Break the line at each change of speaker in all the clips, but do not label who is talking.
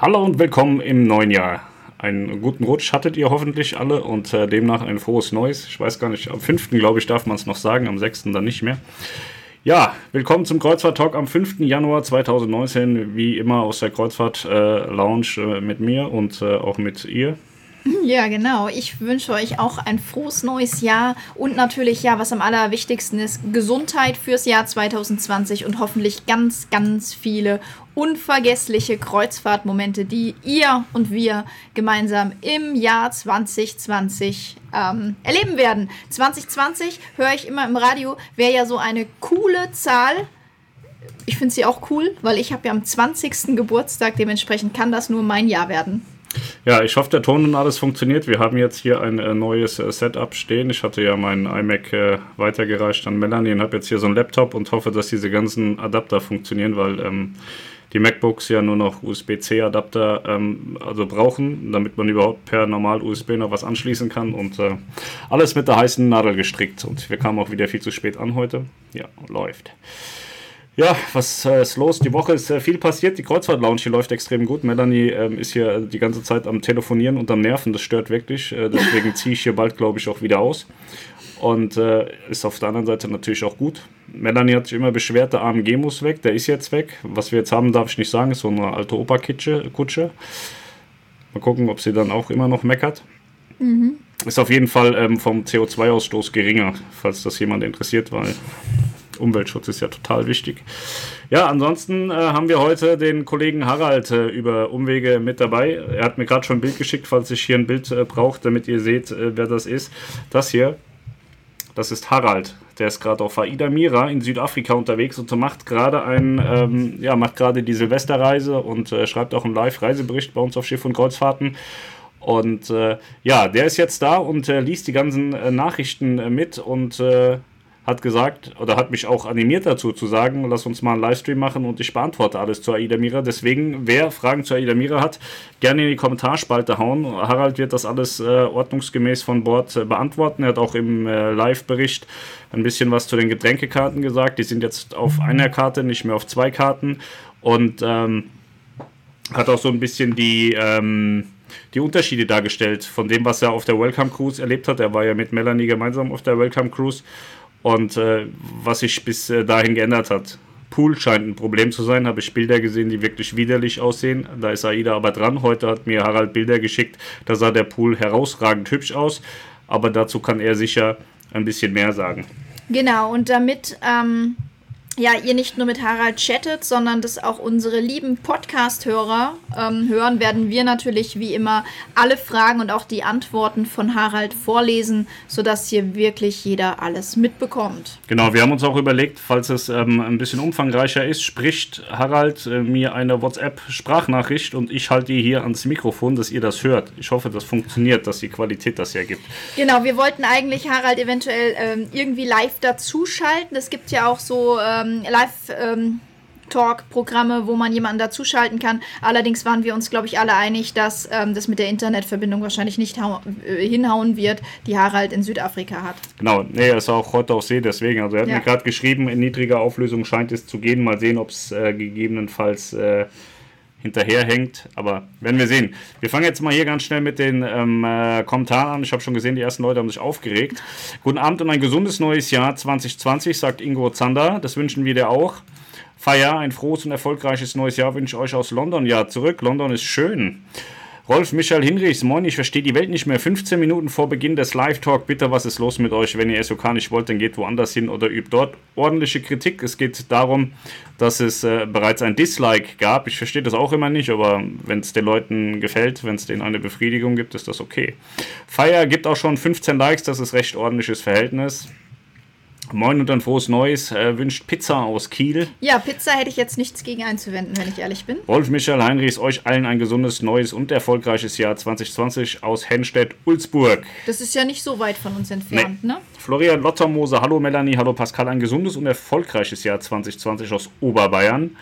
Hallo und willkommen im neuen Jahr. Einen guten Rutsch hattet ihr hoffentlich alle und äh, demnach ein frohes Neues. Ich weiß gar nicht, am 5. glaube ich darf man es noch sagen, am 6. dann nicht mehr. Ja, willkommen zum Kreuzfahrt-Talk am 5. Januar 2019, wie immer aus der Kreuzfahrt-Lounge äh, mit mir und äh, auch mit ihr.
Ja, genau. Ich wünsche euch auch ein frohes neues Jahr und natürlich, ja, was am allerwichtigsten ist, Gesundheit fürs Jahr 2020 und hoffentlich ganz, ganz viele unvergessliche Kreuzfahrtmomente, die ihr und wir gemeinsam im Jahr 2020 ähm, erleben werden. 2020 höre ich immer im Radio, wäre ja so eine coole Zahl. Ich finde sie auch cool, weil ich habe ja am 20. Geburtstag, dementsprechend kann das nur mein Jahr werden.
Ja, ich hoffe, der Ton und alles funktioniert. Wir haben jetzt hier ein äh, neues äh, Setup stehen. Ich hatte ja meinen iMac äh, weitergereicht an Melanie und habe jetzt hier so einen Laptop und hoffe, dass diese ganzen Adapter funktionieren, weil ähm, die MacBooks ja nur noch USB-C-Adapter ähm, also brauchen, damit man überhaupt per normal USB noch was anschließen kann und äh, alles mit der heißen Nadel gestrickt. Und wir kamen auch wieder viel zu spät an heute. Ja, läuft. Ja, was äh, ist los? Die Woche ist äh, viel passiert. Die Kreuzfahrt-Lounge hier läuft extrem gut. Melanie ähm, ist hier die ganze Zeit am Telefonieren und am Nerven. Das stört wirklich. Äh, deswegen ziehe ich hier bald, glaube ich, auch wieder aus. Und äh, ist auf der anderen Seite natürlich auch gut. Melanie hat sich immer beschwert, der AMG muss weg. Der ist jetzt weg. Was wir jetzt haben, darf ich nicht sagen. Ist so eine alte Opa-Kutsche. Mal gucken, ob sie dann auch immer noch meckert. Mhm. Ist auf jeden Fall ähm, vom CO2-Ausstoß geringer, falls das jemand interessiert, weil Umweltschutz ist ja total wichtig. Ja, ansonsten äh, haben wir heute den Kollegen Harald äh, über Umwege mit dabei. Er hat mir gerade schon ein Bild geschickt, falls ich hier ein Bild äh, brauche, damit ihr seht, äh, wer das ist. Das hier, das ist Harald. Der ist gerade auf Aida Mira in Südafrika unterwegs und macht gerade ähm, ja, die Silvesterreise und äh, schreibt auch einen Live-Reisebericht bei uns auf Schiff und Kreuzfahrten. Und äh, ja, der ist jetzt da und äh, liest die ganzen äh, Nachrichten äh, mit und hat gesagt oder hat mich auch animiert dazu zu sagen, lass uns mal einen Livestream machen und ich beantworte alles zu Aida Mira. Deswegen, wer Fragen zu Aida Mira hat, gerne in die Kommentarspalte hauen. Harald wird das alles äh, ordnungsgemäß von Bord äh, beantworten. Er hat auch im äh, Live-Bericht ein bisschen was zu den Getränkekarten gesagt. Die sind jetzt auf einer Karte, nicht mehr auf zwei Karten. Und ähm, hat auch so ein bisschen die... Ähm, die Unterschiede dargestellt von dem, was er auf der Welcome Cruise erlebt hat. Er war ja mit Melanie gemeinsam auf der Welcome Cruise und äh, was sich bis äh, dahin geändert hat. Pool scheint ein Problem zu sein, habe ich Bilder gesehen, die wirklich widerlich aussehen. Da ist Aida aber dran. Heute hat mir Harald Bilder geschickt, da sah der Pool herausragend hübsch aus. Aber dazu kann er sicher ein bisschen mehr sagen.
Genau, und damit ähm, ja, ihr nicht nur mit Harald chattet, sondern dass auch unsere lieben Podcast-Hörer ähm, hören, werden wir natürlich wie immer alle Fragen und auch die Antworten von Harald vorlesen, sodass hier wirklich jeder alles mitbekommt.
Genau, wir haben uns auch überlegt, falls es ähm, ein bisschen umfangreicher ist, spricht Harald äh, mir eine WhatsApp-Sprachnachricht und ich halte die hier ans Mikrofon, dass ihr das hört. Ich hoffe, das funktioniert, dass die Qualität das hergibt.
Genau, wir wollten eigentlich Harald eventuell ähm, irgendwie live dazuschalten. Es gibt ja auch so ähm, Live- ähm, Talk-Programme, wo man jemanden dazuschalten kann. Allerdings waren wir uns, glaube ich, alle einig, dass ähm, das mit der Internetverbindung wahrscheinlich nicht äh, hinhauen wird, die Harald in Südafrika hat.
Genau, nee, er ist auch heute auf See, deswegen. Also er hat ja. mir gerade geschrieben, in niedriger Auflösung scheint es zu gehen. Mal sehen, ob es äh, gegebenenfalls äh, hinterherhängt. Aber werden wir sehen. Wir fangen jetzt mal hier ganz schnell mit den ähm, äh, Kommentaren an. Ich habe schon gesehen, die ersten Leute haben sich aufgeregt. Guten Abend und ein gesundes neues Jahr 2020, sagt Ingo Zander. Das wünschen wir dir auch. Feier, ein frohes und erfolgreiches neues Jahr wünsche ich euch aus London. Ja, zurück. London ist schön. Rolf Michael Hinrichs, moin, ich verstehe die Welt nicht mehr. 15 Minuten vor Beginn des Live-Talk, bitte, was ist los mit euch? Wenn ihr SOK nicht wollt, dann geht woanders hin oder übt dort ordentliche Kritik. Es geht darum, dass es äh, bereits ein Dislike gab. Ich verstehe das auch immer nicht, aber wenn es den Leuten gefällt, wenn es denen eine Befriedigung gibt, ist das okay. Fire gibt auch schon 15 Likes, das ist recht ordentliches Verhältnis. Moin und ein frohes Neues äh, wünscht Pizza aus Kiel.
Ja, Pizza hätte ich jetzt nichts gegen einzuwenden, wenn ich ehrlich bin.
Wolf Michael Heinrichs, euch allen ein gesundes, neues und erfolgreiches Jahr 2020 aus Henstedt-Ulzburg.
Das ist ja nicht so weit von uns entfernt, nee. ne?
Florian Lottermoser, hallo Melanie, hallo Pascal, ein gesundes und erfolgreiches Jahr 2020 aus Oberbayern.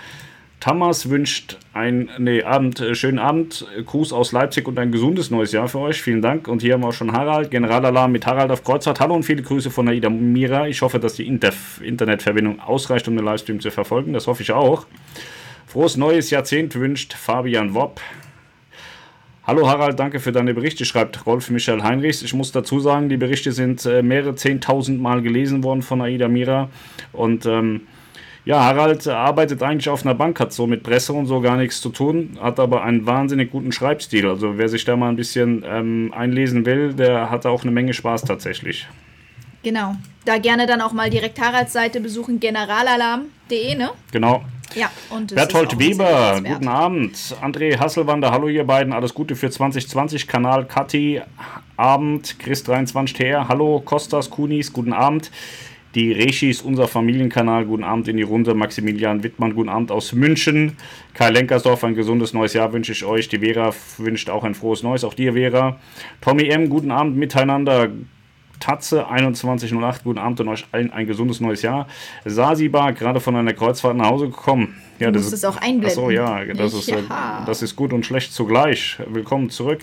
Thomas wünscht einen nee, Abend, äh, schönen Abend, Gruß aus Leipzig und ein gesundes neues Jahr für euch. Vielen Dank. Und hier haben wir auch schon Harald, Generalalarm mit Harald auf Kreuzfahrt. Hallo und viele Grüße von Aida Mira. Ich hoffe, dass die Inter Internetverbindung ausreicht, um den Livestream zu verfolgen. Das hoffe ich auch. Frohes neues Jahrzehnt wünscht Fabian Wopp. Hallo Harald, danke für deine Berichte, schreibt Rolf Michael Heinrichs. Ich muss dazu sagen, die Berichte sind äh, mehrere zehntausend Mal gelesen worden von Aida Mira. Und ähm, ja, Harald arbeitet eigentlich auf einer Bank, hat so mit Presse und so gar nichts zu tun, hat aber einen wahnsinnig guten Schreibstil. Also wer sich da mal ein bisschen ähm, einlesen will, der hat auch eine Menge Spaß tatsächlich.
Genau. Da gerne dann auch mal direkt Haralds Seite besuchen, generalalarm.de, ne?
Genau.
Ja,
und Berthold Weber, guten Abend. André Hasselwander, hallo ihr beiden, alles Gute für 2020. Kanal Kathi, Abend. Chris23TR, hallo. Kostas Kunis, guten Abend. Die Rechis, unser Familienkanal, guten Abend in die Runde. Maximilian Wittmann, guten Abend aus München. Kai Lenkersdorf, ein gesundes neues Jahr wünsche ich euch. Die Vera wünscht auch ein frohes Neues, auch dir, Vera. Tommy M., guten Abend miteinander. Tatze 2108, guten Abend und euch allen ein gesundes neues Jahr. Sasiba, gerade von einer Kreuzfahrt nach Hause gekommen.
Ja, du das ist auch einblenden.
Achso, ja, das ist, äh, das ist gut und schlecht zugleich. Willkommen zurück.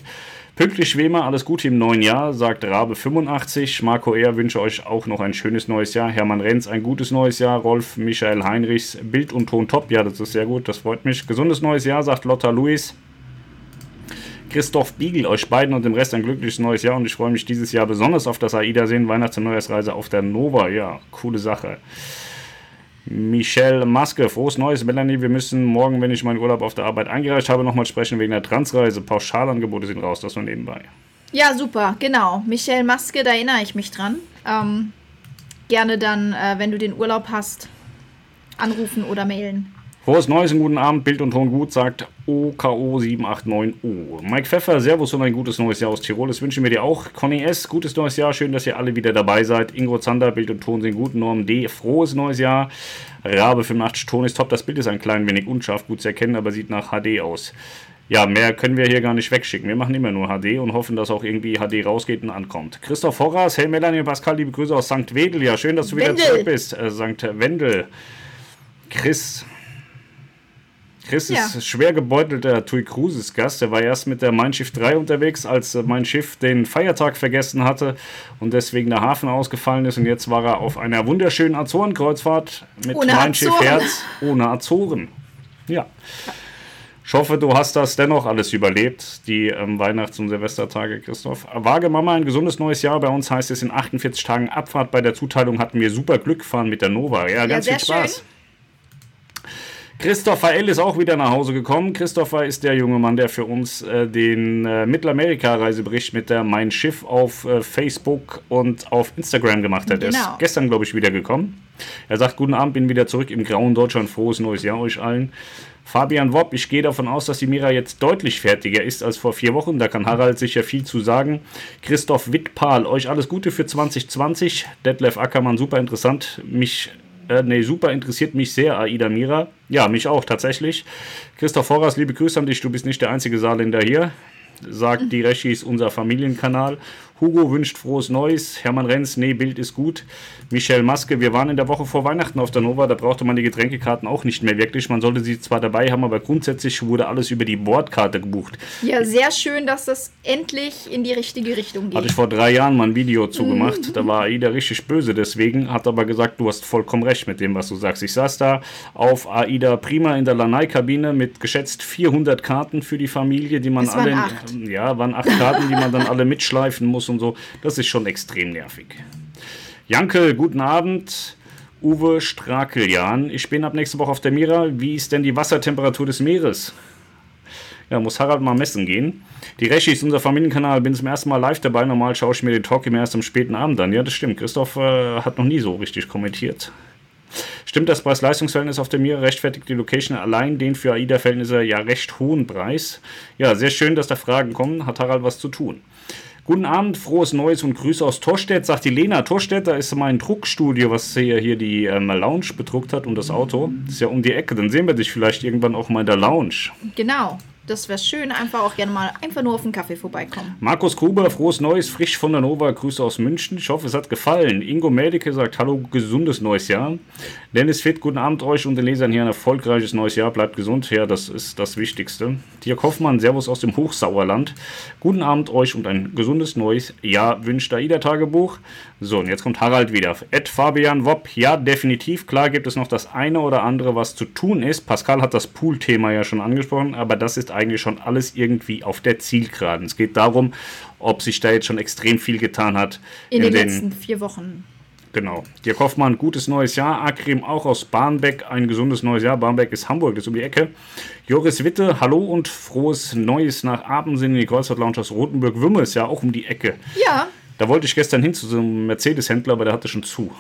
Pünktlich Schwemer, alles Gute im neuen Jahr, sagt Rabe85. Marco R. wünsche euch auch noch ein schönes neues Jahr. Hermann Renz, ein gutes neues Jahr. Rolf Michael Heinrichs, Bild und Ton top. Ja, das ist sehr gut, das freut mich. Gesundes neues Jahr, sagt Lotta Luis. Christoph Biegel, euch beiden und dem Rest ein glückliches neues Jahr und ich freue mich dieses Jahr besonders auf das AIDA-Sehen, Weihnachts- und Neujahrsreise auf der Nova. Ja, coole Sache. Michelle Maske, frohes Neues, Melanie. Wir müssen morgen, wenn ich meinen Urlaub auf der Arbeit eingereicht habe, nochmal sprechen wegen der Transreise. Pauschalangebote sind raus, das nur nebenbei.
Ja, super, genau. Michelle Maske, da erinnere ich mich dran. Ähm, gerne dann, äh, wenn du den Urlaub hast, anrufen oder mailen.
Frohes Neues und guten Abend, Bild und Ton gut, sagt OKO789O. Mike Pfeffer, Servus und ein gutes neues Jahr aus Tirol. Das wünschen wir dir auch. Conny S., gutes neues Jahr. Schön, dass ihr alle wieder dabei seid. Ingo Zander, Bild und Ton sind gut. Norm D., frohes neues Jahr. Rabe 85, Ton ist top. Das Bild ist ein klein wenig unscharf, gut zu erkennen, aber sieht nach HD aus. Ja, mehr können wir hier gar nicht wegschicken. Wir machen immer nur HD und hoffen, dass auch irgendwie HD rausgeht und ankommt. Christoph Horras, hey Melanie und Pascal, liebe Grüße aus St. Wedel. Ja, schön, dass du Wendel. wieder zurück bist. Äh, St. Wendel. Chris, Chris ja. ist schwer gebeutelter TUI Cruises Gast. Er war erst mit der Mein Schiff 3 unterwegs, als äh, mein Schiff den Feiertag vergessen hatte und deswegen der Hafen ausgefallen ist. Und jetzt war er auf einer wunderschönen Azorenkreuzfahrt mit ohne Mein Schiff Herz ohne Azoren. Ja. Ich hoffe, du hast das dennoch alles überlebt, die ähm, Weihnachts- und Silvestertage, Christoph. Wage Mama, ein gesundes neues Jahr. Bei uns heißt es in 48 Tagen Abfahrt. Bei der Zuteilung hatten wir super Glück fahren mit der Nova. Ja, ganz ja, viel Spaß. Schön. Christopher L. ist auch wieder nach Hause gekommen. Christopher ist der junge Mann, der für uns äh, den äh, Mittelamerika-Reisebericht mit der Mein Schiff auf äh, Facebook und auf Instagram gemacht hat. Genau. Er ist genau. gestern, glaube ich, wieder gekommen. Er sagt, guten Abend, bin wieder zurück im grauen Deutschland. Frohes neues Jahr euch allen. Fabian Wopp, ich gehe davon aus, dass die Mira jetzt deutlich fertiger ist als vor vier Wochen. Da kann Harald sicher viel zu sagen. Christoph Wittpahl, euch alles Gute für 2020. Detlef Ackermann, super interessant. Mich äh, nee, super, interessiert mich sehr, Aida Mira. Ja, mich auch, tatsächlich. Christoph Horras, liebe Grüße an dich. Du bist nicht der einzige Saarländer hier. Sagt die Reschis, unser Familienkanal. Hugo wünscht frohes Neues. Hermann Renz, nee, Bild ist gut. Michelle Maske, wir waren in der Woche vor Weihnachten auf der Nova, da brauchte man die Getränkekarten auch nicht mehr wirklich. Man sollte sie zwar dabei haben, aber grundsätzlich wurde alles über die Bordkarte gebucht.
Ja, sehr schön, dass das endlich in die richtige Richtung geht.
Hatte ich vor drei Jahren mal ein Video zugemacht. Mhm. Da war AIDA richtig böse deswegen, hat aber gesagt, du hast vollkommen recht mit dem, was du sagst. Ich saß da auf AIDA Prima in der Lanai-Kabine mit geschätzt 400 Karten für die Familie, die man
es
alle.
Waren acht.
Ja, waren acht Karten, die man dann alle mitschleifen muss und so. Das ist schon extrem nervig. Janke, guten Abend. Uwe Strakeljan. Ich bin ab nächste Woche auf der Mira. Wie ist denn die Wassertemperatur des Meeres? Ja, muss Harald mal messen gehen. Die Rechi ist unser Familienkanal. Bin zum ersten Mal live dabei. Normal schaue ich mir den Talk immer erst am späten Abend an. Ja, das stimmt. Christoph äh, hat noch nie so richtig kommentiert. Stimmt das Preis-Leistungsverhältnis auf der Mira rechtfertigt die Location allein den für AIDA-Verhältnisse ja recht hohen Preis? Ja, sehr schön, dass da Fragen kommen. Hat Harald was zu tun. Guten Abend, frohes Neues und Grüße aus Torstedt, sagt die Lena. Torstedt, da ist mein Druckstudio, was hier, hier die ähm, Lounge bedruckt hat und das Auto. Das ist ja um die Ecke, dann sehen wir dich vielleicht irgendwann auch mal in der Lounge.
Genau. Das wäre schön, einfach auch gerne mal einfach nur auf einen Kaffee vorbeikommen.
Markus Gruber, frohes Neues, frisch von der Nova, Grüße aus München. Ich hoffe, es hat gefallen. Ingo Medike sagt Hallo, gesundes neues Jahr. Dennis Fit, guten Abend euch und den Lesern hier ein erfolgreiches neues Jahr. Bleibt gesund, ja, das ist das Wichtigste. Dirk Hoffmann, Servus aus dem Hochsauerland. Guten Abend euch und ein gesundes neues Jahr wünscht AIDA Tagebuch. So, und jetzt kommt Harald wieder. Ed Fabian Wopp, ja, definitiv. Klar gibt es noch das eine oder andere, was zu tun ist. Pascal hat das Pool-Thema ja schon angesprochen, aber das ist eigentlich schon alles irgendwie auf der Zielgeraden. Es geht darum, ob sich da jetzt schon extrem viel getan hat.
In, in den, den letzten vier Wochen.
Genau. Dirk Hoffmann, gutes neues Jahr. Akrim auch aus Barnbeck, ein gesundes neues Jahr. Barnbeck ist Hamburg, das ist um die Ecke. Joris Witte, hallo und frohes Neues nach Abendsinn in die Kreuzfahrt Lounge aus Rotenburg-Wümme, ist ja auch um die Ecke.
Ja.
Da wollte ich gestern hin zu so einem Mercedes-Händler, aber der hatte schon zu.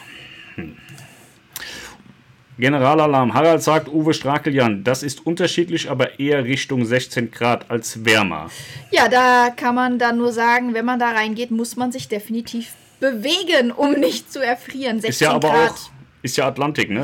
Hm. Generalalarm. Harald sagt, Uwe Strakeljan, das ist unterschiedlich, aber eher Richtung 16 Grad als wärmer.
Ja, da kann man dann nur sagen, wenn man da reingeht, muss man sich definitiv bewegen, um nicht zu erfrieren.
16 ist ja aber Grad. auch, ist ja Atlantik, ne?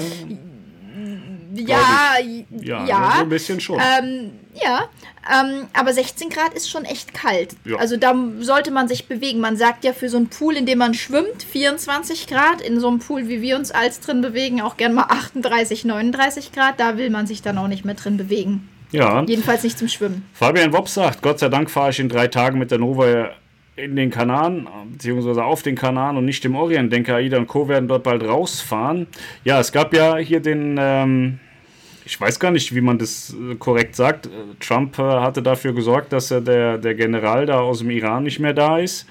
Ja, ja, ja,
so ein bisschen schon.
Ähm, ja, ähm, aber 16 Grad ist schon echt kalt. Ja. Also da sollte man sich bewegen. Man sagt ja für so einen Pool, in dem man schwimmt, 24 Grad. In so einem Pool, wie wir uns als drin bewegen, auch gern mal 38, 39 Grad. Da will man sich dann auch nicht mehr drin bewegen.
Ja.
Jedenfalls nicht zum Schwimmen.
Fabian Wopp sagt, Gott sei Dank fahre ich in drei Tagen mit der Nova in den Kanaren, beziehungsweise auf den Kanaren und nicht im Orient. Denke, AIDA und Co. werden dort bald rausfahren. Ja, es gab ja hier den, ähm, ich weiß gar nicht, wie man das äh, korrekt sagt. Trump äh, hatte dafür gesorgt, dass äh, der, der General da aus dem Iran nicht mehr da ist.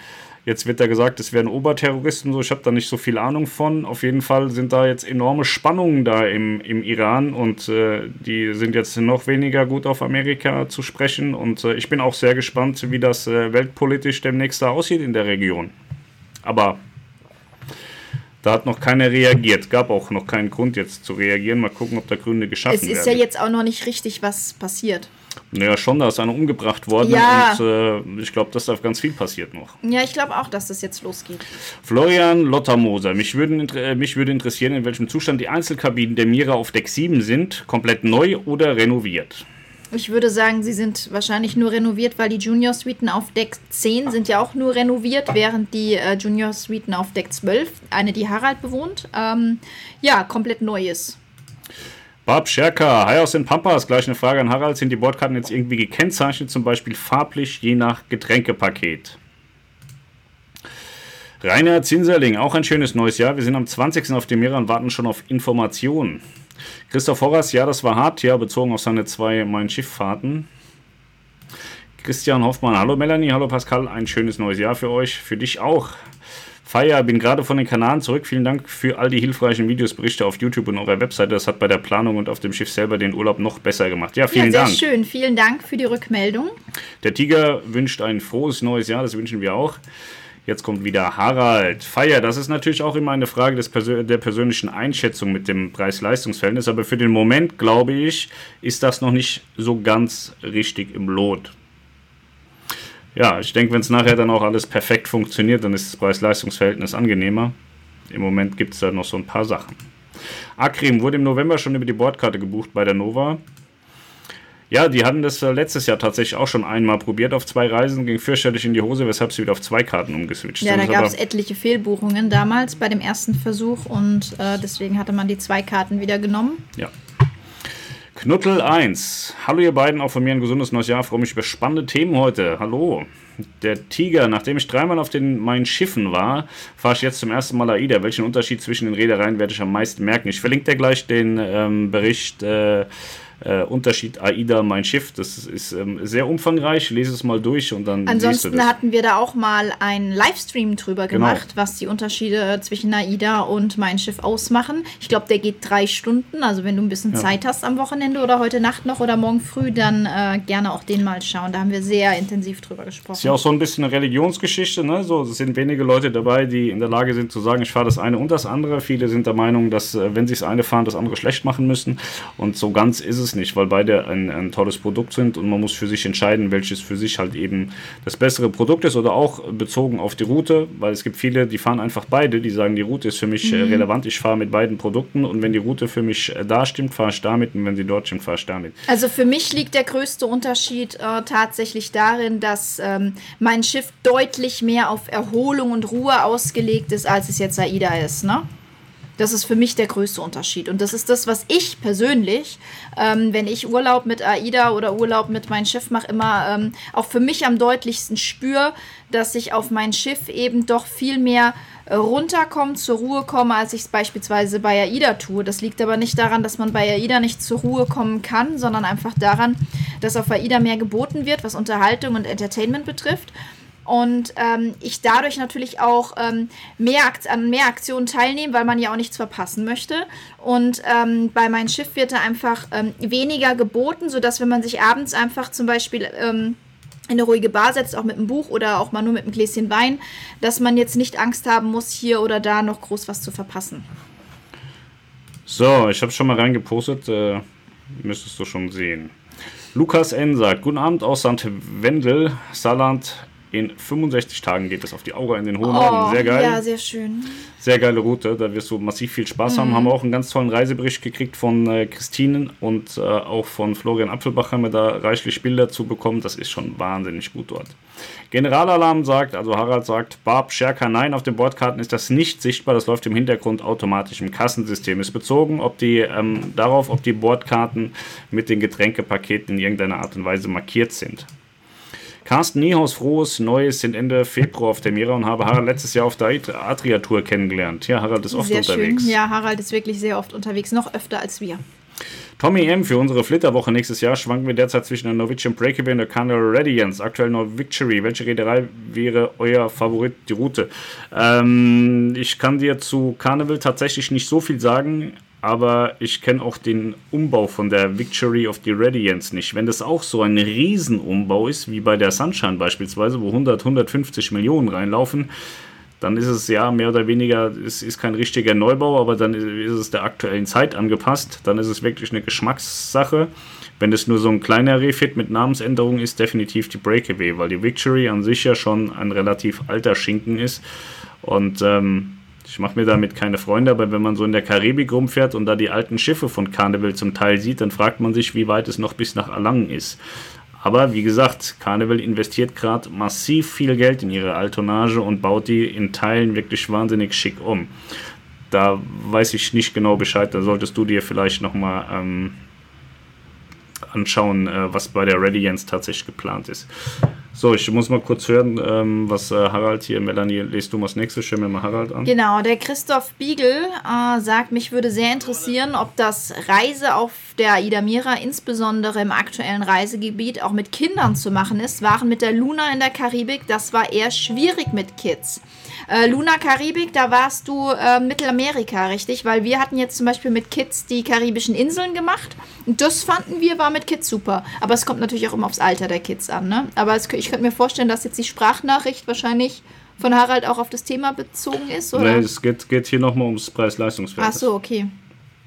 Jetzt wird da gesagt, es wären Oberterroristen, so ich habe da nicht so viel Ahnung von. Auf jeden Fall sind da jetzt enorme Spannungen da im, im Iran und äh, die sind jetzt noch weniger gut auf Amerika zu sprechen. Und äh, ich bin auch sehr gespannt, wie das äh, weltpolitisch demnächst da aussieht in der Region. Aber da hat noch keiner reagiert. Gab auch noch keinen Grund jetzt zu reagieren. Mal gucken, ob da Gründe geschaffen werden.
Es ist
werden.
ja jetzt auch noch nicht richtig was passiert.
Naja, schon, da ist einer umgebracht worden
ja.
und äh, ich glaube, dass da ganz viel passiert noch.
Ja, ich glaube auch, dass das jetzt losgeht.
Florian Lottermoser, mich, würden, äh, mich würde interessieren, in welchem Zustand die Einzelkabinen der Mira auf Deck 7 sind, komplett neu oder renoviert?
Ich würde sagen, sie sind wahrscheinlich nur renoviert, weil die Junior Suiten auf Deck 10 sind ja auch nur renoviert, während die äh, Junior Suiten auf Deck 12, eine, die Harald bewohnt, ähm, ja, komplett neu ist.
Bob Scherker, hi aus den Pampas. Gleich eine Frage an Harald. Sind die Bordkarten jetzt irgendwie gekennzeichnet, zum Beispiel farblich, je nach Getränkepaket? Rainer Zinserling, auch ein schönes neues Jahr. Wir sind am 20. auf dem Meer und warten schon auf Informationen. Christoph Horras, ja, das war hart, ja, bezogen auf seine zwei Mein-Schiff-Fahrten. Christian Hoffmann, hallo Melanie, hallo Pascal, ein schönes neues Jahr für euch, für dich auch. Feier, bin gerade von den Kanaren zurück. Vielen Dank für all die hilfreichen Videos, Berichte auf YouTube und eurer Webseite. Das hat bei der Planung und auf dem Schiff selber den Urlaub noch besser gemacht. Ja, vielen ja, sehr Dank.
schön. Vielen Dank für die Rückmeldung.
Der Tiger wünscht ein frohes neues Jahr. Das wünschen wir auch. Jetzt kommt wieder Harald. Feier, das ist natürlich auch immer eine Frage des Persö der persönlichen Einschätzung mit dem Preis-Leistungs-Verhältnis. Aber für den Moment, glaube ich, ist das noch nicht so ganz richtig im Lot ja, ich denke, wenn es nachher dann auch alles perfekt funktioniert, dann ist das Preis-Leistungs-Verhältnis angenehmer. Im Moment gibt es da noch so ein paar Sachen. Akrim wurde im November schon über die Bordkarte gebucht bei der Nova. Ja, die hatten das äh, letztes Jahr tatsächlich auch schon einmal probiert auf zwei Reisen, ging fürchterlich in die Hose, weshalb sie wieder auf zwei Karten umgeswitcht
ja, sind. Ja, da gab es etliche Fehlbuchungen damals bei dem ersten Versuch und äh, deswegen hatte man die zwei Karten wieder genommen.
Ja. Knuttel 1. Hallo ihr beiden, auch von mir ein gesundes neues Jahr. Freue mich über spannende Themen heute. Hallo. Der Tiger, nachdem ich dreimal auf den meinen Schiffen war, fahre ich jetzt zum ersten Mal AIDA. Welchen Unterschied zwischen den Reedereien werde ich am meisten merken? Ich verlinke dir gleich den ähm, Bericht äh, äh, Unterschied AIDA, mein Schiff. Das ist ähm, sehr umfangreich. Lese es mal durch und dann
Ansonsten du das. hatten wir da auch mal einen Livestream drüber genau. gemacht, genau. was die Unterschiede zwischen AIDA und mein Schiff ausmachen. Ich glaube, der geht drei Stunden. Also wenn du ein bisschen ja. Zeit hast am Wochenende oder heute Nacht noch oder morgen früh, dann äh, gerne auch den mal schauen. Da haben wir sehr intensiv drüber gesprochen.
Ist ja auch so ein bisschen eine Religionsgeschichte. Ne? So, es sind wenige Leute dabei, die in der Lage sind zu sagen, ich fahre das eine und das andere. Viele sind der Meinung, dass äh, wenn sie das eine fahren, das andere schlecht machen müssen. Und so ganz ist es es nicht, weil beide ein, ein tolles Produkt sind und man muss für sich entscheiden, welches für sich halt eben das bessere Produkt ist oder auch bezogen auf die Route, weil es gibt viele, die fahren einfach beide, die sagen, die Route ist für mich äh, mhm. relevant, ich fahre mit beiden Produkten und wenn die Route für mich äh, da stimmt, fahre ich damit und wenn sie dort stimmt, fahre ich damit.
Also für mich liegt der größte Unterschied äh, tatsächlich darin, dass ähm, mein Schiff deutlich mehr auf Erholung und Ruhe ausgelegt ist, als es jetzt AIDA ist, ne? Das ist für mich der größte Unterschied. Und das ist das, was ich persönlich, ähm, wenn ich Urlaub mit AIDA oder Urlaub mit meinem Schiff mache, immer ähm, auch für mich am deutlichsten spüre, dass ich auf mein Schiff eben doch viel mehr äh, runterkomme, zur Ruhe komme, als ich es beispielsweise bei AIDA tue. Das liegt aber nicht daran, dass man bei AIDA nicht zur Ruhe kommen kann, sondern einfach daran, dass auf AIDA mehr geboten wird, was Unterhaltung und Entertainment betrifft und ähm, ich dadurch natürlich auch ähm, mehr an mehr Aktionen teilnehme, weil man ja auch nichts verpassen möchte. Und ähm, bei meinem Schiff wird da einfach ähm, weniger geboten, sodass wenn man sich abends einfach zum Beispiel ähm, in eine ruhige Bar setzt, auch mit einem Buch oder auch mal nur mit einem Gläschen Wein, dass man jetzt nicht Angst haben muss, hier oder da noch groß was zu verpassen.
So, ich habe schon mal reingepostet, äh, müsstest du schon sehen. Lukas N. sagt, guten Abend aus St. Wendel, Saarland. In 65 Tagen geht es auf die Aura in den Hohen
Norden. Oh, sehr geil. Ja, sehr schön.
Sehr geile Route. Da wirst du massiv viel Spaß mhm. haben. Haben wir auch einen ganz tollen Reisebericht gekriegt von äh, Christinen und äh, auch von Florian Apfelbach haben wir da reichlich Bilder zu bekommen. Das ist schon wahnsinnig gut dort. Generalalarm sagt, also Harald sagt, Barb Scherker, nein, auf den Bordkarten ist das nicht sichtbar. Das läuft im Hintergrund automatisch im Kassensystem. Ist bezogen ob die, ähm, darauf, ob die Bordkarten mit den Getränkepaketen in irgendeiner Art und Weise markiert sind. Carsten Niehaus, frohes Neues sind Ende Februar auf der Mira und habe Harald letztes Jahr auf der Adria-Tour kennengelernt. Ja, Harald ist oft
sehr
unterwegs.
Schön. Ja, Harald ist wirklich sehr oft unterwegs, noch öfter als wir.
Tommy M. Für unsere Flitterwoche nächstes Jahr schwanken wir derzeit zwischen der Norwegian Breakaway und der Carnival Radiance. Aktuell noch Victory. Welche Reederei wäre euer Favorit, die Route? Ähm, ich kann dir zu Carnival tatsächlich nicht so viel sagen aber ich kenne auch den Umbau von der Victory of the Radiance nicht. Wenn das auch so ein Riesenumbau ist, wie bei der Sunshine beispielsweise, wo 100, 150 Millionen reinlaufen, dann ist es ja mehr oder weniger, es ist kein richtiger Neubau, aber dann ist es der aktuellen Zeit angepasst. Dann ist es wirklich eine Geschmackssache. Wenn es nur so ein kleiner Refit mit Namensänderung ist, definitiv die Breakaway, weil die Victory an sich ja schon ein relativ alter Schinken ist. Und ähm, ich mache mir damit keine Freunde, aber wenn man so in der Karibik rumfährt und da die alten Schiffe von Carnival zum Teil sieht, dann fragt man sich, wie weit es noch bis nach Erlangen ist. Aber wie gesagt, Carnival investiert gerade massiv viel Geld in ihre Altonnage und baut die in Teilen wirklich wahnsinnig schick um. Da weiß ich nicht genau Bescheid, da solltest du dir vielleicht nochmal ähm, anschauen, äh, was bei der Radiance tatsächlich geplant ist. So, ich muss mal kurz hören, ähm, was äh, Harald hier, Melanie, lest du mal das nächste, stell mir mal Harald an.
Genau, der Christoph Biegel äh, sagt, mich würde sehr interessieren, ob das Reise auf der Aida Mira, insbesondere im aktuellen Reisegebiet, auch mit Kindern zu machen ist. Waren mit der Luna in der Karibik, das war eher schwierig mit Kids. Äh, Luna Karibik, da warst du äh, Mittelamerika, richtig? Weil wir hatten jetzt zum Beispiel mit Kids die karibischen Inseln gemacht. Und das fanden wir, war mit Kids super. Aber es kommt natürlich auch immer aufs Alter der Kids an, ne? Aber es, ich könnte mir vorstellen, dass jetzt die Sprachnachricht wahrscheinlich von Harald auch auf das Thema bezogen ist, oder?
Nein, es geht, geht hier nochmal ums Preis-Leistungsverhältnis.
Ach so, okay.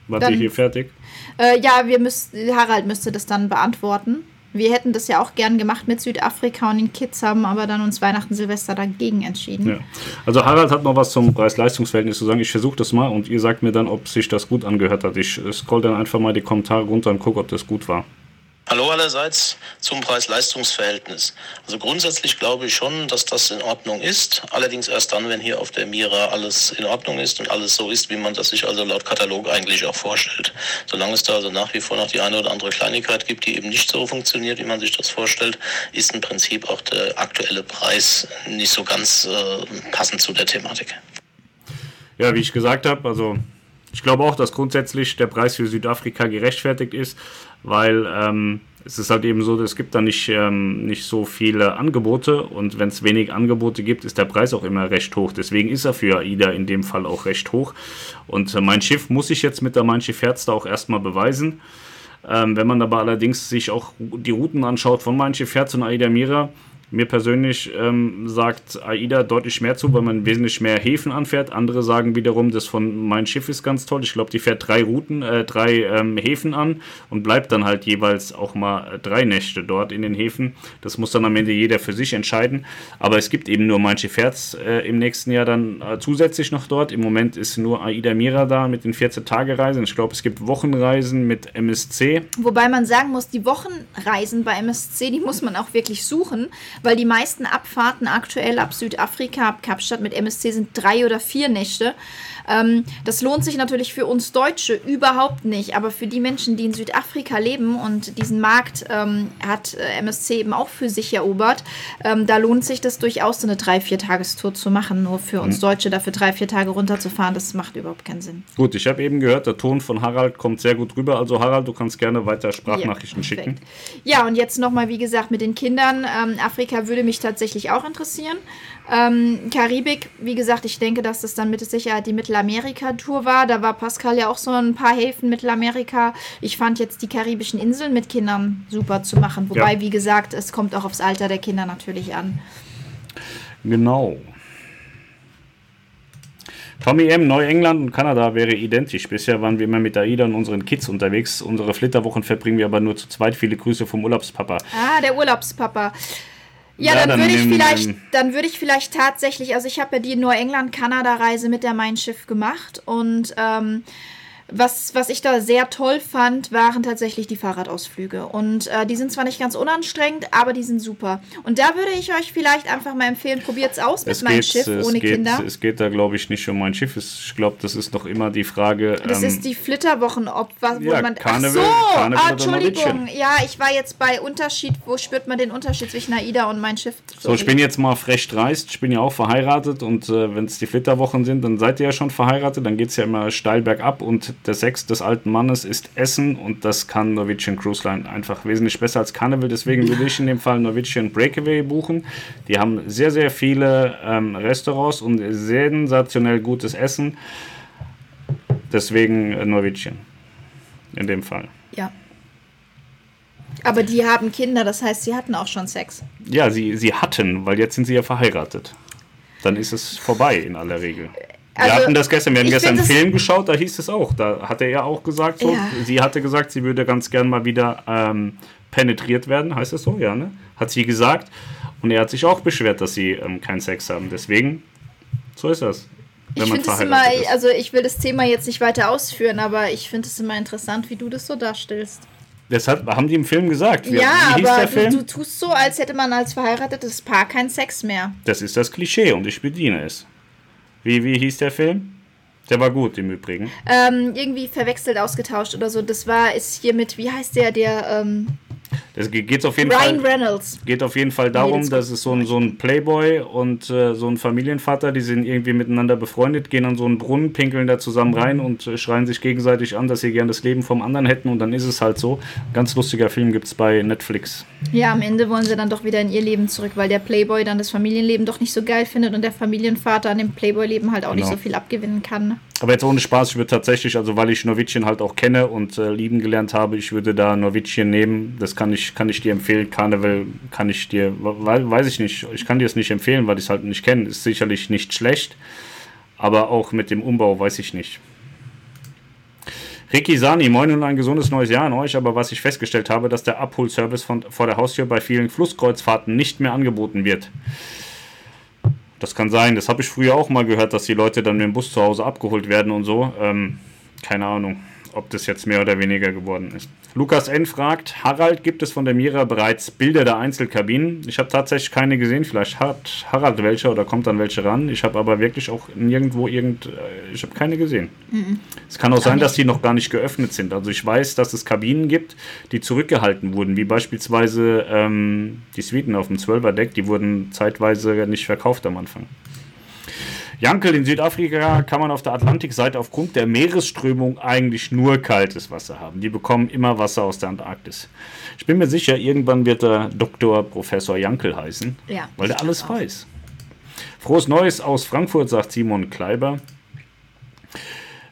Wart ihr hier fertig?
Äh, ja, wir müssen, Harald müsste das dann beantworten. Wir hätten das ja auch gern gemacht mit Südafrika und den Kids, haben aber dann uns Weihnachten, Silvester dagegen entschieden. Ja.
Also Harald hat noch was zum Preis-Leistungs-Verhältnis zu sagen. Ich versuche das mal und ihr sagt mir dann, ob sich das gut angehört hat. Ich scroll dann einfach mal die Kommentare runter und gucke, ob das gut war.
Hallo allerseits zum Preis-Leistungs-Verhältnis. Also grundsätzlich glaube ich schon, dass das in Ordnung ist. Allerdings erst dann, wenn hier auf der Mira alles in Ordnung ist und alles so ist, wie man das sich also laut Katalog eigentlich auch vorstellt. Solange es da also nach wie vor noch die eine oder andere Kleinigkeit gibt, die eben nicht so funktioniert, wie man sich das vorstellt, ist im Prinzip auch der aktuelle Preis nicht so ganz äh, passend zu der Thematik.
Ja, wie ich gesagt habe, also ich glaube auch, dass grundsätzlich der Preis für Südafrika gerechtfertigt ist weil ähm, es ist halt eben so, es gibt da nicht, ähm, nicht so viele Angebote und wenn es wenig Angebote gibt, ist der Preis auch immer recht hoch. Deswegen ist er für AIDA in dem Fall auch recht hoch. Und äh, mein Schiff muss ich jetzt mit der Mein Schiff Herz da auch erstmal beweisen. Ähm, wenn man aber allerdings sich auch die Routen anschaut von Mein Schiff Herz und AIDA Mira, mir persönlich ähm, sagt AIDA deutlich mehr zu, weil man wesentlich mehr Häfen anfährt. Andere sagen wiederum, das von Mein Schiff ist ganz toll. Ich glaube, die fährt drei Routen, äh, drei ähm, Häfen an und bleibt dann halt jeweils auch mal drei Nächte dort in den Häfen. Das muss dann am Ende jeder für sich entscheiden. Aber es gibt eben nur Mein Schiff Herz äh, im nächsten Jahr dann äh, zusätzlich noch dort. Im Moment ist nur AIDA Mira da mit den 14-Tage-Reisen. Ich glaube, es gibt Wochenreisen mit MSC.
Wobei man sagen muss, die Wochenreisen bei MSC, die muss man auch wirklich suchen, weil die meisten Abfahrten aktuell ab Südafrika, ab Kapstadt mit MSC sind drei oder vier Nächte. Ähm, das lohnt sich natürlich für uns Deutsche überhaupt nicht, aber für die Menschen, die in Südafrika leben und diesen Markt ähm, hat äh, MSC eben auch für sich erobert, ähm, da lohnt sich das durchaus, so eine drei, vier Tagestour zu machen. Nur für uns mhm. Deutsche dafür drei, vier Tage runterzufahren, das macht überhaupt keinen Sinn.
Gut, ich habe eben gehört, der Ton von Harald kommt sehr gut rüber. Also Harald, du kannst gerne weiter Sprachnachrichten ja, schicken.
Ja, und jetzt nochmal, wie gesagt, mit den Kindern. Ähm, Afrika würde mich tatsächlich auch interessieren. Ähm, Karibik, wie gesagt, ich denke, dass das dann mit Sicherheit die Mittelamerika-Tour war. Da war Pascal ja auch so ein paar Häfen Mittelamerika. Ich fand jetzt die karibischen Inseln mit Kindern super zu machen. Wobei, ja. wie gesagt, es kommt auch aufs Alter der Kinder natürlich an.
Genau. Tommy M., Neuengland und Kanada wäre identisch. Bisher waren wir immer mit AIDA und unseren Kids unterwegs. Unsere Flitterwochen verbringen wir aber nur zu zweit. Viele Grüße vom Urlaubspapa.
Ah, der Urlaubspapa. Ja, ja dann, dann, würde ich vielleicht, dann würde ich vielleicht tatsächlich, also ich habe ja die Neuengland-Kanada-Reise mit der Mein Schiff gemacht und ähm, was, was ich da sehr toll fand, waren tatsächlich die Fahrradausflüge. Und äh, die sind zwar nicht ganz unanstrengend, aber die sind super. Und da würde ich euch vielleicht einfach mal empfehlen, probiert es aus mit meinem Schiff ohne
geht,
Kinder.
Es geht da, glaube ich, nicht um mein Schiff. Ich glaube, das ist noch immer die Frage.
Das
ähm,
ist die Flitterwochen, ob was,
wo ja,
man.
Karneval,
ach so, Karneval ah, Entschuldigung. Ja, ich war jetzt bei Unterschied. Wo spürt man den Unterschied zwischen AIDA und mein Schiff?
Sorry. So, ich bin jetzt mal frech dreist. Ich bin ja auch verheiratet und äh, wenn es die Flitterwochen sind, dann seid ihr ja schon verheiratet. Dann geht es ja immer steil bergab und der Sex des alten Mannes ist Essen und das kann Norwegian Cruise Line einfach wesentlich besser als Carnival. Deswegen würde ich in dem Fall Norwegian Breakaway buchen. Die haben sehr, sehr viele ähm, Restaurants und sensationell gutes Essen. Deswegen äh, Norwegian in dem Fall.
Ja. Aber die haben Kinder, das heißt, sie hatten auch schon Sex.
Ja, sie, sie hatten, weil jetzt sind sie ja verheiratet. Dann ist es vorbei in aller Regel. Also, wir hatten das gestern, wir haben gestern einen Film geschaut, da hieß es auch, da hatte er auch gesagt, so, ja. sie hatte gesagt, sie würde ganz gern mal wieder ähm, penetriert werden, heißt das so, ja, ne? Hat sie gesagt. Und er hat sich auch beschwert, dass sie ähm, keinen Sex haben. Deswegen, so ist das.
ich finde es immer, also ich will das Thema jetzt nicht weiter ausführen, aber ich finde es immer interessant, wie du das so darstellst.
Deshalb haben die im Film gesagt.
Wie, ja, wie aber du, du, tust so, als hätte man als verheiratetes Paar keinen Sex mehr.
Das ist das Klischee und ich bediene es. Wie, wie hieß der Film? Der war gut im Übrigen.
Ähm, irgendwie verwechselt ausgetauscht oder so. Das war, ist hier mit, wie heißt der, der, ähm,
das geht auf jeden
Ryan Fall, Reynolds.
geht auf jeden Fall darum, nee, dass es so ein, so ein Playboy und äh, so ein Familienvater, die sind irgendwie miteinander befreundet, gehen an so einen Brunnen, pinkeln da zusammen rein und äh, schreien sich gegenseitig an, dass sie gern das Leben vom anderen hätten und dann ist es halt so. Ganz lustiger Film gibt es bei Netflix.
Ja, am Ende wollen sie dann doch wieder in ihr Leben zurück, weil der Playboy dann das Familienleben doch nicht so geil findet und der Familienvater an dem Playboy-Leben halt auch genau. nicht so viel abgewinnen kann.
Aber jetzt ohne Spaß, ich würde tatsächlich, also weil ich Norwegian halt auch kenne und äh, lieben gelernt habe, ich würde da Norwegian nehmen. Das kann ich, kann ich dir empfehlen. Carnival kann ich dir, weiß ich nicht, ich kann dir es nicht empfehlen, weil ich es halt nicht kenne. Ist sicherlich nicht schlecht, aber auch mit dem Umbau weiß ich nicht. Ricky Sani, moin und ein gesundes neues Jahr an euch, aber was ich festgestellt habe, dass der Abholservice von, vor der Haustür bei vielen Flusskreuzfahrten nicht mehr angeboten wird. Das kann sein. Das habe ich früher auch mal gehört, dass die Leute dann mit dem Bus zu Hause abgeholt werden und so. Ähm, keine Ahnung ob das jetzt mehr oder weniger geworden ist. Lukas N. fragt, Harald, gibt es von der Mira bereits Bilder der Einzelkabinen? Ich habe tatsächlich keine gesehen, vielleicht hat Harald welche oder kommt dann welche ran. Ich habe aber wirklich auch nirgendwo irgend, äh, ich habe keine gesehen. Mhm. Es kann auch, sein, dass die noch gar nicht geöffnet sind. Also ich weiß, dass es Kabinen gibt, die zurückgehalten wurden, wie beispielsweise ähm, die Suiten auf dem 12er Deck, die wurden zeitweise nicht verkauft am Anfang. Jankel, in Südafrika kann man auf der Atlantikseite aufgrund der Meeresströmung eigentlich nur kaltes Wasser haben. Die bekommen immer Wasser aus der Antarktis. Ich bin mir sicher, irgendwann wird er Dr. Professor Jankel heißen, ja, weil er alles weiß. Frohes Neues aus Frankfurt, sagt Simon Kleiber.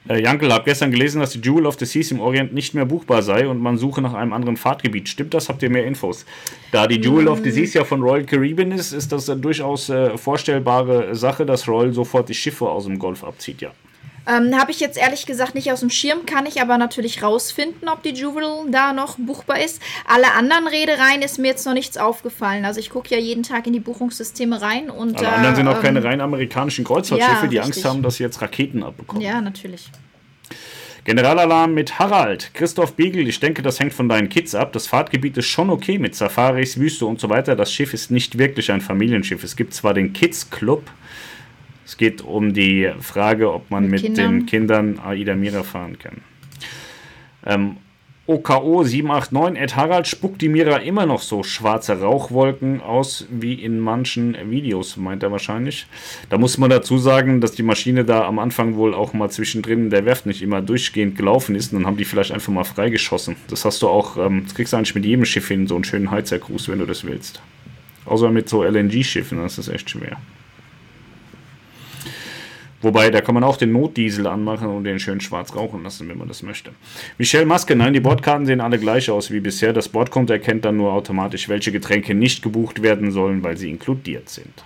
Äh, Jankel, habe gestern gelesen, dass die Jewel of the Seas im Orient nicht mehr buchbar sei und man suche nach einem anderen Fahrtgebiet. Stimmt das? Habt ihr mehr Infos? Da die Jewel mm. of the Seas ja von Royal Caribbean ist, ist das eine durchaus äh, vorstellbare Sache, dass Royal sofort die Schiffe aus dem Golf abzieht, ja.
Ähm, Habe ich jetzt ehrlich gesagt nicht aus dem Schirm, kann ich aber natürlich rausfinden, ob die Jewel da noch buchbar ist. Alle anderen Reedereien ist mir jetzt noch nichts aufgefallen. Also ich gucke ja jeden Tag in die Buchungssysteme rein und.
Alle anderen sind auch ähm, keine rein amerikanischen Kreuzfahrtschiffe, ja, die richtig. Angst haben, dass sie jetzt Raketen abbekommen.
Ja, natürlich.
Generalalarm mit Harald. Christoph Biegel, ich denke, das hängt von deinen Kids ab. Das Fahrtgebiet ist schon okay mit Safaris, Wüste und so weiter. Das Schiff ist nicht wirklich ein Familienschiff. Es gibt zwar den Kids Club. Es geht um die Frage, ob man mit, mit den Kindern Aida Mira fahren kann. Ähm, OKO 789 Ed Harald spuckt die Mira immer noch so schwarze Rauchwolken aus wie in manchen Videos, meint er wahrscheinlich. Da muss man dazu sagen, dass die Maschine da am Anfang wohl auch mal zwischendrin der Werft nicht immer durchgehend gelaufen ist und dann haben die vielleicht einfach mal freigeschossen. Das hast du auch, ähm, das kriegst du eigentlich mit jedem Schiff hin, so einen schönen Heizergruß, wenn du das willst. Außer mit so LNG-Schiffen, das ist echt schwer. Wobei, da kann man auch den Notdiesel anmachen und den schön schwarz rauchen lassen, wenn man das möchte. Michelle Maske, nein, die Bordkarten sehen alle gleich aus wie bisher. Das Bordkonto erkennt dann nur automatisch, welche Getränke nicht gebucht werden sollen, weil sie inkludiert sind.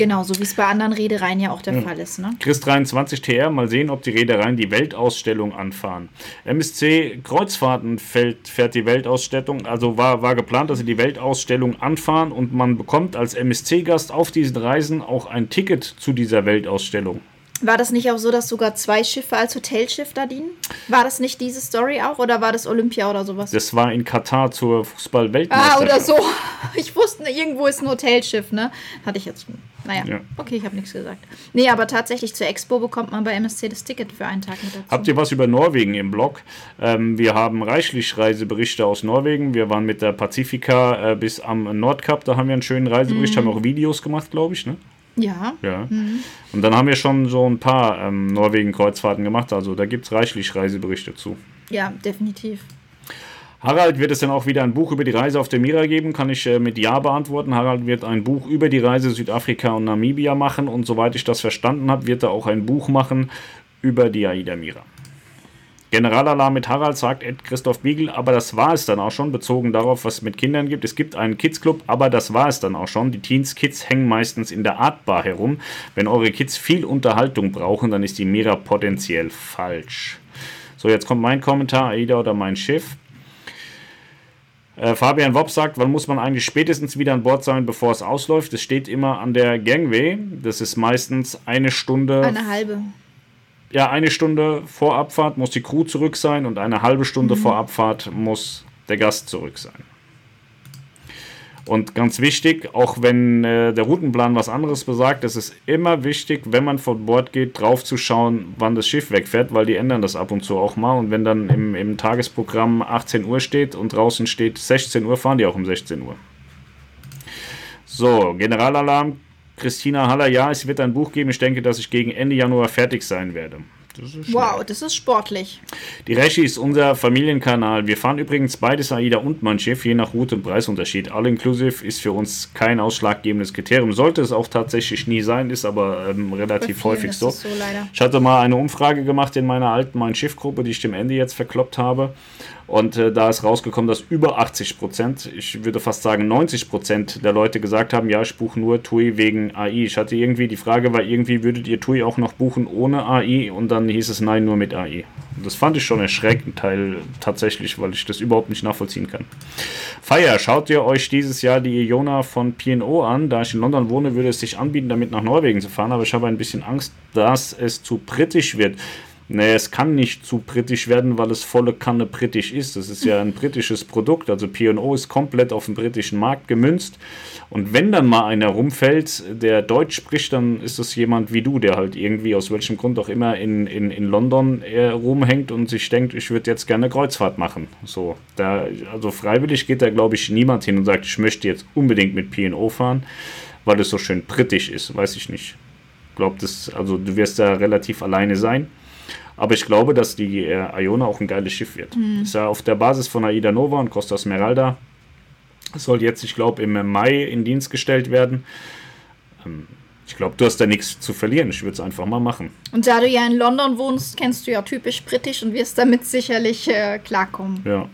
Genau, so wie es bei anderen Reedereien ja auch der ja. Fall ist. Ne?
Chris 23 TR, mal sehen, ob die Reedereien die Weltausstellung anfahren. MSC Kreuzfahrten fällt, fährt die Weltausstellung, also war, war geplant, dass sie die Weltausstellung anfahren und man bekommt als MSC-Gast auf diesen Reisen auch ein Ticket zu dieser Weltausstellung.
War das nicht auch so, dass sogar zwei Schiffe als Hotelschiff da dienen? War das nicht diese Story auch oder war das Olympia oder sowas?
Das war in Katar zur Fußball-Weltmeisterschaft.
Ah, oder so. Ich wusste, irgendwo ist ein Hotelschiff, ne? Hatte ich jetzt. Naja, ja. okay, ich habe nichts gesagt. Nee, aber tatsächlich zur Expo bekommt man bei MSC das Ticket für einen Tag mit dazu.
Habt ihr was über Norwegen im Blog? Ähm, wir haben reichlich Reiseberichte aus Norwegen. Wir waren mit der Pacifica äh, bis am Nordkap, da haben wir einen schönen Reisebericht, mhm. haben auch Videos gemacht, glaube ich, ne?
Ja.
Ja. Mhm. Und dann haben wir schon so ein paar ähm, Norwegen-Kreuzfahrten gemacht. Also da gibt es reichlich Reiseberichte zu.
Ja, definitiv.
Harald, wird es dann auch wieder ein Buch über die Reise auf der Mira geben? Kann ich äh, mit Ja beantworten. Harald wird ein Buch über die Reise Südafrika und Namibia machen und soweit ich das verstanden habe, wird er auch ein Buch machen über die Aida Mira. Generalalarm mit Harald sagt Ed Christoph Biegel, aber das war es dann auch schon, bezogen darauf, was es mit Kindern gibt. Es gibt einen Kids Club, aber das war es dann auch schon. Die Teens Kids hängen meistens in der Artbar herum. Wenn eure Kids viel Unterhaltung brauchen, dann ist die Mira potenziell falsch. So, jetzt kommt mein Kommentar, Aida oder mein Schiff. Äh, Fabian Wopp sagt, wann muss man eigentlich spätestens wieder an Bord sein, bevor es ausläuft? Es steht immer an der Gangway. Das ist meistens eine Stunde.
Eine halbe
ja, eine Stunde vor Abfahrt muss die Crew zurück sein und eine halbe Stunde mhm. vor Abfahrt muss der Gast zurück sein. Und ganz wichtig, auch wenn äh, der Routenplan was anderes besagt, es ist immer wichtig, wenn man von Bord geht, drauf zu schauen, wann das Schiff wegfährt, weil die ändern das ab und zu auch mal. Und wenn dann im, im Tagesprogramm 18 Uhr steht und draußen steht 16 Uhr, fahren die auch um 16 Uhr. So, Generalalarm Christina Haller, ja, es wird ein Buch geben. Ich denke, dass ich gegen Ende Januar fertig sein werde.
Das wow, das ist sportlich.
Die Rechi ist unser Familienkanal. Wir fahren übrigens beides AIDA und mein Schiff, je nach Route und Preisunterschied. All inclusive ist für uns kein ausschlaggebendes Kriterium. Sollte es auch tatsächlich nie sein, ist aber ähm, relativ häufig so. so ich hatte mal eine Umfrage gemacht in meiner alten Mein Schiff-Gruppe, die ich dem Ende jetzt verkloppt habe. Und äh, da ist rausgekommen, dass über 80 Prozent, ich würde fast sagen 90 Prozent der Leute gesagt haben, ja, ich buche nur TUI wegen AI. Ich hatte irgendwie, die Frage war irgendwie, würdet ihr TUI auch noch buchen ohne AI? Und dann hieß es nein, nur mit AI. Das fand ich schon erschreckend, Teil tatsächlich, weil ich das überhaupt nicht nachvollziehen kann. Feier, schaut ihr euch dieses Jahr die Iona von P&O an? Da ich in London wohne, würde es sich anbieten, damit nach Norwegen zu fahren, aber ich habe ein bisschen Angst, dass es zu britisch wird. Nee, es kann nicht zu britisch werden, weil es volle Kanne britisch ist. Das ist ja ein britisches Produkt. Also P&O ist komplett auf den britischen Markt gemünzt. Und wenn dann mal einer rumfällt, der Deutsch spricht, dann ist es jemand wie du, der halt irgendwie aus welchem Grund auch immer in, in, in London äh, rumhängt und sich denkt, ich würde jetzt gerne Kreuzfahrt machen. So, da, also freiwillig geht da, glaube ich, niemand hin und sagt, ich möchte jetzt unbedingt mit P&O fahren, weil es so schön britisch ist. Weiß ich nicht. Ich glaube, also du wirst da relativ alleine sein. Aber ich glaube, dass die äh, Iona auch ein geiles Schiff wird. Mhm. Ist ja auf der Basis von Aida Nova und Costa Smeralda. Soll jetzt, ich glaube, im Mai in Dienst gestellt werden. Ähm, ich glaube, du hast da nichts zu verlieren. Ich würde es einfach mal machen.
Und da du ja in London wohnst, kennst du ja typisch britisch und wirst damit sicherlich äh, klarkommen.
Ja.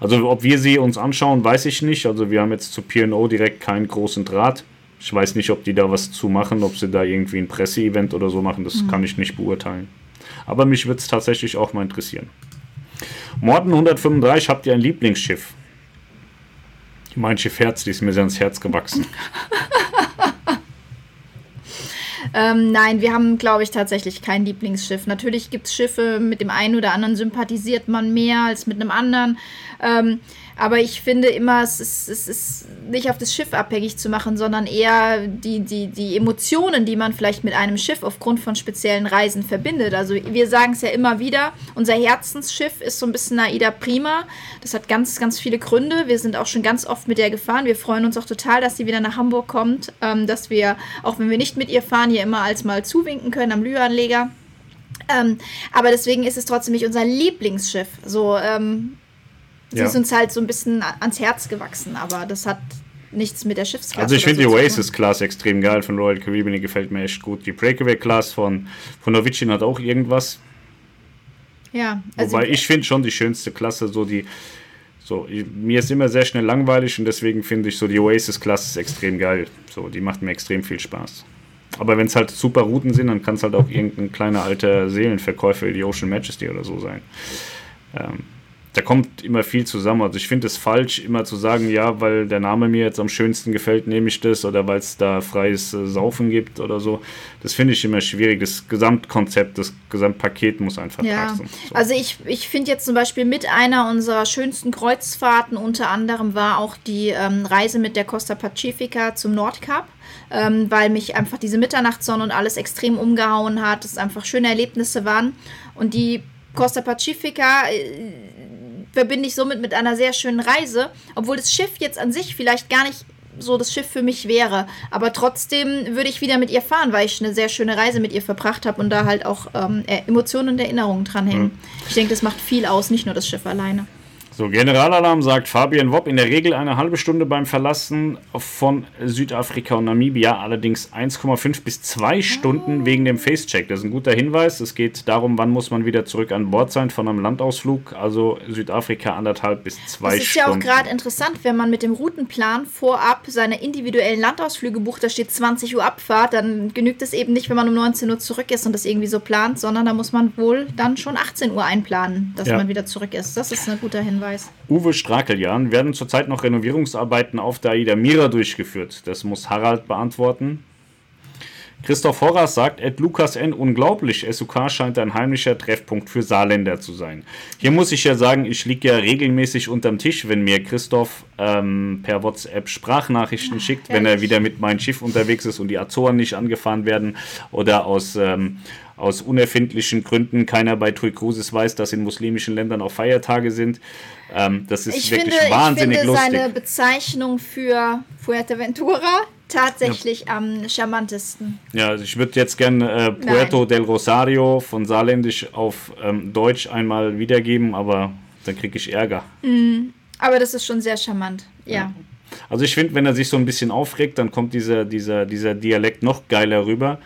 Also ob wir sie uns anschauen, weiß ich nicht. Also wir haben jetzt zu P&O direkt keinen großen Draht. Ich weiß nicht, ob die da was zu machen, ob sie da irgendwie ein Presseevent oder so machen. Das mhm. kann ich nicht beurteilen. Aber mich würde es tatsächlich auch mal interessieren. Morten 135, habt ihr ein Lieblingsschiff? Mein Schiff Herz, die ist mir sehr ans Herz gewachsen.
Ähm, nein, wir haben, glaube ich, tatsächlich kein Lieblingsschiff. Natürlich gibt es Schiffe, mit dem einen oder anderen sympathisiert man mehr als mit einem anderen. Ähm, aber ich finde immer, es ist, es ist nicht auf das Schiff abhängig zu machen, sondern eher die, die, die Emotionen, die man vielleicht mit einem Schiff aufgrund von speziellen Reisen verbindet. Also wir sagen es ja immer wieder, unser Herzensschiff ist so ein bisschen Naida Prima. Das hat ganz, ganz viele Gründe. Wir sind auch schon ganz oft mit der gefahren. Wir freuen uns auch total, dass sie wieder nach Hamburg kommt, ähm, dass wir, auch wenn wir nicht mit ihr fahren, hier immer als mal zuwinken können am Lüanleger. Ähm, aber deswegen ist es trotzdem nicht unser Lieblingsschiff. So, ähm, Sie ja. ist uns halt so ein bisschen ans Herz gewachsen, aber das hat nichts mit der Schiffsklasse.
Also ich finde so die Oasis-Class extrem geil von Royal Caribbean, die gefällt mir echt gut. Die Breakaway-Class von, von Novicin hat auch irgendwas.
Ja.
Also Wobei ich finde schon die schönste Klasse, so die, so, ich, mir ist immer sehr schnell langweilig und deswegen finde ich so die Oasis-Klasse extrem geil. So, die macht mir extrem viel Spaß. Aber wenn es halt super Routen sind, dann kann es halt auch irgendein kleiner alter Seelenverkäufer wie die Ocean Majesty oder so sein. Ähm, da kommt immer viel zusammen. Also ich finde es falsch, immer zu sagen, ja, weil der Name mir jetzt am schönsten gefällt, nehme ich das oder weil es da freies äh, Saufen gibt oder so. Das finde ich immer schwierig. Das Gesamtkonzept, das Gesamtpaket muss einfach
ja.
passen.
So. Also ich, ich finde jetzt zum Beispiel mit einer unserer schönsten Kreuzfahrten unter anderem war auch die ähm, Reise mit der Costa Pacifica zum Nordkap. Ähm, weil mich einfach diese Mitternachtssonne und alles extrem umgehauen hat, es einfach schöne Erlebnisse waren. Und die Costa Pacifica äh, verbinde ich somit mit einer sehr schönen Reise, obwohl das Schiff jetzt an sich vielleicht gar nicht so das Schiff für mich wäre. Aber trotzdem würde ich wieder mit ihr fahren, weil ich eine sehr schöne Reise mit ihr verbracht habe und da halt auch ähm, Emotionen und Erinnerungen dranhängen. Mhm. Ich denke, das macht viel aus, nicht nur das Schiff alleine.
So, Generalalarm sagt Fabian Wopp in der Regel eine halbe Stunde beim Verlassen von Südafrika und Namibia, allerdings 1,5 bis 2 Stunden wegen dem Facecheck. Das ist ein guter Hinweis. Es geht darum, wann muss man wieder zurück an Bord sein von einem Landausflug, also Südafrika anderthalb bis zwei Stunden. Das ist
Stunden. ja auch gerade interessant, wenn man mit dem Routenplan vorab seine individuellen Landausflüge bucht, da steht 20 Uhr Abfahrt, dann genügt es eben nicht, wenn man um 19 Uhr zurück ist und das irgendwie so plant, sondern da muss man wohl dann schon 18 Uhr einplanen, dass ja. man wieder zurück ist. Das ist ein guter Hinweis. Hinweis.
Uwe Strakeljan, werden zurzeit noch Renovierungsarbeiten auf der Aida Mira durchgeführt? Das muss Harald beantworten. Christoph Horras sagt, Ed Lukas N. unglaublich, SUK scheint ein heimlicher Treffpunkt für Saarländer zu sein. Hier muss ich ja sagen, ich liege ja regelmäßig unterm Tisch, wenn mir Christoph ähm, per WhatsApp Sprachnachrichten schickt, wenn er wieder mit meinem Schiff unterwegs ist und die Azoren nicht angefahren werden oder aus ähm, aus unerfindlichen Gründen keiner bei Tui Cruises weiß, dass in muslimischen Ländern auch Feiertage sind. Ähm, das ist ich wirklich finde, wahnsinnig ich finde lustig.
seine Bezeichnung für Fuerteventura tatsächlich ja. am charmantesten.
Ja, also ich würde jetzt gerne äh, Puerto Nein. del Rosario von Saarländisch auf ähm, Deutsch einmal wiedergeben, aber dann kriege ich Ärger.
Mm, aber das ist schon sehr charmant, ja. ja.
Also ich finde, wenn er sich so ein bisschen aufregt, dann kommt dieser, dieser, dieser Dialekt noch geiler rüber.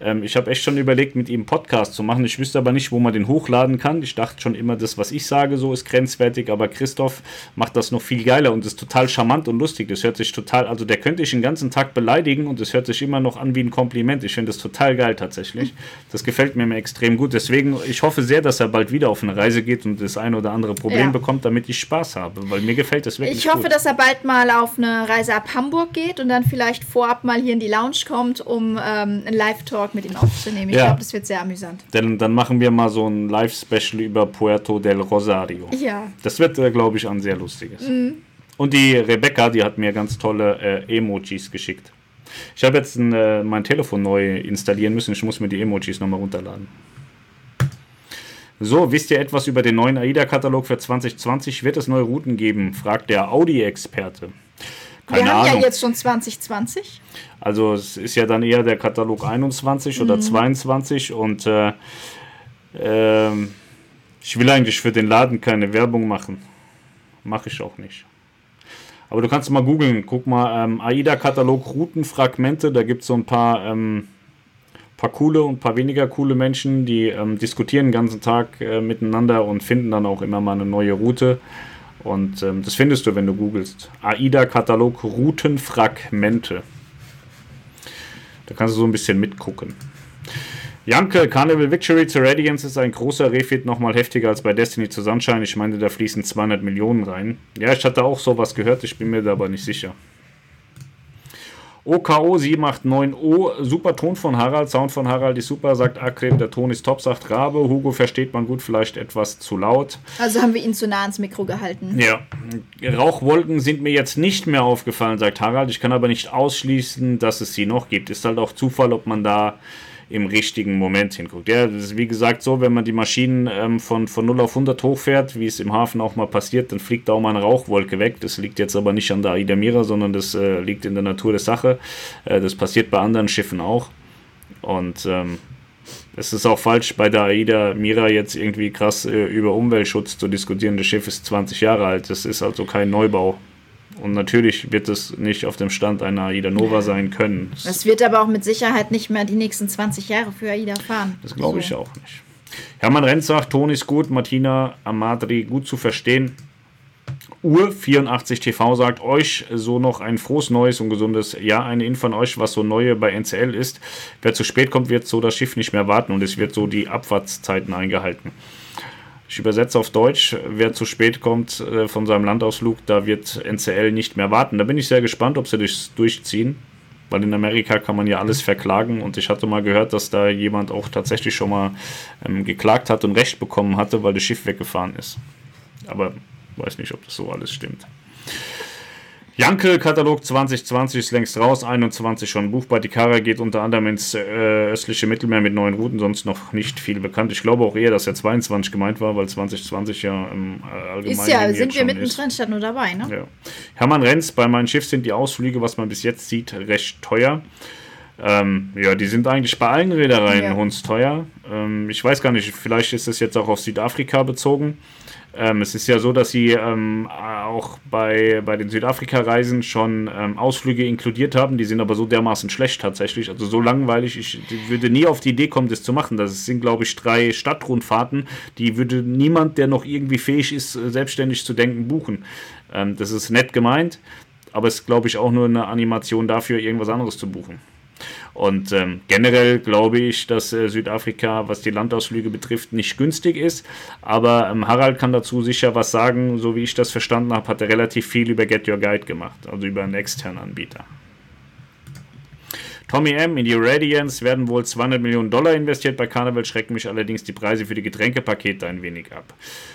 Ähm, ich habe echt schon überlegt, mit ihm einen Podcast zu machen. Ich wüsste aber nicht, wo man den hochladen kann. Ich dachte schon immer, das, was ich sage, so ist grenzwertig, aber Christoph macht das noch viel geiler und ist total charmant und lustig. Das hört sich total, also der könnte ich den ganzen Tag beleidigen und es hört sich immer noch an wie ein Kompliment. Ich finde das total geil tatsächlich. Das gefällt mir extrem gut. Deswegen, ich hoffe sehr, dass er bald wieder auf eine Reise geht und das ein oder andere Problem ja. bekommt, damit ich Spaß habe, weil mir gefällt das wirklich.
Ich hoffe,
gut.
dass er bald mal auf eine Reise ab Hamburg geht und dann vielleicht vorab mal hier in die Lounge kommt, um ähm, einen Live-Talk mit ihm aufzunehmen. Ich ja. glaube, das wird sehr amüsant.
Denn dann machen wir mal so ein Live-Special über Puerto del Rosario.
Ja.
Das wird, äh, glaube ich, ein sehr lustiges. Mhm. Und die Rebecca, die hat mir ganz tolle äh, Emojis geschickt. Ich habe jetzt ein, äh, mein Telefon neu installieren müssen. Ich muss mir die Emojis nochmal runterladen. So, wisst ihr etwas über den neuen AIDA-Katalog für 2020? Wird es neue Routen geben? fragt der Audi-Experte.
Keine Wir haben Ahnung. ja jetzt schon 2020.
Also es ist ja dann eher der Katalog 21 mhm. oder 22 und äh, äh, ich will eigentlich für den Laden keine Werbung machen. Mache ich auch nicht. Aber du kannst mal googeln, guck mal, ähm, AIDA-Katalog Routenfragmente, da gibt es so ein paar, ähm, paar coole und ein paar weniger coole Menschen, die ähm, diskutieren den ganzen Tag äh, miteinander und finden dann auch immer mal eine neue Route. Und ähm, das findest du, wenn du googelst. AIDA-Katalog Routenfragmente. Da kannst du so ein bisschen mitgucken. Janke, Carnival Victory zu Radiance ist ein großer Refit, nochmal heftiger als bei Destiny zu Sunshine. Ich meine, da fließen 200 Millionen rein. Ja, ich hatte auch sowas gehört, ich bin mir da aber nicht sicher. OKO 789O, super Ton von Harald, Sound von Harald ist super, sagt Akrem, der Ton ist top, sagt Rabe. Hugo versteht man gut, vielleicht etwas zu laut.
Also haben wir ihn zu nah ans Mikro gehalten.
Ja. Rauchwolken sind mir jetzt nicht mehr aufgefallen, sagt Harald. Ich kann aber nicht ausschließen, dass es sie noch gibt. Ist halt auch Zufall, ob man da im richtigen Moment hinguckt. Ja, das ist wie gesagt so, wenn man die Maschinen ähm, von, von 0 auf 100 hochfährt, wie es im Hafen auch mal passiert, dann fliegt da auch mal eine Rauchwolke weg. Das liegt jetzt aber nicht an der Aida Mira, sondern das äh, liegt in der Natur der Sache. Äh, das passiert bei anderen Schiffen auch. Und ähm, es ist auch falsch, bei der AIDA Mira jetzt irgendwie krass äh, über Umweltschutz zu diskutieren. Das Schiff ist 20 Jahre alt, das ist also kein Neubau. Und natürlich wird es nicht auf dem Stand einer AIDA Nova sein können.
Das wird aber auch mit Sicherheit nicht mehr die nächsten 20 Jahre für AIDA fahren.
Das glaube so. ich auch nicht. Hermann Renz sagt, Ton ist gut, Martina Amadri gut zu verstehen. Ur84 TV sagt euch so noch ein frohes neues und gesundes Jahr. Eine Info an euch, was so neue bei NCL ist. Wer zu spät kommt, wird so das Schiff nicht mehr warten und es wird so die Abfahrtszeiten eingehalten. Ich übersetze auf Deutsch, wer zu spät kommt äh, von seinem Landausflug, da wird NCL nicht mehr warten. Da bin ich sehr gespannt, ob sie das durchziehen, weil in Amerika kann man ja alles verklagen und ich hatte mal gehört, dass da jemand auch tatsächlich schon mal ähm, geklagt hat und Recht bekommen hatte, weil das Schiff weggefahren ist. Aber weiß nicht, ob das so alles stimmt. Jankel-Katalog 2020 ist längst raus, 21 schon buchbar. Die Kara geht unter anderem ins äh, östliche Mittelmeer mit neuen Routen, sonst noch nicht viel bekannt. Ich glaube auch eher, dass er 22 gemeint war, weil 2020 ja im äh, Allgemeinen. Ist
ja, sind wir mittendrin statt nur dabei, ne? Ja.
Hermann Renz, bei meinem Schiff sind die Ausflüge, was man bis jetzt sieht, recht teuer. Ähm, ja, die sind eigentlich bei allen Reedereien ja. hundsteuer. Ähm, ich weiß gar nicht, vielleicht ist es jetzt auch auf Südafrika bezogen. Ähm, es ist ja so, dass sie ähm, auch bei, bei den Südafrika-Reisen schon ähm, Ausflüge inkludiert haben. Die sind aber so dermaßen schlecht tatsächlich. Also so langweilig. Ich würde nie auf die Idee kommen, das zu machen. Das sind, glaube ich, drei Stadtrundfahrten. Die würde niemand, der noch irgendwie fähig ist, selbstständig zu denken, buchen. Ähm, das ist nett gemeint. Aber es ist, glaube ich, auch nur eine Animation dafür, irgendwas anderes zu buchen. Und ähm, generell glaube ich, dass äh, Südafrika, was die Landausflüge betrifft, nicht günstig ist. Aber ähm, Harald kann dazu sicher was sagen. So wie ich das verstanden habe, hat er relativ viel über Get Your Guide gemacht, also über einen externen Anbieter. Tommy M. in die Radiance werden wohl 200 Millionen Dollar investiert. Bei Carnival schrecken mich allerdings die Preise für die Getränkepakete ein wenig ab.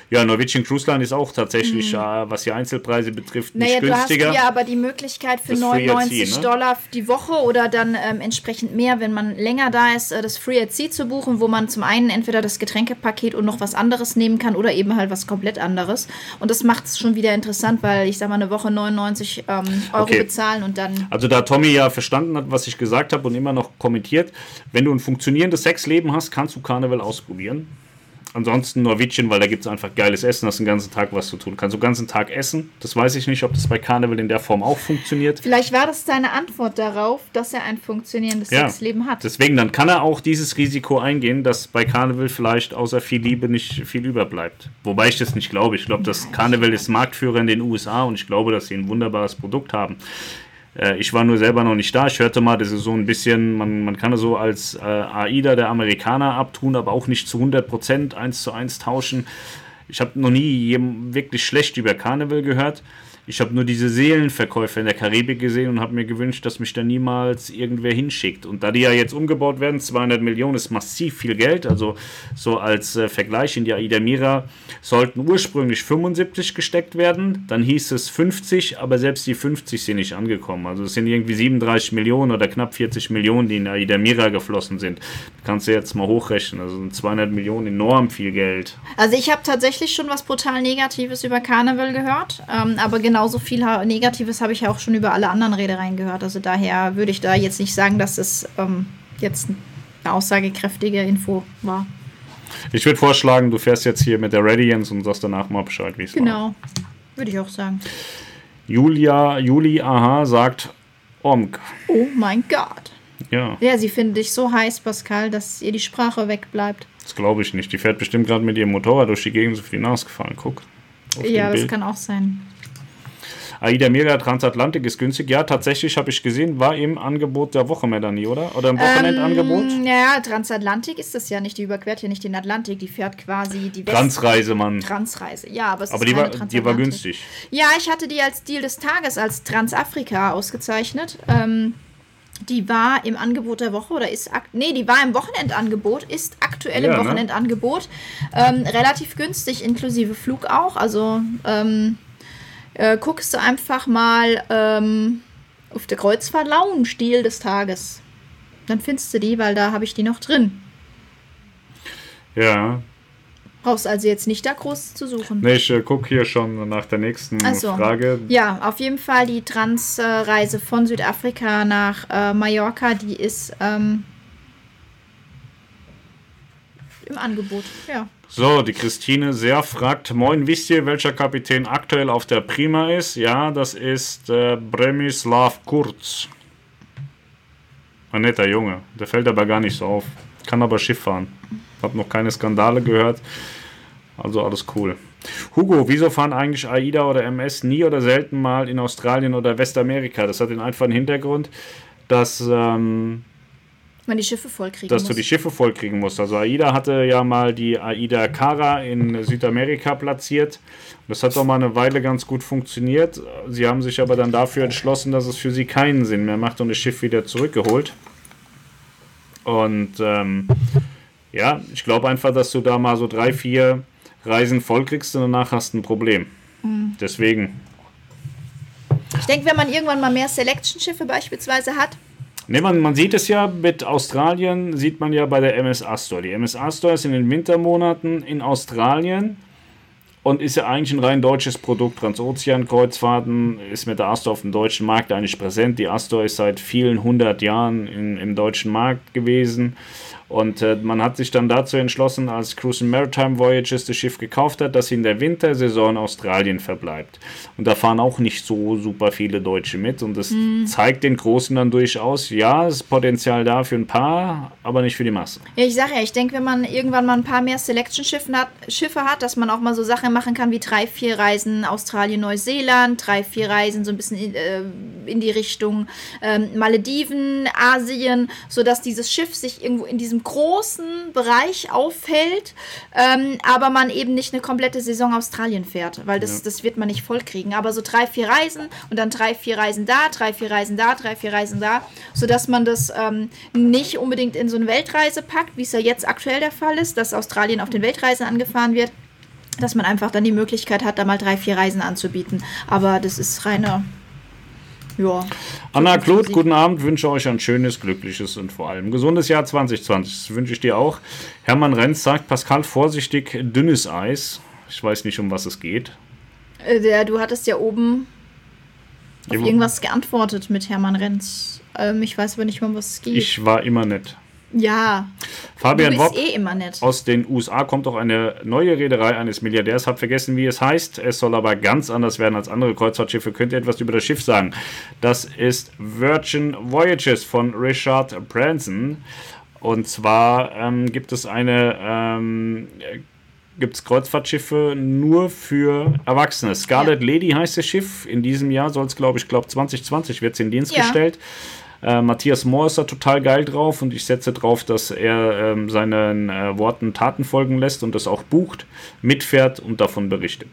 Ja, Norwegian Cruise Line ist auch tatsächlich, mhm. äh, was die Einzelpreise betrifft, nicht naja, günstiger.
Du hast ja aber die Möglichkeit für das 99 ne? Dollar die Woche oder dann ähm, entsprechend mehr, wenn man länger da ist, äh, das Free at Sea zu buchen, wo man zum einen entweder das Getränkepaket und noch was anderes nehmen kann oder eben halt was komplett anderes. Und das macht es schon wieder interessant, weil ich sag mal, eine Woche 99 ähm, Euro okay. bezahlen und dann.
Also da Tommy ja verstanden hat, was ich gesagt habe und immer noch kommentiert, wenn du ein funktionierendes Sexleben hast, kannst du Karneval ausprobieren. Ansonsten Norwegien, weil da gibt es einfach geiles Essen, hast den ganzen Tag was zu tun. Kannst du den ganzen Tag essen. Das weiß ich nicht, ob das bei Karneval in der Form auch funktioniert.
Vielleicht war das seine Antwort darauf, dass er ein funktionierendes ja, Sexleben hat.
Deswegen, dann kann er auch dieses Risiko eingehen, dass bei Karneval vielleicht außer viel Liebe nicht viel überbleibt. Wobei ich das nicht glaube. Ich glaube, dass Karneval ist Marktführer in den USA und ich glaube, dass sie ein wunderbares Produkt haben. Äh, ich war nur selber noch nicht da. Ich hörte mal, das ist so ein bisschen, man, man kann es so als äh, AIDA der Amerikaner abtun, aber auch nicht zu 100 Prozent eins zu eins tauschen. Ich habe noch nie wirklich schlecht über Carnival gehört. Ich habe nur diese Seelenverkäufe in der Karibik gesehen und habe mir gewünscht, dass mich da niemals irgendwer hinschickt. Und da die ja jetzt umgebaut werden, 200 Millionen ist massiv viel Geld. Also so als äh, Vergleich in die Aida Mira sollten ursprünglich 75 gesteckt werden. Dann hieß es 50, aber selbst die 50 sind nicht angekommen. Also es sind irgendwie 37 Millionen oder knapp 40 Millionen, die in Aida Mira geflossen sind. kannst du jetzt mal hochrechnen. Also 200 Millionen enorm viel Geld.
Also ich habe tatsächlich schon was brutal Negatives über Carnival gehört. Ähm, aber genau genauso viel Negatives habe ich ja auch schon über alle anderen Reedereien gehört. Also daher würde ich da jetzt nicht sagen, dass es ähm, jetzt eine aussagekräftige Info war.
Ich würde vorschlagen, du fährst jetzt hier mit der Radiance und sagst danach mal Bescheid, wie es
genau. war. Genau, würde ich auch sagen.
Julia, Juli, aha, sagt Omk.
Oh mein Gott.
Ja.
Ja, sie findet dich so heiß, Pascal, dass ihr die Sprache wegbleibt.
Das glaube ich nicht. Die fährt bestimmt gerade mit ihrem Motorrad durch die Gegend so viel hinausgefahren. Guck.
Ja, das kann auch sein.
Aida Mira Transatlantik ist günstig. Ja, tatsächlich habe ich gesehen, war im Angebot der Woche, Melanie, oder? Oder im Wochenendangebot?
Ähm, ja, Transatlantik ist das ja nicht. Die überquert ja nicht den Atlantik. Die fährt quasi die
West Transreise, Mann.
Transreise, ja, aber es
aber ist die war, die war günstig.
Ja, ich hatte die als Deal des Tages als Transafrika ausgezeichnet. Ähm, Die war im Angebot der Woche oder ist nee, die war im Wochenendangebot, ist aktuell
Ja,
im
ne?
Wochenendangebot. Ähm, relativ günstig, inklusive Flug auch. Also ähm, äh, guckst du einfach mal ähm, auf der Kreuzfahrt Deal des Tages. Dann findest du die, weil da habe ich die noch drin.
Ja,
Brauchst also jetzt nicht da groß zu suchen.
nee, ich äh, gucke hier schon nach der nächsten
so.
Frage.
Ja, auf jeden Fall die Transreise von Südafrika nach äh, Mallorca, die ist ähm, im Angebot. Ja.
So, die Christine sehr fragt, moin, wisst ihr, welcher Kapitän aktuell auf der Prima ist? Ja, das ist äh, Bremislav Kurz. Ein netter Junge, der fällt aber gar nicht so auf. Kann aber Schiff fahren. Hab noch keine Skandale gehört. Also alles cool. Hugo, wieso fahren eigentlich AIDA oder MS nie oder selten mal in Australien oder Westamerika? Das hat den einfachen Hintergrund, dass ähm,
Man die Schiffe vollkriegen
dass
muss.
du die Schiffe vollkriegen musst. Also AIDA hatte ja mal die AIDA Cara in Südamerika platziert. Das hat auch mal eine Weile ganz gut funktioniert. Sie haben sich aber dann dafür entschlossen, dass es für sie keinen Sinn mehr macht und das Schiff wieder zurückgeholt. Und ähm, ja, ich glaube einfach, dass du da mal so drei, vier Reisen vollkriegst und danach hast du ein Problem.
Mhm.
Deswegen.
ich denke, wenn man irgendwann mal mehr Selection-Schiffe beispielsweise hat,
Ne, man, man sieht es ja mit Australien, sieht man ja bei der MS Astor. Die MS Astor ist in den Wintermonaten in Australien und ist ja eigentlich ein rein deutsches Produkt. Transozean-Kreuzfahrten ist mit der Astor auf dem deutschen Markt eigentlich präsent. Die Astor ist seit vielen hundert Jahren in, im deutschen Markt gewesen. Und äh, man hat sich dann dazu entschlossen, als Cruise and Maritime Voyages das Schiff gekauft hat, dass sie in der Wintersaison in Australien verbleibt. Und da fahren auch nicht so super viele Deutsche mit. Und das zeigt den Großen dann durchaus, ja, es ist Potenzial da für ein paar, aber nicht für die Masse.
Ja, ich sage ja, ich denke, wenn man irgendwann mal ein paar mehr Selection-Schiffe hat, Schiffe hat, dass man auch mal so Sachen machen kann wie drei, vier Reisen Australien, Neuseeland, drei, vier Reisen so ein bisschen in, äh, in die Richtung ähm, Malediven, Asien, sodass dieses Schiff sich irgendwo in diesem großen Bereich aufhält, ähm, aber man eben nicht eine komplette Saison Australien fährt, weil das, das wird man nicht vollkriegen. Aber so drei, vier Reisen und dann drei, vier Reisen da, drei, vier Reisen da, drei, vier Reisen da, sodass man das ähm, nicht unbedingt in so eine Weltreise packt, wie es ja jetzt aktuell der Fall ist, dass Australien auf den Weltreisen angefahren wird, dass man einfach dann die Möglichkeit hat, da mal drei, vier Reisen anzubieten. Aber das ist reine, ja.
Anna Claude, guten Abend, wünsche euch ein schönes, glückliches und vor allem gesundes Jahr 2020. Das wünsche ich dir auch. Hermann Renz sagt, Pascal, vorsichtig, dünnes Eis. Ich weiß nicht, um was es geht.
Äh, Der, du hattest ja oben auf
Ja,
irgendwas geantwortet mit Hermann Renz. Ähm, ich weiß aber nicht um was es geht.
Ich war immer nett.
Ja,
Fabian Wopp
eh
aus den USA kommt auch eine neue Reederei eines Milliardärs. Hab vergessen, wie es heißt. Es soll aber ganz anders werden als andere Kreuzfahrtschiffe. Könnt ihr etwas über das Schiff sagen? Das ist Virgin Voyages von Richard Branson. Und zwar ähm, gibt es eine ähm, gibt es Kreuzfahrtschiffe nur für Erwachsene. Scarlet Lady heißt das Schiff. In diesem Jahr soll es, glaube ich, glaube 2020 wird es in Dienst
Ja.
gestellt. Äh, Matthias Mohr ist da total geil drauf und ich setze drauf, dass er ähm, seinen äh, Worten Taten folgen lässt und das auch bucht, mitfährt und davon berichtet.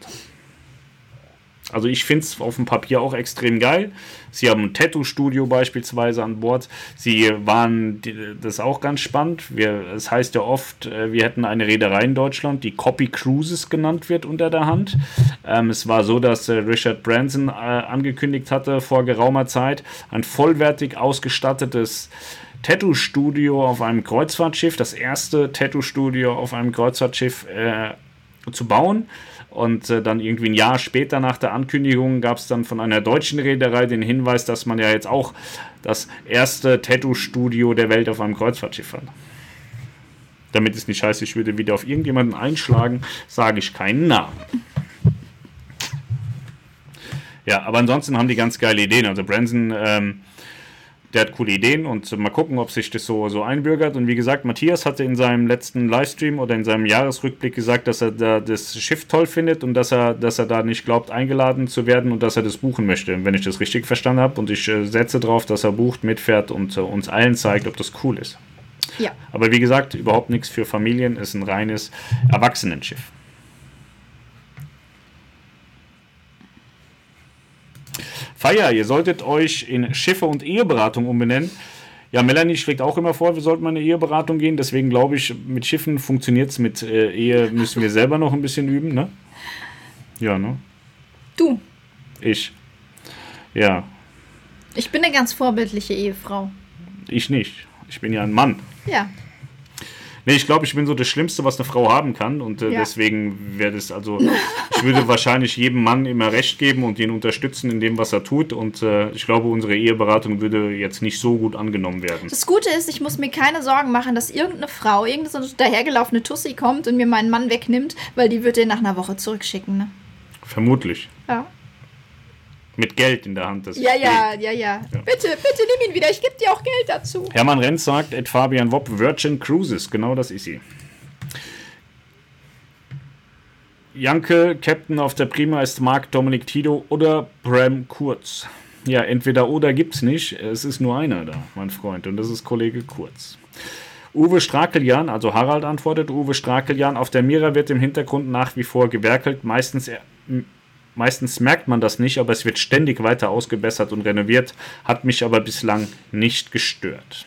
Also ich finde es auf dem Papier auch extrem geil. Sie haben ein Tattoo-Studio beispielsweise an Bord. Sie waren, das auch ganz spannend. Es heißt ja oft, äh, wir hätten eine Reederei in Deutschland, die Copy Cruises genannt wird unter der Hand. Ähm, es war so, dass äh, Richard Branson äh, angekündigt hatte vor geraumer Zeit, ein vollwertig ausgestattetes Tattoo-Studio auf einem Kreuzfahrtschiff, das erste Tattoo-Studio auf einem Kreuzfahrtschiff äh, zu bauen. Und äh, dann irgendwie ein Jahr später nach der Ankündigung gab es dann von einer deutschen Reederei den Hinweis, dass man ja jetzt auch das erste Tattoo-Studio der Welt auf einem Kreuzfahrtschiff hat. Damit es nicht heißt, ich würde wieder auf irgendjemanden einschlagen, sage ich keinen Namen. Ja, aber ansonsten haben die ganz geile Ideen. Also Branson, ähm, der hat coole Ideen und mal gucken, ob sich das so, so einbürgert. Und wie gesagt, Matthias hatte in seinem letzten Livestream oder in seinem Jahresrückblick gesagt, dass er da das Schiff toll findet und dass er, dass er da nicht glaubt, eingeladen zu werden und dass er das buchen möchte, wenn ich das richtig verstanden habe. Und ich äh, setze drauf, dass er bucht, mitfährt und äh, uns allen zeigt, ob das cool ist.
Ja.
Aber wie gesagt, überhaupt nichts für Familien, ist ein reines Erwachsenenschiff. Feier, ihr solltet euch in Schiffe und Eheberatung umbenennen. Ja, Melanie schlägt auch immer vor, wir sollten mal eine Eheberatung gehen. Deswegen glaube ich, mit Schiffen funktioniert es. Mit äh, Ehe müssen wir selber noch ein bisschen üben, ne? Ja, ne?
Du,
Ich. Ja,
ich bin eine ganz vorbildliche Ehefrau.
ich nicht. Ich bin ja ein Mann.
Ja.
Nee, ich glaube, ich bin so das Schlimmste, was eine Frau haben kann. Und äh,
Ja.
deswegen wäre das, also, ich würde wahrscheinlich jedem Mann immer recht geben und ihn unterstützen in dem, was er tut. Und äh, ich glaube, unsere Eheberatung würde jetzt nicht so gut angenommen werden.
Das Gute ist, ich muss mir keine Sorgen machen, dass irgendeine Frau, irgendeine so dahergelaufene Tussi kommt und mir meinen Mann wegnimmt, weil die wird den nach einer Woche zurückschicken, ne?
Vermutlich.
Ja.
Mit Geld in der Hand. Das
Ja, ja, ja, ja. Bitte, bitte nimm ihn wieder. Ich gebe dir auch Geld dazu.
Hermann Renz sagt, Ed Fabian Wopp, Virgin Cruises. Genau das ist sie. Janke, Captain auf der Prima ist Marc Dominik Tito oder Bram Kurz. Ja, entweder oder gibt's nicht. Es ist nur einer da, mein Freund, und das ist Kollege Kurz. Uwe Strakeljan, also Harald antwortet, Uwe Strakeljan, auf der Mira wird im Hintergrund nach wie vor gewerkelt. Meistens, meistens merkt man das nicht, aber es wird ständig weiter ausgebessert und renoviert, hat mich aber bislang nicht gestört.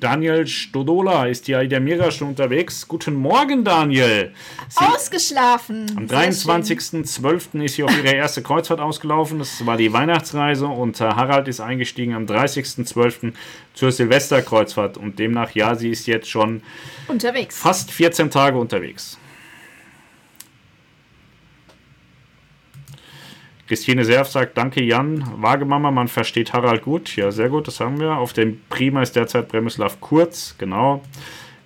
Daniel Stodola ist hier der Mira schon unterwegs. Guten Morgen, Daniel. Sie,
Ausgeschlafen.
am
Sehr schön.
23.12. ist sie auf ihre erste Kreuzfahrt ausgelaufen. Das war die Weihnachtsreise und äh, Harald ist eingestiegen am 30.12. zur Silvesterkreuzfahrt und demnach, ja, sie ist jetzt schon
Unterwegs.
fast 14 Tage unterwegs. Christine Serf sagt, danke Jan, Wagemama, man versteht Harald gut. Ja, sehr gut, das haben wir. Auf dem Prima ist derzeit Bremislav Kurz, genau.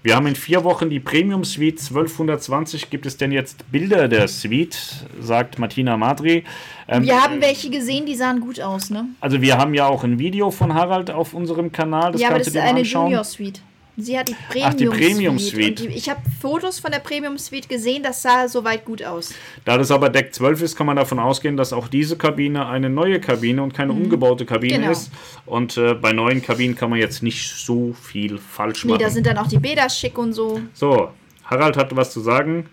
Wir haben in vier Wochen die Premium Suite 1220. Gibt es denn jetzt Bilder der Suite? Sagt Martina Madri. Ähm,
Wir haben welche gesehen, die sahen gut aus, ne?
also wir haben ja auch ein Video von Harald auf unserem Kanal. Das
ja, aber das ist eine
anschauen.
Junior Suite. Sie hat die Premium,
Ach, die Premium Suite.
Und die, ich habe Fotos von der Premium Suite gesehen, das sah soweit gut aus.
Da das aber Deck 12 ist, kann man davon ausgehen, dass auch diese Kabine eine neue Kabine und keine umgebaute Kabine
Genau.
ist. Und äh, bei neuen Kabinen kann man jetzt nicht so viel falsch
Nee,
machen.
da sind dann auch die Bäder schick und so.
so, Harald hatte was zu sagen.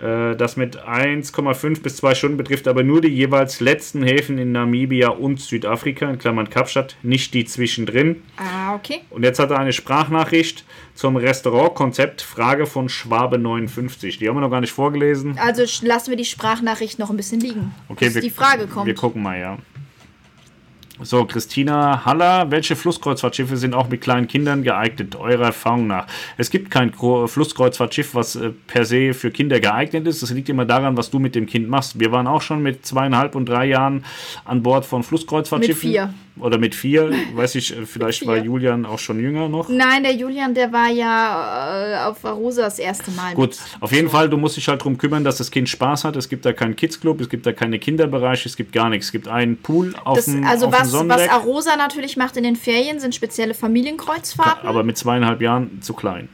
Äh, das mit 1,5 bis 2 Stunden betrifft aber nur die jeweils letzten Häfen in Namibia und Südafrika, in Klammern Kapstadt, nicht die zwischendrin.
Ah, okay.
Und jetzt hat er eine Sprachnachricht zum Restaurantkonzept, Frage von Schwabe59. Die haben wir noch gar nicht vorgelesen.
Also lassen wir die Sprachnachricht noch ein bisschen liegen.
Okay,
bis
wir,
die Frage kommt.
Wir gucken mal, ja. So, Christina Haller, welche Flusskreuzfahrtschiffe sind auch mit kleinen Kindern geeignet, eurer Erfahrung nach? Es gibt kein Flusskreuzfahrtschiff, was äh, per se für Kinder geeignet ist. Das liegt immer daran, was du mit dem Kind machst. Wir waren auch schon mit zweieinhalb und drei Jahren an Bord von Flusskreuzfahrtschiffen.
Mit vier.
Oder mit vier, weiß ich, äh, vielleicht war. Julian auch schon jünger noch.
Nein, der Julian, der war ja äh, auf Arosa das erste Mal.
Gut,
mit.
auf jeden Fall, du musst dich halt darum kümmern, dass das Kind Spaß hat. Es gibt da keinen Kids-Club, es gibt da keine Kinderbereiche, es gibt gar nichts. Es gibt einen Pool auf
Das,
dem,
also
auf dem
was, was. Arosa natürlich macht in den Ferien, sind spezielle Familienkreuzfahrten.
Aber mit zweieinhalb Jahren zu klein.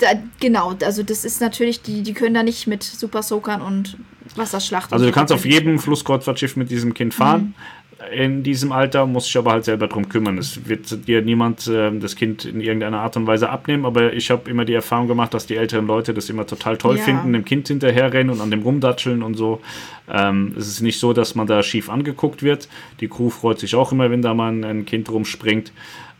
Da, genau, also das ist natürlich, die, die können da nicht mit Super Soakern und Wasserschlacht.
Also du
so
kannst auf jedem Flusskreuzfahrtschiff mit diesem Kind fahren. In diesem Alter muss sich aber halt selber drum kümmern. Es wird dir niemand äh, das Kind in irgendeiner Art und Weise abnehmen, aber ich habe immer die Erfahrung gemacht, dass die älteren Leute das immer total toll
Ja.
finden, dem Kind hinterherrennen und an dem rumdatscheln und so. Ähm, es ist nicht so, dass man da schief angeguckt wird. Die Crew freut sich auch immer, wenn da mal ein, Kind rumspringt.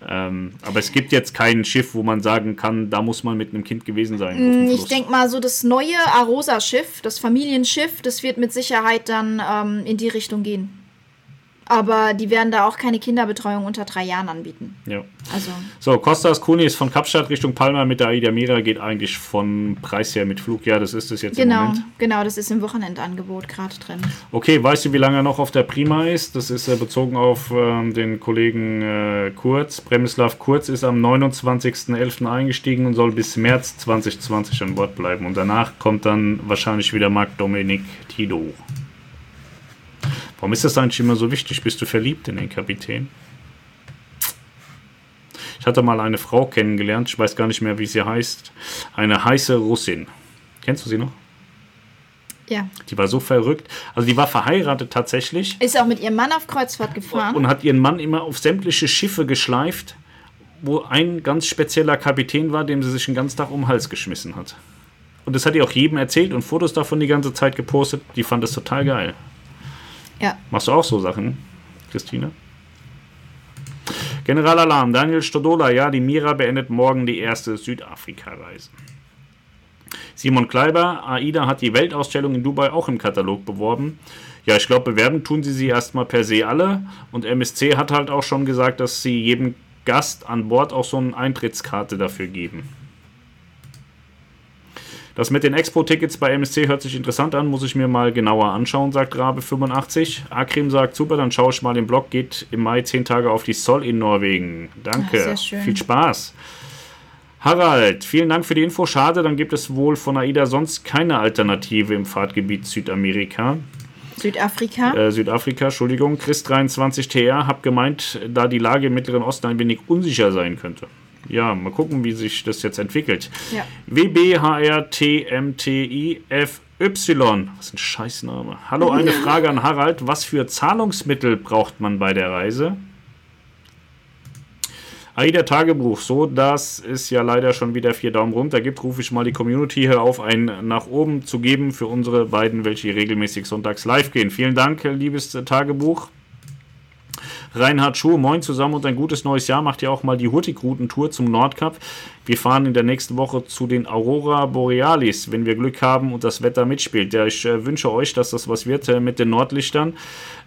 Ähm, aber es gibt jetzt kein Schiff, wo man sagen kann, da muss man mit einem Kind gewesen sein.
Mm, Ich denke mal, so das neue Arosa-Schiff, das Familienschiff, das wird mit Sicherheit dann ähm, in die Richtung gehen. Aber die werden da auch keine Kinderbetreuung unter drei Jahren anbieten.
ja.
Also,
So, Kostas Kunis von Kapstadt Richtung Palma mit der Aida Mira geht eigentlich von Preis her mit Flug. Ja, das ist es jetzt im
genau,
Moment.
genau, das ist im Wochenendangebot gerade drin.
Okay, weißt du, wie lange er noch auf der Prima ist? Das ist äh, bezogen auf ähm, den Kollegen äh, Kurz. Bremislav Kurz ist am 29.11. eingestiegen und soll bis März 2020 an Bord bleiben. Und danach kommt dann wahrscheinlich wieder Marc Dominik Tito. Warum ist das eigentlich immer so wichtig? Bist du verliebt in den Kapitän? Ich hatte mal eine Frau kennengelernt, ich weiß gar nicht mehr, wie sie heißt. Eine heiße Russin. Kennst du sie noch?
Ja.
Die war so verrückt. Also die war verheiratet tatsächlich
Ist auch mit ihrem Mann auf Kreuzfahrt gefahren.
und hat ihren Mann immer auf sämtliche Schiffe geschleift, wo ein ganz spezieller Kapitän war, dem sie sich den ganzen Tag um den Hals geschmissen hat. Und das hat ihr auch jedem erzählt und Fotos davon die ganze Zeit gepostet. Die fand das total geil.
Ja.
Machst du auch so Sachen, Christine? Generalalarm, Daniel Stodola, ja, die Mira beendet morgen die erste Südafrika-Reise. Simon Kleiber, AIDA hat die Weltausstellung in Dubai auch im Katalog beworben. Ja, ich glaube, bewerben tun sie sie erstmal per se alle. Und MSC hat halt auch schon gesagt, dass sie jedem Gast an Bord auch so eine Eintrittskarte dafür geben. Das mit den Expo-Tickets bei MSC hört sich interessant an, muss ich mir mal genauer anschauen, sagt Rabe85. Akrim sagt, super, dann schaue ich mal den Blog, geht im Mai 10 Tage auf die Sol in Norwegen. Danke, Ach, viel Spaß. Harald, vielen Dank für die Info. Schade, dann gibt es wohl von AIDA sonst keine Alternative im Fahrtgebiet Südamerika.
Südafrika?
Äh, Südafrika, Entschuldigung. Chris23TR, hab gemeint, da die Lage im Mittleren Osten ein wenig unsicher sein könnte. Ja, mal gucken, wie sich das jetzt entwickelt. Ja. WBHRTMTIFY. Was ein Scheißname. Hallo, eine Frage an Harald. Was für Zahlungsmittel braucht man bei der Reise? AIDA Tagebuch, so dass es ja leider schon wieder vier Daumen runter gibt, rufe ich mal die Community hier auf, einen nach oben zu geben für unsere beiden, welche regelmäßig sonntags live gehen. Vielen Dank, liebes Tagebuch. Reinhard Schuh, moin zusammen und ein gutes neues Jahr. Macht ihr auch mal die Hurtigruten-Tour zum Nordkap. Wir fahren in der nächsten Woche zu den Aurora Borealis, wenn wir Glück haben und das Wetter mitspielt. Ja, ich äh, wünsche euch, dass das was wird äh, mit den Nordlichtern.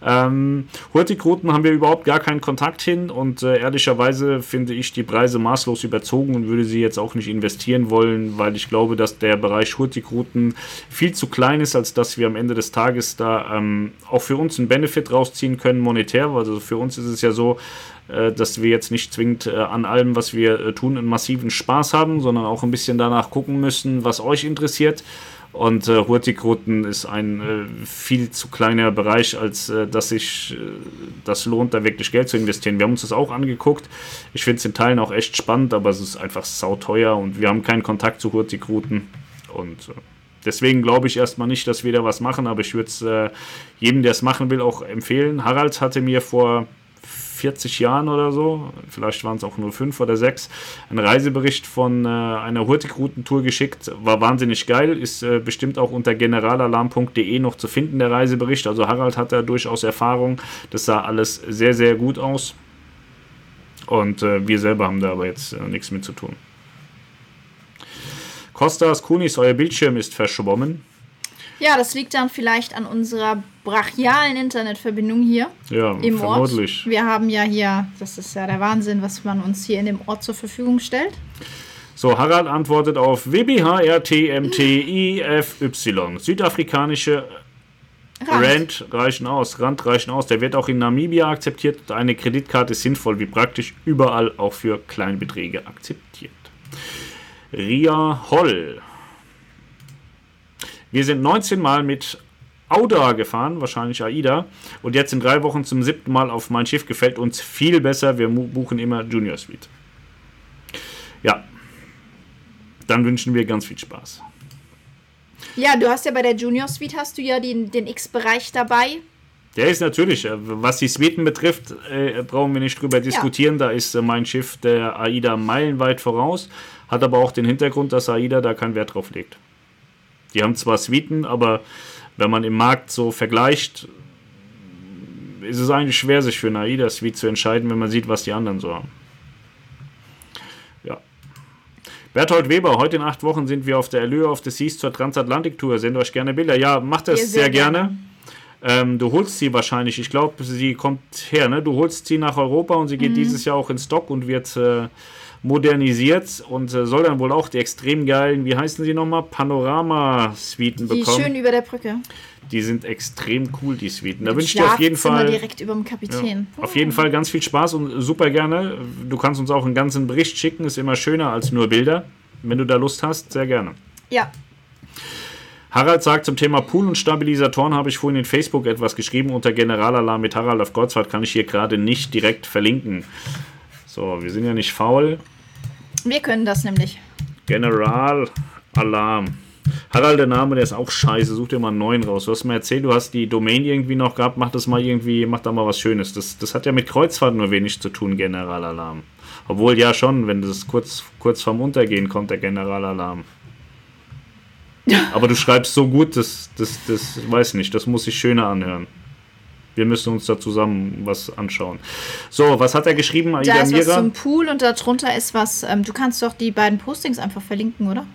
Ähm, Hurtigruten haben wir überhaupt gar keinen Kontakt hin und äh, ehrlicherweise finde ich die Preise maßlos überzogen und würde sie jetzt auch nicht investieren wollen, weil ich glaube, dass der Bereich Hurtigruten viel zu klein ist, als dass wir am Ende des Tages da ähm, auch für uns einen Benefit rausziehen können monetär. Also für uns ist es ja so, äh, dass wir jetzt nicht zwingend äh, an allem, was wir äh, tun, einen massiven Spaß haben, sondern auch ein bisschen danach gucken müssen, was euch interessiert. Und äh, Hurtigruten ist ein äh, viel zu kleiner Bereich, als äh, dass sich äh, das lohnt, da wirklich Geld zu investieren. Wir haben uns das auch angeguckt. Ich finde es in Teilen auch echt spannend, aber es ist einfach sauteuer und wir haben keinen Kontakt zu Hurtigruten. Und äh, deswegen glaube ich erstmal nicht, dass wir da was machen, aber ich würde es äh, jedem, der es machen will, auch empfehlen. Harald hatte mir vor 40 Jahren oder so, vielleicht waren es auch nur fünf oder sechs, einen Reisebericht von äh, einer Hurtigruten-Tour geschickt. War wahnsinnig geil, ist äh, bestimmt auch unter generalalarm.de noch zu finden, der Reisebericht. Also Harald hat da durchaus Erfahrung. Das sah alles sehr, sehr gut aus. Und äh, wir selber haben da aber jetzt äh, nichts mit zu tun. Kostas Kunis, euer Bildschirm ist verschwommen.
Ja, das liegt dann vielleicht an unserer brachialen Internetverbindung hier ja, im vermutlich. Ort. Wir haben ja hier, das ist ja der Wahnsinn, was man uns hier in dem Ort zur Verfügung stellt.
So, Harald antwortet auf WBHRTMTIFY. Südafrikanische Rand. Rand reichen aus, Rand reichen aus. Der wird auch in Namibia akzeptiert. Eine Kreditkarte ist sinnvoll, wie praktisch überall auch für Kleinbeträge akzeptiert. Ria Holl wir sind 19 Mal mit Auda gefahren, wahrscheinlich AIDA. Und jetzt in drei Wochen zum siebten Mal auf mein Schiff. Gefällt uns viel besser. Wir buchen immer Junior Suite. Ja. Dann wünschen wir ganz viel Spaß.
Ja, du hast ja bei der Junior Suite hast du ja den, den X-Bereich dabei.
Der ist natürlich, äh, was die Suiten betrifft, äh, brauchen wir nicht drüber diskutieren. Ja. Da ist äh, mein Schiff der AIDA meilenweit voraus. Hat aber auch den Hintergrund, dass AIDA da keinen Wert drauf legt. Die haben zwar Suiten, aber wenn man im Markt so vergleicht, ist es eigentlich schwer, sich für eine AIDA-Suite zu entscheiden, wenn man sieht, was die anderen so haben. Ja. Berthold Weber, heute in acht Wochen sind wir auf der Allure of the Seas zur Transatlantik-Tour. Sendet euch gerne Bilder. Ja, macht das sehr, sehr, gerne. gerne. Ähm, du holst sie wahrscheinlich, ich glaube, sie kommt her, ne? Du holst sie nach Europa und sie geht mhm. dieses Jahr auch in Stock und wird äh, modernisiert und äh, soll dann wohl auch die extrem geilen, wie heißen sie nochmal, Panorama-Suiten bekommen. Die schön
über der Brücke.
Die sind extrem cool, die Suiten. Da wünsche ich dir auf jeden Fall.
direkt über dem Kapitän.
Ja, auf jeden Fall ganz viel Spaß und super gerne. Du kannst uns auch einen ganzen Bericht schicken, ist immer schöner als nur Bilder. Wenn du da Lust hast, sehr gerne.
Ja.
Harald sagt zum Thema Pool und Stabilisatoren habe ich vorhin in Facebook etwas geschrieben. Unter Generalalarm mit Harald auf Gottswald kann ich hier gerade nicht direkt verlinken. So, wir sind ja nicht faul.
Wir können das nämlich.
General Alarm. Harald, der Name, der ist auch scheiße. Such dir mal einen neuen raus. Du hast mir erzählt, du hast die Domain irgendwie noch gehabt. Mach das mal irgendwie, mach da mal was Schönes. Das, das hat ja mit Kreuzfahrt nur wenig zu tun, Generalalarm. Obwohl ja schon, wenn das kurz, kurz vorm Untergehen kommt, der Generalalarm. Aber du schreibst so gut, das, das, das weiß nicht, das muss sich schöner anhören. Wir müssen uns da zusammen was anschauen. So, was hat er geschrieben?
Aida da ist Mira? was zum Pool und darunter ist was. Ähm, du kannst doch die beiden Postings einfach verlinken, oder?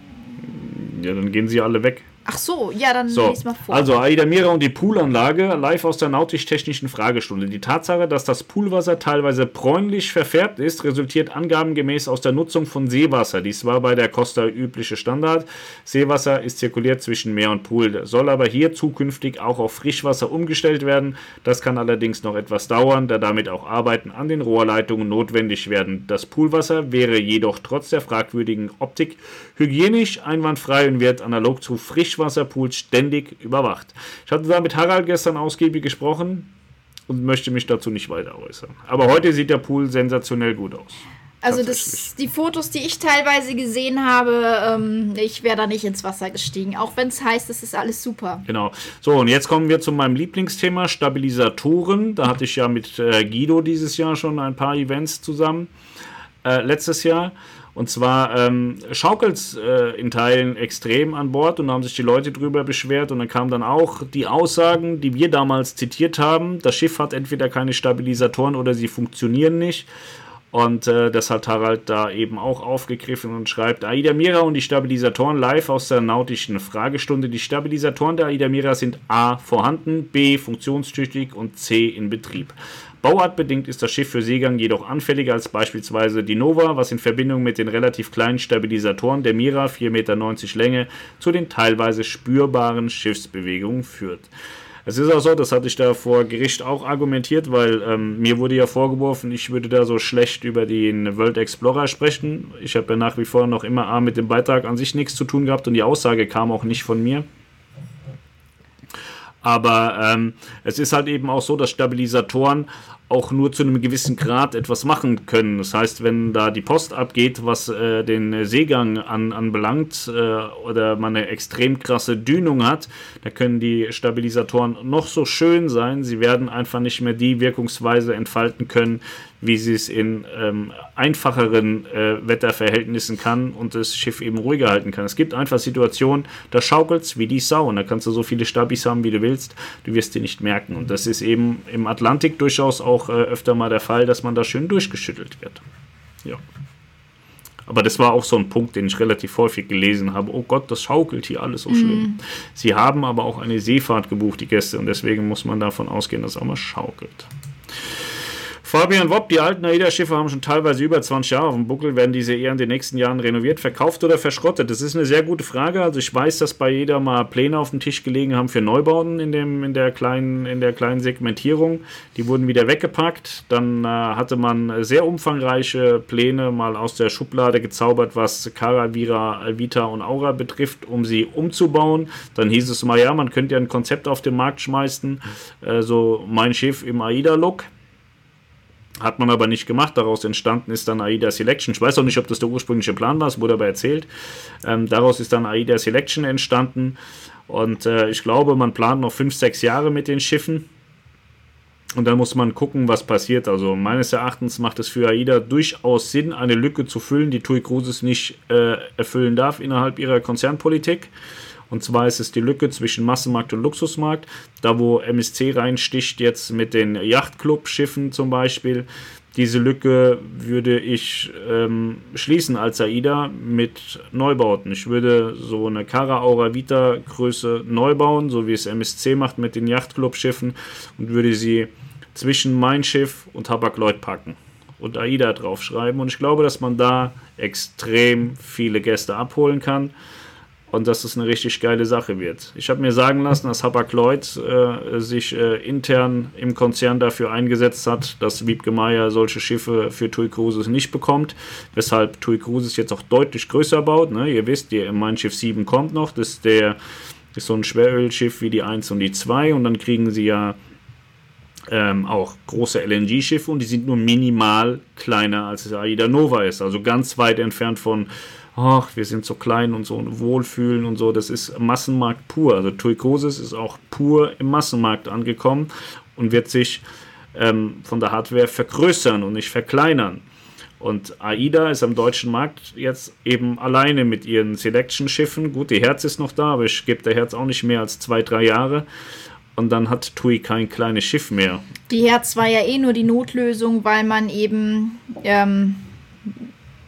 Ja, dann gehen sie alle weg.
Ach so, ja, dann
so, lese mal vor. Also Aida Mira und die Poolanlage live aus der nautisch-technischen Fragestunde. Die Tatsache, dass das Poolwasser teilweise bräunlich verfärbt ist, resultiert angabengemäß aus der Nutzung von Seewasser. Dies war bei der Costa übliche Standard. Seewasser ist zirkuliert zwischen Meer und Pool, soll aber hier zukünftig auch auf Frischwasser umgestellt werden. Das kann allerdings noch etwas dauern, da damit auch Arbeiten an den Rohrleitungen notwendig werden. Das Poolwasser wäre jedoch trotz der fragwürdigen Optik hygienisch einwandfrei und wird analog zu Frischwasser Frischwasserpools ständig überwacht. Ich hatte da mit Harald gestern ausgiebig gesprochen und möchte mich dazu nicht weiter äußern. Aber heute sieht der Pool sensationell gut aus.
Also das, die Fotos, die ich teilweise gesehen habe, ähm, ich wäre da nicht ins Wasser gestiegen, auch wenn es heißt, es ist alles super.
Genau. So, und jetzt kommen wir zu meinem Lieblingsthema, Stabilisatoren. Da hatte ich ja mit äh, Guido dieses Jahr schon ein paar Events zusammen, äh, letztes Jahr. Und zwar ähm, schaukelt es äh, in Teilen extrem an Bord und da haben sich die Leute drüber beschwert und dann kamen dann auch die Aussagen, die wir damals zitiert haben. Das Schiff hat entweder keine Stabilisatoren oder sie funktionieren nicht. Und äh, das hat Harald da eben auch aufgegriffen und schreibt, Aida Mira und die Stabilisatoren live aus der nautischen Fragestunde. Die Stabilisatoren der Aida Mira sind A vorhanden, B funktionstüchtig und C in Betrieb. Bauartbedingt ist das Schiff für Seegang jedoch anfälliger als beispielsweise die Nova, was in Verbindung mit den relativ kleinen Stabilisatoren der Mira 4,90 Meter Länge zu den teilweise spürbaren Schiffsbewegungen führt. Es ist auch so, das hatte ich da vor Gericht auch argumentiert, weil ähm, mir wurde ja vorgeworfen, ich würde da so schlecht über den World Explorer sprechen. Ich habe ja nach wie vor noch immer A mit dem Beitrag an sich nichts zu tun gehabt und die Aussage kam auch nicht von mir. Aber ähm, es ist halt eben auch so, dass Stabilisatoren auch nur zu einem gewissen Grad etwas machen können. Das heißt, wenn da die Post abgeht, was äh, den Seegang an, anbelangt äh, oder man eine extrem krasse Dünung hat, da können die Stabilisatoren noch so schön sein, sie werden einfach nicht mehr die Wirkungsweise entfalten können, wie sie es in ähm, einfacheren äh, Wetterverhältnissen kann und das Schiff eben ruhiger halten kann. Es gibt einfach Situationen, da schaukelt es wie die Sau und da kannst du so viele Stabis haben, wie du willst, du wirst die nicht merken. Und das ist eben im Atlantik durchaus auch äh, öfter mal der Fall, dass man da schön durchgeschüttelt wird. Ja. Aber das war auch so ein Punkt, den ich relativ häufig gelesen habe. Oh Gott, das schaukelt hier alles so schlimm. Mm. Sie haben aber auch eine Seefahrt gebucht, die Gäste, und deswegen muss man davon ausgehen, dass es auch mal schaukelt. Fabian Wopp, die alten AIDA-Schiffe haben schon teilweise über 20 Jahre auf dem Buckel. Werden diese eher in den nächsten Jahren renoviert, verkauft oder verschrottet? Das ist eine sehr gute Frage. Also ich weiß, dass bei jeder mal Pläne auf dem Tisch gelegen haben für Neubauten in, dem, in, der, kleinen, in der kleinen Segmentierung. Die wurden wieder weggepackt. Dann äh, hatte man sehr umfangreiche Pläne mal aus der Schublade gezaubert, was Caravira, Alvita und Aura betrifft, um sie umzubauen. Dann hieß es mal, ja, man könnte ja ein Konzept auf den Markt schmeißen. Äh, so mein Schiff im AIDA-Look. Hat man aber nicht gemacht. Daraus entstanden ist dann AIDA Selection. Ich weiß auch nicht, ob das der ursprüngliche Plan war, es wurde aber erzählt. Ähm, daraus ist dann AIDA Selection entstanden. Und äh, ich glaube, man plant noch 5, 6 Jahre mit den Schiffen. Und dann muss man gucken, was passiert. Also meines Erachtens macht es für AIDA durchaus Sinn, eine Lücke zu füllen, die TUI Cruises nicht äh, erfüllen darf innerhalb ihrer Konzernpolitik. Und zwar ist es die Lücke zwischen Massenmarkt und Luxusmarkt. Da, wo MSC reinsticht, jetzt mit den Yachtclub-Schiffen zum Beispiel. Diese Lücke würde ich ähm, schließen als AIDA mit Neubauten. Ich würde so eine Cara Aura Vita Größe neu bauen, so wie es MSC macht mit den Yachtclub-Schiffen und würde sie zwischen mein Schiff und Tabak Lloyd packen und AIDA draufschreiben. Und ich glaube, dass man da extrem viele Gäste abholen kann und dass es eine richtig geile Sache wird. Ich habe mir sagen lassen, dass Hapag-Lloyd äh, sich äh, intern im Konzern dafür eingesetzt hat, dass Wiebke Meier solche Schiffe für TUI Cruises nicht bekommt, weshalb TUI Cruises jetzt auch deutlich größer baut. Ne? Ihr wisst, die, Mein Schiff 7 kommt noch, das ist, der, ist so ein Schwerölschiff wie die 1 und die 2 und dann kriegen sie ja ähm, auch große LNG-Schiffe und die sind nur minimal kleiner als das AIDA Nova ist, also ganz weit entfernt von ach, wir sind so klein und so und wohlfühlen und so. Das ist Massenmarkt pur. Also Tuikosis ist auch pur im Massenmarkt angekommen und wird sich ähm, von der Hardware vergrößern und nicht verkleinern. Und AIDA ist am deutschen Markt jetzt eben alleine mit ihren Selection-Schiffen. Gut, die Herz ist noch da, aber ich gebe der Herz auch nicht mehr als zwei, drei Jahre. und dann hat TUI kein kleines Schiff mehr.
Die Herz war ja eh nur die Notlösung, weil man eben ähm,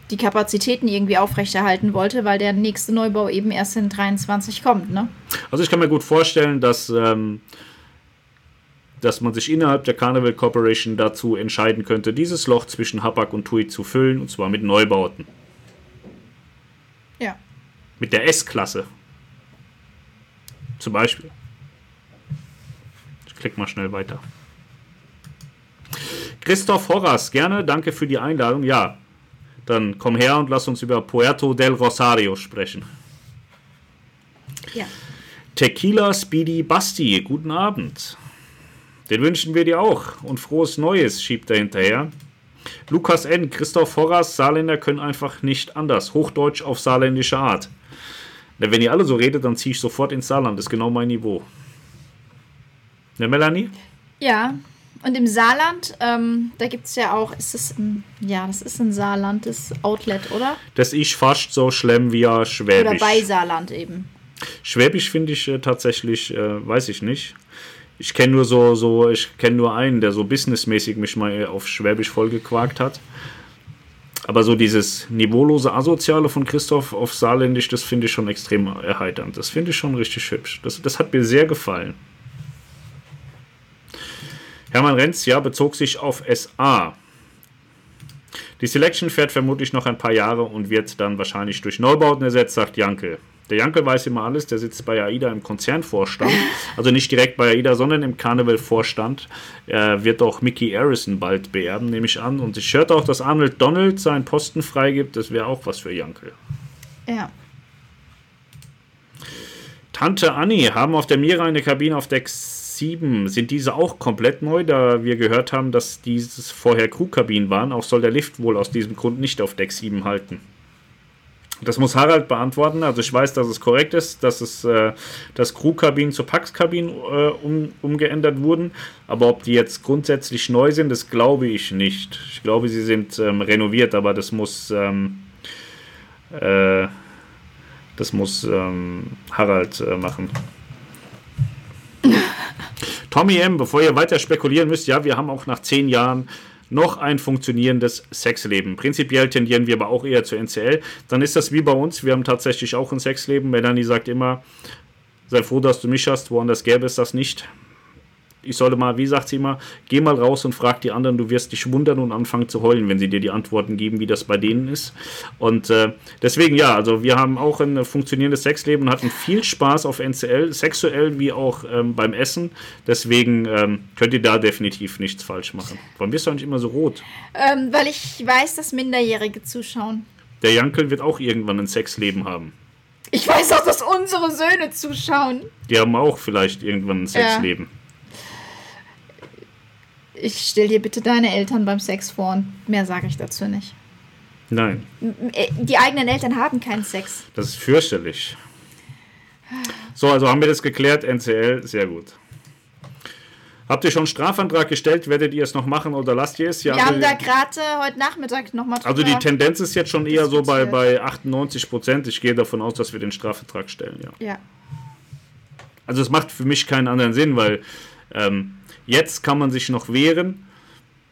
die Kapazitäten irgendwie aufrechterhalten wollte, weil der nächste Neubau eben erst in 23 kommt, ne?
Also ich kann mir gut vorstellen, dass, ähm, dass man sich innerhalb der Carnival Corporation dazu entscheiden könnte, dieses Loch zwischen Hapag und TUI zu füllen, und zwar mit Neubauten.
Ja.
Mit der S-Klasse. Zum Beispiel. Ich klicke mal schnell weiter. Christoph Horras, gerne, danke für die Einladung. Ja, dann komm her und lass uns über Puerto del Rosario sprechen.
Ja.
Tequila Speedy Basti, guten Abend. Den wünschen wir dir auch und frohes Neues, schiebt er hinterher. Lukas N., Christoph Horras, Saarländer können einfach nicht anders. Hochdeutsch auf saarländische Art. Na, wenn ihr alle so redet, dann ziehe ich sofort ins Saarland. Das ist genau mein Niveau. Ne, Melanie?
Ja. Und im Saarland, ähm, da gibt es ja auch, ist es ein, ja, das ist ein Saarland, das Outlet, oder?
Das ist fast so schlimm wie ja Schwäbisch.
Oder bei Saarland eben.
Schwäbisch finde ich äh, tatsächlich, äh, weiß ich nicht. Ich kenne nur so, so, ich kenne nur einen, der so businessmäßig mich mal auf Schwäbisch vollgequakt hat. Aber so dieses niveaulose Asoziale von Christoph auf Saarländisch, das finde ich schon extrem erheiternd. Das finde ich schon richtig hübsch. Das, das hat mir sehr gefallen. Hermann Renz, ja, bezog sich auf SA. Die Selection fährt vermutlich noch ein paar Jahre und wird dann wahrscheinlich durch Neubauten ersetzt, sagt Jankel. Der Jankel weiß immer alles, der sitzt bei AIDA im Konzernvorstand, also nicht direkt bei AIDA, sondern im Carnival-Vorstand. Er wird auch Mickey Harrison bald beerben, nehme ich an. Und ich hörte auch, dass Arnold Donald seinen Posten freigibt. Das wäre auch was für Jankel.
Ja.
Tante Annie haben auf der Mira eine Kabine auf Deck 7. Sind diese auch komplett neu, da wir gehört haben, dass dieses vorher Crewkabinen waren? Auch soll der Lift wohl aus diesem Grund nicht auf Deck 7 halten. Das muss Harald beantworten. Also ich weiß, dass es korrekt ist, dass es äh, dass Crewkabinen zu Pax-Kabinen äh, um, umgeändert wurden. Aber ob die jetzt grundsätzlich neu sind, das glaube ich nicht. Ich glaube, sie sind ähm, renoviert, aber das muss ähm, äh, das muss ähm, Harald äh, machen. Tommy M., bevor ihr weiter spekulieren müsst, ja, wir haben auch nach zehn Jahren noch ein funktionierendes Sexleben. Prinzipiell tendieren wir aber auch eher zu NCL. Dann ist das wie bei uns. Wir haben tatsächlich auch ein Sexleben. Melanie sagt immer, sei froh, dass du mich hast. Woanders gäbe es das nicht ich solle mal, wie sagt sie immer, geh mal raus und frag die anderen, du wirst dich wundern und anfangen zu heulen, wenn sie dir die Antworten geben, wie das bei denen ist. Und äh, deswegen ja, also wir haben auch ein funktionierendes Sexleben und hatten viel Spaß auf NCL, sexuell wie auch ähm, beim Essen. Deswegen ähm, könnt ihr da definitiv nichts falsch machen. Warum bist du eigentlich immer so rot?
Ähm, weil ich weiß, dass Minderjährige zuschauen.
Der Jankel wird auch irgendwann ein Sexleben haben.
Ich weiß auch, dass unsere Söhne zuschauen.
Die haben auch vielleicht irgendwann ein Sexleben. Ja
ich stell dir bitte deine Eltern beim Sex vor und mehr sage ich dazu nicht.
Nein.
Äh, die eigenen Eltern haben keinen Sex.
Das ist fürchterlich. So, also haben wir das geklärt, NCL, sehr gut. Habt ihr schon einen Strafantrag gestellt? Werdet ihr es noch machen oder lasst ihr es?
Ja, wir haben da gerade äh, heute Nachmittag nochmal
drüber Also die Tendenz ist jetzt schon eher so bei, bei 98 Prozent. Ich gehe davon aus, dass wir den Strafantrag stellen, ja.
Ja.
Also es macht für mich keinen anderen Sinn, weil ähm, Jetzt kann man sich noch wehren.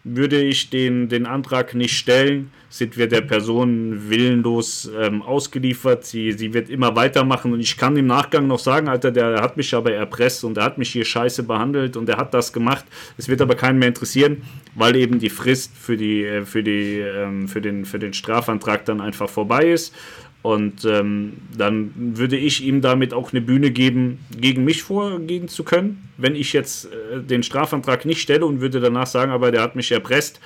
Würde ich den, den Antrag nicht stellen, sind wir der Person willenlos ähm, ausgeliefert. Sie, sie wird immer weitermachen und ich kann im Nachgang noch sagen, Alter, der hat mich aber erpresst und der hat mich hier scheiße behandelt und der hat das gemacht. Es wird aber keinen mehr interessieren, weil eben die Frist für, die, äh, für, die, ähm, für, den, für den Strafantrag dann einfach vorbei ist und ähm, dann würde ich ihm damit auch eine Bühne geben, gegen mich vorgehen zu können. Wenn ich jetzt äh, den Strafantrag nicht stelle und würde danach sagen, aber der hat mich erpresst,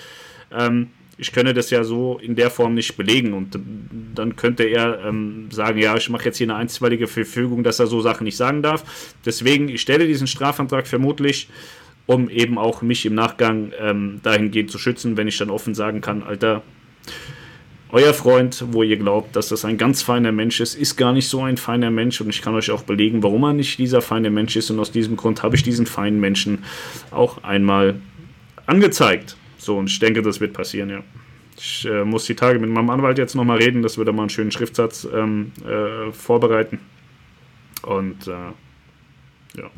ähm, ich könne das ja so in der Form nicht belegen. Und dann könnte er ähm, sagen, ja, ich mache jetzt hier eine einstweilige Verfügung, dass er so Sachen nicht sagen darf. Deswegen, ich stelle diesen Strafantrag vermutlich, um eben auch mich im Nachgang ähm, dahingehend zu schützen, wenn ich dann offen sagen kann, Alter, euer Freund, wo ihr glaubt, dass das ein ganz feiner Mensch ist, ist gar nicht so ein feiner Mensch und ich kann euch auch belegen, warum er nicht dieser feine Mensch ist und aus diesem Grund habe ich diesen feinen Menschen auch einmal angezeigt. So, und ich denke, das wird passieren, ja. Ich äh, muss die Tage mit meinem Anwalt jetzt nochmal reden, dass wir da mal einen schönen Schriftsatz ähm, äh, vorbereiten. Und äh, ja.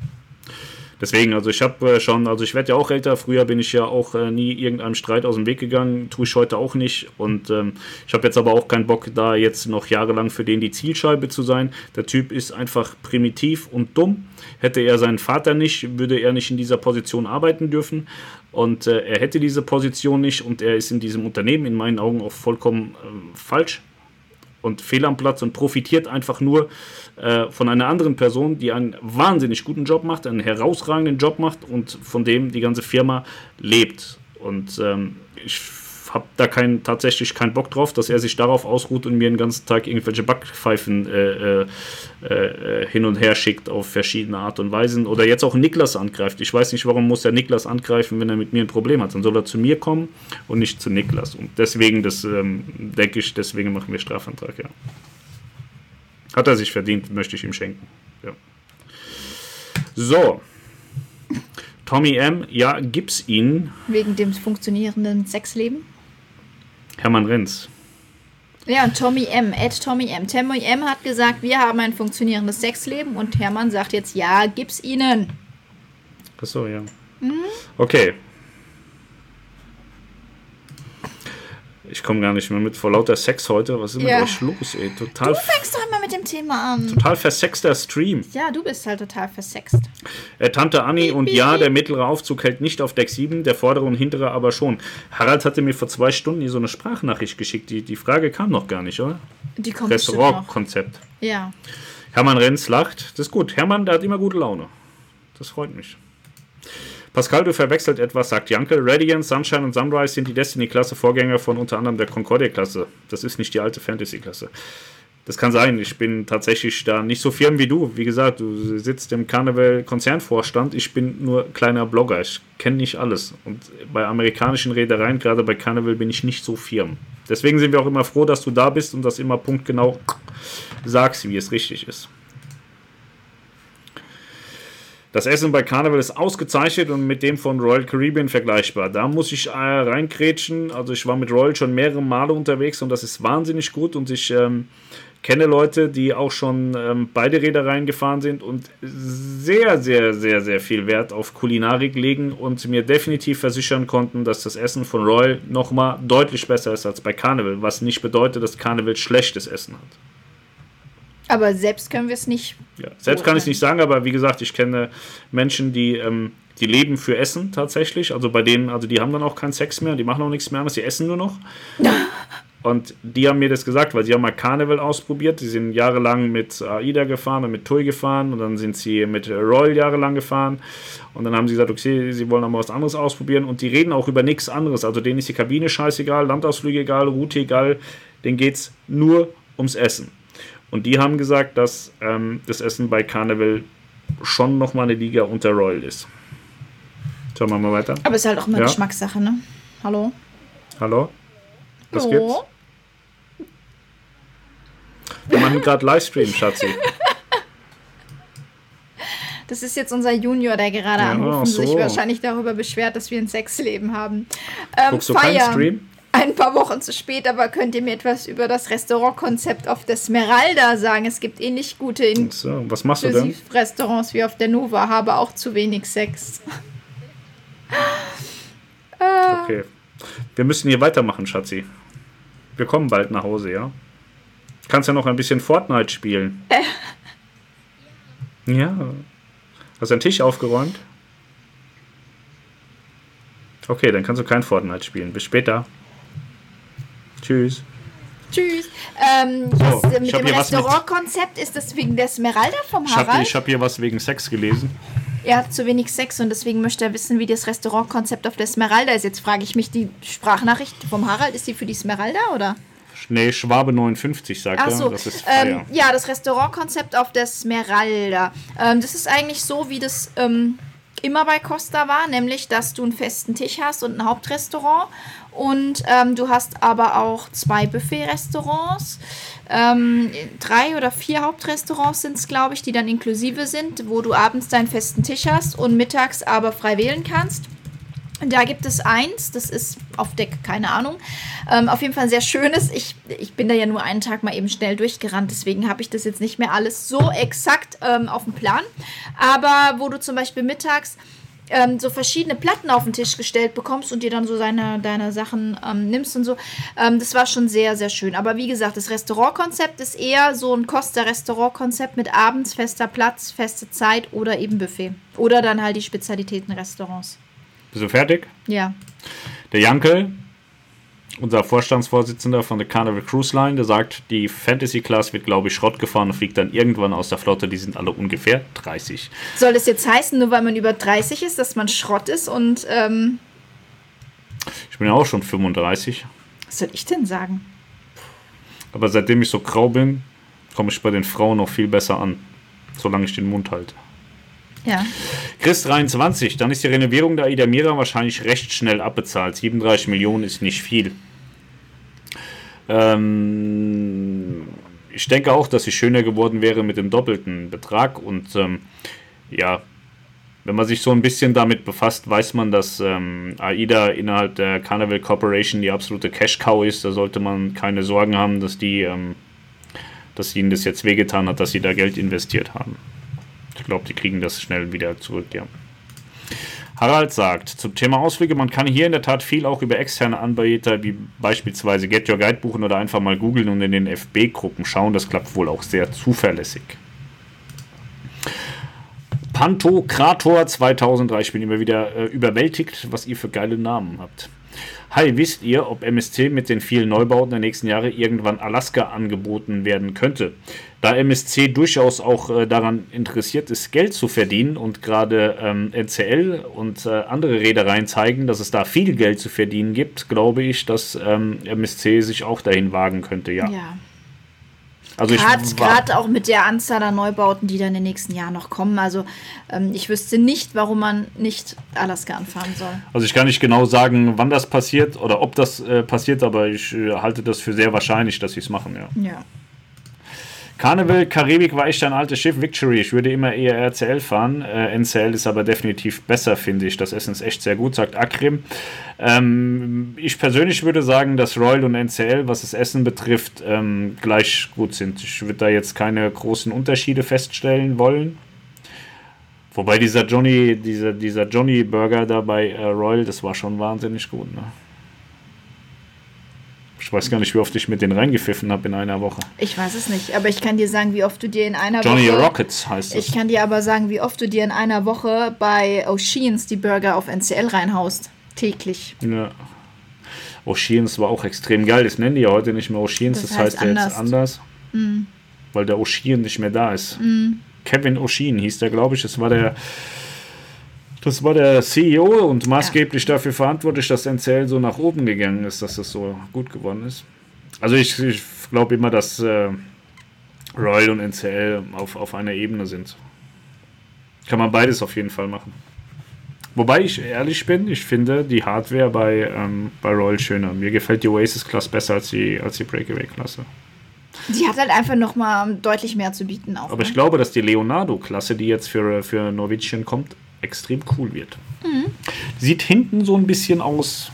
Deswegen, also ich habe äh, schon, also ich werde ja auch älter. Früher bin ich ja auch äh, nie irgendeinem Streit aus dem Weg gegangen, tue ich heute auch nicht. Und ähm, ich habe jetzt aber auch keinen Bock, da jetzt noch jahrelang für den die Zielscheibe zu sein. Der Typ ist einfach primitiv und dumm. Hätte er seinen Vater nicht, würde er nicht in dieser Position arbeiten dürfen. Und äh, er hätte diese Position nicht und er ist in diesem Unternehmen in meinen Augen auch vollkommen äh, falsch und fehl am Platz und profitiert einfach nur äh, von einer anderen Person, die einen wahnsinnig guten Job macht, einen herausragenden Job macht und von dem die ganze Firma lebt. Und ähm, ich habe da kein, tatsächlich keinen Bock drauf, dass er sich darauf ausruht und mir den ganzen Tag irgendwelche Backpfeifen äh, äh, äh, hin und her schickt auf verschiedene Art und Weisen. Oder jetzt auch Niklas angreift. Ich weiß nicht, warum muss er Niklas angreifen, wenn er mit mir ein Problem hat. Dann soll er zu mir kommen und nicht zu Niklas. Und deswegen, das ähm, denke ich, deswegen machen wir Strafantrag, ja. Hat er sich verdient, möchte ich ihm schenken. Ja. So. Tommy M., ja, gibt's ihn.
Wegen dem funktionierenden Sexleben?
Hermann Renz.
Ja, und Tommy M., Ed Tommy M. Tommy M. hat gesagt, wir haben ein funktionierendes Sexleben und Hermann sagt jetzt, ja, gib's ihnen.
Achso, ja. Mhm. Okay, Ich komme gar nicht mehr mit vor lauter Sex heute. Was ist ja. mit euch los, ey? Total.
Du fängst doch immer mit dem Thema an.
Total versexter Stream.
Ja, du bist halt total versext.
Äh, Tante Anni und ja, der mittlere Aufzug hält nicht auf Deck 7, der vordere und hintere aber schon. Harald hatte mir vor zwei Stunden hier so eine Sprachnachricht geschickt. Die, die Frage kam noch gar nicht, oder?
Die kommt
Restaurantkonzept.
Ja.
Hermann Renz lacht. Das ist gut. Hermann, der hat immer gute Laune. Das freut mich. Pascal, du verwechselt etwas, sagt Janke. Radiant, Sunshine und Sunrise sind die Destiny-Klasse Vorgänger von unter anderem der Concordia-Klasse. Das ist nicht die alte Fantasy-Klasse. Das kann sein. Ich bin tatsächlich da nicht so firm wie du. Wie gesagt, du sitzt im Carnival-Konzernvorstand. Ich bin nur kleiner Blogger. Ich kenne nicht alles. Und bei amerikanischen Reedereien, gerade bei Carnival, bin ich nicht so firm. Deswegen sind wir auch immer froh, dass du da bist und das immer punktgenau sagst, wie es richtig ist. Das Essen bei Carnival ist ausgezeichnet und mit dem von Royal Caribbean vergleichbar. Da muss ich äh, reinkrätschen. Also ich war mit Royal schon mehrere Male unterwegs und das ist wahnsinnig gut und ich ähm, kenne Leute, die auch schon ähm, beide Reedereien gefahren sind und sehr, sehr, sehr, sehr viel Wert auf Kulinarik legen und mir definitiv versichern konnten, dass das Essen von Royal nochmal deutlich besser ist als bei Carnival, was nicht bedeutet, dass Carnival schlechtes Essen hat.
Aber selbst können wir es nicht.
Ja, selbst kann ich es nicht sagen, aber wie gesagt, ich kenne Menschen, die, ähm, die leben für Essen tatsächlich. Also bei denen, also die haben dann auch keinen Sex mehr, die machen auch nichts mehr anderes, die essen nur noch. Und die haben mir das gesagt, weil sie haben mal Carnival ausprobiert. Die sind jahrelang mit AIDA gefahren und mit TUI gefahren und dann sind sie mit Royal jahrelang gefahren. Und dann haben sie gesagt, okay, sie wollen aber was anderes ausprobieren. Und die reden auch über nichts anderes. Also denen ist die Kabine scheißegal, Landausflüge egal, Route egal. Denen geht es nur ums Essen. Und die haben gesagt, dass ähm, das Essen bei Carnival schon nochmal eine Liga unter Royal ist. Schauen wir mal weiter.
Aber es ist halt auch immer ja. Geschmackssache, ne? Hallo?
Hallo? Was Hallo? gibt's? Wir machen gerade Livestream, Schatzi.
Das ist jetzt unser Junior, der gerade ja, anruft und so. sich wahrscheinlich darüber beschwert, dass wir ein Sexleben haben.
Ähm, Guckst du keinen Stream?
Ein paar Wochen zu spät, aber könnt ihr mir etwas über das Restaurantkonzept auf der Smeralda sagen? Es gibt ähnlich eh gute
In so, was machst du denn?
Restaurants wie auf der Nova, habe auch zu wenig Sex.
okay. Wir müssen hier weitermachen, Schatzi. Wir kommen bald nach Hause, ja? Kannst ja noch ein bisschen Fortnite spielen. Äh. Ja. Hast du einen Tisch aufgeräumt? Okay, dann kannst du kein Fortnite spielen. Bis später. Tschüss.
Tschüss. Ähm, so, das, mit dem Restaurantkonzept ist das wegen der Smeralda vom Harald?
Ich habe hab hier was wegen Sex gelesen.
Er hat zu wenig Sex und deswegen möchte er wissen, wie das Restaurantkonzept auf der Smeralda ist. Jetzt frage ich mich, die Sprachnachricht vom Harald, ist die für die Smeralda oder?
Nee, Schwabe 59 sagt Ach
so. er. Das ist ähm, ja, das Restaurantkonzept auf der Smeralda. Ähm, das ist eigentlich so, wie das ähm, immer bei Costa war, nämlich, dass du einen festen Tisch hast und ein Hauptrestaurant und ähm, du hast aber auch zwei Buffet-Restaurants. Ähm, drei oder vier Hauptrestaurants sind es, glaube ich, die dann inklusive sind, wo du abends deinen festen Tisch hast und mittags aber frei wählen kannst. Da gibt es eins, das ist auf Deck, keine Ahnung. Ähm, auf jeden Fall ein sehr schönes. Ich, ich bin da ja nur einen Tag mal eben schnell durchgerannt, deswegen habe ich das jetzt nicht mehr alles so exakt ähm, auf dem Plan. Aber wo du zum Beispiel mittags ähm, so verschiedene Platten auf den Tisch gestellt bekommst und dir dann so seine, deine Sachen ähm, nimmst und so. Ähm, das war schon sehr, sehr schön. Aber wie gesagt, das Restaurantkonzept ist eher so ein Costa-Restaurant-Konzept mit abends fester Platz, feste Zeit oder eben Buffet. Oder dann halt die Spezialitäten-Restaurants.
Bist du fertig?
Ja.
Der Jankel, unser Vorstandsvorsitzender von der Carnival Cruise Line, der sagt, die Fantasy Class wird, glaube ich, Schrott gefahren und fliegt dann irgendwann aus der Flotte. Die sind alle ungefähr 30.
Soll das jetzt heißen, nur weil man über 30 ist, dass man Schrott ist und. Ähm,
ich bin ja auch schon 35.
Was soll ich denn sagen?
Aber seitdem ich so grau bin, komme ich bei den Frauen noch viel besser an. Solange ich den Mund halte.
Ja.
Chris 23, dann ist die Renovierung der Aida Mira wahrscheinlich recht schnell abbezahlt. 37 Millionen ist nicht viel. Ähm, ich denke auch, dass sie schöner geworden wäre mit dem doppelten Betrag. Und ähm, ja, wenn man sich so ein bisschen damit befasst, weiß man, dass ähm, AIDA innerhalb der Carnival Corporation die absolute Cash-Cow ist. Da sollte man keine Sorgen haben, dass die, ähm, dass ihnen das jetzt wehgetan hat, dass sie da Geld investiert haben. Ich glaube, die kriegen das schnell wieder zurück, ja. Harald sagt, zum Thema Ausflüge, man kann hier in der Tat viel auch über externe Anbieter wie beispielsweise Get Your Guide buchen oder einfach mal googeln und in den FB-Gruppen schauen. Das klappt wohl auch sehr zuverlässig. Pantokrator 2003, ich bin immer wieder äh, überwältigt, was ihr für geile Namen habt. Hi, wisst ihr, ob MSC mit den vielen Neubauten der nächsten Jahre irgendwann Alaska angeboten werden könnte? Da MSC durchaus auch äh, daran interessiert ist, Geld zu verdienen und gerade ähm, NCL und äh, andere Reedereien zeigen, dass es da viel Geld zu verdienen gibt, glaube ich, dass ähm, MSC sich auch dahin wagen könnte, ja.
Ja.
Also
Gerade auch mit der Anzahl an Neubauten, die dann in den nächsten Jahren noch kommen. Also ähm, ich wüsste nicht, warum man nicht Alaska anfahren soll.
Also ich kann nicht genau sagen, wann das passiert oder ob das äh, passiert, aber ich äh, halte das für sehr wahrscheinlich, dass sie es machen, ja.
Ja.
Carnival Karibik war echt ein altes Schiff, Victory. Ich würde immer eher RCL fahren. Äh, NCL ist aber definitiv besser, finde ich. Das Essen ist echt sehr gut, sagt Akrim. Ähm, ich persönlich würde sagen, dass Royal und NCL, was das Essen betrifft, ähm, gleich gut sind. Ich würde da jetzt keine großen Unterschiede feststellen wollen. Wobei dieser Johnny, dieser, dieser Johnny Burger da bei äh, Royal, das war schon wahnsinnig gut. Ne? Ich weiß gar nicht, wie oft ich mit denen reingepfiffen habe in einer Woche.
Ich weiß es nicht, aber ich kann dir sagen, wie oft du dir in einer
Johnny
Woche.
Rockets heißt es.
Ich kann dir aber sagen, wie oft du dir in einer Woche bei Oceans die Burger auf NCL reinhaust. Täglich.
Ja. Oceans war auch extrem geil. Das nennen die ja heute nicht mehr Oceans, das,
Das
heißt,
heißt
ja
anders.
jetzt anders. Weil der Ocean nicht mehr da ist.
Mhm.
Kevin Ocean hieß der, glaube ich. Das war der. Das war der CEO und maßgeblich dafür verantwortlich, dass NCL so nach oben gegangen ist, dass das so gut geworden ist. Also ich, ich glaube immer, dass äh, Royal und NCL auf, auf einer Ebene sind. Kann man beides auf jeden Fall machen. Wobei ich ehrlich bin, ich finde die Hardware bei, ähm, bei Royal schöner. Mir gefällt die Oasis-Klasse besser als die, als die Breakaway-Klasse.
Die hat halt einfach nochmal deutlich mehr zu bieten auch.
Aber ich
ne?
glaube, dass die Leonardo-Klasse, die jetzt für, für Norwegian kommt, extrem cool wird. Sieht hinten so ein bisschen aus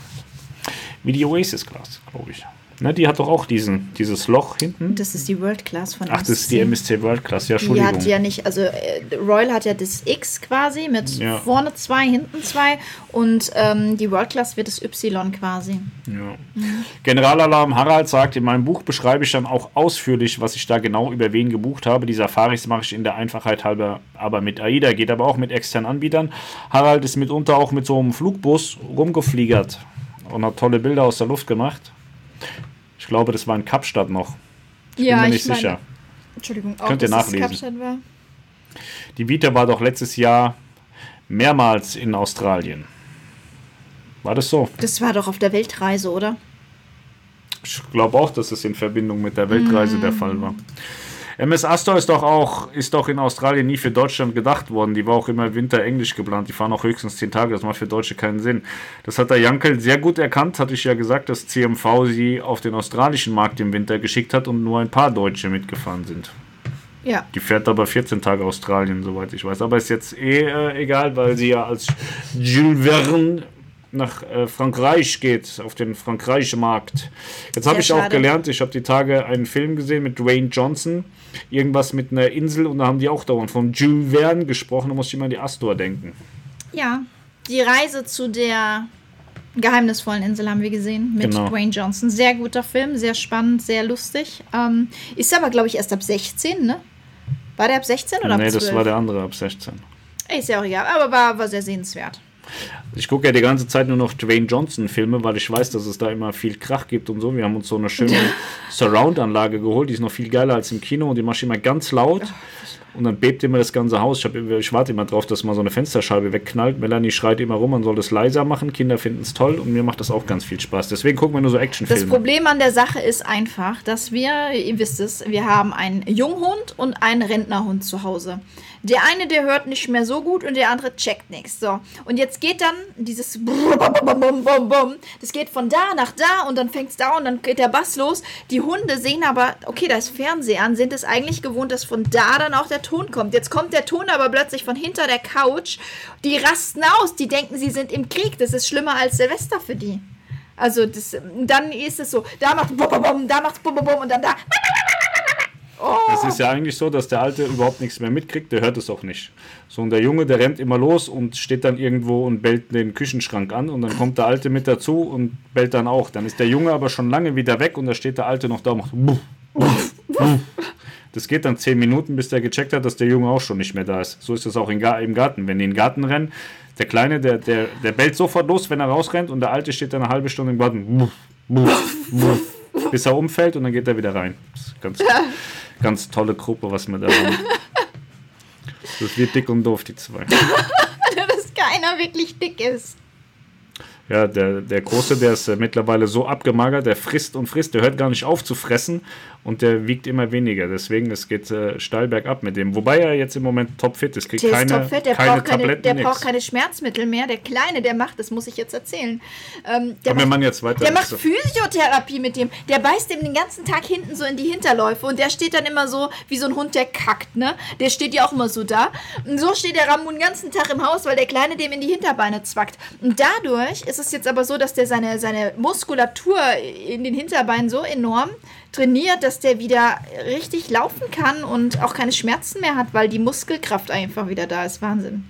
wie die Oasis-Klasse, glaube ich. Ne, die hat doch auch diesen, dieses Loch hinten.
Das ist die World Class von
Ach, das ist die MSC World Class, ja,
Die
Entschuldigung.
hat ja nicht, also äh, Royal hat ja das X quasi mit
Ja.
vorne zwei, hinten zwei und ähm, die World Class wird das Y quasi.
Ja. Generalalarm Harald sagt, in meinem Buch beschreibe ich dann auch ausführlich, was ich da genau über wen gebucht habe. Die Safaris mache ich in der Einfachheit halber aber mit AIDA, geht aber auch mit externen Anbietern. Harald ist mitunter auch mit so einem Flugbus rumgefliegert und hat tolle Bilder aus der Luft gemacht. Ich glaube, das war in Kapstadt noch. Ich bin mir nicht
meine-
sicher.
Entschuldigung, auch
Könnt ihr nachlesen.
Kapstadt war.
Die Vita war doch letztes Jahr mehrmals in Australien. War das so?
Das war doch auf der Weltreise, oder?
Ich glaube auch, dass es in Verbindung mit der Weltreise der Fall war. MS Astor ist doch auch ist doch in Australien nie für Deutschland gedacht worden. Die war auch immer Winter Englisch geplant. Die fahren auch höchstens 10 Tage. Das macht für Deutsche keinen Sinn. Das hat der Jankel sehr gut erkannt. Hatte ich ja gesagt, dass CMV sie auf den australischen Markt im Winter geschickt hat und nur ein paar Deutsche mitgefahren sind.
Ja.
Die fährt aber 14 Tage Australien, soweit ich weiß. Aber ist jetzt eh äh, egal, weil sie ja als Jules Verne nach äh, Frankreich geht, auf den Frankreichischen Markt. Jetzt habe ich auch gelernt, ich habe die Tage einen Film gesehen mit Dwayne Johnson, irgendwas mit einer Insel und da haben die auch dauernd von Jules Verne gesprochen, da muss ich immer an die Astor denken.
Ja, die Reise zu der geheimnisvollen Insel haben wir gesehen mit genau. Dwayne Johnson. Sehr guter Film, sehr spannend, sehr lustig. Ähm, ist aber, glaube ich, erst ab 16, ne? War der ab 16 oder
nee, ab 12? Nee, das war der andere ab 16.
Ist ja auch egal, aber war, war sehr sehenswert.
Ich gucke ja die ganze Zeit nur noch Dwayne Johnson-Filme, weil ich weiß, dass es da immer viel Krach gibt und so. Wir haben uns so eine schöne Surround-Anlage geholt, die ist noch viel geiler als im Kino und die mache ich immer ganz laut. Und dann bebt immer das ganze Haus. Ich, hab, ich warte immer drauf, dass mal so eine Fensterscheibe wegknallt. Melanie schreit immer rum, man soll das leiser machen. Kinder finden es toll und mir macht das auch ganz viel Spaß. Deswegen gucken wir nur so Actionfilme.
Das Problem an der Sache ist einfach, dass wir, ihr wisst es, wir haben einen Junghund und einen Rentnerhund zu Hause. Der eine, der hört nicht mehr so gut und der andere checkt nichts. So. Und jetzt geht dann dieses das geht von da nach da und dann fängt es da und dann geht der Bass los. Die Hunde sehen aber, okay, da ist Fernseher an, sind es eigentlich gewohnt, dass von da dann auch der Ton kommt. Jetzt kommt der Ton aber plötzlich von hinter der Couch. Die rasten aus, die denken, sie sind im Krieg. Das ist schlimmer als Silvester für die. Also das, dann ist es so, da macht da macht und dann da
es ist ja eigentlich so, dass der Alte überhaupt nichts mehr mitkriegt, der hört es auch nicht. So, und der Junge, der rennt immer los und steht dann irgendwo und bellt den Küchenschrank an und dann kommt der Alte mit dazu und bellt dann auch. Dann ist der Junge aber schon lange wieder weg und da steht der Alte noch da und macht. Buff, buff, buff. Das geht dann zehn Minuten, bis der gecheckt hat, dass der Junge auch schon nicht mehr da ist. So ist es auch im Garten. Wenn die in den Garten rennen, der Kleine, der, der, der bellt sofort los, wenn er rausrennt und der Alte steht dann eine halbe Stunde im Garten. Buff, buff, buff, bis er umfällt und dann geht er wieder rein. Das ist ganz ganz tolle Gruppe, was wir da haben. Das wird dick und doof, die zwei.
Dass keiner wirklich dick ist.
Ja, der, der Große, der ist äh, mittlerweile so abgemagert, der frisst und frisst, der hört gar nicht auf zu fressen und der wiegt immer weniger. Deswegen, es geht äh, steil bergab mit dem. Wobei er jetzt im Moment topfit ist. Kriegt der keine, ist topfit,
der, keine braucht, keine, der braucht keine Schmerzmittel mehr. Der Kleine, der macht, das muss ich jetzt erzählen. Ähm, der
macht, jetzt weiter.
Der macht Physiotherapie mit dem. Der beißt dem den ganzen Tag hinten so in die Hinterläufe und der steht dann immer so wie so ein Hund, der kackt, ne? Der steht ja auch immer so da. Und so steht der Ramon den ganzen Tag im Haus, weil der Kleine dem in die Hinterbeine zwackt. Und dadurch ist es jetzt aber so, dass der seine, seine Muskulatur in den Hinterbeinen so enorm trainiert, dass der wieder richtig laufen kann und auch keine Schmerzen mehr hat, weil die Muskelkraft einfach wieder da ist. Wahnsinn.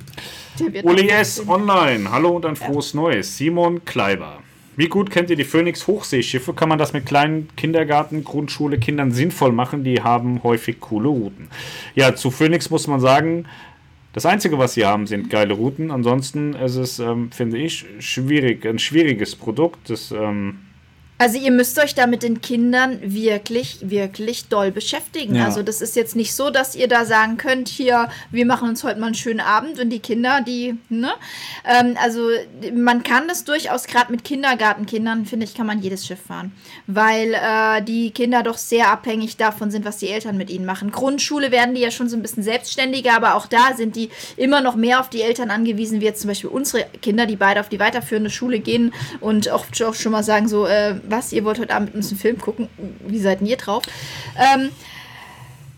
Uli S. Online. Hallo und ein frohes ja. Neues. Simon Kleiber. Wie gut kennt ihr die Phoenix Hochseeschiffe? Kann man das mit kleinen Kindergarten, Grundschule Kindern sinnvoll machen? Die haben häufig coole Routen. Ja, zu Phoenix muss man sagen, das Einzige, was sie haben, sind geile Routen. Ansonsten ist es, ähm, finde ich, schwierig, ein schwieriges Produkt. Das ähm,
also ihr müsst euch da mit den Kindern wirklich, wirklich doll beschäftigen. Ja. Also das ist jetzt nicht so, dass ihr da sagen könnt, hier, wir machen uns heute mal einen schönen Abend und die Kinder, die, ne? Ähm, also man kann das durchaus, gerade mit Kindergartenkindern, finde ich, kann man jedes Schiff fahren. Weil äh, die Kinder doch sehr abhängig davon sind, was die Eltern mit ihnen machen. Grundschule werden die ja schon so ein bisschen selbstständiger, aber auch da sind die immer noch mehr auf die Eltern angewiesen, wie jetzt zum Beispiel unsere Kinder, die beide auf die weiterführende Schule gehen und auch, auch schon mal sagen, so, äh, was, ihr wollt heute Abend mit uns einen Film gucken, wie seid ihr drauf? Ähm,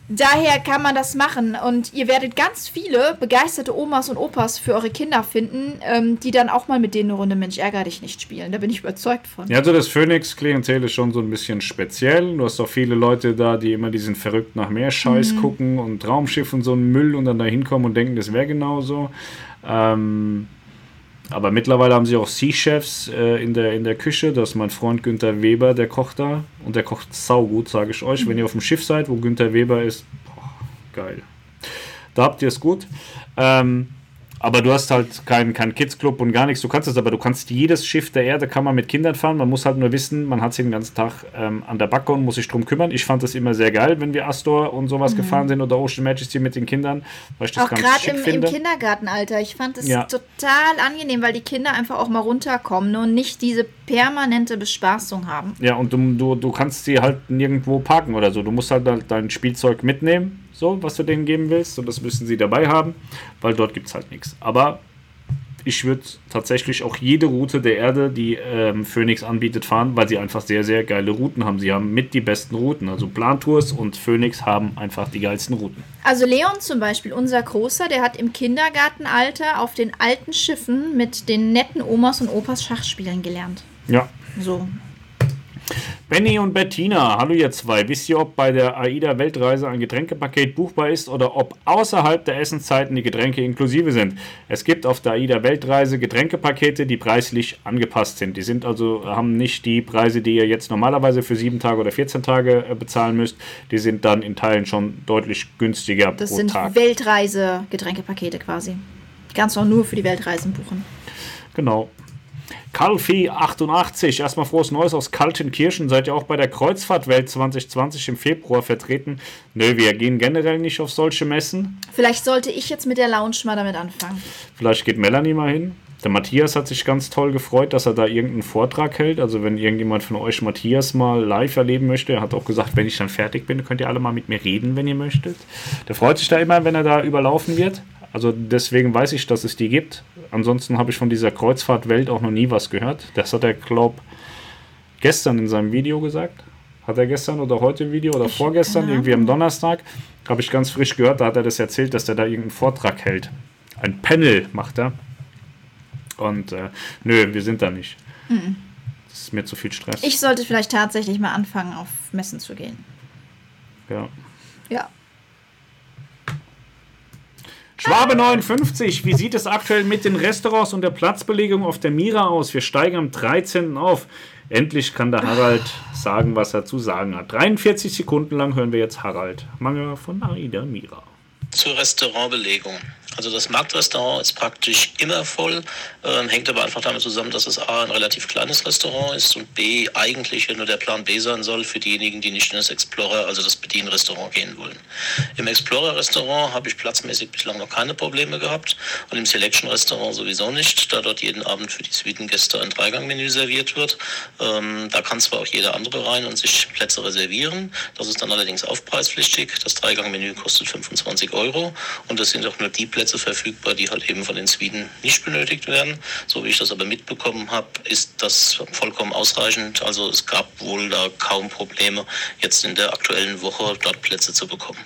daher kann man das machen und ihr werdet ganz viele begeisterte Omas und Opas für eure Kinder finden, ähm, die dann auch mal mit denen eine Runde Mensch ärger dich nicht spielen. Da bin ich überzeugt von.
Ja, also das Phoenix-Klientel ist schon so ein bisschen speziell. Du hast auch viele Leute da, die immer diesen verrückt nach mehr Scheiß mhm. gucken und Raumschiff und so einen Müll und dann da hinkommen und denken, das wäre genauso. Ähm, aber mittlerweile haben sie auch Sea-Chefs äh, in, der, in der Küche. Das ist mein Freund Günther Weber, der kocht da. Und der kocht saugut, sage ich euch. Wenn ihr auf dem Schiff seid, wo Günther Weber ist, boah, geil. Da habt ihr es gut. Ähm, aber du hast halt keinen kein Kids Club und gar nichts. Du kannst es, aber du kannst jedes Schiff der Erde kann man mit Kindern fahren. Man muss halt nur wissen, man hat sie den ganzen Tag ähm, an der Backe und muss sich drum kümmern. Ich fand das immer sehr geil, wenn wir Astor und sowas mhm. gefahren sind oder Ocean Majesty mit den Kindern,
weil ich das auch ganz schick im, finde. im Kindergartenalter. Ich fand das ja. total angenehm, weil die Kinder einfach auch mal runterkommen und nicht diese permanente Bespaßung haben.
Ja, und du, du, du kannst sie halt nirgendwo parken oder so. Du musst halt dein Spielzeug mitnehmen so, was du denen geben willst. Und das müssen sie dabei haben, weil dort gibt es halt nichts. Aber ich würde tatsächlich auch jede Route der Erde, die ähm, Phoenix anbietet, fahren, weil sie einfach sehr, sehr geile Routen haben. Sie haben mit die besten Routen. Also Plantours und Phoenix haben einfach die geilsten Routen.
Also Leon zum Beispiel, unser Großer, der hat im Kindergartenalter auf den alten Schiffen mit den netten Omas und Opas Schachspielen gelernt.
Ja.
So.
Benny und Bettina, hallo ihr zwei. Wisst ihr, ob bei der AIDA Weltreise ein Getränkepaket buchbar ist oder ob außerhalb der Essenszeiten die Getränke inklusive sind? Es gibt auf der AIDA Weltreise Getränkepakete, die preislich angepasst sind. Die sind also, haben nicht die Preise, die ihr jetzt normalerweise für sieben Tage oder 14 Tage äh, bezahlen müsst. Die sind dann in Teilen schon deutlich günstiger
Das
pro
sind
Tag.
Weltreise-Getränkepakete quasi. Du auch nur für die Weltreisen buchen.
Genau. Kalfi88, erstmal frohes Neues aus Kaltenkirchen. Seid ihr auch bei der Kreuzfahrtwelt 2020 im Februar vertreten? Nö, wir gehen generell nicht auf solche Messen.
Vielleicht sollte ich jetzt mit der Lounge mal damit anfangen.
Vielleicht geht Melanie mal hin. Der Matthias hat sich ganz toll gefreut, dass er da irgendeinen Vortrag hält. Also wenn irgendjemand von euch Matthias mal live erleben möchte, er hat auch gesagt, wenn ich dann fertig bin, könnt ihr alle mal mit mir reden, wenn ihr möchtet. Der freut sich da immer, wenn er da überlaufen wird. Also deswegen weiß ich, dass es die gibt. Ansonsten habe ich von dieser Kreuzfahrtwelt auch noch nie was gehört. Das hat er, glaub, gestern in seinem Video gesagt. Hat er gestern oder heute im Video oder
Ich-
vorgestern, irgendwie am. Donnerstag, habe ich ganz frisch gehört, da hat er das erzählt, dass er da irgendeinen Vortrag hält. Ein Panel macht er. Und äh, nö, wir sind da nicht. Das ist mir zu viel Stress.
Ich sollte vielleicht tatsächlich mal anfangen, auf Messen zu gehen.
ja.
Ja.
Schwabe 59, wie sieht es aktuell mit den Restaurants und der Platzbelegung auf der Mira aus? Wir steigen am 13. auf. Endlich kann der Harald sagen, was er zu sagen hat. 43 Sekunden lang hören wir jetzt Harald Manger von Aida Mira.
Zur Restaurantbelegung. Also das Marktrestaurant ist praktisch immer voll, ähm, hängt aber einfach damit zusammen, dass es A ein relativ kleines Restaurant ist und B eigentlich nur der Plan B sein soll für diejenigen, die nicht in das Explorer, also das Bedienrestaurant gehen wollen. Im Explorer-Restaurant habe ich platzmäßig bislang noch keine Probleme gehabt und im Selection-Restaurant sowieso nicht, da dort jeden Abend für die Suitengäste ein Dreigangmenü serviert wird. Ähm, da kann zwar auch jeder andere rein und sich Plätze reservieren, das ist dann allerdings aufpreispflichtig. Das Dreigangmenü kostet 25 Euro und es sind auch nur die Plätze verfügbar, die halt eben von den Sweden nicht benötigt werden. So wie ich das aber mitbekommen habe, ist das vollkommen ausreichend. Also es gab wohl da kaum Probleme, jetzt in der aktuellen Woche dort Plätze zu bekommen.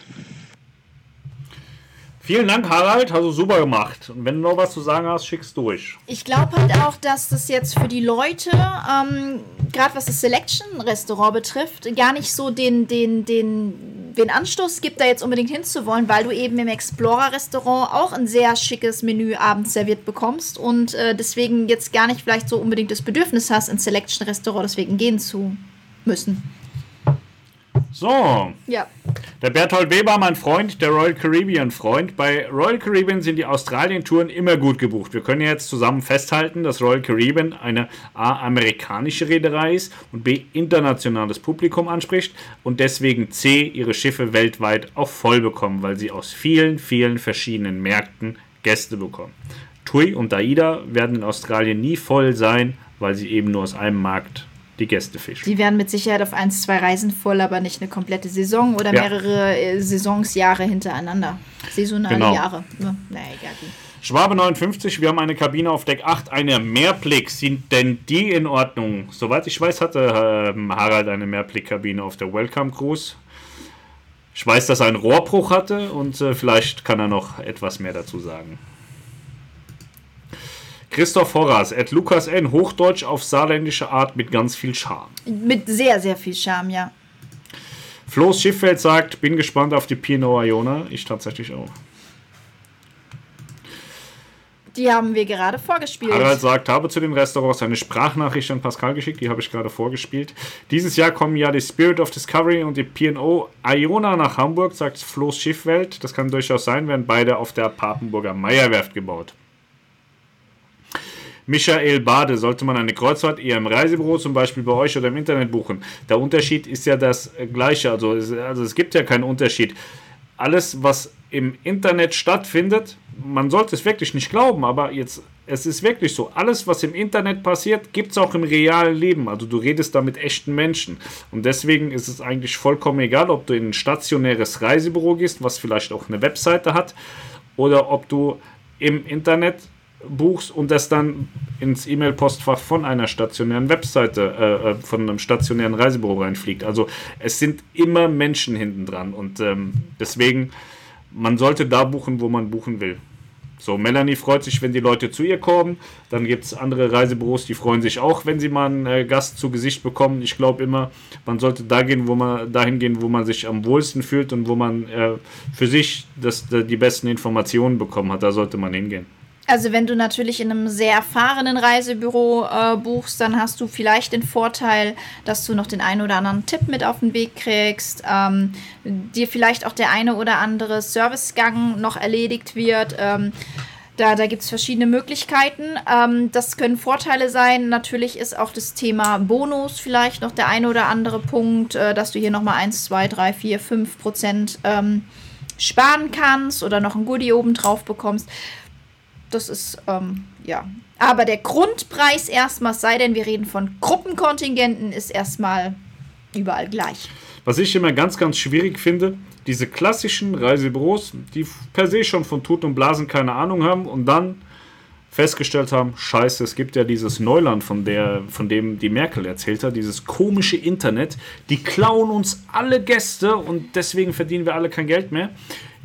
Vielen Dank, Harald. Hast du super gemacht. Und wenn du noch was zu sagen hast, schick's durch.
Ich glaube halt auch, dass das jetzt für die Leute, ähm, gerade was das Selection-Restaurant betrifft, gar nicht so den, den, den, den Anstoß gibt, da jetzt unbedingt hinzuwollen, weil du eben im Explorer-Restaurant auch ein sehr schickes Menü abends serviert bekommst und äh, deswegen jetzt gar nicht vielleicht so unbedingt das Bedürfnis hast, ins Selection-Restaurant deswegen gehen zu müssen.
So,
Ja.
Der Berthold Weber, mein Freund, der Royal Caribbean Freund. Bei Royal Caribbean sind die Australien-Touren immer gut gebucht. Wir können jetzt zusammen festhalten, dass Royal Caribbean eine A. amerikanische Reederei ist und B. internationales Publikum anspricht und deswegen C. ihre Schiffe weltweit auch voll bekommen, weil sie aus vielen, vielen verschiedenen Märkten Gäste bekommen. TUI und AIDA werden in Australien nie voll sein, weil sie eben nur aus einem Markt die Gäste fischen.
Die werden mit Sicherheit auf ein, zwei Reisen voll, aber nicht eine komplette Saison oder
Ja.
mehrere äh, Saisonsjahre hintereinander. Saisonale
Genau.
Jahre. Ja, naja, egal. wie.
Schwabe 59, wir haben eine Kabine auf Deck 8, eine Mehrblick. Sind denn die in Ordnung? Soweit ich weiß, hatte ähm, Harald eine Mehrblick-Kabine auf der Welcome Cruise. Ich weiß, dass er einen Rohrbruch hatte und äh, vielleicht kann er noch etwas mehr dazu sagen. Christoph Horras, at Lukas N. Hochdeutsch auf saarländische Art mit ganz viel Charme.
Mit sehr, sehr viel Charme, ja.
Floß Schifffeld sagt, bin gespannt auf die Pinot Iona. Ich tatsächlich auch.
Die haben wir gerade vorgespielt.
Harald sagt, habe zu den Restaurants eine Sprachnachricht an Pascal geschickt, die habe ich gerade vorgespielt. Dieses Jahr kommen ja die Spirit of Discovery und die P&O Iona nach Hamburg, sagt Floß Schiffwelt. Das kann durchaus sein, werden beide auf der Papenburger Meierwerft gebaut. Michael Bade, sollte man eine Kreuzfahrt eher im Reisebüro, zum Beispiel bei euch oder im Internet buchen? Der Unterschied ist ja das gleiche, also es, also es gibt ja keinen Unterschied. Alles, was im Internet stattfindet, man sollte es wirklich nicht glauben, aber jetzt, es ist wirklich so, alles, was im Internet passiert, gibt es auch im realen Leben. Also du redest da mit echten Menschen. Und deswegen ist es eigentlich vollkommen egal, ob du in ein stationäres Reisebüro gehst, was vielleicht auch eine Webseite hat, oder ob du im Internet buchst und das dann ins E-Mail-Postfach von einer stationären Webseite, äh, äh, von einem stationären Reisebüro reinfliegt. Also es sind immer Menschen hinten dran und ähm, deswegen, man sollte da buchen, wo man buchen will. So, Melanie freut sich, wenn die Leute zu ihr kommen. Dann gibt es andere Reisebüros, die freuen sich auch, wenn sie mal einen äh, Gast zu Gesicht bekommen. Ich glaube immer, man sollte da gehen, wo man, dahin gehen, wo man sich am wohlsten fühlt und wo man äh, für sich das, die besten Informationen bekommen hat. Da sollte man hingehen.
Also wenn du natürlich in einem sehr erfahrenen Reisebüro äh, buchst, dann hast du vielleicht den Vorteil, dass du noch den einen oder anderen Tipp mit auf den Weg kriegst, ähm, dir vielleicht auch der eine oder andere Servicegang noch erledigt wird. Ähm, da, da gibt es verschiedene Möglichkeiten. Ähm, das können Vorteile sein. Natürlich ist auch das Thema Bonus vielleicht noch der eine oder andere Punkt, äh, dass du hier nochmal 1, 2, 3, 4, 5 Prozent ähm, sparen kannst oder noch ein Goodie oben drauf bekommst. Das ist, ähm, ja. Aber der Grundpreis erstmal, sei denn wir reden von Gruppenkontingenten, ist erstmal überall gleich.
Was ich immer ganz, ganz schwierig finde, diese klassischen Reisebüros, die per se schon von Tut und Blasen keine Ahnung haben und dann festgestellt haben, scheiße, es gibt ja dieses Neuland, von, der, von dem die Merkel erzählt hat, dieses komische Internet, die klauen uns alle Gäste und deswegen verdienen wir alle kein Geld mehr.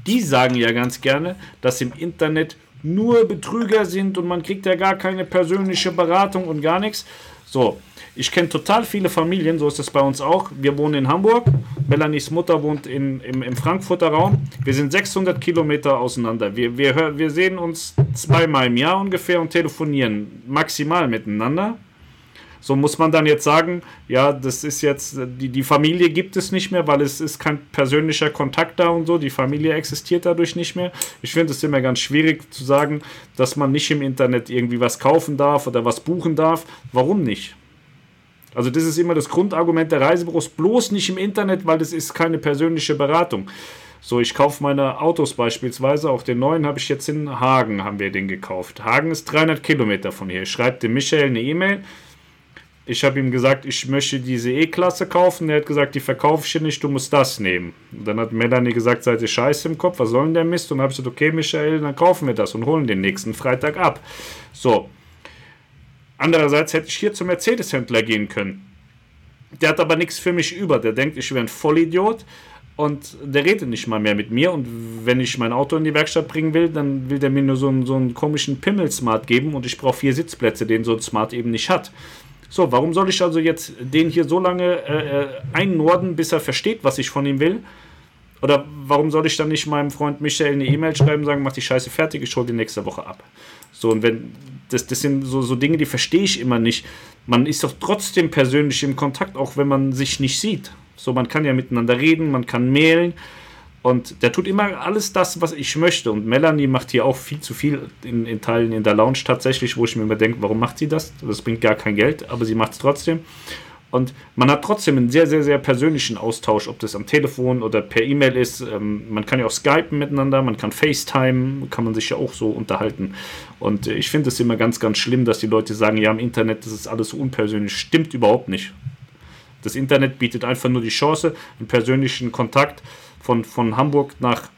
Die sagen ja ganz gerne, dass im Internet nur Betrüger sind und man kriegt ja gar keine persönliche Beratung und gar nichts. So, ich kenne total viele Familien, so ist es bei uns auch. Wir wohnen in Hamburg, Melanies Mutter wohnt in, im, im Frankfurter Raum. Wir sind 600 Kilometer auseinander. Wir, wir, wir sehen uns zweimal im Jahr ungefähr und telefonieren maximal miteinander. So muss man dann jetzt sagen, ja, das ist jetzt, die, die Familie gibt es nicht mehr, weil es ist kein persönlicher Kontakt da und so. Die Familie existiert dadurch nicht mehr. Ich finde es immer ganz schwierig zu sagen, dass man nicht im Internet irgendwie was kaufen darf oder was buchen darf. Warum nicht? Also das ist immer das Grundargument der Reisebüros, bloß nicht im Internet, weil das ist keine persönliche Beratung. So, ich kaufe meine Autos beispielsweise, auch den neuen habe ich jetzt in Hagen, haben wir den gekauft. Hagen ist 300 Kilometer von hier. Ich schreibe dem Michael eine E-Mail, ich habe ihm gesagt, ich möchte diese E-Klasse kaufen. Er hat gesagt, die verkaufe ich nicht, du musst das nehmen. Und dann hat Melanie gesagt, seid ihr scheiße im Kopf, was soll denn der Mist? Und habe ich gesagt, okay, Michael, dann kaufen wir das und holen den nächsten Freitag ab. So. Andererseits hätte ich hier zum Mercedes-Händler gehen können. Der hat aber nichts für mich über. Der denkt, ich wäre ein Vollidiot und der redet nicht mal mehr mit mir. Und wenn ich mein Auto in die Werkstatt bringen will, dann will der mir nur so einen, so einen komischen Pimmel-Smart geben und ich brauche vier Sitzplätze, den so ein Smart eben nicht hat. So, warum soll ich also jetzt den hier so lange äh, äh, einnorden, bis er versteht, was ich von ihm will? Oder warum soll ich dann nicht meinem Freund Michael eine E-Mail schreiben sagen, mach die Scheiße fertig, ich hole die nächste Woche ab? So, und wenn, das, das sind so, so Dinge, die verstehe ich immer nicht. Man ist doch trotzdem persönlich im Kontakt, auch wenn man sich nicht sieht. So, man kann ja miteinander reden, man kann mailen. Und der tut immer alles das, was ich möchte. Und Melanie macht hier auch viel zu viel in, in Teilen in der Lounge tatsächlich, wo ich mir immer denke, warum macht sie das? Das bringt gar kein Geld, aber sie macht es trotzdem. Und man hat trotzdem einen sehr, sehr, sehr persönlichen Austausch, ob das am Telefon oder per E-Mail ist. Ähm, man kann ja auch skypen miteinander, man kann FaceTime, kann man sich ja auch so unterhalten. Und ich finde es immer ganz, ganz schlimm, dass die Leute sagen, ja, im Internet das ist alles so unpersönlich. Stimmt überhaupt nicht. Das Internet bietet einfach nur die Chance, einen persönlichen Kontakt von, von Hamburg nach,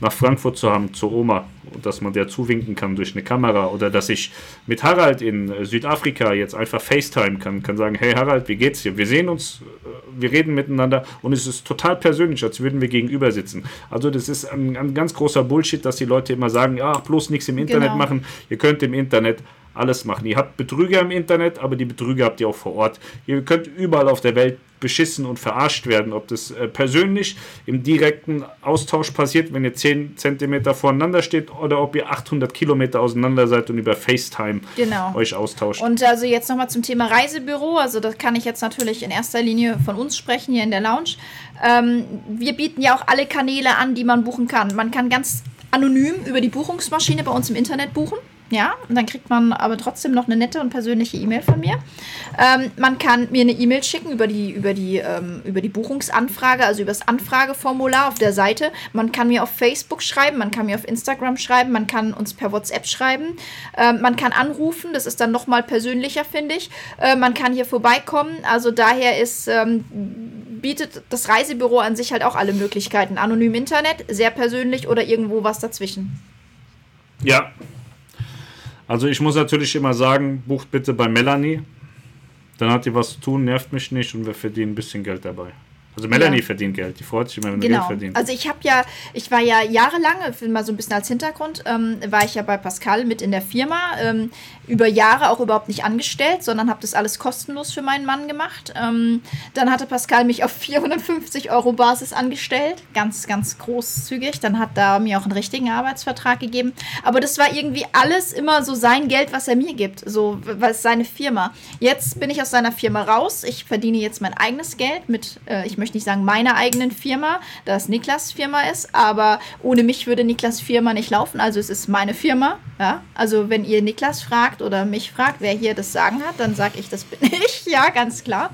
nach Frankfurt zu haben, zur Oma, und dass man der zuwinken kann durch eine Kamera oder dass ich mit Harald in Südafrika jetzt einfach FaceTime kann, kann sagen, hey Harald, wie geht's dir? Wir sehen uns, äh, wir reden miteinander und es ist total persönlich, als würden wir gegenüber sitzen. Also das ist ein, ein ganz großer Bullshit, dass die Leute immer sagen, ja, bloß nichts im Internet genau. machen, ihr könnt im Internet alles machen. Ihr habt Betrüger im Internet, aber die Betrüger habt ihr auch vor Ort. Ihr könnt überall auf der Welt beschissen und verarscht werden. Ob das äh, persönlich im direkten Austausch passiert, wenn ihr 10 cm voreinander steht, oder ob ihr 800 Kilometer auseinander seid und über FaceTime genau. euch austauscht.
Und also jetzt nochmal zum Thema Reisebüro. Also das kann ich jetzt natürlich in erster Linie von uns sprechen hier in der Lounge. Ähm, wir bieten ja auch alle Kanäle an, die man buchen kann. Man kann ganz anonym über die Buchungsmaschine bei uns im Internet buchen. Ja, und dann kriegt man aber trotzdem noch eine nette und persönliche E-Mail von mir. Ähm, man kann mir eine E-Mail schicken über die, über, die, ähm, über die Buchungsanfrage, also über das Anfrageformular auf der Seite. Man kann mir auf Facebook schreiben, man kann mir auf Instagram schreiben, man kann uns per WhatsApp schreiben. Ähm, man kann anrufen, das ist dann nochmal persönlicher, finde ich. Äh, man kann hier vorbeikommen. Also daher ist ähm, bietet das Reisebüro an sich halt auch alle Möglichkeiten. Anonym Internet, sehr persönlich oder irgendwo was dazwischen.
Ja, Also ich muss natürlich immer sagen, bucht bitte bei Melanie. Dann hat die was zu tun, nervt mich nicht und wir verdienen ein bisschen Geld dabei. Also Melanie ja. verdient Geld, die freut sich immer, wenn
genau. Geld verdient. Also ich habe ja, ich war ja jahrelang, mal so ein bisschen als Hintergrund, ähm, war ich ja bei Pascal mit in der Firma, ähm, über Jahre auch überhaupt nicht angestellt, sondern habe das alles kostenlos für meinen Mann gemacht. Ähm, dann hatte Pascal mich auf 450 Euro Basis angestellt, ganz, ganz großzügig. Dann hat er mir auch einen richtigen Arbeitsvertrag gegeben. Aber das war irgendwie alles immer so sein Geld, was er mir gibt, so was seine Firma. Jetzt bin ich aus seiner Firma raus. Ich verdiene jetzt mein eigenes Geld mit, äh, ich möchte nicht sagen meiner eigenen Firma, da es Niklas Firma ist, aber ohne mich würde Niklas Firma nicht laufen. Also es ist meine Firma. Ja? Also wenn ihr Niklas fragt oder mich fragt, wer hier das Sagen hat, dann sage ich, das bin ich. Ja, ganz klar.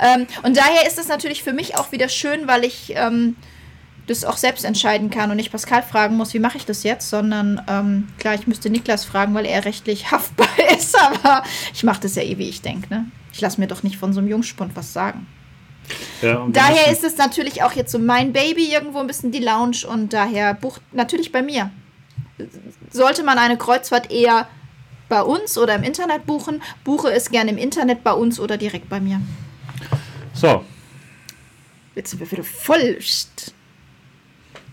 Ähm, und daher ist es natürlich für mich auch wieder schön, weil ich ähm, das auch selbst entscheiden kann und nicht Pascal fragen muss, wie mache ich das jetzt, sondern ähm, klar, ich müsste Niklas fragen, weil er rechtlich haftbar ist, aber ich mache das ja eh, wie ich denke. Ne? Ich lasse mir doch nicht von so einem Jungspund was sagen. Ja, daher ist es natürlich auch jetzt so mein Baby irgendwo ein bisschen die Lounge und daher bucht natürlich bei mir. Sollte man eine Kreuzfahrt eher bei uns oder im Internet buchen, buche es gerne im Internet bei uns oder direkt bei mir.
So.
Jetzt sind wir wieder voll.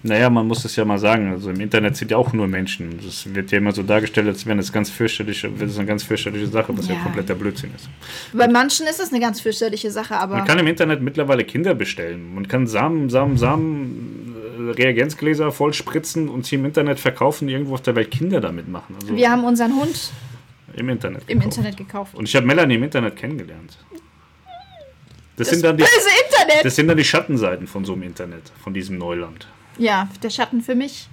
Naja, man muss es ja mal sagen. Also im Internet sind ja auch nur Menschen. Das wird ja immer so dargestellt, als wäre das ganz fürchterliche, das eine ganz fürchterliche Sache, was ja. ja kompletter Blödsinn ist.
Bei manchen ist es eine ganz fürchterliche Sache, aber.
Man kann im Internet mittlerweile Kinder bestellen. Man kann Samen, Samen, Samen, äh, Reagenzgläser voll spritzen und sie im Internet verkaufen, irgendwo auf der Welt Kinder damit machen.
Also Wir haben unseren Hund
im Internet
gekauft. Im Internet gekauft.
Und ich habe Melanie im Internet kennengelernt. Das, das, sind dann
die,
das sind dann die Schattenseiten von so einem Internet, von diesem Neuland.
Ja, der Schatten für mich.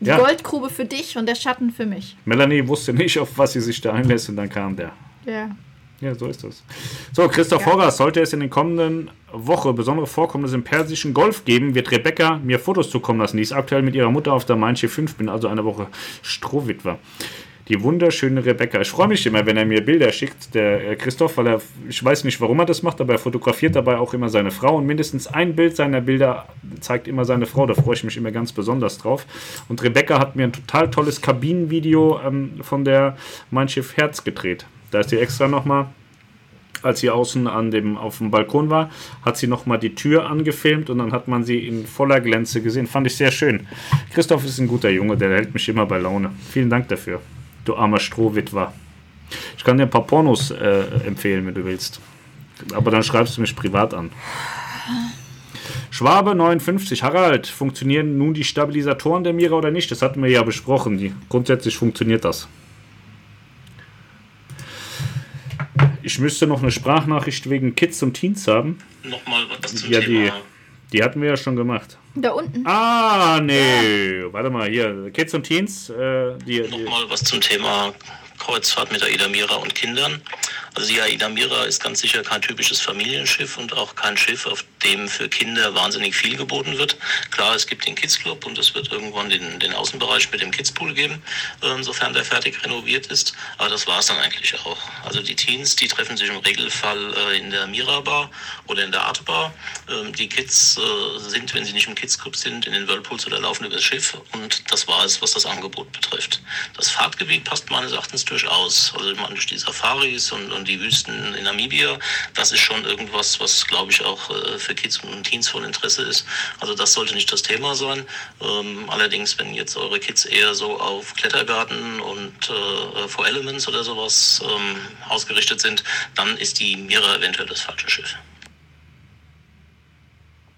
Die ja. Goldgrube für dich und der Schatten für mich.
Melanie wusste nicht, auf was sie sich da einlässt und dann kam der.
Ja.
Ja, so ist das. So, Christoph ja. Horras, sollte es in den kommenden Woche besondere Vorkommnisse im persischen Golf geben, wird Rebecca mir Fotos zukommen lassen. Die ist aktuell mit ihrer Mutter auf der Main 5, bin also eine Woche Strohwitwer die wunderschöne Rebecca. Ich freue mich immer, wenn er mir Bilder schickt, der äh, Christoph, weil er, ich weiß nicht, warum er das macht, aber er fotografiert dabei auch immer seine Frau und mindestens ein Bild seiner Bilder zeigt immer seine Frau. Da freue ich mich immer ganz besonders drauf. Und Rebecca hat mir ein total tolles Kabinenvideo ähm, von der Mein Schiff Herz gedreht. Da ist sie extra nochmal als sie außen an dem, auf dem Balkon war, hat sie nochmal die Tür angefilmt und dann hat man sie in voller Glänze gesehen. Fand ich sehr schön. Christoph ist ein guter Junge, der hält mich immer bei Laune. Vielen Dank dafür du armer Strohwitwer. Ich kann dir ein paar Pornos äh, empfehlen, wenn du willst. Aber dann schreibst du mich privat an. Schwabe 59, Harald, funktionieren nun die Stabilisatoren der Mira oder nicht? Das hatten wir ja besprochen. Die, grundsätzlich funktioniert das. Ich müsste noch eine Sprachnachricht wegen Kids und Teens haben.
Nochmal was zum
ja, Thema. Die, die hatten wir ja schon gemacht.
Da unten.
Ah, nee. Ja. Warte mal, hier. Kids und Teens. Äh, die,
Nochmal was zum Thema Kreuzfahrt mit der Ida Mira und Kindern. Also die Aida Mira ist ganz sicher kein typisches Familienschiff und auch kein Schiff, auf dem für Kinder wahnsinnig viel geboten wird. Klar, es gibt den Kids Club und es wird irgendwann den, den Außenbereich mit dem Kids Pool geben, äh, sofern der fertig renoviert ist. Aber das war es dann eigentlich auch. Also die Teens, die treffen sich im Regelfall äh, in der Mira Bar oder in der Art Bar. Ähm, die Kids äh, sind, wenn sie nicht im Kids Club sind, in den Whirlpools oder laufen übers Schiff. Und das war es, was das Angebot betrifft. Das Fahrtgebiet passt meines Erachtens durchaus. Also man durch die Safaris und, und die Wüsten in Namibia. Das ist schon irgendwas, was, glaube ich, auch äh, für Kids und Teens von Interesse ist. Also das sollte nicht das Thema sein. Ähm, allerdings, wenn jetzt eure Kids eher so auf Klettergarten und äh, For Elements oder sowas ähm, ausgerichtet sind, dann ist die Mira eventuell das falsche Schiff.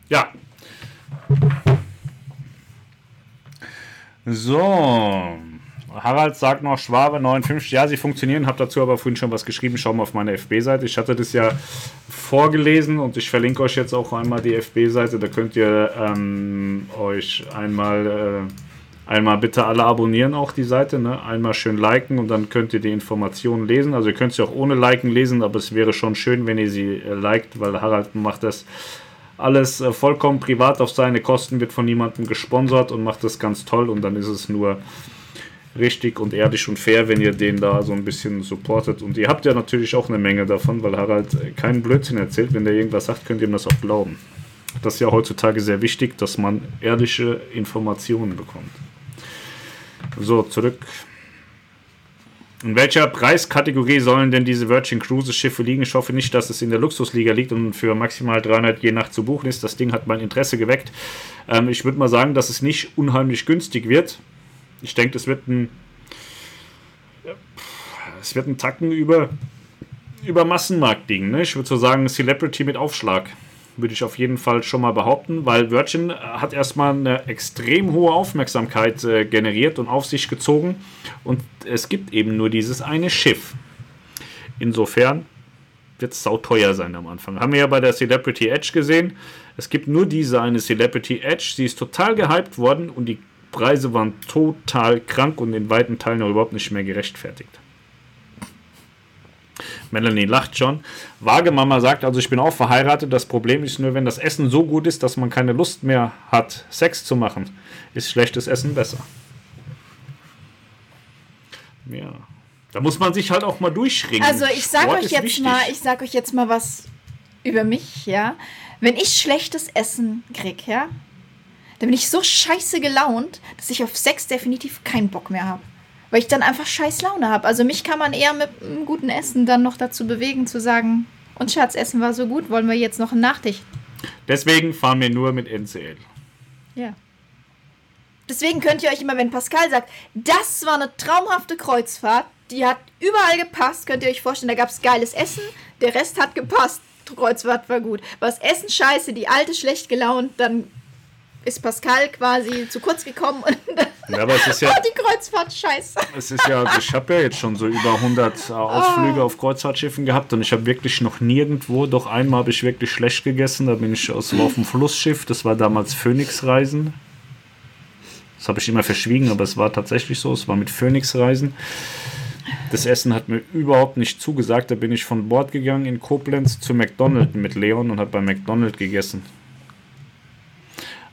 Ja. So. Harald sagt noch, Schwabe 59, ja, sie funktionieren, habe dazu aber vorhin schon was geschrieben, schau mal auf meine FB-Seite. Ich hatte das ja vorgelesen und ich verlinke euch jetzt auch einmal die FB-Seite, da könnt ihr ähm, euch einmal, äh, einmal bitte alle abonnieren, auch die Seite, ne? einmal schön liken und dann könnt ihr die Informationen lesen. Also ihr könnt sie auch ohne liken lesen, aber es wäre schon schön, wenn ihr sie äh, liked, weil Harald macht das alles äh, vollkommen privat auf seine Kosten, wird von niemandem gesponsert und macht das ganz toll und dann ist es nur richtig und ehrlich und fair, wenn ihr den da so ein bisschen supportet. Und ihr habt ja natürlich auch eine Menge davon, weil Harald keinen Blödsinn erzählt. Wenn der irgendwas sagt, könnt ihr ihm das auch glauben. Das ist ja heutzutage sehr wichtig, dass man ehrliche Informationen bekommt. So, zurück. In welcher Preiskategorie sollen denn diese Virgin Cruises Schiffe liegen? Ich hoffe nicht, dass es in der Luxusliga liegt und für maximal 300 je Nacht zu buchen ist. Das Ding hat mein Interesse geweckt. Ähm, ich würde mal sagen, dass es nicht unheimlich günstig wird. Ich denke, es wird ein es wird ein Tacken über, über Massenmarkt liegen. Ne? Ich würde so sagen, Celebrity mit Aufschlag würde ich auf jeden Fall schon mal behaupten, weil Virgin hat erstmal eine extrem hohe Aufmerksamkeit äh, generiert und auf sich gezogen und es gibt eben nur dieses eine Schiff. Insofern wird es sauteuer sein am Anfang. Haben wir ja bei der Celebrity Edge gesehen. Es gibt nur diese eine Celebrity Edge. Sie ist total gehypt worden und die Preise waren total krank und in weiten Teilen auch überhaupt nicht mehr gerechtfertigt. Melanie lacht schon. Wagemama sagt, also ich bin auch verheiratet. Das Problem ist nur, wenn das Essen so gut ist, dass man keine Lust mehr hat, Sex zu machen, ist schlechtes Essen besser. Ja. Da muss man sich halt auch mal durchringen.
Also ich sag Sport euch jetzt wichtig. mal, ich sag euch jetzt mal was über mich, ja. Wenn ich schlechtes Essen krieg, ja, dann bin ich so scheiße gelaunt, dass ich auf Sex definitiv keinen Bock mehr habe. Weil ich dann einfach scheiß Laune habe. Also mich kann man eher mit einem guten Essen dann noch dazu bewegen, zu sagen, und Schatz, Essen war so gut, wollen wir jetzt noch einen Nachtisch?
Deswegen fahren wir nur mit NCL.
Ja. Deswegen könnt ihr euch immer, wenn Pascal sagt, das war eine traumhafte Kreuzfahrt, die hat überall gepasst, könnt ihr euch vorstellen, da gab es geiles Essen, der Rest hat gepasst, Kreuzfahrt war gut. Was Essen scheiße, die alte schlecht gelaunt, dann ist Pascal quasi zu kurz gekommen und
ja, aber es ist ja,
die Kreuzfahrt scheiße.
Es ist ja, ich habe ja jetzt schon so über 100 äh, Ausflüge oh. auf Kreuzfahrtschiffen gehabt und ich habe wirklich noch nirgendwo, doch einmal habe ich wirklich schlecht gegessen, da bin ich aus, auf dem Flussschiff, das war damals Phoenix Reisen. Das habe ich immer verschwiegen, aber es war tatsächlich so, es war mit Phoenix Reisen. Das Essen hat mir überhaupt nicht zugesagt. Da bin ich von Bord gegangen in Koblenz zu McDonald's mit Leon und habe bei McDonald's gegessen.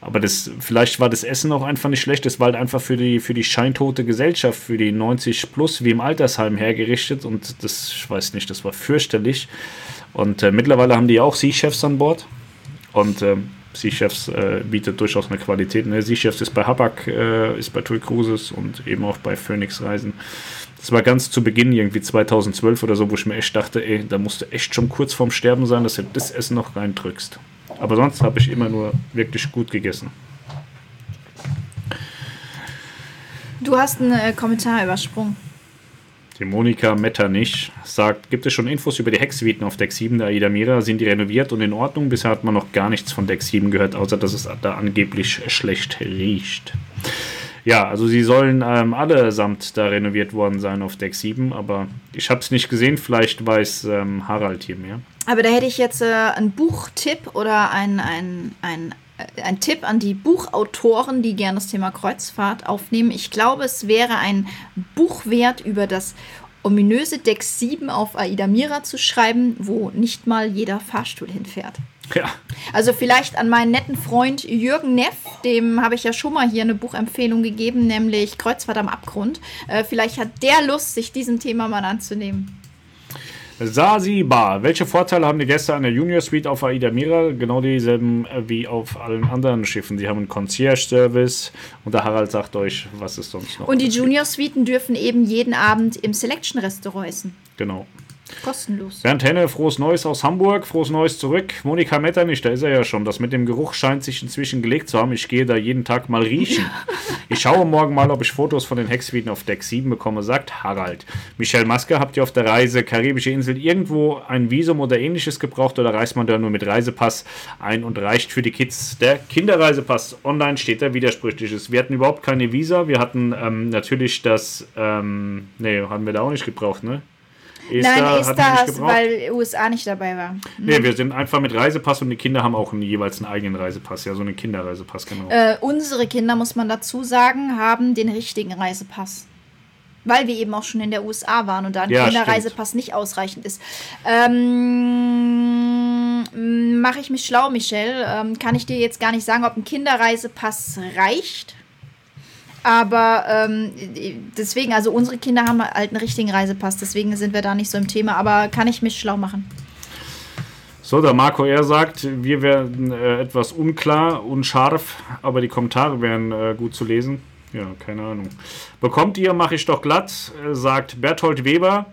Aber das, vielleicht war das Essen auch einfach nicht schlecht. Das war halt einfach für die, für die scheintote Gesellschaft, für die 90 plus wie im Altersheim hergerichtet. Und das, ich weiß nicht, das war fürchterlich. Und äh, mittlerweile haben die auch Sea-Chefs an Bord. Und äh, Sea-Chefs äh, bietet durchaus eine Qualität. Ne? Sea-Chefs ist bei Habak, äh, ist bei Tui Cruises und eben auch bei Phoenix Reisen. Das war ganz zu Beginn, irgendwie 2012 oder so, wo ich mir echt dachte, ey, da musst du echt schon kurz vorm Sterben sein, dass du das Essen noch reindrückst. Aber sonst habe ich immer nur wirklich gut gegessen.
Du hast einen äh, Kommentar übersprungen.
Die Monika Metternich sagt, gibt es schon Infos über die Hecksuiten auf Deck 7 der Aida Mira? Sind die renoviert und in Ordnung? Bisher hat man noch gar nichts von Deck 7 gehört, außer dass es da angeblich schlecht riecht. Ja, also sie sollen ähm, allesamt da renoviert worden sein auf Deck 7, aber ich habe es nicht gesehen, vielleicht weiß ähm, Harald hier mehr.
Aber da hätte ich jetzt äh, einen Buchtipp oder ein, ein, ein, äh, ein Tipp an die Buchautoren, die gerne das Thema Kreuzfahrt aufnehmen. Ich glaube, es wäre ein Buch wert, über das ominöse Deck 7 auf Aida Mira zu schreiben, wo nicht mal jeder Fahrstuhl hinfährt.
Ja.
Also vielleicht an meinen netten Freund Jürgen Neff, dem habe ich ja schon mal hier eine Buchempfehlung gegeben, nämlich Kreuzfahrt am Abgrund. Äh, vielleicht hat der Lust, sich diesem Thema mal anzunehmen.
Sasibar. Welche Vorteile haben die Gäste an der Junior Suite auf Aida Mira? Genau dieselben äh, wie auf allen anderen Schiffen. Sie haben einen Concierge-Service und der Harald sagt euch, was ist sonst noch.
Und die Junior Suiten dürfen eben jeden Abend im Selection-Restaurant essen.
Genau.
Kostenlos.
Bernd Henne, frohes Neues aus Hamburg, frohes Neues zurück. Monika Metternich, da ist er ja schon. Das mit dem Geruch scheint sich inzwischen gelegt zu haben. Ich gehe da jeden Tag mal riechen. Ich schaue morgen mal, ob ich Fotos von den Hecksuiten auf Deck 7 bekomme, sagt Harald. Michelle Maske, habt ihr auf der Reise Karibische Insel irgendwo ein Visum oder ähnliches gebraucht oder reist man da nur mit Reisepass ein und reicht für die Kids der Kinderreisepass? Online steht da widersprüchliches. Wir hatten überhaupt keine Visa. Wir hatten ähm, natürlich das, ähm, nee, haben wir da auch nicht gebraucht, ne?
Esther Nein, Esther, weil USA nicht dabei war.
Nee, wir sind einfach mit Reisepass und die Kinder haben auch einen, jeweils einen eigenen Reisepass, ja, so einen Kinderreisepass, genau.
Äh, unsere Kinder, muss man dazu sagen, haben den richtigen Reisepass. Weil wir eben auch schon in der USA waren und da ein ja, Kinderreisepass stimmt. nicht ausreichend ist. Ähm, Mache ich mich schlau, Michelle? Ähm, kann ich dir jetzt gar nicht sagen, ob ein Kinderreisepass reicht? Aber ähm, deswegen, also unsere Kinder haben halt einen richtigen Reisepass, deswegen sind wir da nicht so im Thema. Aber kann ich mich schlau machen?
So, der Marco R. sagt, wir werden äh, etwas unklar, unscharf, aber die Kommentare wären äh, gut zu lesen. Ja, keine Ahnung. Bekommt ihr, mache ich doch glatt, äh, sagt Berthold Weber.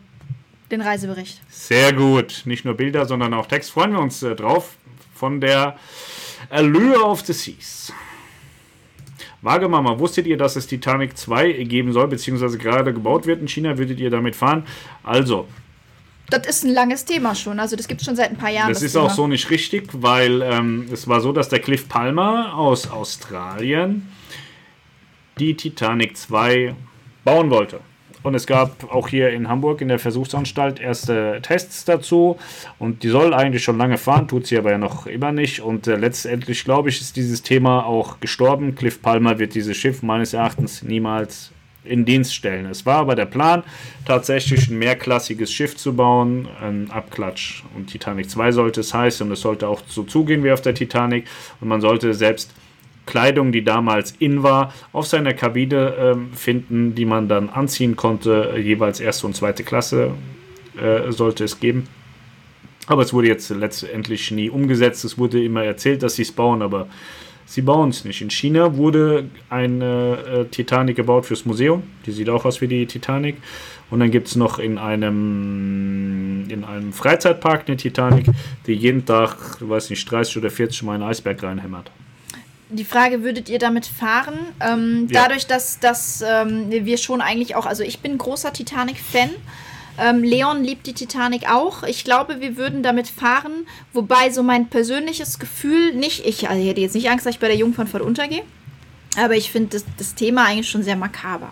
Den Reisebericht.
Sehr gut. Nicht nur Bilder, sondern auch Text. Freuen wir uns äh, drauf. Von der Allure of the Seas. Wagemama, wusstet ihr, dass es Titanic 2 geben soll, beziehungsweise gerade gebaut wird in China? Würdet ihr damit fahren? Also,
Das ist ein langes Thema schon. Also das gibt es schon seit ein paar Jahren.
das ist
Thema.
auch so nicht richtig, weil ähm, es war so, dass der Cliff Palmer aus Australien die Titanic 2 bauen wollte. Und es gab auch hier in Hamburg in der Versuchsanstalt erste Tests dazu. Und die soll eigentlich schon lange fahren, tut sie aber ja noch immer nicht. Und äh, letztendlich, glaube ich, ist dieses Thema auch gestorben. Cliff Palmer wird dieses Schiff meines Erachtens niemals in Dienst stellen. Es war aber der Plan, tatsächlich ein mehrklassiges Schiff zu bauen, ein Abklatsch. Und Titanic 2 sollte es heißen und es sollte auch so zugehen wie auf der Titanic. Und man sollte selbst Kleidung, die damals in war, auf seiner Kabine ähm, finden, die man dann anziehen konnte. Jeweils erste und zweite Klasse äh, sollte es geben. Aber es wurde jetzt letztendlich nie umgesetzt. Es wurde immer erzählt, dass sie es bauen, aber sie bauen es nicht. In China wurde eine äh, Titanic gebaut fürs Museum. Die sieht auch aus wie die Titanic. Und dann gibt es noch in einem, in einem Freizeitpark eine Titanic, die jeden Tag, ich weiß nicht, 30 oder 40 Mal einen Eisberg reinhämmert.
Die Frage, würdet ihr damit fahren? Ähm,
Ja.
Dadurch, dass, dass ähm, wir schon eigentlich auch, also ich bin großer Titanic-Fan. Ähm, Leon liebt die Titanic auch. Ich glaube, wir würden damit fahren, wobei so mein persönliches Gefühl nicht, ich, also ich hätte jetzt nicht Angst, dass ich bei der Jungfernfahrt untergehe, aber ich finde das, das Thema eigentlich schon sehr makaber.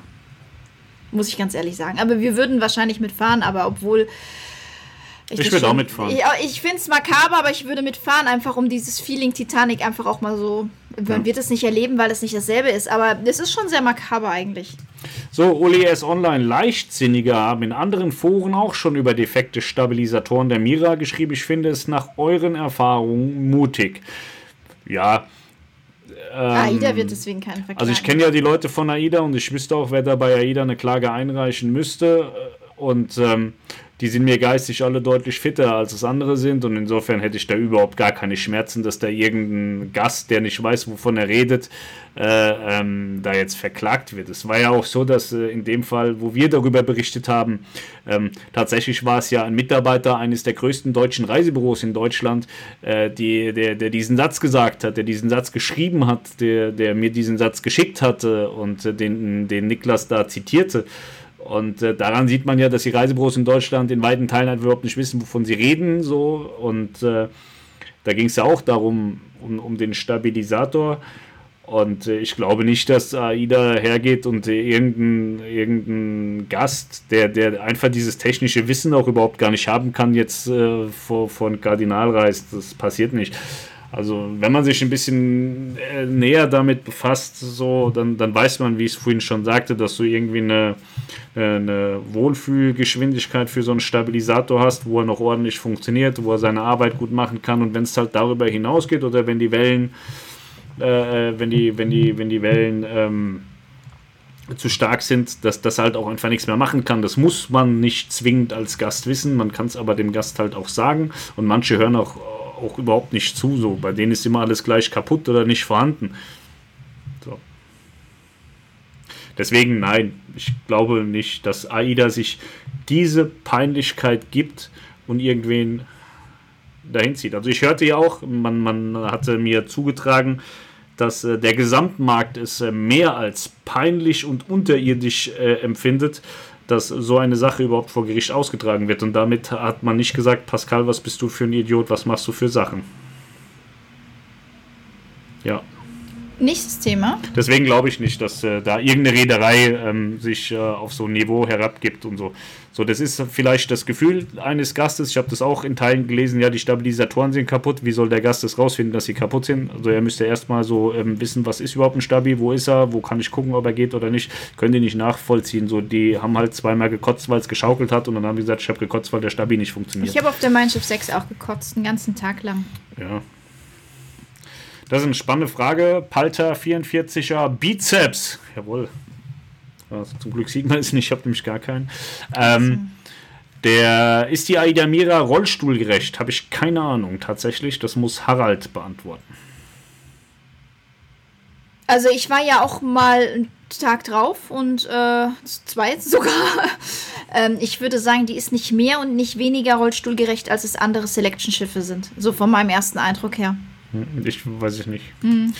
Muss ich ganz ehrlich sagen. Aber wir würden wahrscheinlich mitfahren, aber obwohl.
Ich
das
würde auch mitfahren.
Ja, ich finde es makaber, aber ich würde mitfahren, einfach um dieses Feeling Titanic einfach auch mal so. Man
Ja.
wird es nicht erleben, weil es nicht dasselbe ist, aber es ist schon sehr makaber eigentlich.
So, Uli S. Online. Leichtsinnige haben in anderen Foren auch schon über defekte Stabilisatoren der Mira geschrieben. Ich finde es nach euren Erfahrungen mutig. Ja.
AIDA wird deswegen keinen Verkehr.
Also ich kenne ja die Leute von AIDA und ich wüsste auch, wer da bei AIDA eine Klage einreichen müsste. Und ähm, die sind mir geistig alle deutlich fitter, als es andere sind. Und insofern hätte ich da überhaupt gar keine Schmerzen, dass da irgendein Gast, der nicht weiß, wovon er redet, äh, ähm, da jetzt verklagt wird. Es war ja auch so, dass äh, in dem Fall, wo wir darüber berichtet haben, ähm, tatsächlich war es ja ein Mitarbeiter eines der größten deutschen Reisebüros in Deutschland, äh, die, der, der diesen Satz gesagt hat, der diesen Satz geschrieben hat, der, der mir diesen Satz geschickt hatte und den, den Niklas da zitierte. Und äh, daran sieht man ja, dass die Reisebüros in Deutschland in weiten Teilen halt überhaupt nicht wissen, wovon sie reden. So. Und äh, da ging es ja auch darum, um, um den Stabilisator. Und äh, ich glaube nicht, dass AIDA hergeht und irgendein, irgendein Gast, der, der einfach dieses technische Wissen auch überhaupt gar nicht haben kann, jetzt äh, vor, vor Kardinal reist. Das passiert nicht. Also wenn man sich ein bisschen äh, näher damit befasst, so, dann, dann weiß man, wie ich es vorhin schon sagte, dass du irgendwie eine, äh, eine Wohlfühlgeschwindigkeit für so einen Stabilisator hast, wo er noch ordentlich funktioniert, wo er seine Arbeit gut machen kann. Und wenn es halt darüber hinausgeht oder wenn die Wellen, äh, wenn die, wenn die, wenn die Wellen ähm, zu stark sind, dass das halt auch einfach nichts mehr machen kann. Das muss man nicht zwingend als Gast wissen, man kann es aber dem Gast halt auch sagen. Und manche hören auch, auch überhaupt nicht zu. So. Bei denen ist immer alles gleich kaputt oder nicht vorhanden. So. Deswegen nein, ich glaube nicht, dass AIDA sich diese Peinlichkeit gibt und irgendwen dahin zieht. Also ich hörte ja auch, man, man hatte mir zugetragen, dass äh, der Gesamtmarkt es äh, mehr als peinlich und unterirdisch äh, empfindet, dass so eine Sache überhaupt vor Gericht ausgetragen wird. Und damit hat man nicht gesagt, Pascal, was bist du für ein Idiot, was machst du für Sachen? Ja.
Nächstes Thema.
Deswegen glaube ich nicht, dass äh, da irgendeine Reederei ähm, sich äh, auf so ein Niveau herabgibt und so. So, das ist vielleicht das Gefühl eines Gastes. Ich habe das auch in Teilen gelesen, ja, die Stabilisatoren sind kaputt. Wie soll der Gast das rausfinden, dass sie kaputt sind? Also er müsste erstmal so ähm, wissen, was ist überhaupt ein Stabi, wo ist er, wo kann ich gucken, ob er geht oder nicht. Können die nicht nachvollziehen. So, die haben halt zweimal gekotzt, weil es geschaukelt hat und dann haben die gesagt, ich habe gekotzt, weil der Stabi nicht funktioniert.
Ich habe auf der Mein Schiff 6 auch gekotzt, den ganzen Tag lang.
Ja. Das ist eine spannende Frage. Palter 44er Bizeps. Jawohl. Also zum Glück sieht man es nicht, ich habe nämlich gar keinen. Ähm, der ist die Aida Mira rollstuhlgerecht? Habe ich keine Ahnung tatsächlich. Das muss Harald beantworten.
Also ich war ja auch mal Tag drauf und äh, zwei sogar. ähm, ich würde sagen, die ist nicht mehr und nicht weniger rollstuhlgerecht, als es andere Selection-Schiffe sind. So von meinem ersten Eindruck her.
Hm, ich weiß ich nicht. Mhm.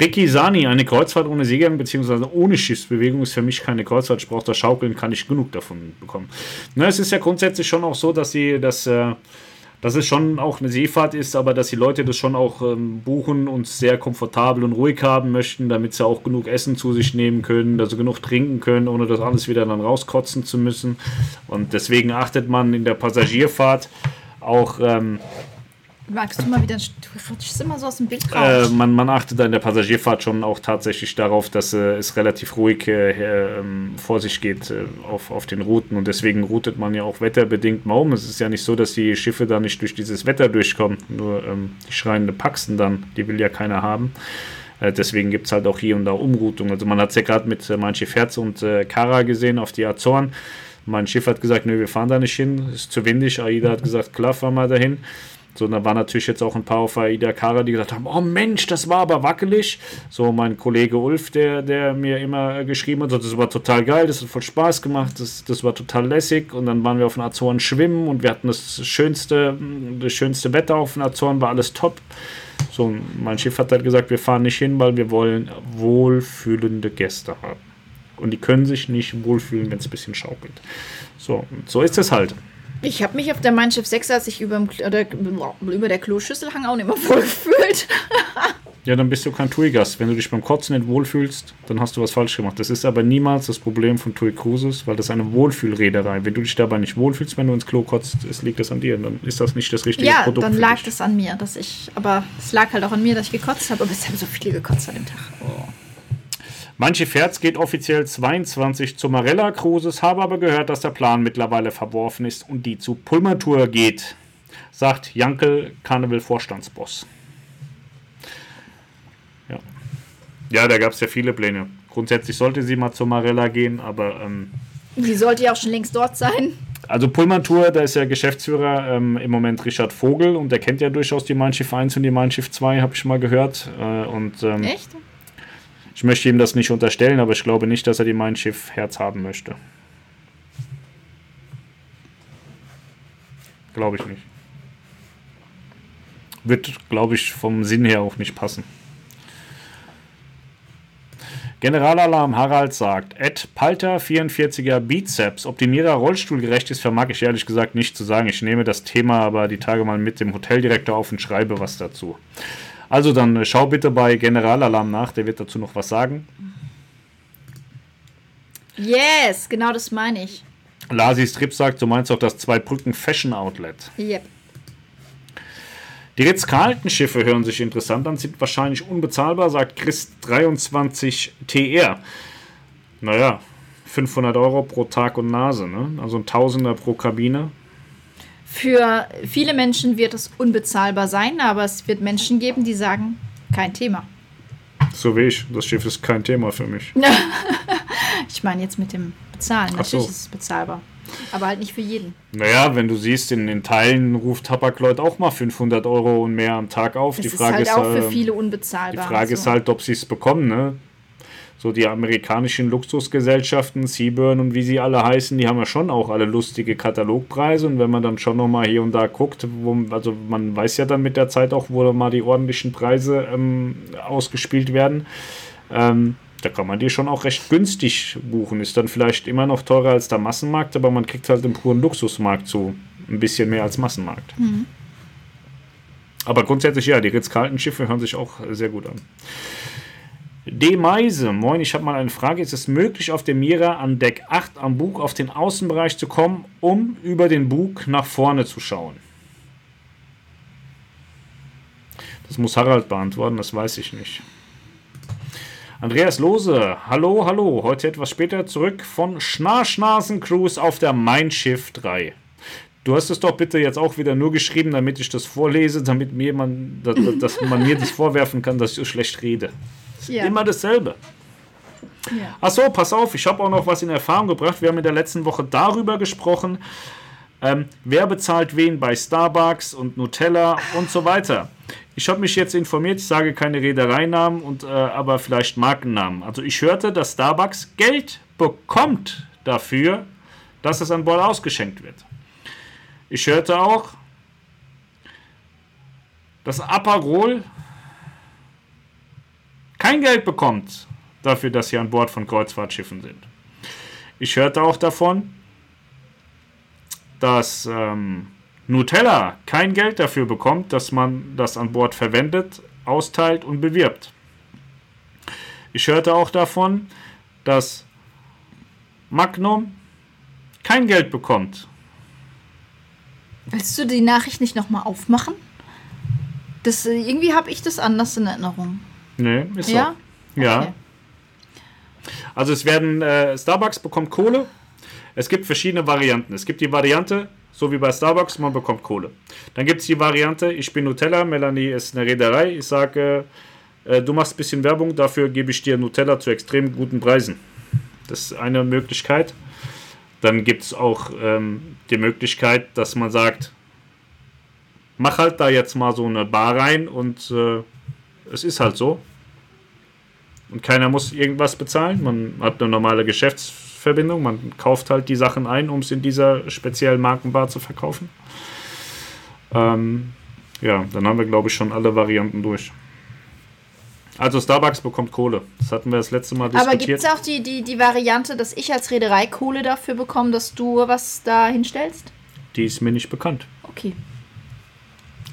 Ricky Sani, eine Kreuzfahrt ohne Seegang bzw. ohne Schiffsbewegung ist für mich keine Kreuzfahrt. Ich brauche das Schaukeln, kann ich genug davon bekommen. Na, es ist ja grundsätzlich schon auch so, dass sie das. Äh, dass es schon auch eine Seefahrt ist, aber dass die Leute das schon auch ähm, buchen und sehr komfortabel und ruhig haben möchten, damit sie auch genug Essen zu sich nehmen können, dass sie genug trinken können, ohne das alles wieder dann rauskotzen zu müssen. Und deswegen achtet man in der Passagierfahrt auch ähm,
Magst du mal wieder, du rutschst immer so aus dem Bild raus.
Äh, man, man achtet in der Passagierfahrt schon auch tatsächlich darauf, dass äh, es relativ ruhig äh, ähm, vor sich geht äh, auf, auf den Routen und deswegen routet man ja auch wetterbedingt mal um. Es ist ja nicht so, dass die Schiffe da nicht durch dieses Wetter durchkommen, nur ähm, die schreiende Paxen dann, die will ja keiner haben. Äh, deswegen gibt es halt auch hier und da Umroutungen. Also man hat es ja gerade mit äh, Mein Schiff Herz und äh, Kara gesehen auf die Azoren. Mein Schiff hat gesagt, nö, wir fahren da nicht hin, ist zu windig. Aida hat gesagt, klar, fahren wir dahin. So, da waren natürlich jetzt auch ein paar auf AIDA Kara, die gesagt haben, oh Mensch, das war aber wackelig. So, mein Kollege Ulf, der, der mir immer geschrieben hat, so, das war total geil, das hat voll Spaß gemacht, das, das war total lässig. Und dann waren wir auf den Azoren schwimmen und wir hatten das schönste, das schönste Wetter auf den Azoren, war alles top. So, mein Schiff hat halt gesagt, wir fahren nicht hin, weil wir wollen wohlfühlende Gäste haben. Und die können sich nicht wohlfühlen, wenn es ein bisschen schaukelt. So, so ist es halt.
Ich habe mich auf der Mein Schiff 6, als ich über, oder, über der Kloschüssel hang, auch nicht mehr voll gefühlt.
ja, dann bist du kein TUI-Gast. Wenn du dich beim Kotzen nicht wohlfühlst, dann hast du was falsch gemacht. Das ist aber niemals das Problem von TUI Cruises, weil das ist eine Wohlfühlreederei. Wenn du dich dabei nicht wohlfühlst, wenn du ins Klo kotzt, es liegt das an dir. Dann ist das nicht das richtige
ja,
Produkt.
Ja, dann lag das an mir, dass ich, aber es lag halt auch an mir, dass ich gekotzt habe. Aber es haben so viele gekotzt an dem Tag. Oh.
Manche Pferds geht offiziell 22 zu Marella Cruises, habe aber gehört, dass der Plan mittlerweile verworfen ist und die zu Pulmatur geht, sagt Jankel, Carnival-Vorstandsboss. Ja. ja, da gab es ja viele Pläne. Grundsätzlich sollte sie mal zu Marella gehen, aber. Ähm,
die sollte ja auch schon längst dort sein.
Also Pullman-Tour, da ist ja Geschäftsführer ähm, im Moment Richard Vogel und der kennt ja durchaus die Mein Schiff 1 und die Mein Schiff 2, habe ich mal gehört. Äh, und, ähm,
Echt?
Ich möchte ihm das nicht unterstellen, aber ich glaube nicht, dass er die Mein Schiff Herz haben möchte. Glaube ich nicht. Wird, glaube ich, vom Sinn her auch nicht passen. Generalalarm Harald sagt, Ed Palter 44er Bizeps, Optimierer rollstuhlgerecht ist, vermag ich ehrlich gesagt nicht zu sagen. Ich nehme das Thema aber die Tage mal mit dem Hoteldirektor auf und schreibe was dazu. Also dann äh, schau bitte bei Generalalarm nach, der wird dazu noch was sagen.
Yes, genau das meine ich.
Lasi Strip sagt, du meinst auch das Zweibrücken Fashion Outlet.
Yep.
Die Ritz-Carlton-Schiffe hören sich interessant an, sind wahrscheinlich unbezahlbar, sagt Chris 23 TR. Naja, 500 Euro pro Tag und Nase, ne? Also ein Tausender pro Kabine.
Für viele Menschen wird es unbezahlbar sein, aber es wird Menschen geben, die sagen, kein Thema.
So wie ich. Das Schiff ist kein Thema für mich.
ich meine jetzt mit dem Bezahlen. Ach Natürlich so. ist es bezahlbar. Aber halt nicht für jeden.
Naja, wenn du siehst, in den Teilen ruft Tabakleut auch mal 500 Euro und mehr am Tag auf.
Das die Frage ist halt ist, auch für viele unbezahlbar.
Die Frage so. ist halt, ob sie es bekommen. Ne? So die amerikanischen Luxusgesellschaften, Seaburn und wie sie alle heißen, die haben ja schon auch alle lustige Katalogpreise und wenn man dann schon nochmal hier und da guckt, wo, also man weiß ja dann mit der Zeit auch, wo mal die ordentlichen Preise ähm, ausgespielt werden, ähm, da kann man die schon auch recht günstig buchen. Ist dann vielleicht immer noch teurer als der Massenmarkt, aber man kriegt halt im puren Luxusmarkt so ein bisschen mehr als Massenmarkt. Mhm. Aber grundsätzlich ja, die Ritz-Carlton-Schiffe hören sich auch sehr gut an. D. Meise, moin, ich habe mal eine Frage. Ist es möglich, auf dem Mira an Deck 8 am Bug auf den Außenbereich zu kommen, um über den Bug nach vorne zu schauen? Das muss Harald beantworten, das weiß ich nicht. Andreas Lose, hallo, hallo. Heute etwas später zurück von Schnarschnasen Cruise auf der Mein Schiff 3. Du hast es doch bitte jetzt auch wieder nur geschrieben, damit ich das vorlese, damit mir man, dass, dass man mir das vorwerfen kann, dass ich so schlecht rede. Ja. Immer dasselbe. Ja. Achso, pass auf, ich habe auch noch was in Erfahrung gebracht. Wir haben in der letzten Woche darüber gesprochen, ähm, wer bezahlt wen bei Starbucks und Nutella und so weiter. ich habe mich jetzt informiert, ich sage keine Reedereinamen, und, äh, aber vielleicht Markennamen. Also ich hörte, dass Starbucks Geld bekommt dafür, dass es an Bord ausgeschenkt wird. Ich hörte auch, dass Aperol kein Geld bekommt dafür, dass sie an Bord von Kreuzfahrtschiffen sind. Ich hörte auch davon, dass ähm, Nutella kein Geld dafür bekommt, dass man das an Bord verwendet, austeilt und bewirbt. Ich hörte auch davon, dass Magnum kein Geld bekommt.
Willst du die Nachricht nicht nochmal aufmachen? Das, äh, irgendwie habe ich das anders in Erinnerung.
Nee, ist
Ja?
so. Ja.
Okay.
Also es werden, äh, Starbucks bekommt Kohle. Es gibt verschiedene Varianten. Es gibt die Variante, so wie bei Starbucks, man bekommt Kohle. Dann gibt es die Variante, ich bin Nutella, Melanie ist eine Reederei. Ich sage, äh, du machst ein bisschen Werbung, dafür gebe ich dir Nutella zu extrem guten Preisen. Das ist eine Möglichkeit. Dann gibt es auch ähm, die Möglichkeit, dass man sagt, mach halt da jetzt mal so eine Bar rein und äh, es ist halt so. Und keiner muss irgendwas bezahlen. Man hat eine normale Geschäftsverbindung. Man kauft halt die Sachen ein, um es in dieser speziellen Markenbar zu verkaufen. Ähm, ja, dann haben wir, glaube ich, schon alle Varianten durch. Also Starbucks bekommt Kohle. Das hatten wir das letzte Mal
Aber gibt
diskutiert.
es auch die, die, die Variante, dass ich als Reederei Kohle dafür bekomme, dass du was da hinstellst?
Die ist mir nicht bekannt.
Okay.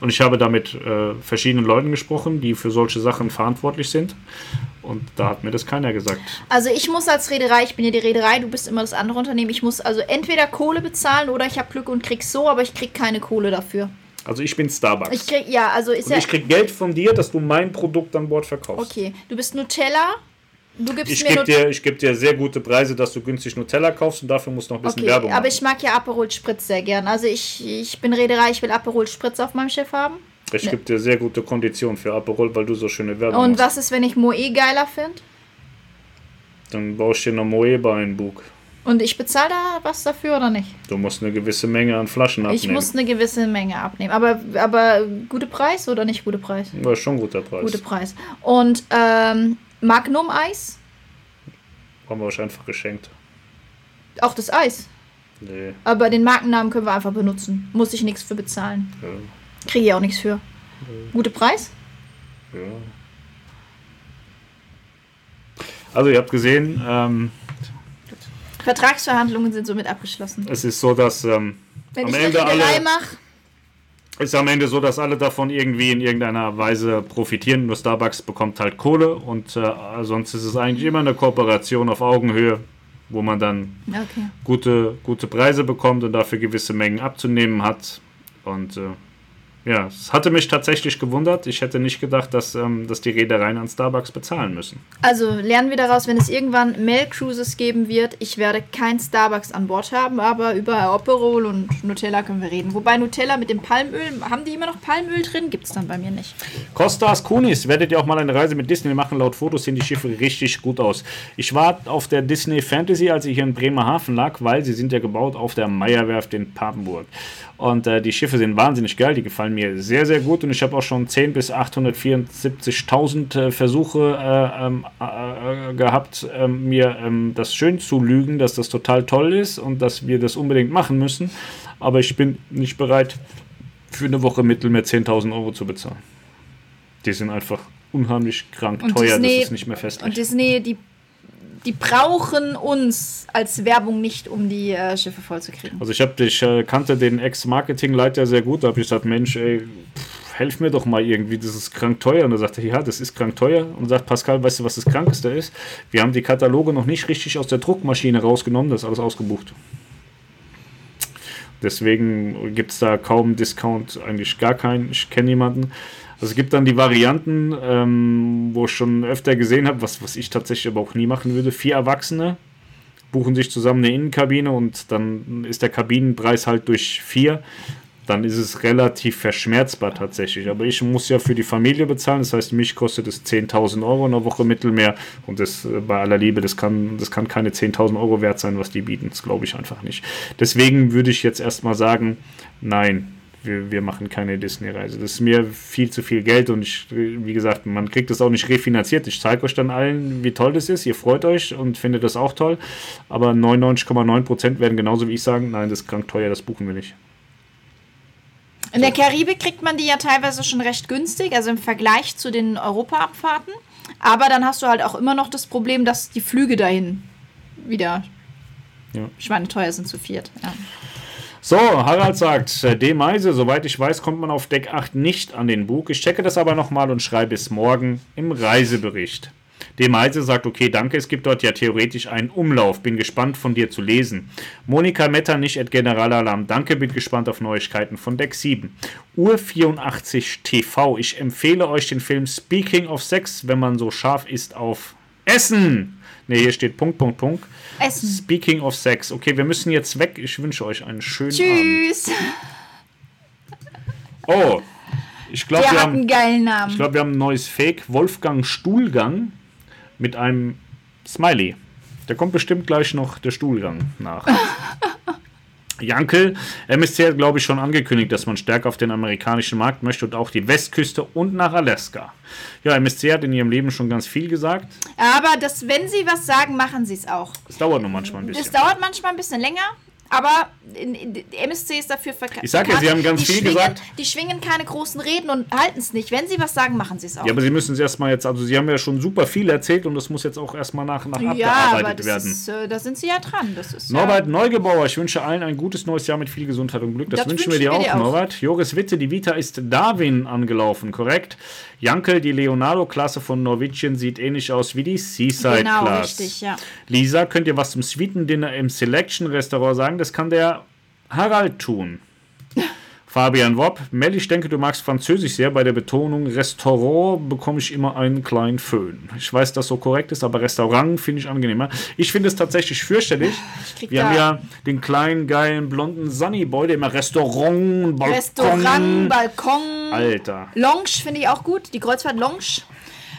Und ich habe da mit äh, verschiedenen Leuten gesprochen, die für solche Sachen verantwortlich sind. Und da hat mir das keiner gesagt.
Also ich muss als Reederei, ich bin ja die Reederei, du bist immer das andere Unternehmen, ich muss also entweder Kohle bezahlen oder ich habe Glück und krieg so, aber ich krieg keine Kohle dafür.
Also ich bin Starbucks.
Ich krieg, ja, also ist
und
ja.
ich krieg Geld von dir, dass du mein Produkt an Bord verkaufst.
Okay, du bist Nutella, du gibst
Ich
mir
gebe dir, ich geb dir sehr gute Preise, dass du günstig Nutella kaufst und dafür musst du noch ein bisschen
Okay,
Werbung
aber
machen.
ich mag ja Aperol Spritz sehr gern. Also ich, ich bin Reederei, ich will Aperol Spritz auf meinem Schiff haben.
Ich gebe dir sehr gute Konditionen für Aperol, weil du so schöne Werbung
Und
machst.
was ist, wenn ich Moe geiler finde?
Dann baust du dir eine Moeba in den Bug.
Und ich bezahle da was dafür oder nicht?
Du musst eine gewisse Menge an Flaschen abnehmen.
Ich muss eine gewisse Menge abnehmen. Aber, aber gute Preis oder nicht gute Preis?
Ist schon guter Preis.
Gute Preis. Und ähm, Magnum Eis?
Haben wir euch einfach geschenkt.
Auch das Eis.
Nee.
Aber den Markennamen können wir einfach benutzen. Muss ich nichts für bezahlen.
Ja,
Kriege ich auch nichts für. Gute Preis?
ja. Also ihr habt gesehen, ähm,
Vertragsverhandlungen sind somit abgeschlossen.
es ist so, dass ähm,
Wenn
am
ich eine
Ende
Reederei
alle
mache,
ist am Ende so, dass alle davon irgendwie in irgendeiner Weise profitieren. Nur Starbucks bekommt halt Kohle und äh, sonst ist es eigentlich immer eine Kooperation auf Augenhöhe, wo man dann
okay.
gute, gute Preise bekommt und dafür gewisse Mengen abzunehmen hat. Und äh, ja, es hatte mich tatsächlich gewundert. Ich hätte nicht gedacht, dass, ähm, dass die Reedereien an Starbucks bezahlen müssen.
Also lernen wir daraus, wenn es irgendwann Mail Cruises geben wird, ich werde kein Starbucks an Bord haben, aber über Aperol und Nutella können wir reden. Wobei Nutella mit dem Palmöl, haben die immer noch Palmöl drin? Gibt es dann bei mir nicht.
Costas Kunis, werdet ihr auch mal eine Reise mit Disney machen? Laut Fotos sehen die Schiffe richtig gut aus. Ich war auf der Disney Fantasy, als ich hier in Bremerhaven lag, weil sie sind ja gebaut auf der Meierwerft in Papenburg. Und äh, die Schiffe sind wahnsinnig geil, die gefallen mir sehr, sehr gut. Und ich habe auch schon 10.000 bis 874.000 äh, Versuche äh, ähm, äh, gehabt, ähm, mir ähm, das schön zu lügen, dass das total toll ist und dass wir das unbedingt machen müssen. Aber ich bin nicht bereit, für eine Woche Mittelmeer 10.000 Euro zu bezahlen. Die sind einfach unheimlich krank
Und
teuer,
Disney-
das ist nicht mehr
Und
festlich.
Disney, die, die brauchen uns als Werbung nicht, um die äh, Schiffe vollzukriegen.
Also ich habe ich äh, kannte den Ex-Marketing-Leiter sehr gut, da habe ich gesagt, Mensch, ey, pff, helf mir doch mal irgendwie, das ist krank teuer. Und er sagte, ja, das ist krank teuer. Und sagt, Pascal, weißt du, was das Krankeste ist? Wir haben die Kataloge noch nicht richtig aus der Druckmaschine rausgenommen, das ist alles ausgebucht. Deswegen gibt es da kaum Discount, eigentlich gar keinen. Ich kenne niemanden. Also es gibt dann die Varianten, ähm, wo ich schon öfter gesehen habe, was, was ich tatsächlich aber auch nie machen würde. Vier Erwachsene buchen sich zusammen eine Innenkabine und dann ist der Kabinenpreis halt durch vier. Dann ist es relativ verschmerzbar tatsächlich. Aber ich muss ja für die Familie bezahlen. Das heißt, mich kostet es 10.000 Euro in der Woche Mittelmeer. Und das äh, bei aller Liebe, das kann, das kann keine 10.000 Euro wert sein, was die bieten. Das glaube ich einfach nicht. Deswegen würde ich jetzt erstmal sagen, nein. Wir, wir machen keine Disney-Reise. Das ist mir viel zu viel Geld und ich, wie gesagt, man kriegt das auch nicht refinanziert. Ich zeige euch dann allen, wie toll das ist. Ihr freut euch und findet das auch toll. Aber 99,9% werden genauso wie ich sagen, nein, das ist krank teuer, das buchen wir nicht.
In der Karibik kriegt man die ja teilweise schon recht günstig, also im Vergleich zu den Europa-Abfahrten. Aber dann hast du halt auch immer noch das Problem, dass die Flüge dahin wieder
Ja.
schweineteuer sind zu viert. Ja.
So, Harald sagt, äh, D. Meise, soweit ich weiß, kommt man auf Deck 8 nicht an den Bug. Ich checke das aber nochmal und schreibe es morgen im Reisebericht. D. Meise sagt, okay, danke, es gibt dort ja theoretisch einen Umlauf. Bin gespannt von dir zu lesen. Monika Metternich at Generalalarm, danke, bin gespannt auf Neuigkeiten von Deck 7. Uhr 84 TV, ich empfehle euch den Film Speaking of Sex, wenn man so scharf ist auf Essen. Ne, hier steht Punkt, Punkt, Punkt.
Essen.
Speaking of Sex. Okay, wir müssen jetzt weg. Ich wünsche euch einen schönen Abend.
Tschüss.
Oh, ich glaube, wir
einen
haben,
geilen Namen.
ich glaube, wir haben ein neues Fake. Wolfgang Stuhlgang mit einem Smiley. Da kommt bestimmt gleich noch der Stuhlgang nach. Jankel, MSC hat, glaube ich, schon angekündigt, dass man stärker auf den amerikanischen Markt möchte und auch die Westküste und nach Alaska. Ja, MSC hat in ihrem Leben schon ganz viel gesagt.
Aber das, wenn sie was sagen, machen sie es auch.
Es dauert nur manchmal ein
Das
bisschen.
dauert manchmal ein bisschen länger, aber MSC ist dafür verkauft.
Ich sag ja, Sie haben ganz viel
schwingen,
gesagt.
Die schwingen keine großen Reden und halten es nicht. Wenn sie was sagen, machen sie es auch.
Ja, aber Sie müssen es erstmal jetzt, also Sie haben ja schon super viel erzählt und das muss jetzt auch erstmal nach, nach
Ja,
abgearbeitet
aber das
werden.
ist, äh, da sind sie ja dran. Das ist
Norbert Neugebauer, ich wünsche allen ein gutes neues Jahr mit viel Gesundheit und Glück. Das,
Das
wünschen wir dir auch,
auch.
Norbert. Joris Witte, die Vita ist Darwin angelaufen, korrekt? Jankel, die Leonardo-Klasse von Norwegian sieht ähnlich aus wie die Seaside
Genau, richtig, ja.
Lisa, könnt ihr was zum Suiten-Dinner im Selection-Restaurant sagen? Das kann der Harald tun. Fabian Wopp, Mel, ich denke, du magst Französisch sehr. Bei der Betonung Restaurant bekomme ich immer einen kleinen Föhn. Ich weiß, dass so korrekt ist, aber Restaurant finde ich angenehmer. Ich finde es tatsächlich fürchterlich. Wir
da-
haben ja den kleinen, geilen, blonden Sunny Boy, der immer Restaurant, Balkon.
Restaurant, Balkon.
Alter.
Lounge finde ich auch gut. Die Kreuzfahrt Lounge.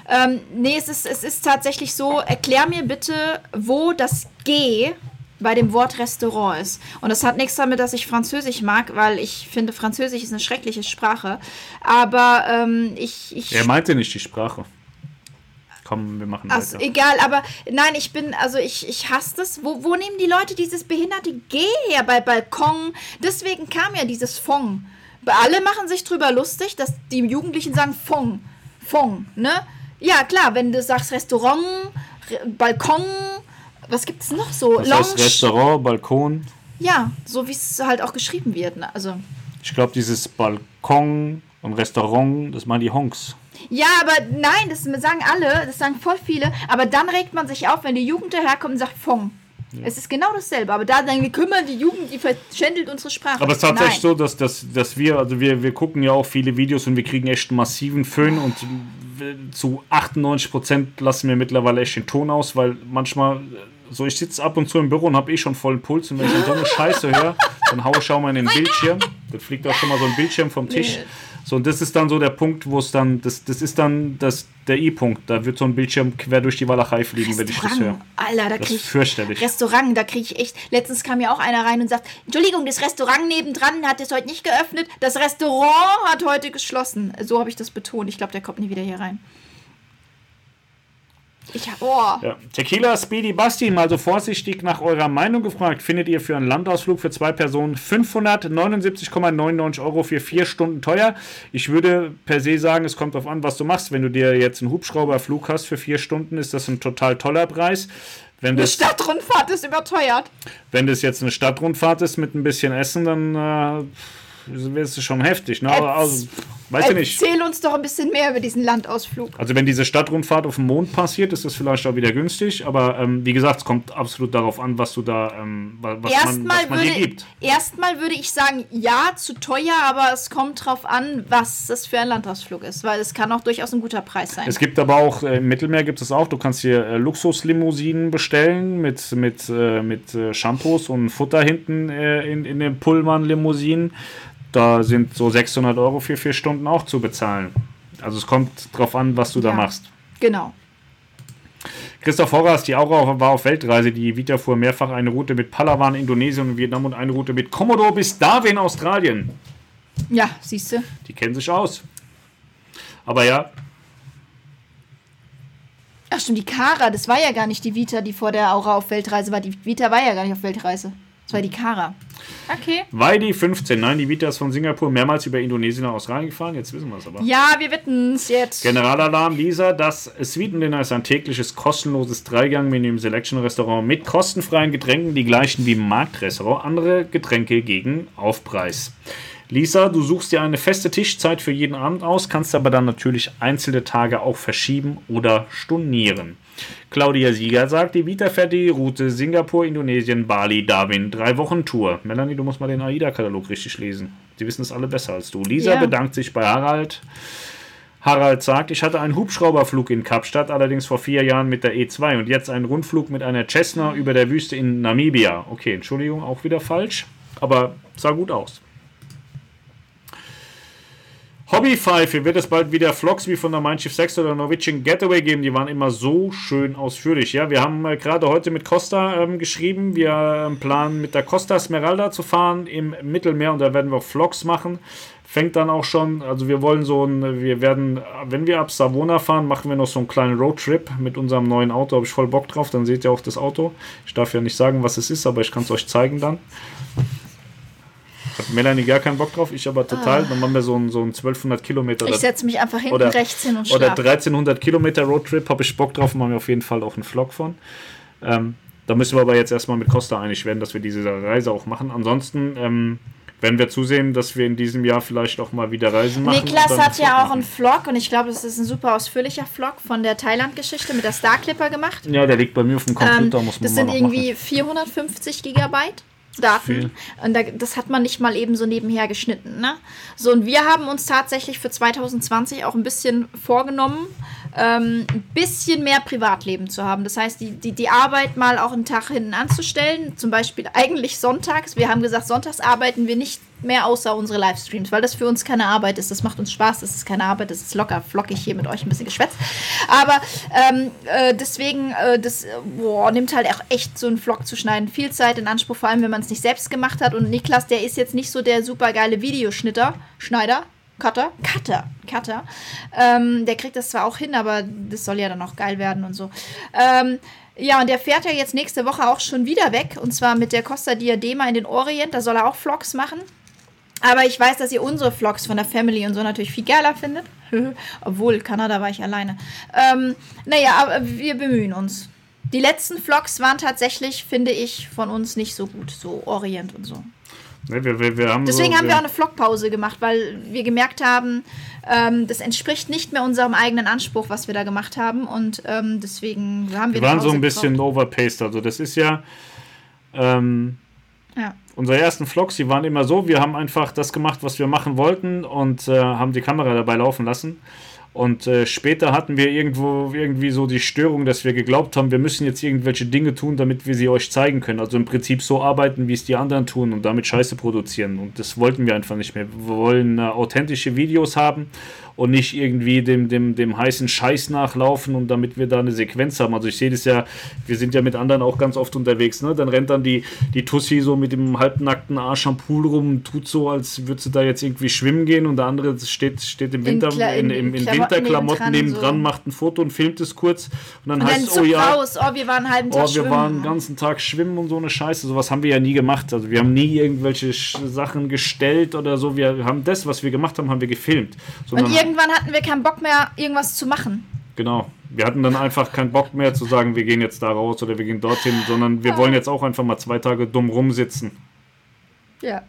Ähm, nee, es ist, es ist tatsächlich so, erklär mir bitte, wo das G bei dem Wort Restaurant ist. Und das hat nichts damit, dass ich Französisch mag, weil ich finde, Französisch ist eine schreckliche Sprache. Aber ähm, ich, ich
Er meinte nicht die Sprache. Komm, wir machen
Also,
weiter.
egal, aber nein, ich bin, also ich, ich hasse das. Wo, wo nehmen die Leute dieses behinderte G her bei Balkon? Deswegen kam ja dieses Fong. Alle machen sich drüber lustig, dass die Jugendlichen sagen Fong. Fong, ne? Ja, klar, wenn du sagst Restaurant, Re Balkon, was gibt's noch so?
Das heißt Restaurant, Balkon.
Ja, so wie es halt auch geschrieben wird. Ne? Also.
Ich glaube, dieses Balkon und Restaurant, das meinen die Honks.
Ja, aber nein, das sagen alle, das sagen voll viele. Aber dann regt man sich auf, wenn die Jugend daherkommt und sagt Fong. Es ist genau dasselbe. Aber da sagen wir, kümmern die Jugend, die verschändelt unsere Sprache.
Aber es ist tatsächlich
Nein.
so, dass, dass, dass wir, also wir, wir gucken ja auch viele Videos und wir kriegen echt einen massiven Föhn und zu 98% lassen wir mittlerweile echt den Ton aus, weil manchmal, so ich sitze ab und zu im Büro und habe eh schon vollen Puls und wenn ich dann so eine Scheiße höre, dann haue ich auch mal in den Bildschirm. Dann fliegt auch schon mal so ein Bildschirm vom Tisch. So, und das ist dann so der Punkt, wo es dann, das, das ist dann das, der I-Punkt. Da wird so ein Bildschirm quer durch die Walachei fliegen, wenn ich das höre.
Restaurant. Alter, da
Das
krieg
ist
ich.
fürchterlich.
Restaurant, da kriege ich echt. Letztens kam ja auch einer rein und sagt: Entschuldigung, das Restaurant nebendran hat es heute nicht geöffnet. Das Restaurant hat heute geschlossen. So habe ich das betont. Ich glaube, der kommt nie wieder hier rein. Ich hab. Oh.
Ja. Tequila Speedy Basti, mal so vorsichtig nach eurer Meinung gefragt. Findet ihr für einen Landausflug für zwei Personen 579,99 Euro für vier Stunden teuer? Ich würde per se sagen, es kommt darauf an, was du machst. Wenn du dir jetzt einen Hubschrauberflug hast für vier Stunden, ist das ein total toller Preis. Wenn
Eine
das,
Stadtrundfahrt ist überteuert.
wenn das jetzt eine Stadtrundfahrt ist mit ein bisschen Essen, dann äh, ist es schon heftig. Ne? Aber, also, weiß ich nicht.
Erzähl uns doch ein bisschen mehr über diesen Landausflug.
Also wenn diese Stadtrundfahrt auf dem Mond passiert, ist das vielleicht auch wieder günstig. Aber ähm, wie gesagt, es kommt absolut darauf an, was du da, ähm, wa- was man,
Erstmal
was man dir
würde,
gibt.
erstmal würde ich sagen, ja, zu teuer, aber es kommt drauf an, was das für ein Landausflug ist, weil es kann auch durchaus ein guter Preis sein.
Es gibt aber auch, äh, im Mittelmeer gibt es auch, du kannst hier äh, Luxuslimousinen bestellen mit, mit, äh, mit äh, Shampoos und Futter hinten äh, in, in den Pullman-Limousinen. Da sind so 600 Euro für vier Stunden auch zu bezahlen. Also es kommt drauf an, was du da
Ja.
machst.
Genau.
Christoph Horras, die Aura war auf Weltreise. Die Vita fuhr mehrfach eine Route mit Palawan, Indonesien und Vietnam und eine Route mit Komodo bis Darwin, Australien.
Ja, siehst du.
Die kennen sich aus. Aber ja,
Ach stimmt, die Kara, das war ja gar nicht die Vita, die vor der Aura auf Weltreise war. Die Vita war ja gar nicht auf Weltreise. Das war die Kara. Okay.
Weidi 15. Nein, die Vita ist von Singapur mehrmals über Indonesien nach Australien gefahren. Jetzt wissen wir es aber.
Ja, wir wetten es jetzt.
Generalalarm, Lisa, das Sweeten Dinner ist ein tägliches kostenloses Dreigang-Menü im Selection-Restaurant mit kostenfreien Getränken, die gleichen wie im Marktrestaurant, andere Getränke gegen Aufpreis. Lisa, du suchst dir eine feste Tischzeit für jeden Abend aus, kannst aber dann natürlich einzelne Tage auch verschieben oder stornieren. Claudia Sieger sagt, die Vita fährt die Route Singapur, Indonesien, Bali, Darwin, drei Wochen Tour. Melanie, du musst mal den AIDA-Katalog richtig lesen. Die wissen es alle besser als du. Lisa
Ja.
bedankt sich bei Harald. Harald sagt, ich hatte einen Hubschrauberflug in Kapstadt, allerdings vor vier Jahren mit der E2 und jetzt einen Rundflug mit einer Cessna über der Wüste in Namibia. Okay, Entschuldigung, auch wieder falsch, aber sah gut aus. Hobbypfeife wird es bald wieder Vlogs wie von der Mein Schiff 6 oder Norwegian Getaway geben. Die waren immer so schön ausführlich. Ja, wir haben äh, gerade heute mit Costa ähm, geschrieben. Wir ähm, planen mit der Costa Smeralda zu fahren im Mittelmeer und da werden wir auch Vlogs machen. Fängt dann auch schon, also wir wollen so ein, wir werden, wenn wir ab Savona fahren, machen wir noch so einen kleinen Roadtrip mit unserem neuen Auto. Habe ich voll Bock drauf. Dann seht ihr auch das Auto. Ich darf ja nicht sagen, was es ist, aber ich kann es euch zeigen dann. Hat Melanie gar keinen Bock drauf, ich aber total. Dann machen wir so ein, so ein 1200 Kilometer
Ich setze mich einfach hinten
oder,
rechts hin und
oder
schlafe.
1300 Kilometer Roadtrip, habe ich Bock drauf, machen wir auf jeden Fall auch einen Vlog von. Ähm, da müssen wir aber jetzt erstmal mit Costa einig werden, dass wir diese Reise auch machen. Ansonsten ähm, werden wir zusehen, dass wir in diesem Jahr vielleicht auch mal wieder Reisen machen.
Niklas hat ja auch
machen.
einen Vlog und ich glaube, das ist ein super ausführlicher Vlog von der Thailand-Geschichte mit der Star Clipper gemacht.
Ja, der liegt bei mir auf dem Computer,
Ähm,
muss man
das sind irgendwie
machen.
450 Gigabyte Daten.
Viel.
Und da, das hat man nicht mal eben so nebenher geschnitten. Ne? So, und wir haben uns tatsächlich für 2020 auch ein bisschen vorgenommen, ähm, ein bisschen mehr Privatleben zu haben. Das heißt, die, die, die Arbeit mal auch einen Tag hinten anzustellen. Zum Beispiel eigentlich sonntags. Wir haben gesagt, sonntags arbeiten wir nicht mehr außer unsere Livestreams, weil das für uns keine Arbeit ist. Das macht uns Spaß, das ist keine Arbeit, das ist locker, flockig hier mit euch ein bisschen geschwätzt. Aber ähm, äh, deswegen, äh, das boah, nimmt halt auch echt so einen Vlog zu schneiden viel Zeit in Anspruch, vor allem wenn man es nicht selbst gemacht hat. Und Niklas, der ist jetzt nicht so der super geile Videoschnitter, Schneider. Cutter? Cutter. Cutter. Ähm, der kriegt das zwar auch hin, aber das soll ja dann auch geil werden und so. Ähm, ja, und der fährt ja jetzt nächste Woche auch schon wieder weg. Und zwar mit der Costa Diadema in den Orient. Da soll er auch Vlogs machen. Aber ich weiß, dass ihr unsere Vlogs von der Family und so natürlich viel geiler findet. Obwohl, Kanada war ich alleine. Ähm, naja, aber wir bemühen uns. Die letzten Vlogs waren tatsächlich, finde ich, von uns nicht so gut. So Orient und so.
Ne, wir, wir, wir haben
Deswegen
so,
haben wir auch eine Vlogpause gemacht, weil wir gemerkt haben, ähm, das entspricht nicht mehr unserem eigenen Anspruch, was wir da gemacht haben. Und ähm, deswegen haben wir
Wir waren so ein bisschen
gebraucht.
overpaced. Also das ist ja ähm,
Ja.
unsere ersten Vlogs, die waren immer so, wir haben einfach das gemacht, was wir machen wollten und äh, haben die Kamera dabei laufen lassen. Und äh, später hatten wir irgendwo irgendwie so die Störung, dass wir geglaubt haben, wir müssen jetzt irgendwelche Dinge tun, damit wir sie euch zeigen können. Also im Prinzip so arbeiten, wie es die anderen tun und damit Scheiße produzieren. Und das wollten wir einfach nicht mehr. Wir wollen äh, authentische Videos haben und nicht irgendwie dem, dem, dem heißen Scheiß nachlaufen und damit wir da eine Sequenz haben. Also ich sehe das ja, wir sind ja mit anderen auch ganz oft unterwegs, ne? Dann rennt dann die, die Tussi so mit dem halbnackten Arsch am Pool rum und tut so, als würde sie da jetzt irgendwie schwimmen gehen und der andere steht, steht im
In
Winter, in,
in
in, in
Klamotten
Winterklamotten
nebendran so.
macht ein Foto und filmt es kurz und dann
Und
heißt es, oh ja,
raus, oh, wir waren einen halben Tag
Oh, wir
schwimmen.
waren den ganzen Tag schwimmen und so eine Scheiße. Sowas haben wir ja nie gemacht. Also wir haben nie irgendwelche Sachen gestellt oder so. Wir haben das, was wir gemacht haben, haben wir gefilmt.
und
Sondern,
irgendwann hatten wir keinen Bock mehr, irgendwas zu machen.
genau. Wir hatten dann einfach keinen Bock mehr zu sagen, wir gehen jetzt da raus oder wir gehen dorthin, sondern wir wollen jetzt auch einfach mal zwei Tage dumm rumsitzen.
Ja.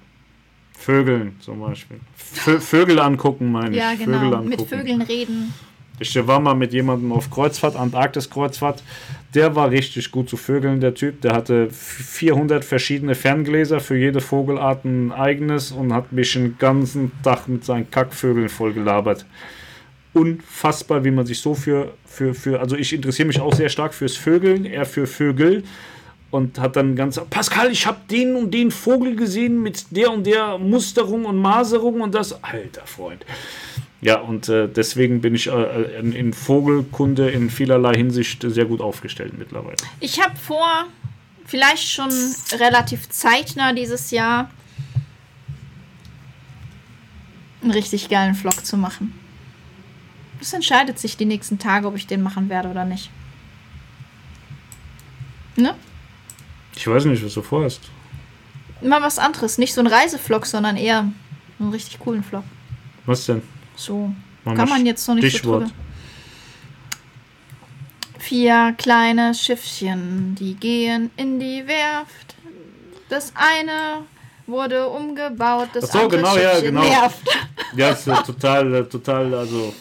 Vögeln zum Beispiel. Vö Vögel angucken, meine ich.
Ja,
Vögel
genau.
angucken.
Mit Vögeln reden.
Ich war mal mit jemandem auf Kreuzfahrt, Antarktis-Kreuzfahrt. Der war richtig gut zu Vögeln, der Typ. Der hatte 400 verschiedene Ferngläser, für jede Vogelart ein eigenes und hat mich den ganzen Tag mit seinen Kackvögeln vollgelabert. Unfassbar, wie man sich so für, für, für, also ich interessiere mich auch sehr stark fürs Vögeln, er für Vögel und hat dann ganz, Pascal, ich habe den und den Vogel gesehen mit der und der Musterung und Maserung und das, alter Freund. Ja, und äh, deswegen bin ich äh, in, in Vogelkunde in vielerlei Hinsicht sehr gut aufgestellt mittlerweile.
Ich habe vor, vielleicht schon relativ zeitnah dieses Jahr, einen richtig geilen Vlog zu machen. Das entscheidet sich die nächsten Tage, ob ich den machen werde oder nicht. Ne?
Ich weiß nicht, was du vorhast.
Mal was anderes. Nicht so ein Reisevlog, sondern eher einen richtig coolen Vlog.
Was denn?
So.
Mach
Kann man jetzt noch nicht
Stichwort.
so drüber. Vier kleine Schiffchen, die gehen in die Werft. Das eine wurde umgebaut, das
Ach so,
andere
genau, ja,
Schiffchen
genau.
nervt.
Ja, ist total, total, also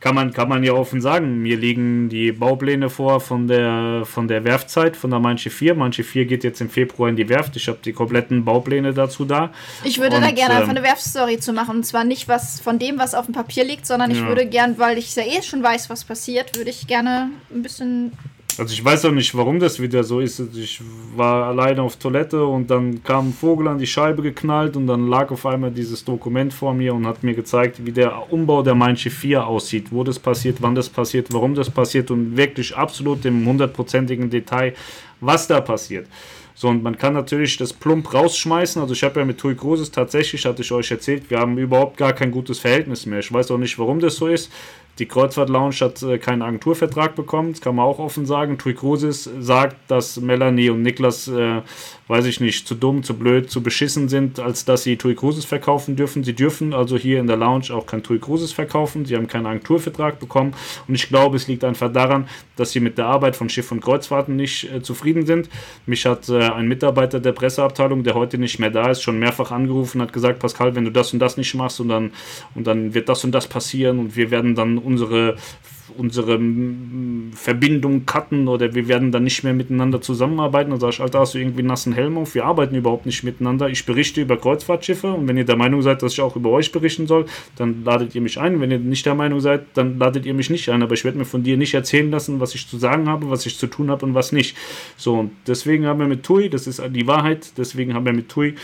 kann man, kann man ja offen sagen. Mir liegen die Baupläne vor von der, von der Werftzeit, von der Manche 4. Manche 4 geht jetzt im Februar in die Werft. Ich habe die kompletten Baupläne dazu da.
Ich würde da
Und,
gerne einfach
ähm,
eine Werftstory zu machen. Und zwar nicht was von dem, was auf dem Papier liegt, sondern ich
Ja.
würde gern, weil ich ja eh schon weiß, was passiert, würde ich gerne ein bisschen.
Also ich weiß auch nicht, warum das wieder so ist. Also Ich war alleine auf Toilette und dann kam ein Vogel an die Scheibe geknallt und dann lag auf einmal dieses Dokument vor mir und hat mir gezeigt, wie der Umbau der Mainsche 4 aussieht, wo das passiert, wann das passiert, warum das passiert und wirklich absolut im hundertprozentigen Detail, was da passiert. So, und man kann natürlich das plump rausschmeißen. Also ich habe ja mit Tui Cruises tatsächlich, hatte ich euch erzählt, wir haben überhaupt gar kein gutes Verhältnis mehr. Ich weiß auch nicht, warum das so ist. Die Kreuzfahrt Lounge hat äh, keinen Agenturvertrag bekommen, das kann man auch offen sagen. Tui Cruises sagt, dass Melanie und Niklas, äh, weiß ich nicht, zu dumm, zu blöd, zu beschissen sind, als dass sie Tui Cruises verkaufen dürfen. Sie dürfen also hier in der Lounge auch kein Tui Cruises verkaufen. Sie haben keinen Agenturvertrag bekommen. Und ich glaube, es liegt einfach daran, dass sie mit der Arbeit von Schiff und Kreuzfahrten nicht äh, zufrieden sind. Mich hat äh, ein Mitarbeiter der Presseabteilung, der heute nicht mehr da ist, schon mehrfach angerufen und hat gesagt, Pascal, wenn du das und das nicht machst und dann, und dann wird das und das passieren und wir werden dann unsere unsere mm, Verbindung cutten oder wir werden dann nicht mehr miteinander zusammenarbeiten. Dann sage ich, Alter, hast du irgendwie einen nassen Helm auf? Wir arbeiten überhaupt nicht miteinander. Ich berichte über Kreuzfahrtschiffe und wenn ihr der Meinung seid, dass ich auch über euch berichten soll, dann ladet ihr mich ein. Wenn ihr nicht der Meinung seid, dann ladet ihr mich nicht ein. Aber ich werde mir von dir nicht erzählen lassen, was ich zu sagen habe, was ich zu tun habe und was nicht. So, und deswegen haben wir mit TUI, das ist die Wahrheit, deswegen haben wir mit TUI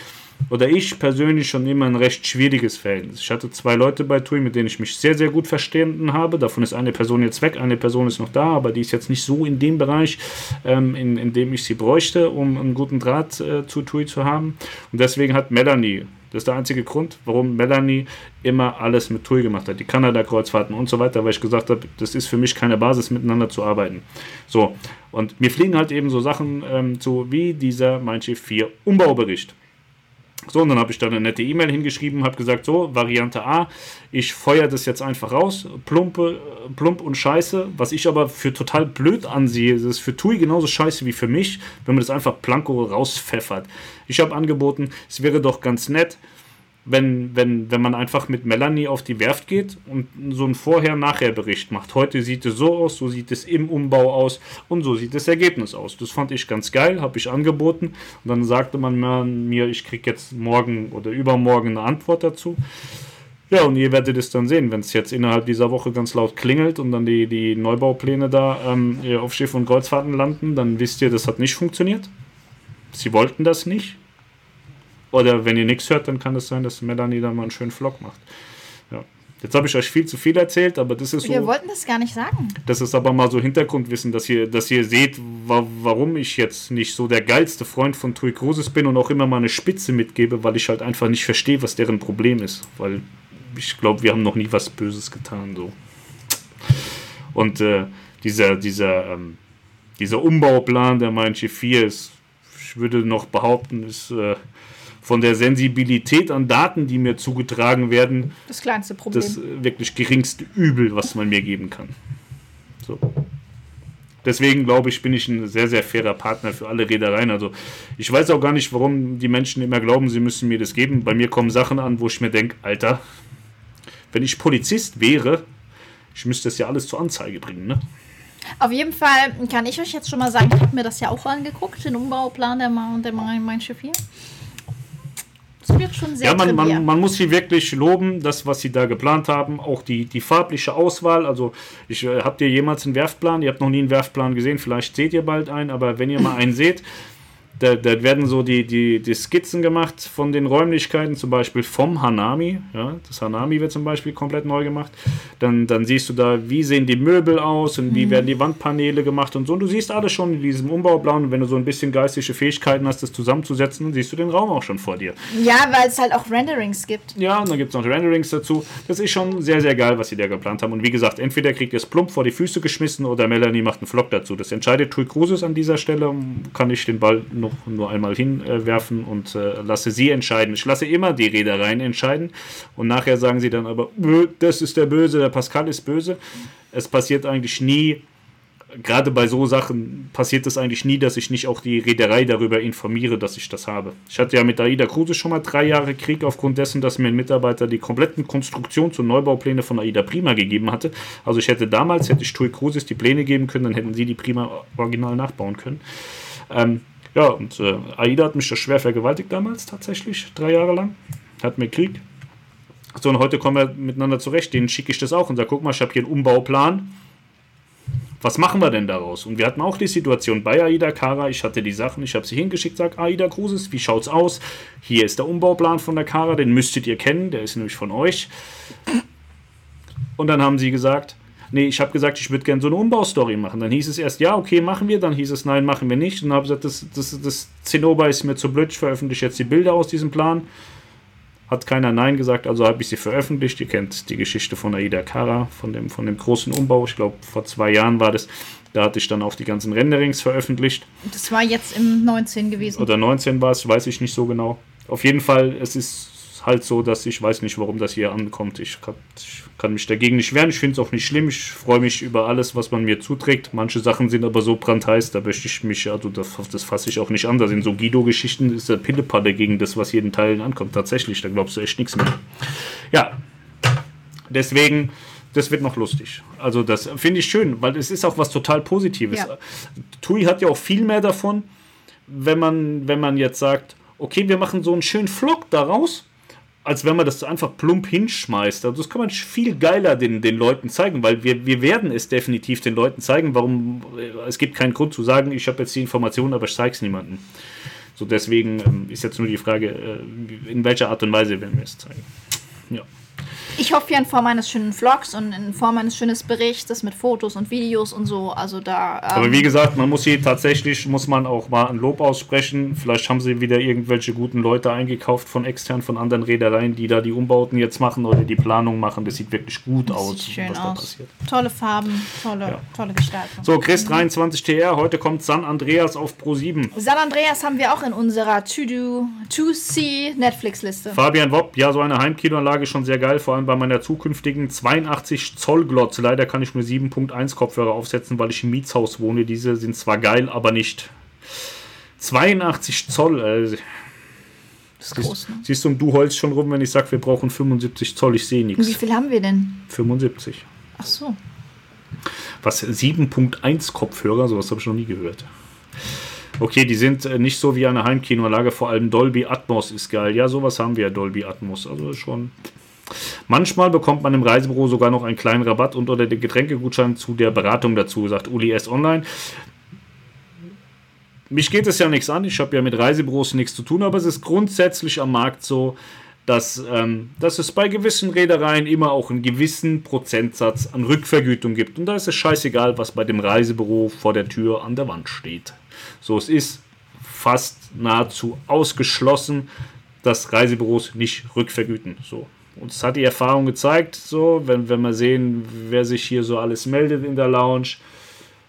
oder ich persönlich schon immer ein recht schwieriges Verhältnis. Ich hatte zwei Leute bei TUI, mit denen ich mich sehr, sehr gut verstanden habe. Davon ist eine Person jetzt weg, eine Person ist noch da, aber die ist jetzt nicht so in dem Bereich, ähm, in, in dem ich sie bräuchte, um einen guten Draht äh, zu TUI zu haben. Und deswegen hat Melanie, das ist der einzige Grund, warum Melanie immer alles mit TUI gemacht hat, die Kanada-Kreuzfahrten und so weiter, weil ich gesagt habe, das ist für mich keine Basis, miteinander zu arbeiten. So, und mir fliegen halt eben so Sachen ähm, zu wie dieser Manche 4 Umbaubericht. So, und dann habe ich da eine nette E-Mail hingeschrieben, habe gesagt, so, Variante A, ich feuere das jetzt einfach raus, plumpe, plump und scheiße, was ich aber für total blöd ansehe, das ist für TUI genauso scheiße wie für mich, wenn man das einfach planko rauspfeffert. Ich habe angeboten, es wäre doch ganz nett, wenn, wenn, wenn man einfach mit Melanie auf die Werft geht und so einen Vorher-Nachher-Bericht macht. Heute sieht es so aus, so sieht es im Umbau aus und so sieht das Ergebnis aus. Das fand ich ganz geil, habe ich angeboten und dann sagte man mir- ich kriege jetzt morgen oder übermorgen eine Antwort dazu. Ja, und ihr werdet es dann sehen, wenn es jetzt innerhalb dieser Woche ganz laut klingelt und dann die, die Neubaupläne da ähm, auf Schiff und Kreuzfahrten landen, dann wisst ihr, das hat nicht funktioniert. Sie wollten das nicht. Oder wenn ihr nichts hört, dann kann es sein, dass Melanie dann mal einen schönen Vlog macht. Ja. Jetzt habe ich euch viel zu viel erzählt, aber das ist
Wir
so.
wollten das gar nicht sagen.
Das ist aber mal so Hintergrundwissen, dass ihr, dass ihr seht, wa warum ich jetzt nicht so der geilste Freund von Tui Cruises bin und auch immer mal eine Spitze mitgebe, weil ich halt einfach nicht verstehe, was deren Problem ist. Weil ich glaube, wir haben noch nie was Böses getan. So. Und äh, dieser, dieser, ähm, dieser Umbauplan der Manche 4 ist, ich würde noch behaupten, ist äh, von der Sensibilität an Daten, die mir zugetragen werden,
Das kleinste Problem.
das äh, wirklich geringste Übel, was man mir geben kann. So. Deswegen glaube ich, bin ich ein sehr, sehr fairer Partner für alle Reedereien. Also ich weiß auch gar nicht, warum die Menschen immer glauben, sie müssen mir das geben. Bei mir kommen Sachen an, wo ich mir denke, Alter, wenn ich Polizist wäre, ich müsste das ja alles zur Anzeige bringen, ne?
Auf jeden Fall kann ich euch jetzt schon mal sagen, ich habe mir das ja auch angeguckt, den Umbauplan der, Ma der Mein Schiff hier. Es wird schon sehr
Ja, man, man, man muss sie wirklich loben, das, was sie da geplant haben, auch die, die farbliche Auswahl. Also, ich äh, habt ihr jemals einen Werftplan? Ihr habt noch nie einen Werftplan gesehen, vielleicht seht ihr bald einen, aber wenn ihr mal einen seht, da, da, werden so die, die, die Skizzen gemacht von den Räumlichkeiten, zum Beispiel vom Hanami. Ja, das Hanami wird zum Beispiel komplett neu gemacht. Dann, dann siehst du da, wie sehen die Möbel aus und wie mhm. werden die Wandpaneele gemacht und so. Und du siehst alles schon in diesem Umbauplan. Und wenn du so ein bisschen geistige Fähigkeiten hast, das zusammenzusetzen, dann siehst du den Raum auch schon vor dir.
Ja, weil es halt auch Renderings gibt.
Ja, und dann gibt es noch Renderings dazu. Das ist schon sehr, sehr geil, was sie da geplant haben. Und wie gesagt, entweder kriegt ihr es plump vor die Füße geschmissen oder Melanie macht einen Vlog dazu. Das entscheidet Tui Cruises an dieser Stelle. Kann ich den Ball noch nur einmal hinwerfen und äh, lasse sie entscheiden. Ich lasse immer die Reedereien entscheiden und nachher sagen sie dann aber, das ist der Böse, der Pascal ist böse. Es passiert eigentlich nie, gerade bei so Sachen passiert es eigentlich nie, dass ich nicht auch die Reederei darüber informiere, dass ich das habe. Ich hatte ja mit AIDA Kruse schon mal drei Jahre Krieg aufgrund dessen, dass mir ein Mitarbeiter die kompletten Konstruktions- und Neubaupläne von AIDA Prima gegeben hatte. Also ich hätte damals, hätte ich TUI Cruises die Pläne geben können, dann hätten sie die Prima original nachbauen können. Ähm, ja, und äh, Aida hat mich das schwer vergewaltigt damals, tatsächlich, drei Jahre lang. Hat mir Krieg. So, und heute kommen wir miteinander zurecht. Denen schicke ich das auch und sage: guck mal, ich habe hier einen Umbauplan. Was machen wir denn daraus? Und wir hatten auch die Situation bei Aida Kara. Ich hatte die Sachen, ich habe sie hingeschickt, sage Aida Cruises, wie schaut's aus? Hier ist der Umbauplan von der Kara, den müsstet ihr kennen, der ist nämlich von euch. Und dann haben sie gesagt, nee, ich habe gesagt, ich würde gerne so eine Umbaustory machen. Dann hieß es erst, ja, okay, machen wir. Dann hieß es, nein, machen wir nicht. Und dann habe gesagt, das, das, das Zinnober ist mir zu blöd, ich veröffentliche jetzt die Bilder aus diesem Plan. Hat keiner Nein gesagt, also habe ich sie veröffentlicht. Ihr kennt die Geschichte von Aida Kara, von dem, von dem großen Umbau. Ich glaube, vor zwei Jahren war das. Da hatte ich dann auch die ganzen Renderings veröffentlicht.
Das war jetzt im 19 gewesen.
Oder 19 war es, weiß ich nicht so genau. Auf jeden Fall, es ist halt so, dass ich weiß nicht, warum das hier ankommt. Ich kann, ich kann mich dagegen nicht wehren. Ich finde es auch nicht schlimm. Ich freue mich über alles, was man mir zuträgt. Manche Sachen sind aber so brandheiß, da möchte ich mich, also das, das fasse ich auch nicht an. Da sind so Guido-Geschichten, ist der Pillepalle gegen das, was jeden Teil ankommt. Tatsächlich, da glaubst du echt nichts mehr. Ja, deswegen das wird noch lustig. Also das finde ich schön, weil es ist auch was total Positives. Ja. TUI hat ja auch viel mehr davon, wenn man, wenn man jetzt sagt, okay, wir machen so einen schönen Vlog daraus als wenn man das einfach plump hinschmeißt. Also das kann man viel geiler den, den Leuten zeigen, weil wir, wir werden es definitiv den Leuten zeigen, warum äh, es gibt keinen Grund zu sagen, ich habe jetzt die Informationen, aber ich zeige es niemandem. So deswegen ähm, ist jetzt nur die Frage, äh, in welcher Art und Weise werden wir es zeigen.
Ich hoffe ja in Form eines schönen Vlogs und in Form eines schönen Berichts mit Fotos und Videos und so. Also da.
Ähm Aber wie gesagt, man muss hier tatsächlich, muss man auch mal ein Lob aussprechen. Vielleicht haben sie wieder irgendwelche guten Leute eingekauft von extern, von anderen Reedereien, die da die Umbauten jetzt machen oder die Planung machen. Das sieht wirklich gut das aus,
sieht schön was aus. da passiert. Tolle Farben, tolle, ja. tolle Gestaltung.
So, Chris 23 TR, heute kommt San Andreas auf Pro 7.
San Andreas haben wir auch in unserer To-Do, To-See Netflix-Liste.
Fabian Wopp, ja, so eine Heimkinoanlage schon sehr geil, vor allem bei meiner zukünftigen 82 Zoll Glotze. Leider kann ich nur 7.1 Kopfhörer aufsetzen, weil ich im Mietshaus wohne. Diese sind zwar geil, aber nicht. 82 Zoll. Äh, das ist groß, ne? Siehst du, du holst schon rum, wenn ich sage, wir brauchen 75 Zoll. Ich sehe nichts.
Wie viel haben wir denn?
75.
Ach so.
Was 7.1 Kopfhörer, sowas habe ich noch nie gehört. Okay, die sind äh, nicht so wie eine Heimkinoanlage, vor allem Dolby Atmos ist geil. Ja, sowas haben wir, Dolby Atmos. Also schon Manchmal bekommt man im Reisebüro sogar noch einen kleinen Rabatt und oder den Getränkegutschein zu der Beratung dazu, sagt Uli S. Online. Mich geht es ja nichts an, ich habe ja mit Reisebüros nichts zu tun, aber es ist grundsätzlich am Markt so, dass, ähm, dass es bei gewissen Reedereien immer auch einen gewissen Prozentsatz an Rückvergütung gibt. Und da ist es scheißegal, was bei dem Reisebüro vor der Tür an der Wand steht. So, es ist fast nahezu ausgeschlossen, dass Reisebüros nicht rückvergüten. So, uns hat die Erfahrung gezeigt, so, wenn, wenn wir sehen, wer sich hier so alles meldet in der Lounge.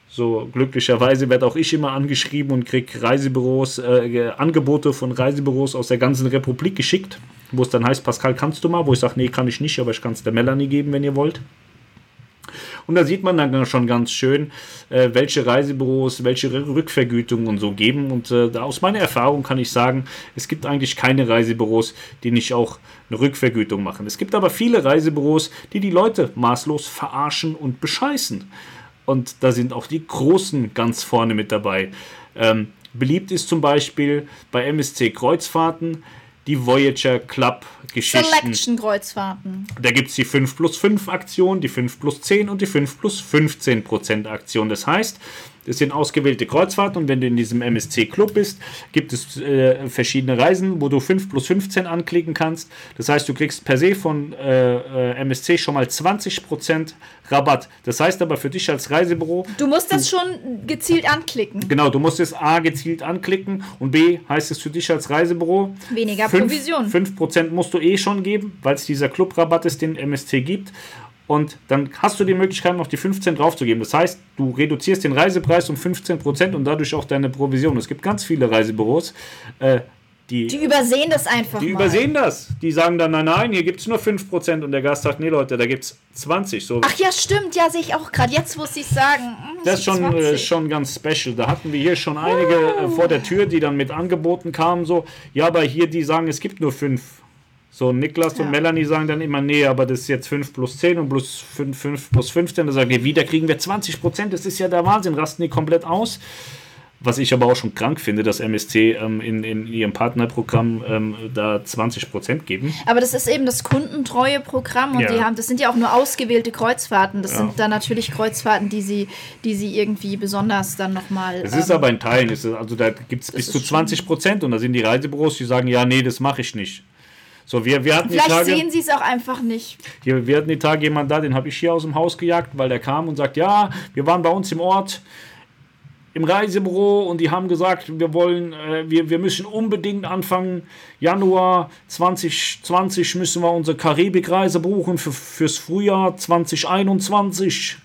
So, glücklicherweise werde auch ich immer angeschrieben und kriege Reisebüros, äh, Angebote von Reisebüros aus der ganzen Republik geschickt, wo es dann heißt, Pascal, kannst du mal? Wo ich sage, nee, kann ich nicht, aber ich kann es der Melanie geben, wenn ihr wollt. Und da sieht man dann schon ganz schön, äh, welche Reisebüros welche Rückvergütungen und so geben. Und äh, aus meiner Erfahrung kann ich sagen, es gibt eigentlich keine Reisebüros, die nicht auch eine Rückvergütung machen. Es gibt aber viele Reisebüros, die die Leute maßlos verarschen und bescheißen. Und da sind auch die Großen ganz vorne mit dabei. Ähm, beliebt ist zum Beispiel bei MSC Kreuzfahrten die Voyager Club Geschichten.
Selection Kreuzfahrten.
Da gibt es die 5 plus 5 Aktion, die 5 plus 10 und die 5 plus 15 Prozent Aktion. Das heißt, Das sind ausgewählte Kreuzfahrten und wenn du in diesem MSC-Club bist, gibt es äh, verschiedene Reisen, wo du 5 plus 15 anklicken kannst. Das heißt, du kriegst per se von äh, äh MSC schon mal 20% Rabatt. Das heißt aber für dich als Reisebüro.
Du musst das du, schon gezielt anklicken.
Genau, du musst es A gezielt anklicken und B heißt es für dich als Reisebüro.
Weniger 5, Provision.
5% musst du eh schon geben, weil es dieser Clubrabatt ist, den MSC gibt. Und dann hast du die Möglichkeit, noch die 15 draufzugeben. Das heißt, du reduzierst den Reisepreis um 15% und dadurch auch deine Provision. Es gibt ganz viele Reisebüros, äh, die,
die übersehen das einfach.
Die mal. übersehen das. Die sagen dann, nein, nein, hier gibt es nur 5% und der Gast sagt, nee Leute, da gibt es 20. So.
Ach ja, stimmt, ja, sehe ich auch gerade. Jetzt muss ich sagen.
Hm, das ist schon, äh, schon ganz special. Da hatten wir hier schon einige äh, vor der Tür, die dann mit Angeboten kamen, so, ja, aber hier, die sagen, es gibt nur 5. So, Niklas ja. und Melanie sagen dann immer, nee, aber das ist jetzt 5 plus 10 und plus 5, 5 plus 15. Da sagen wir, wieder kriegen wir 20% Das ist ja der Wahnsinn, rasten die komplett aus. Was ich aber auch schon krank finde, dass MSC ähm, in, in ihrem Partnerprogramm ähm, da 20 Prozent geben.
Aber das ist eben das kundentreue Programm und ja. die haben, das sind ja auch nur ausgewählte Kreuzfahrten. Das ja. sind dann natürlich Kreuzfahrten, die sie, die sie irgendwie besonders dann nochmal.
Es ähm, ist aber in Teilen, ist, also da gibt es bis zu 20 Prozent und da sind die Reisebüros, die sagen, ja, nee, das mache ich nicht. So, wir, wir hatten
Vielleicht Tage, sehen sie es auch einfach nicht.
Hier, wir hatten die Tage jemand da, den habe ich hier aus dem Haus gejagt, weil der kam und sagt, ja, wir waren bei uns im Ort im Reisebüro und die haben gesagt, wir wollen, äh, wir, wir müssen unbedingt Anfang Januar 2020 müssen wir unsere Karibikreise buchen für, fürs Frühjahr 2021.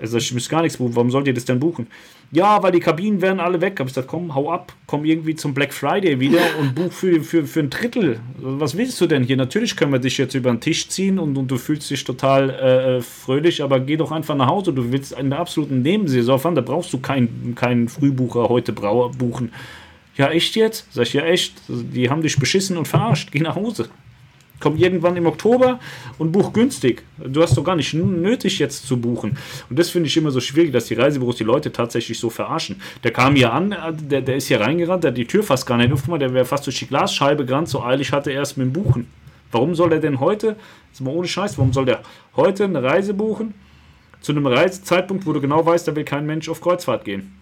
Also ich muss gar nichts buchen, warum sollt ihr das denn buchen? Ja, weil die Kabinen werden alle weg. Hab ich gesagt, komm, hau ab, komm irgendwie zum Black Friday wieder und buch für, für, für ein Drittel. Was willst du denn hier? Natürlich können wir dich jetzt über den Tisch ziehen und, und du fühlst dich total äh, äh fröhlich, aber geh doch einfach nach Hause. Du willst in der absoluten Nebensaison fahren, da brauchst du keinen kein Frühbucher heute buchen. Ja, echt jetzt? Sag ich, ja, echt. Die haben dich beschissen und verarscht. Geh nach Hause. Komm irgendwann im Oktober und buch günstig. Du hast doch gar nicht nötig jetzt zu buchen. Und das finde ich immer so schwierig, dass die Reisebüros die Leute tatsächlich so verarschen. Der kam hier an, der, der ist hier reingerannt, der hat die Tür fast gar nicht aufgemacht, der wäre fast durch die Glasscheibe gerannt, so eilig hatte er es mit dem Buchen. Warum soll er denn heute, ist mal ohne Scheiß, warum soll der heute eine Reise buchen? Zu einem Reisezeitpunkt, wo du genau weißt, da will kein Mensch auf Kreuzfahrt gehen.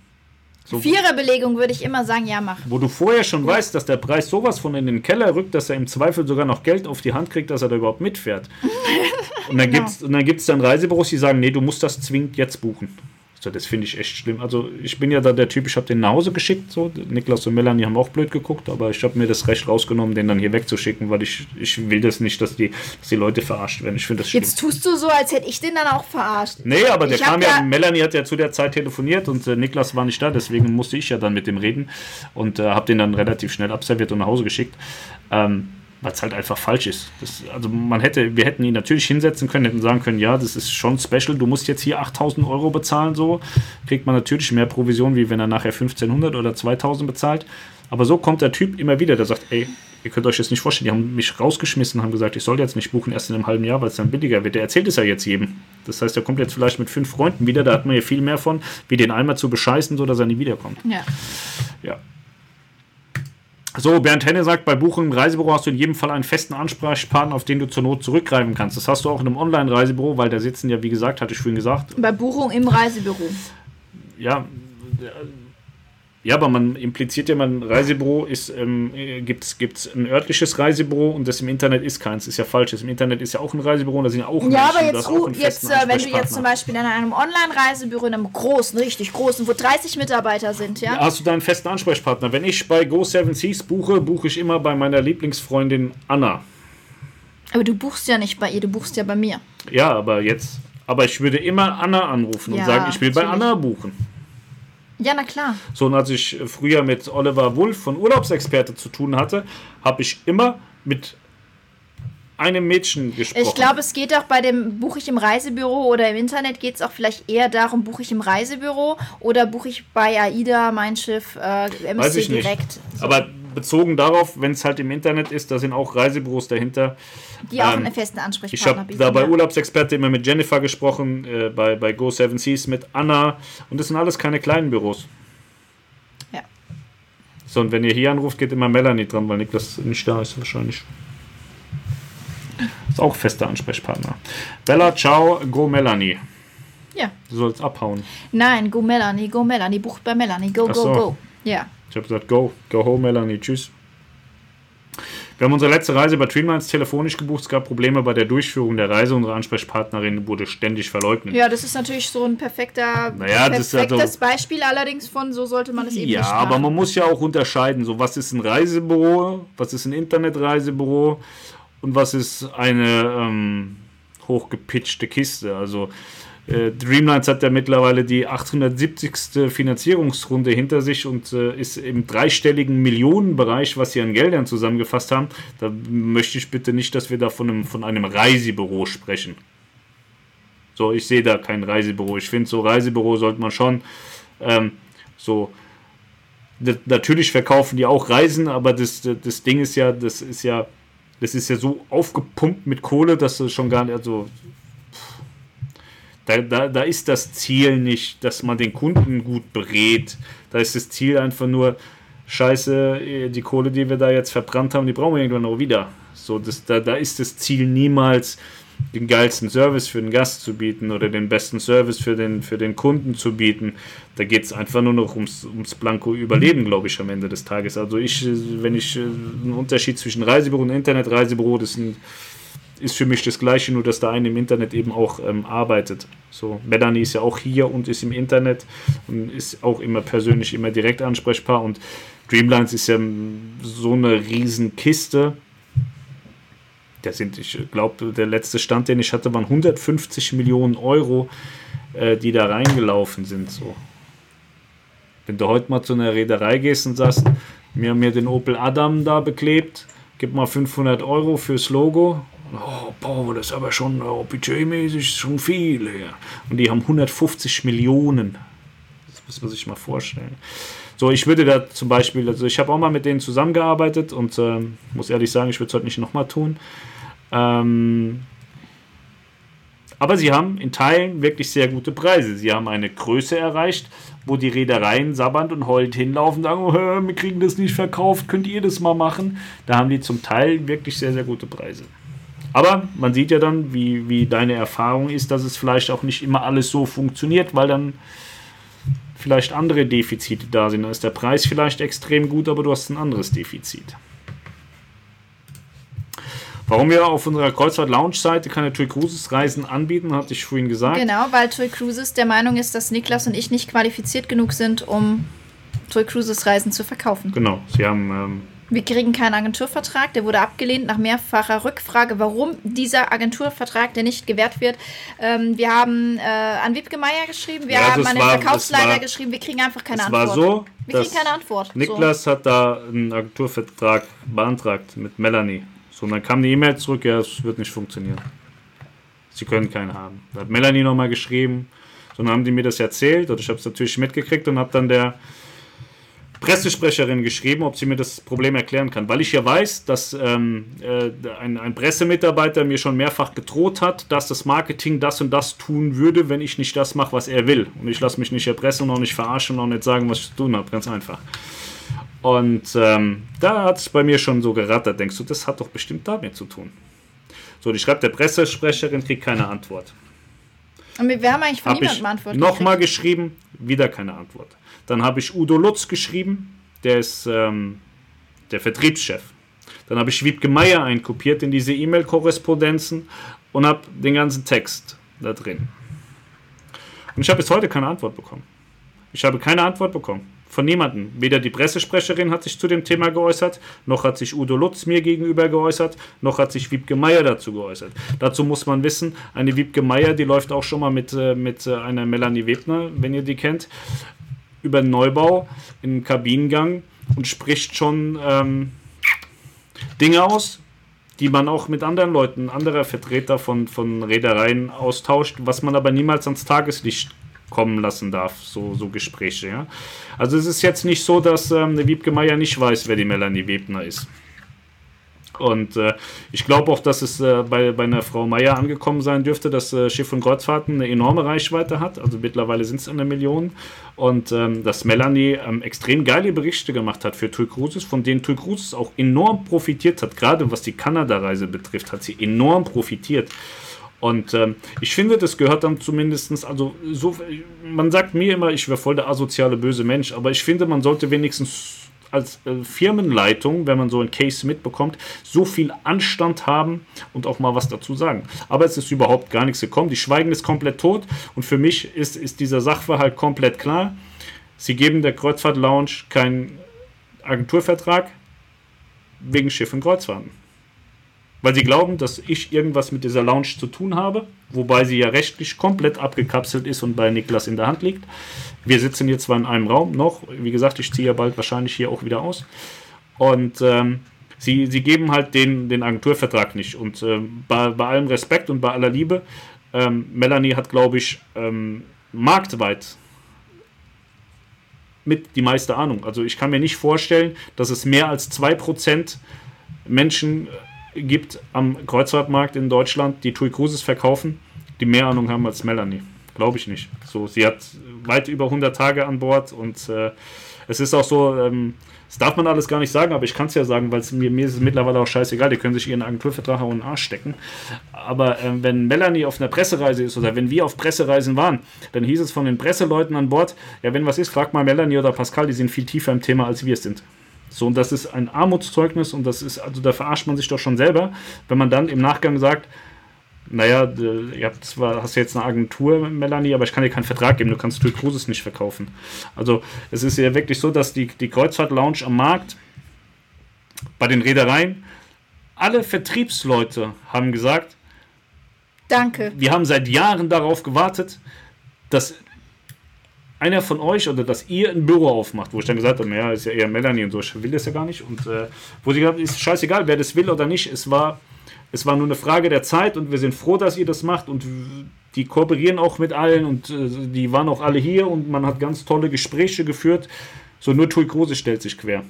So, Viererbelegung würde ich immer sagen, ja, mach.
Wo du vorher schon ja. weißt, dass der Preis sowas von in den Keller rückt, dass er im Zweifel sogar noch Geld auf die Hand kriegt, dass er da überhaupt mitfährt. und dann genau. gibt es dann Reisebüros, die sagen, nee, du musst das zwingend jetzt buchen. So, das finde ich echt schlimm. Also ich bin ja da der Typ, ich habe den nach Hause geschickt. So. Niklas und Melanie haben auch blöd geguckt, aber ich habe mir das Recht rausgenommen, den dann hier wegzuschicken, weil ich, ich will das nicht, dass die, dass die Leute verarscht werden. Ich finde das
schlimm. Jetzt tust du so, als hätte ich den dann auch verarscht.
Nee, aber der ich kam ja, Melanie hat ja zu der Zeit telefoniert und äh, Niklas war nicht da, deswegen musste ich ja dann mit dem reden und äh, habe den dann relativ schnell abserviert und nach Hause geschickt. Ähm, weil es halt einfach falsch ist. Das, also man hätte, wir hätten ihn natürlich hinsetzen können, hätten sagen können, ja, das ist schon special, du musst jetzt hier 8000 Euro bezahlen, so kriegt man natürlich mehr Provision, wie wenn er nachher 1500 oder 2000 bezahlt. Aber so kommt der Typ immer wieder, der sagt, ey, ihr könnt euch das nicht vorstellen, die haben mich rausgeschmissen, haben gesagt, ich soll jetzt nicht buchen, erst in einem halben Jahr, weil es dann billiger wird. Der erzählt es ja jetzt jedem. Das heißt, er kommt jetzt vielleicht mit fünf Freunden wieder, da hat man ja viel mehr von, wie den einmal zu bescheißen, so dass er nie wiederkommt.
Ja.
Ja. So, Bernd Henne sagt, bei Buchung im Reisebüro hast du in jedem Fall einen festen Ansprechpartner, auf den du zur Not zurückgreifen kannst. Das hast du auch in einem Online-Reisebüro, weil da sitzen ja, wie gesagt, hatte ich vorhin gesagt.
Bei Buchung im Reisebüro.
Ja, ja, aber man impliziert ja, man Reisebüro ist, ähm, gibt es ein örtliches Reisebüro und das im Internet ist keins. Ist ja falsch. Das im Internet ist ja auch ein Reisebüro und da sind ja auch
Ja, Menschen, aber jetzt, ru- jetzt äh, wenn du jetzt zum Beispiel in einem Online-Reisebüro, in einem großen, richtig großen, wo 30 Mitarbeiter sind, ja? ja
hast du da einen festen Ansprechpartner? Wenn ich bei Go Seven Seas buche, buche ich immer bei meiner Lieblingsfreundin Anna.
Aber du buchst ja nicht bei ihr, du buchst ja bei mir.
Ja, aber jetzt. Aber ich würde immer Anna anrufen ja, und sagen, ich will natürlich. bei Anna buchen.
Ja, na klar.
So, und als ich früher mit Oliver Wulff von Urlaubsexperte zu tun hatte, habe ich immer mit einem Mädchen gesprochen.
Ich glaube, es geht auch bei dem, buche ich im Reisebüro oder im Internet, geht es auch vielleicht eher darum, buche ich im Reisebüro oder buche ich bei AIDA, mein Schiff, äh,
MC direkt. So. Aber bezogen darauf, wenn es halt im Internet ist, da sind auch Reisebüros dahinter.
Die auch ähm, einen festen Ansprechpartner
Ich habe da bei Urlaubsexperte immer mit Jennifer gesprochen, äh, bei, bei Go Seven Seas mit Anna und das sind alles keine kleinen Büros.
Ja.
So, und wenn ihr hier anruft, geht immer Melanie dran, weil Niklas nicht da ist wahrscheinlich. Ist auch fester Ansprechpartner. Bella, ciao, go Melanie.
Ja.
Du sollst abhauen.
Nein, go Melanie, go Melanie, bucht bei Melanie, go,
Ach
go,
so.
go. Ja.
Ich habe gesagt, go, go home, Melanie, tschüss. Wir haben unsere letzte Reise bei Dreamlines telefonisch gebucht. Es gab Probleme bei der Durchführung der Reise. Unsere Ansprechpartnerin wurde ständig verleugnet.
Ja, das ist natürlich so ein perfekter,
Naja, das ist
perfektes
also-
Beispiel allerdings von, so sollte man es eben
Ja, aber man muss ja auch unterscheiden, so was ist ein Reisebüro, was ist ein Internetreisebüro und was ist eine ähm, hochgepitchte Kiste. Also Dreamlines hat ja mittlerweile die 870. Finanzierungsrunde hinter sich und äh, ist im dreistelligen Millionenbereich, was sie an Geldern zusammengefasst haben. Da möchte ich bitte nicht, dass wir da von einem, von einem Reisebüro sprechen. So, ich sehe da kein Reisebüro. Ich finde, so Reisebüro sollte man schon ähm, so natürlich verkaufen die auch Reisen, aber das, das Ding ist ja, das ist ja, das ist ja so aufgepumpt mit Kohle, dass du schon gar nicht, also da, da, da ist das Ziel nicht, dass man den Kunden gut berät. Da ist das Ziel einfach nur, scheiße, die Kohle, die wir da jetzt verbrannt haben, die brauchen wir irgendwann auch wieder. So, das, da, da ist das Ziel niemals, den geilsten Service für den Gast zu bieten oder den besten Service für den, für den Kunden zu bieten. Da geht es einfach nur noch ums, ums blanko Überleben, glaube ich, am Ende des Tages. Also ich, wenn ich äh, einen Unterschied zwischen Reisebüro und Internetreisebüro, das sind, ist für mich das Gleiche, nur dass der eine im Internet eben auch ähm, arbeitet. So, Melanie ist ja auch hier und ist im Internet und ist auch immer persönlich, immer direkt ansprechbar und Dreamlines ist ja ähm, so eine riesen Kiste. Da sind, ich glaube, der letzte Stand, den ich hatte, waren 150 Millionen Euro, äh, die da reingelaufen sind. So. Wenn du heute mal zu einer Reederei gehst und sagst, wir haben mir den Opel Adam da beklebt, gib mal 500 Euro fürs Logo. Oh, boah, das ist aber schon oh, budgetmäßig schon viel. Ja. Und die haben 150 Millionen. Das muss man sich mal vorstellen. So, ich würde da zum Beispiel, also ich habe auch mal mit denen zusammengearbeitet und ähm, muss ehrlich sagen, ich würde es heute nicht nochmal tun. Ähm, aber sie haben in Teilen wirklich sehr gute Preise. Sie haben eine Größe erreicht, wo die Reedereien sabbernd und heulend hinlaufen und sagen, oh, wir kriegen das nicht verkauft, könnt ihr das mal machen? Da haben die zum Teil wirklich sehr, sehr gute Preise. Aber man sieht ja dann, wie, wie deine Erfahrung ist, dass es vielleicht auch nicht immer alles so funktioniert, weil dann vielleicht andere Defizite da sind. Da ist der Preis vielleicht extrem gut, aber du hast ein anderes Defizit. Warum wir auf unserer Kreuzfahrt-Lounge-Seite keine TUI Cruises Reisen anbieten, hatte ich vorhin gesagt.
Genau, weil TUI Cruises der Meinung ist, dass Niklas und ich nicht qualifiziert genug sind, um TUI Cruises Reisen zu verkaufen.
Genau, sie haben ähm,
Wir kriegen keinen Agenturvertrag, der wurde abgelehnt nach mehrfacher Rückfrage, warum dieser Agenturvertrag, der nicht gewährt wird. Ähm, wir haben äh, an Wiebke Meier geschrieben, wir
Ja,
haben
das
an den
war-
Verkaufsleiter
war-
geschrieben, wir kriegen einfach keine
es
Antwort.
war so,
wir kriegen keine Antwort.
Niklas hat da einen Agenturvertrag beantragt mit Melanie. So, und dann kam die E-Mail zurück, ja, es wird nicht funktionieren. Sie können keinen haben. Da hat Melanie nochmal geschrieben. So, dann haben die mir das erzählt und ich habe es natürlich mitgekriegt und habe dann der Pressesprecherin geschrieben, ob sie mir das Problem erklären kann. Weil ich ja weiß, dass ähm, äh, ein, ein Pressemitarbeiter mir schon mehrfach gedroht hat, dass das Marketing das und das tun würde, wenn ich nicht das mache, was er will. Und ich lasse mich nicht erpressen und auch nicht verarschen und auch nicht sagen, was ich zu tun habe. Ganz einfach. Und ähm, da hat es bei mir schon so gerattert. Denkst du, das hat doch bestimmt damit zu tun. So, die schreibt der Pressesprecherin, kriegt keine Antwort.
Und wir, haben eigentlich von
ich
niemandem Antwort
nochmal geschrieben, wieder keine Antwort. Dann habe ich Udo Lutz geschrieben, der ist ähm, der Vertriebschef. Dann habe ich Wiebke Meier einkopiert in diese E-Mail-Korrespondenzen und habe den ganzen Text da drin. Und ich habe bis heute keine Antwort bekommen. Ich habe keine Antwort bekommen. Von niemandem. Weder die Pressesprecherin hat sich zu dem Thema geäußert, noch hat sich Udo Lutz mir gegenüber geäußert, noch hat sich Wiebke Meier dazu geäußert. Dazu muss man wissen, eine Wiebke Meier, die läuft auch schon mal mit, äh, mit äh, einer Melanie Webner, wenn ihr die kennt, über den Neubau im Kabinengang und spricht schon ähm, Dinge aus, die man auch mit anderen Leuten, anderer Vertreter von, von Reedereien austauscht, was man aber niemals ans Tageslicht kommen lassen darf, so, so Gespräche. Ja? Also es ist jetzt nicht so, dass ähm, eine Wiebke Meier nicht weiß, wer die Melanie Webner ist. Und äh, ich glaube auch, dass es äh, bei, bei einer Frau Meier angekommen sein dürfte, dass äh, Schiff und Kreuzfahrten eine enorme Reichweite hat. Also mittlerweile sind es eine Million. Und ähm, dass Melanie ähm, extrem geile Berichte gemacht hat für TUI Cruises, von denen TUI Cruises auch enorm profitiert hat. Gerade was die Kanada-Reise betrifft, hat sie enorm profitiert. Und ähm, ich finde, das gehört dann zumindestens, also so, man sagt mir immer, ich wäre voll der asoziale, böse Mensch, aber ich finde, man sollte wenigstens als äh, Firmenleitung, wenn man so ein Case mitbekommt, so viel Anstand haben und auch mal was dazu sagen. Aber es ist überhaupt gar nichts gekommen. Die Schweigen ist komplett tot und für mich ist, ist dieser Sachverhalt komplett klar. Sie geben der Kreuzfahrt Lounge keinen Agenturvertrag wegen Schiff und Kreuzfahrten. Weil sie glauben, dass ich irgendwas mit dieser Lounge zu tun habe, wobei sie ja rechtlich komplett abgekapselt ist und bei Niklas in der Hand liegt. Wir sitzen hier zwar in einem Raum noch, wie gesagt, ich ziehe ja bald wahrscheinlich hier auch wieder aus. Und ähm, sie, sie geben halt den, den Agenturvertrag nicht. Und ähm, bei, bei allem Respekt und bei aller Liebe, ähm, Melanie hat, glaube ich, ähm, marktweit mit die meiste Ahnung. Also ich kann mir nicht vorstellen, dass es mehr als 2% Menschen gibt am Kreuzfahrtmarkt in Deutschland, die TUI Cruises verkaufen, die mehr Ahnung haben als Melanie. Glaube ich nicht. So, sie hat weit über 100 Tage an Bord und äh, es ist auch so, ähm, das darf man alles gar nicht sagen, aber ich kann es ja sagen, weil mir, mir ist es mittlerweile auch scheißegal, die können sich ihren Agenturvertrag auch in den Arsch stecken. Aber äh, wenn Melanie auf einer Pressereise ist oder wenn wir auf Pressereisen waren, dann hieß es von den Presseleuten an Bord, ja, wenn was ist, frag mal Melanie oder Pascal, die sind viel tiefer im Thema, als wir es sind. So, und das ist ein Armutszeugnis und das ist, also da verarscht man sich doch schon selber, wenn man dann im Nachgang sagt, naja, ihr habt zwar, hast jetzt eine Agentur, Melanie, aber ich kann dir keinen Vertrag geben, du kannst Tui Cruises nicht verkaufen. Also es ist ja wirklich so, dass die, die Kreuzfahrt-Lounge am Markt bei den Reedereien, alle Vertriebsleute haben gesagt,
Danke.
Wir haben seit Jahren darauf gewartet, dass einer von euch oder dass ihr ein Büro aufmacht, wo ich dann gesagt habe, ja, ist ja eher Melanie und so, ich will das ja gar nicht. Und äh, wo sie gesagt ist scheißegal, wer das will oder nicht. Es war, es war nur eine Frage der Zeit und wir sind froh, dass ihr das macht und die kooperieren auch mit allen und äh, die waren auch alle hier und man hat ganz tolle Gespräche geführt. So nur Tui Kruse stellt sich quer.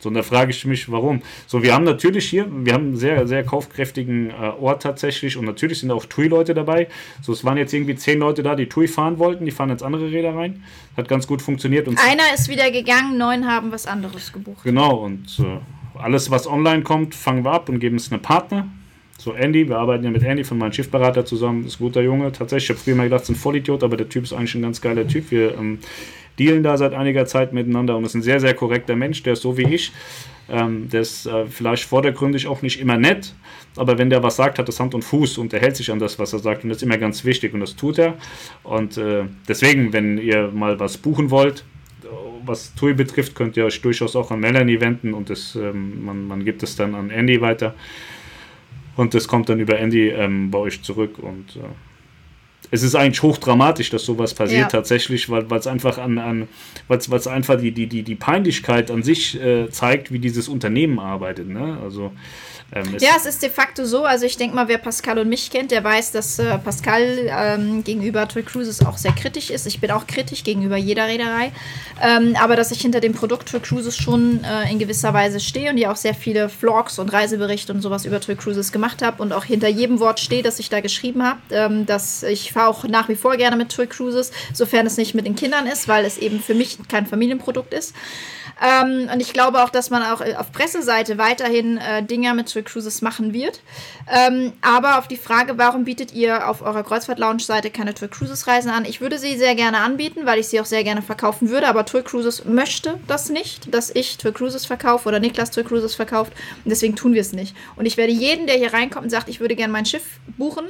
So, und da frage ich mich, warum. So, wir haben natürlich hier, wir haben einen sehr, sehr kaufkräftigen äh, Ort tatsächlich und natürlich sind auch TUI-Leute dabei. So, es waren jetzt irgendwie zehn Leute da, die TUI fahren wollten, die fahren jetzt andere Räder rein. Hat ganz gut funktioniert. Und
Einer ist wieder gegangen, neun haben was anderes gebucht.
Genau, und äh, alles, was online kommt, fangen wir ab und geben es einem Partner. So, Andy, wir arbeiten ja mit Andy von meinem Schiffberater zusammen, ist ein guter Junge. Tatsächlich, ich habe früher mal gedacht, ist ein Vollidiot, aber der Typ ist eigentlich ein ganz geiler Typ. Wir ähm, dealen da seit einiger Zeit miteinander und ist ein sehr, sehr korrekter Mensch, der ist so wie ich. Ähm, der ist äh, vielleicht vordergründig auch nicht immer nett, aber wenn der was sagt, hat das Hand und Fuß und er hält sich an das, was er sagt und das ist immer ganz wichtig und das tut er. Und äh, deswegen, wenn ihr mal was buchen wollt, was TUI betrifft, könnt ihr euch durchaus auch an Melanie wenden und das, ähm, man, man gibt es dann an Andy weiter. Und das kommt dann über Andy ähm, bei euch zurück und äh, es ist eigentlich hochdramatisch, dass sowas passiert ja. tatsächlich, weil es einfach an, an weil es einfach die, die, die, die Peinlichkeit an sich äh, zeigt, wie dieses Unternehmen arbeitet. Ne? Also
ähm, ja, es ist de facto so. Also ich denke mal, wer Pascal und mich kennt, der weiß, dass äh, Pascal ähm, gegenüber Toy Cruises auch sehr kritisch ist. Ich bin auch kritisch gegenüber jeder Reederei. Ähm, aber dass ich hinter dem Produkt Toy Cruises schon äh, in gewisser Weise stehe und ja auch sehr viele Vlogs und Reiseberichte und sowas über Toy Cruises gemacht habe und auch hinter jedem Wort stehe, das ich da geschrieben habe. Ähm, dass ich fahre auch nach wie vor gerne mit Toy Cruises, sofern es nicht mit den Kindern ist, weil es eben für mich kein Familienprodukt ist. Ähm, und ich glaube auch, dass man auch äh, auf Presseseite weiterhin äh, Dinge mit Toy Cruises machen wird. Ähm, aber auf die Frage, warum bietet ihr auf eurer Kreuzfahrt-Lounge-Seite keine Tour Cruises-Reisen an? Ich würde sie sehr gerne anbieten, weil ich sie auch sehr gerne verkaufen würde, aber Tour Cruises möchte das nicht, dass ich Tour Cruises verkaufe oder Niklas Tour Cruises verkauft. Und deswegen tun wir es nicht. Und ich werde jeden, der hier reinkommt und sagt, ich würde gerne mein Schiff buchen,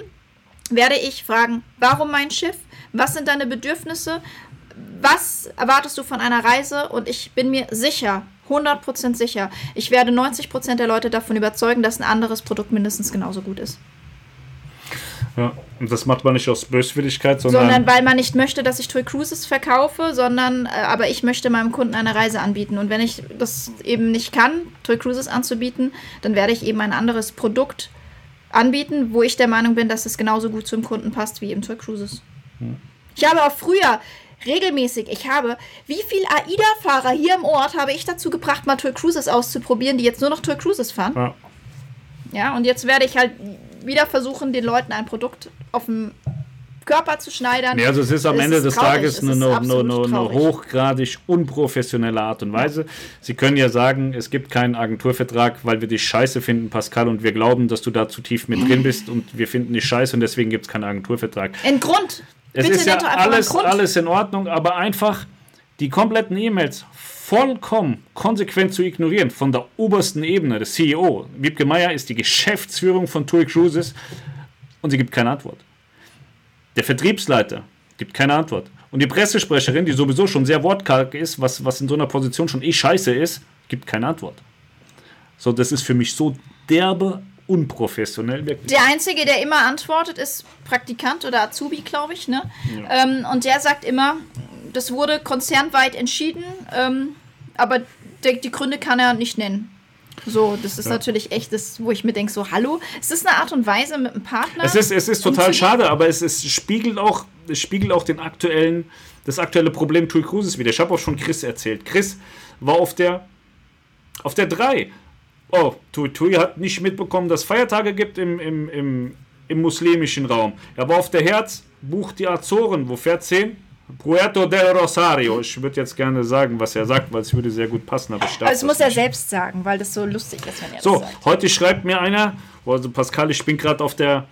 werde ich fragen, warum mein Schiff? Was sind deine Bedürfnisse? Was erwartest du von einer Reise? Und ich bin mir sicher, 100% sicher, ich werde 90% der Leute davon überzeugen, dass ein anderes Produkt mindestens genauso gut ist.
Ja, und das macht man nicht aus Böswilligkeit, sondern.
Sondern weil man nicht möchte, dass ich Toy Cruises verkaufe, sondern, äh, aber ich möchte meinem Kunden eine Reise anbieten. Und wenn ich das eben nicht kann, Toy Cruises anzubieten, dann werde ich eben ein anderes Produkt anbieten, wo ich der Meinung bin, dass es genauso gut zum Kunden passt wie im Toy Cruises. Hm. Ich habe auch früher regelmäßig. Ich habe, wie viele AIDA-Fahrer hier im Ort habe ich dazu gebracht, mal Tour Cruises auszuprobieren, die jetzt nur noch Tour Cruises fahren? Ja. Ja, und jetzt werde ich halt wieder versuchen, den Leuten ein Produkt auf den Körper zu schneidern.
Nee, also es ist am es Ende ist des traurig. Tages eine, eine, eine, eine, hochgradig unprofessionelle Art und Weise. Sie können ja sagen, es gibt keinen Agenturvertrag, weil wir dich scheiße finden, Pascal, und wir glauben, dass du da zu tief mit drin bist und wir finden dich scheiße und deswegen gibt es keinen Agenturvertrag.
In Grund.
Es Bitte ist ja alles, alles in Ordnung, aber einfach die kompletten E-Mails vollkommen konsequent zu ignorieren von der obersten Ebene, des CEO. Wiebke Meier ist die Geschäftsführung von TUI Cruises und sie gibt keine Antwort. Der Vertriebsleiter gibt keine Antwort. Und die Pressesprecherin, die sowieso schon sehr wortkarg ist, was, was in so einer Position schon eh scheiße ist, gibt keine Antwort. So, das ist für mich so derbe unprofessionell.
Wirklich. Der Einzige, der immer antwortet, ist Praktikant oder Azubi, glaube ich. Ne? Ja. Ähm, und der sagt immer, das wurde konzernweit entschieden, ähm, aber die, die Gründe kann er nicht nennen. So, das ist ja. natürlich echt das, wo ich mir denke, so, hallo, ist das eine Art und Weise mit einem Partner?
Es ist, es ist total schade, aber es, es, spiegelt auch, es spiegelt auch den aktuellen, das aktuelle Problem Tui Cruises wieder. Ich habe auch schon Chris erzählt. Chris war auf der, auf der 3. Oh, Tui Tui hat nicht mitbekommen, dass es Feiertage gibt im, im, im, im muslimischen Raum. Er war auf der Herz, bucht die Azoren. Wo fährt 10? Puerto del Rosario. Ich würde jetzt gerne sagen, was er sagt, weil es würde sehr gut passen.
Aber ich darf das muss er selbst sagen, weil das so lustig ist, wenn er
so, sagt. So, heute schreibt mir einer, also Pascal, ich bin gerade auf der,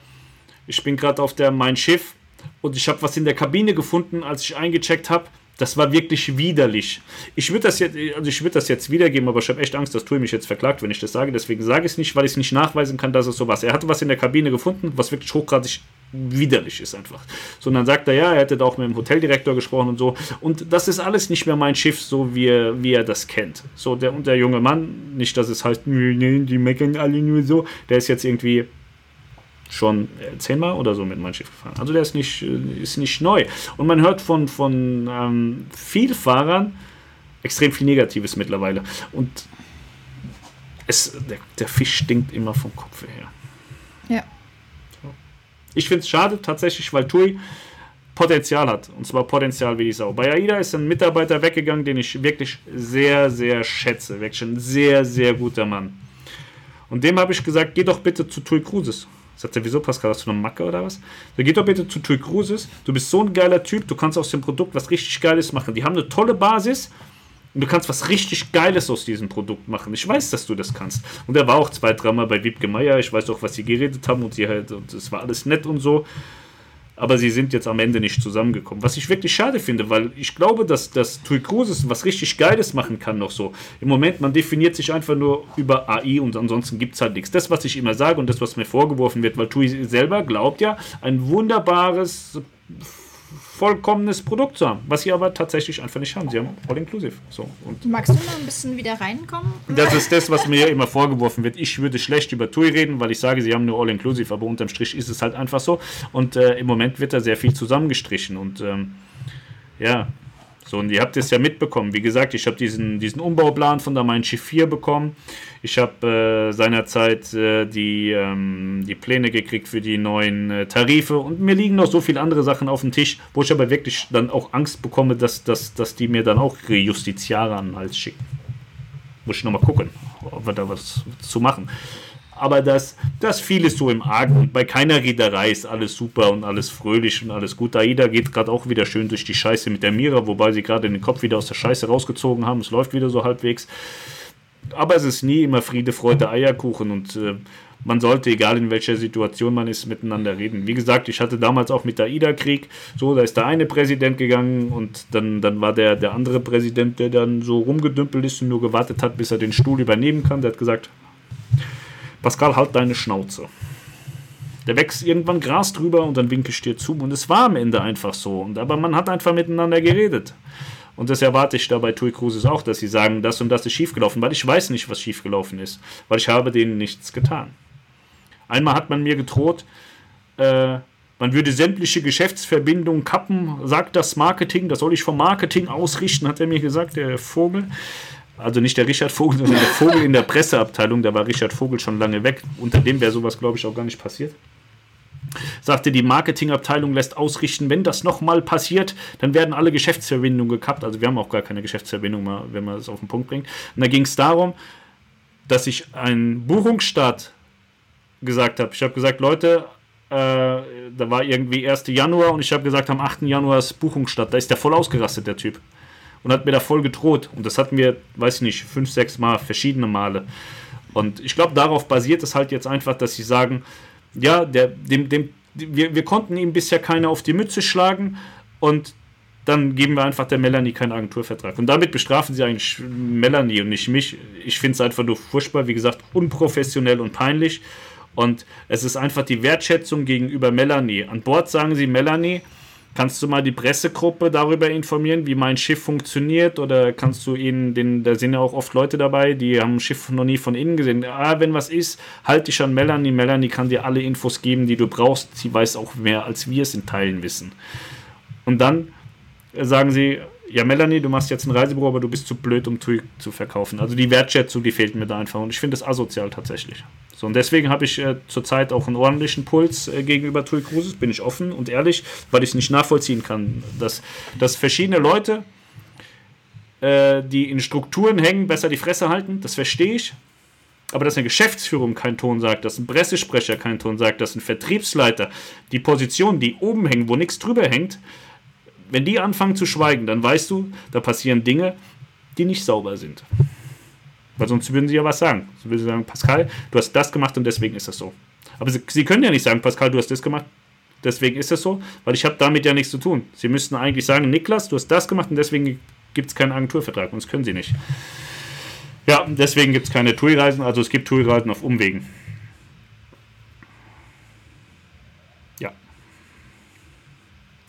ich bin gerade auf der Mein Schiff und ich habe was in der Kabine gefunden, als ich eingecheckt habe. Das war wirklich widerlich. Ich würde das jetzt, also ich würde das jetzt wiedergeben, aber ich habe echt Angst, dass Tui mich jetzt verklagt, wenn ich das sage. Deswegen sage ich es nicht, weil ich es nicht nachweisen kann, dass es so war. Er hatte was in der Kabine gefunden, was wirklich hochgradig widerlich ist einfach. So, und dann sagt er, ja, er hätte da auch mit dem Hoteldirektor gesprochen und so. Und das ist alles nicht mehr mein Schiff, so wie er, wie er das kennt. So, der, und der junge Mann, nicht, dass es heißt, nee, die meckern alle nur so, der ist jetzt irgendwie schon äh, zehnmal oder so mit meinem Schiff gefahren. Also der ist nicht, äh, ist nicht neu. Und man hört von, von ähm, Vielfahrern extrem viel Negatives mittlerweile. Und es, der, der Fisch stinkt immer vom Kopf her.
Ja.
Ich finde es schade tatsächlich, weil TUI Potenzial hat. Und zwar Potenzial wie die Sau. Bei AIDA ist ein Mitarbeiter weggegangen, den ich wirklich sehr, sehr schätze. Wirklich ein sehr, sehr guter Mann. Und dem habe ich gesagt, geh doch bitte zu TUI Cruises. Sagt er, wieso Pascal, hast du eine Macke oder was? So, geh doch bitte zu TUI Cruises. Du bist so ein geiler Typ, du kannst aus dem Produkt was richtig Geiles machen. Die haben eine tolle Basis und du kannst was richtig Geiles aus diesem Produkt machen. Ich weiß, dass du das kannst. Und er war auch zwei, dreimal bei Wiebke Meier. Ich weiß auch, was sie geredet haben und sie halt, und es war alles nett und so. Aber sie sind jetzt am Ende nicht zusammengekommen. Was ich wirklich schade finde, weil ich glaube, dass, dass Tui Cruises was richtig Geiles machen kann noch so. Im Moment, man definiert sich einfach nur über AI und ansonsten gibt es halt nichts. Das, was ich immer sage und das, was mir vorgeworfen wird, weil Tui selber glaubt ja, ein wunderbares vollkommenes Produkt zu haben, was sie aber tatsächlich einfach nicht haben. Sie haben All-Inclusive. So,
Magst du noch ein bisschen wieder reinkommen?
Das ist das, was mir immer vorgeworfen wird. Ich würde schlecht über TUI reden, weil ich sage, sie haben nur All-Inclusive, aber unterm Strich ist es halt einfach so. Und äh, im Moment wird da sehr viel zusammengestrichen und ähm, ja, so, und ihr habt es ja mitbekommen. Wie gesagt, ich habe diesen, diesen Umbauplan von der Mein Schiff 4 bekommen. Ich habe äh, seinerzeit äh, die, ähm, die Pläne gekriegt für die neuen äh, Tarife und mir liegen noch so viele andere Sachen auf dem Tisch, wo ich aber wirklich dann auch Angst bekomme, dass, dass, dass die mir dann auch Justiziare an den Hals schicken. Muss ich nochmal gucken, ob wir da was zu machen aber das, das vieles so im Argen. Bei keiner Reederei ist alles super und alles fröhlich und alles gut. Aida geht gerade auch wieder schön durch die Scheiße mit der Mira, wobei sie gerade den Kopf wieder aus der Scheiße rausgezogen haben. Es läuft wieder so halbwegs. Aber es ist nie immer Friede, Freude, Eierkuchen und äh, man sollte, egal in welcher Situation man ist, miteinander reden. Wie gesagt, ich hatte damals auch mit der AIDA-Krieg, so, da ist der eine Präsident gegangen und dann, dann war der, der andere Präsident, der dann so rumgedümpelt ist und nur gewartet hat, bis er den Stuhl übernehmen kann. Der hat gesagt, Pascal, halt deine Schnauze. Der wächst irgendwann Gras drüber und dann winke ich dir zu. Und es war am Ende einfach so. Und, aber man hat einfach miteinander geredet. Und das erwarte ich da bei Tui Cruises auch, dass sie sagen, das und das ist schiefgelaufen, weil ich weiß nicht, was schiefgelaufen ist, weil ich habe denen nichts getan. Einmal hat man mir gedroht, äh, man würde sämtliche Geschäftsverbindungen kappen, sagt das Marketing, das soll ich vom Marketing ausrichten, hat er mir gesagt, der Vogel. Also nicht der Richard Vogel, sondern der Vogel in der Presseabteilung. Da war Richard Vogel schon lange weg. Unter dem wäre sowas, glaube ich, auch gar nicht passiert. Sagte, die Marketingabteilung lässt ausrichten, wenn das nochmal passiert, dann werden alle Geschäftsverbindungen gekappt. Also wir haben auch gar keine Geschäftsverbindung, wenn man es auf den Punkt bringt. Und da ging es darum, dass ich einen Buchungsstart gesagt habe. Ich habe gesagt, Leute, äh, da war irgendwie 1. Januar und ich habe gesagt, am 8. Januar ist Buchung statt. Da ist der voll ausgerastet, der Typ. Und hat mir da voll gedroht. Und das hatten wir, weiß ich nicht, fünf, sechs Mal, verschiedene Male. Und ich glaube, darauf basiert es halt jetzt einfach, dass sie sagen, ja, der, dem, dem, wir, wir konnten ihm bisher keine auf die Mütze schlagen und dann geben wir einfach der Melanie keinen Agenturvertrag. Und damit bestrafen sie eigentlich Melanie und nicht mich. Ich finde es einfach nur furchtbar, wie gesagt, unprofessionell und peinlich. Und es ist einfach die Wertschätzung gegenüber Melanie. An Bord sagen sie, Melanie, kannst du mal die Pressegruppe darüber informieren, wie mein Schiff funktioniert? Oder kannst du ihnen, den, da sind ja auch oft Leute dabei, die haben ein Schiff noch nie von innen gesehen. Ah, wenn was ist, halt dich an Melanie. Melanie kann dir alle Infos geben, die du brauchst. Sie weiß auch mehr, als wir es in Teilen wissen. Und dann sagen sie, ja, Melanie, du machst jetzt ein Reisebüro, aber du bist zu blöd, um TUI zu verkaufen. Also die Wertschätzung, die fehlt mir da einfach. Und ich finde das asozial tatsächlich. So, und deswegen habe ich äh, zurzeit auch einen ordentlichen Puls äh, gegenüber TUI Cruises, bin ich offen und ehrlich, weil ich es nicht nachvollziehen kann, dass, dass verschiedene Leute, äh, die in Strukturen hängen, besser die Fresse halten, das verstehe ich. Aber dass eine Geschäftsführung keinen Ton sagt, dass ein Pressesprecher keinen Ton sagt, dass ein Vertriebsleiter die Positionen, die oben hängen, wo nichts drüber hängt, wenn die anfangen zu schweigen, dann weißt du, da passieren Dinge, die nicht sauber sind. Weil sonst würden sie ja was sagen. Sie würden sagen, Pascal, du hast das gemacht und deswegen ist das so. Aber sie, sie können ja nicht sagen, Pascal, du hast das gemacht, deswegen ist das so, weil ich habe damit ja nichts zu tun. Sie müssten eigentlich sagen, Niklas, du hast das gemacht und deswegen gibt es keinen Agenturvertrag. Und das können sie nicht. Ja, deswegen gibt es keine TUI-Reisen, also es gibt TUI-Reisen auf Umwegen.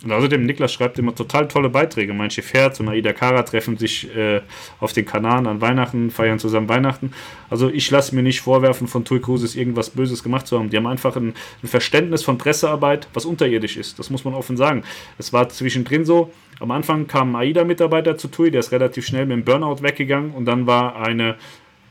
Und außerdem, Niklas schreibt immer total tolle Beiträge. Mein Herz und Aida Kara treffen sich äh, auf den Kanaren an Weihnachten, feiern zusammen Weihnachten. Also ich lasse mir nicht vorwerfen, von Tui Cruises irgendwas Böses gemacht zu haben. Die haben einfach ein, ein, Verständnis von Pressearbeit, was unterirdisch ist. Das muss man offen sagen. Es war zwischendrin so, am Anfang kam ein AIDA-Mitarbeiter zu Tui, der ist relativ schnell mit dem Burnout weggegangen. Und dann war eine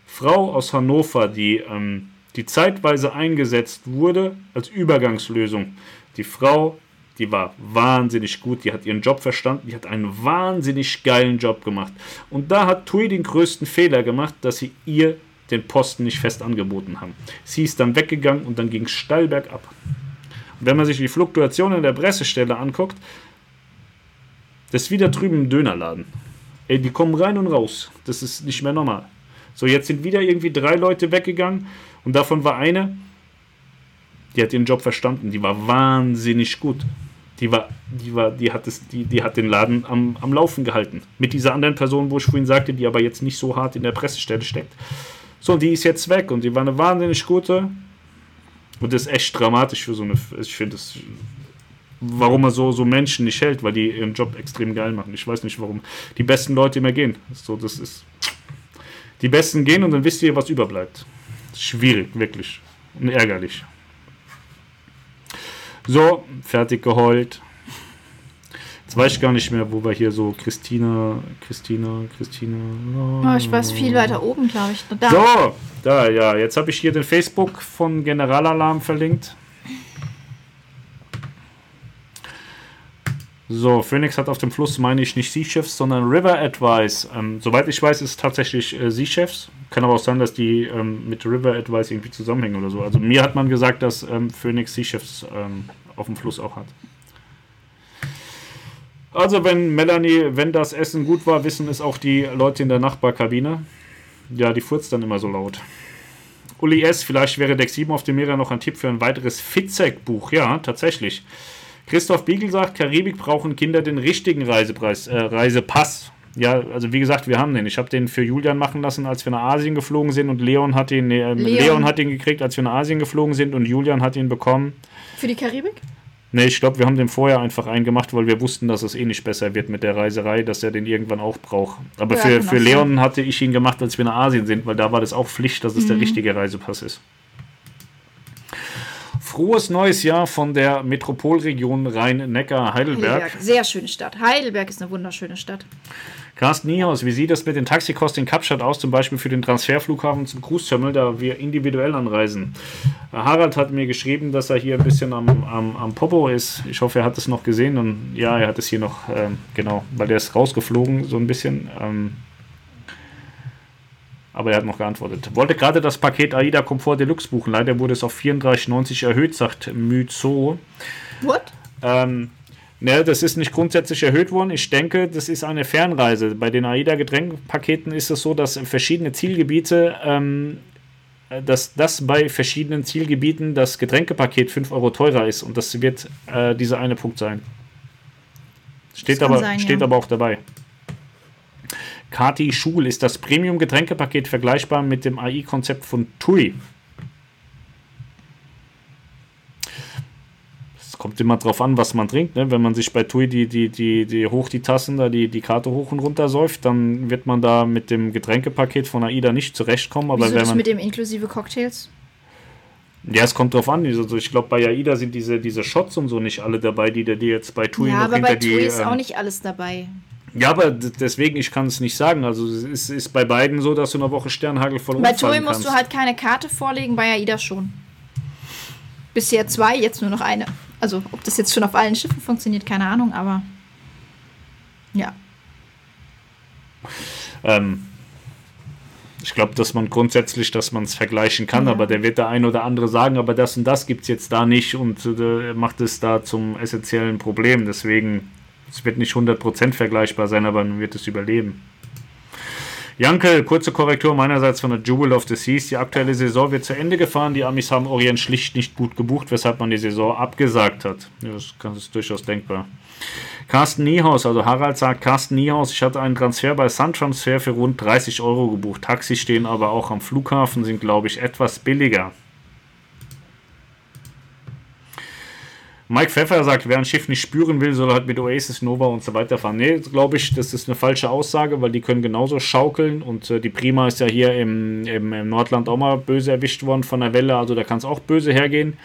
Frau aus Hannover, die, ähm, die zeitweise eingesetzt wurde als Übergangslösung. Die Frau die war wahnsinnig gut, die hat ihren Job verstanden, die hat einen wahnsinnig geilen Job gemacht. Und da hat Tui den größten Fehler gemacht, dass sie ihr den Posten nicht fest angeboten haben. Sie ist dann weggegangen und dann ging es steil bergab. Und wenn man sich die Fluktuation in der Pressestelle anguckt, das ist wieder drüben im Dönerladen. Ey, die kommen rein und raus. Das ist nicht mehr normal. So, jetzt sind wieder irgendwie drei Leute weggegangen und davon war eine, die hat ihren Job verstanden, die war wahnsinnig gut. Die war, die war, die hat es, die, die hat den Laden am, am Laufen gehalten. Mit dieser anderen Person, wo ich vorhin sagte, die aber jetzt nicht so hart in der Pressestelle steckt. So, und die ist jetzt weg und die war eine wahnsinnig gute. Und das ist echt dramatisch für so eine. Ich finde es. Warum er so, so Menschen nicht hält, weil die ihren Job extrem geil machen. Ich weiß nicht, warum die besten Leute immer gehen. So, das ist. Die Besten gehen und dann wisst ihr, was überbleibt. Schwierig, wirklich. Und ärgerlich. So, fertig geheult. Jetzt weiß ich gar nicht mehr, wo wir hier so Christina, Christina, Christina.
Oh, ich weiß viel weiter oben, glaube ich.
Da. So, da, ja. Jetzt habe ich hier den Facebook von Generalalarm verlinkt. So, Phoenix hat auf dem Fluss, meine ich, nicht Sea Chefs, sondern River Advice. Ähm, soweit ich weiß, ist es tatsächlich äh, Sea Chefs. Kann aber auch sein, dass die ähm, mit River Advice irgendwie zusammenhängen oder so. Also mir hat man gesagt, dass ähm, Phoenix Sea Chefs ähm, auf dem Fluss auch hat. Also wenn Melanie, wenn das Essen gut war, wissen es auch die Leute in der Nachbarkabine. Ja, die furzt dann immer so laut. Uli S., vielleicht wäre Deck 7 auf dem Meer noch ein Tipp für ein weiteres Fitzek-Buch. Ja, tatsächlich. Christoph Biegel sagt, Karibik brauchen Kinder den richtigen Reisepreis, äh, Reisepass. Ja, also wie gesagt, wir haben den. Ich habe den für Julian machen lassen, als wir nach Asien geflogen sind und Leon hat ihn, äh, Leon. Leon. hat ihn gekriegt, als wir nach Asien geflogen sind und Julian hat ihn bekommen.
Für die Karibik?
Ne, ich glaube, wir haben den vorher einfach eingemacht, weil wir wussten, dass es eh nicht besser wird mit der Reiserei, dass er den irgendwann auch braucht. Aber ja, für, für Leon hatte ich ihn gemacht, als wir nach Asien sind, weil da war das auch Pflicht, dass es mhm. der richtige Reisepass ist. Frohes neues Jahr von der Metropolregion Rhein-Neckar-Heidelberg. Heidelberg.
Sehr schöne Stadt. Heidelberg ist eine wunderschöne Stadt.
Carsten Niehaus, wie sieht es mit den Taxikosten in Kapstadt aus, zum Beispiel für den Transferflughafen zum Cruise-Terminal, da wir individuell anreisen? Harald hat mir geschrieben, dass er hier ein bisschen am, am, am Popo ist. Ich hoffe, er hat es noch gesehen und ja, er hat es hier noch, ähm, genau, weil der ist rausgeflogen, so ein bisschen. Ähm, Aber er hat noch geantwortet. Wollte gerade das Paket AIDA Komfort Deluxe buchen. Leider wurde es auf 34,90 erhöht, sagt Myzo.
What?
Ähm, ne, das ist nicht grundsätzlich erhöht worden. Ich denke, das ist eine Fernreise. Bei den AIDA-Getränkepaketen ist es so, dass verschiedene Zielgebiete, ähm, dass das bei verschiedenen Zielgebieten das Getränkepaket 5 Euro teurer ist. Und das wird äh, dieser eine Punkt sein. Steht, aber,
sein,
steht
ja.
aber auch dabei. Kati Schul ist das Premium-Getränkepaket vergleichbar mit dem AI-Konzept von TUI. Es kommt immer drauf an, was man trinkt. Ne? Wenn man sich bei TUI die, die, die, die hoch die Tassen, da die, die Karte hoch und runter säuft, dann wird man da mit dem Getränkepaket von AIDA nicht zurechtkommen. Aber
Wieso
wenn
das
man,
mit dem inklusive Cocktails?
ja, es kommt drauf an. Also ich glaube, bei AIDA sind diese, diese Shots und so nicht alle dabei, die, die jetzt bei TUI
ja,
noch
aber
hinter
bei
die.
TUI ist
ähm,
auch nicht alles dabei.
Ja, aber deswegen, ich kann es nicht sagen. Also es ist, bei beiden so, dass du eine Woche Sternhagel voll
Bei TUI musst
kannst.
du halt keine Karte vorlegen, bei AIDA schon. Bisher zwei, jetzt nur noch eine. Also, ob das jetzt schon auf allen Schiffen funktioniert, keine Ahnung, aber. Ja.
Ähm, ich glaube, dass man grundsätzlich, dass man es vergleichen kann,
Ja.
aber der wird der ein oder andere sagen, aber das und das gibt es jetzt da nicht und äh, macht es da zum essentiellen Problem. Deswegen, es wird nicht 100% vergleichbar sein, aber man wird es überleben. Janke, kurze Korrektur meinerseits von der Jewel of the Seas. Die aktuelle Saison wird zu Ende gefahren. Die Amis haben Orient schlicht nicht gut gebucht, weshalb man die Saison abgesagt hat. Ja, das ist durchaus denkbar. Carsten Niehaus, also Harald sagt, Carsten Niehaus, ich hatte einen Transfer bei Sun Transfer für rund 30 Euro gebucht. Taxis stehen aber auch am Flughafen, sind glaube ich etwas billiger. Mike Pfeffer sagt, wer ein Schiff nicht spüren will, soll halt mit Oasis, Nova und so weiter fahren. Nee, glaube ich, das ist eine falsche Aussage, weil die können genauso schaukeln und äh, die Prima ist ja hier im, im, im Nordland auch mal böse erwischt worden von der Welle, also da kann es auch böse hergehen.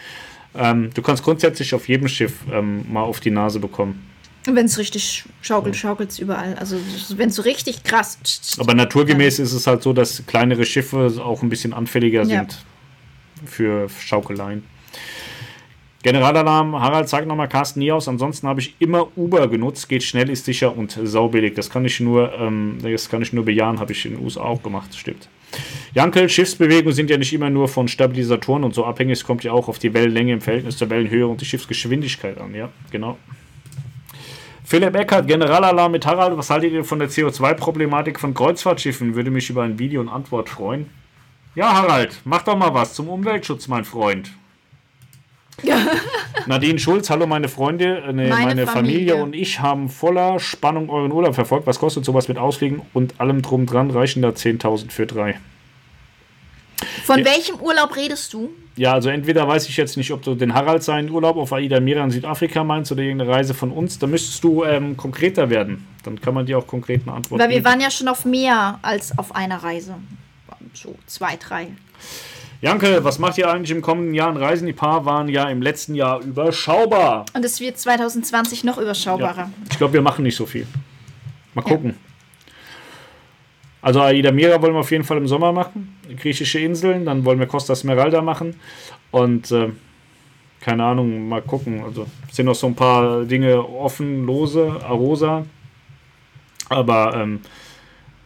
Ähm, du kannst grundsätzlich auf jedem Schiff ähm, mal auf die Nase bekommen.
Wenn es richtig schaukelt, schaukelt es überall. Also, wenn es so richtig krass.
Aber naturgemäß ist es halt so, dass kleinere Schiffe auch ein bisschen anfälliger
Ja.
sind für Schaukeleien. Generalalarm, Harald, sag nochmal Carsten Niehaus. Ansonsten habe ich immer Uber genutzt. Geht schnell, ist sicher und saubillig. Das kann ich nur, ähm, das kann ich nur bejahen, habe ich in den USA auch gemacht. Stimmt. Jankel, Schiffsbewegungen sind ja nicht immer nur von Stabilisatoren und so abhängig. Es kommt ja auch auf die Wellenlänge im Verhältnis zur Wellenhöhe und die Schiffsgeschwindigkeit an. Ja, genau. Philipp Eckert, Generalalarm mit Harald. Was haltet ihr von der CO2-Problematik von Kreuzfahrtschiffen? Würde mich über ein Video und Antwort freuen. Ja, Harald, mach doch mal was zum Umweltschutz, mein Freund. Nadine Schulz, hallo meine Freunde, äh, nee, meine,
Meine
Familie.
Familie.
und ich haben voller Spannung euren Urlaub verfolgt. Was kostet sowas mit Ausfliegen und allem drum dran? Reichen da 10.000 für drei?
Von
Ja.
welchem Urlaub redest du?
Ja, also entweder weiß ich jetzt nicht, ob du den Harald seinen Urlaub auf Aida Mira in Südafrika meinst oder irgendeine Reise von uns. Da müsstest du ähm, konkreter werden. Dann kann man dir auch konkret eine Antwort
Weil wir
geben.
waren ja schon auf mehr als auf einer Reise. So zwei, drei.
Janke, was macht ihr eigentlich im kommenden Jahr an Reisen? Die Paar waren ja im letzten Jahr überschaubar.
Und es wird 2020 noch überschaubarer.
Ja, ich glaube, wir machen nicht so viel. Mal gucken. Also Aida Mira wollen wir auf jeden Fall im Sommer machen. Griechische Inseln, dann wollen wir Costa Smeralda machen. Und äh, keine Ahnung, mal gucken. Also es sind noch so ein paar Dinge offen, lose, Arosa. Aber ähm,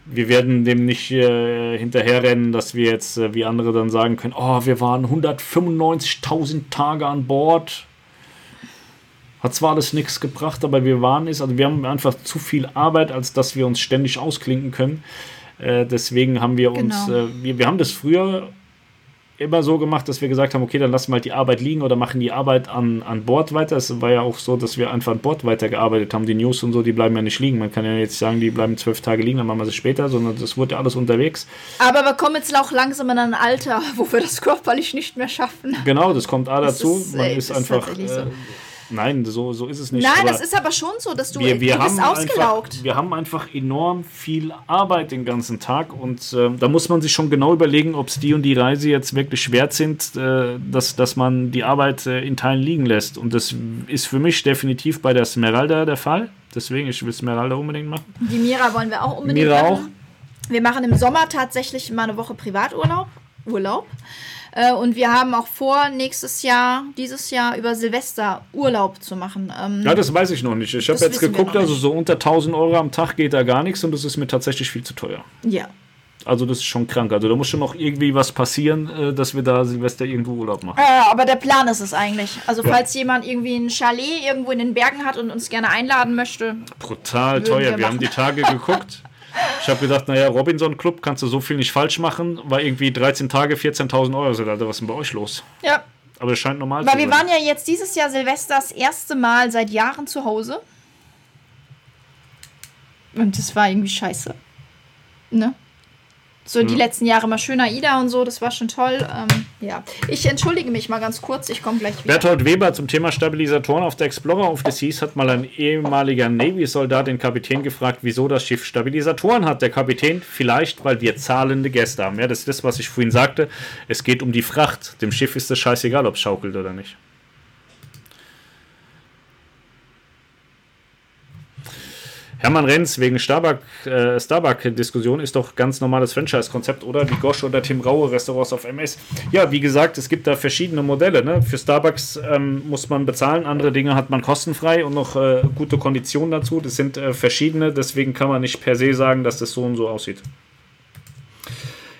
wir werden dem nicht äh, hinterherrennen, dass wir jetzt, äh, wie andere dann sagen können, oh, wir waren 195.000 Tage an Bord. Hat zwar alles nichts gebracht, aber wir waren es. Also wir haben einfach zu viel Arbeit, als dass wir uns ständig ausklinken können. Äh, deswegen haben wir uns,
Genau.
äh, wir, wir haben das früher immer so gemacht, dass wir gesagt haben, okay, dann lassen wir halt die Arbeit liegen oder machen die Arbeit an, an Bord weiter. Es war ja auch so, dass wir einfach an Bord weitergearbeitet haben. Die News und so, die bleiben ja nicht liegen. Man kann ja jetzt sagen, die bleiben zwölf Tage liegen, dann machen wir sie später, sondern das wurde ja alles unterwegs.
Aber wir kommen jetzt auch langsam in ein Alter, wo wir das körperlich nicht mehr schaffen.
Genau, das kommt A dazu.
ist,
Man
äh,
ist
ist
einfach.
tatsächlich so.
Äh, nein, so, so ist es nicht.
Nein,
aber-
das ist aber schon so, dass du,
wir, wir,
du bist ausgelaugt.
einfach, wir haben einfach enorm viel Arbeit den ganzen Tag und äh, da muss man sich schon genau überlegen, ob es die und die Reise jetzt wirklich wert sind, äh, dass, dass man die Arbeit äh, in Teilen liegen lässt. Und das ist für mich definitiv bei der Smeralda der Fall. Deswegen, ich will Smeralda unbedingt machen.
Die Mira wollen wir auch unbedingt
Mira
machen. Wir machen im Sommer tatsächlich mal eine Woche Privaturlaub. Urlaub. Äh, Und wir haben auch vor, nächstes Jahr, dieses Jahr über Silvester Urlaub zu machen. Ähm,
Ja, das weiß ich noch nicht. Ich habe jetzt geguckt, also so unter 1000 Euro am Tag geht da gar nichts und das ist mir tatsächlich viel zu teuer.
ja.
Also das ist schon krank. Also da muss schon noch irgendwie was passieren, äh, dass wir da Silvester irgendwo Urlaub machen.
Äh, aber der Plan ist es eigentlich. Also ja. falls jemand irgendwie ein Chalet irgendwo in den Bergen hat und uns gerne einladen möchte.
Brutal teuer. Wir, wir haben die Tage geguckt. Ich habe gedacht, naja, Robinson Club kannst du so viel nicht falsch machen, war irgendwie 13 Tage 14.000 Euro. Alter, was ist denn bei euch los?
Ja.
Aber es scheint normal
Weil zu sein. Weil wir waren ja jetzt dieses Jahr Silvester das erste Mal seit Jahren zu Hause. Und das war irgendwie scheiße. Ne? So die letzten Jahre mal schöner Ida und so, das war schon toll. Ähm, ja, ich entschuldige mich mal ganz kurz, ich komme gleich
wieder. Bertolt Weber zum Thema Stabilisatoren auf der Explorer of the Seas hat mal ein ehemaliger Navy-Soldat den Kapitän gefragt, wieso das Schiff Stabilisatoren hat. Der Kapitän, vielleicht, weil wir zahlende Gäste haben. Ja, das ist das, was ich vorhin sagte. Es geht um die Fracht. Dem Schiff ist es scheißegal, ob es schaukelt oder nicht. Hermann Renz wegen Starbuck-Diskussion äh, Starbuck ist doch ganz normales Franchise-Konzept, oder? Wie Gosch oder Tim Raue Restaurants auf MS. Ja, wie gesagt, es gibt da verschiedene Modelle. Ne? Für Starbucks ähm, muss man bezahlen, andere Dinge hat man kostenfrei und noch äh, gute Konditionen dazu. Das sind äh, verschiedene, deswegen kann man nicht per se sagen, dass das so und so aussieht.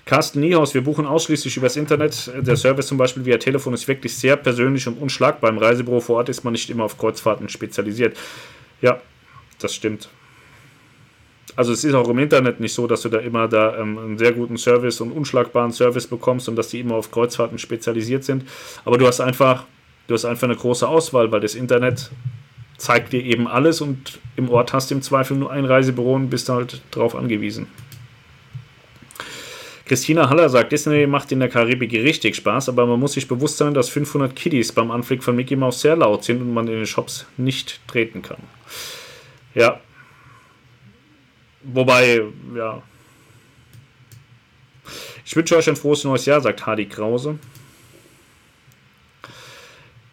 Carsten Niehaus, wir buchen ausschließlich übers Internet. Der Service zum Beispiel via Telefon ist wirklich sehr persönlich und unschlagbar. Im Reisebüro vor Ort ist man nicht immer auf Kreuzfahrten spezialisiert. Ja, das stimmt also es ist auch im Internet nicht so, dass du da immer da ähm, einen sehr guten Service und unschlagbaren Service bekommst und dass die immer auf Kreuzfahrten spezialisiert sind. Aber du hast einfach, du hast einfach eine große Auswahl, weil das Internet zeigt dir eben alles und im Ort hast du im Zweifel nur ein Reisebüro und bist halt drauf angewiesen. Christina Haller sagt, Disney macht in der Karibik richtig Spaß, aber man muss sich bewusst sein, dass 500 Kiddies beim Anflug von Mickey Mouse sehr laut sind und man in den Shops nicht treten kann. Ja, Wobei, ja. Ich wünsche euch ein frohes neues Jahr, sagt Hardy Krause.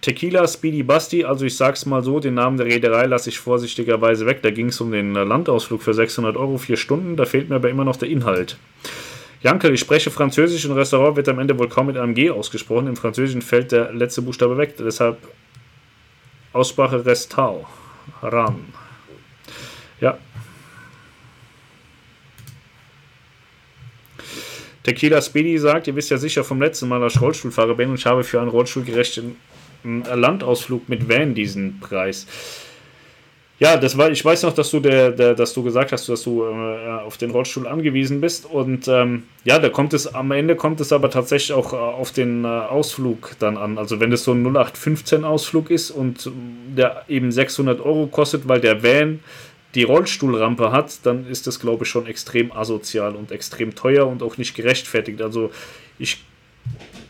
Tequila Speedy Basti, also ich sag's mal so, den Namen der Reederei lasse ich vorsichtigerweise weg. Da ging es um den Landausflug für 600 Euro, vier Stunden. Da fehlt mir aber immer noch der Inhalt. Jankel, ich spreche Französisch und Restaurant wird am Ende wohl kaum mit einem G ausgesprochen. Im Französischen fällt der letzte Buchstabe weg. Deshalb Aussprache Restau. Ran. Ja, Tequila Speedy sagt, ihr wisst ja sicher vom letzten Mal, dass ich Rollstuhlfahrer bin und ich habe für einen rollstuhlgerechten Landausflug mit Van diesen Preis. Ja, das war, ich weiß noch, dass du der, der dass du gesagt hast, dass du äh, auf den Rollstuhl angewiesen bist. Und ähm, ja, da kommt es, am Ende kommt es aber tatsächlich auch äh, auf den äh, Ausflug dann an. Also wenn es so ein 0815 Ausflug ist und der eben 600 Euro kostet, weil der Van die Rollstuhlrampe hat, dann ist das, glaube ich, schon extrem asozial und extrem teuer und auch nicht gerechtfertigt. Also ich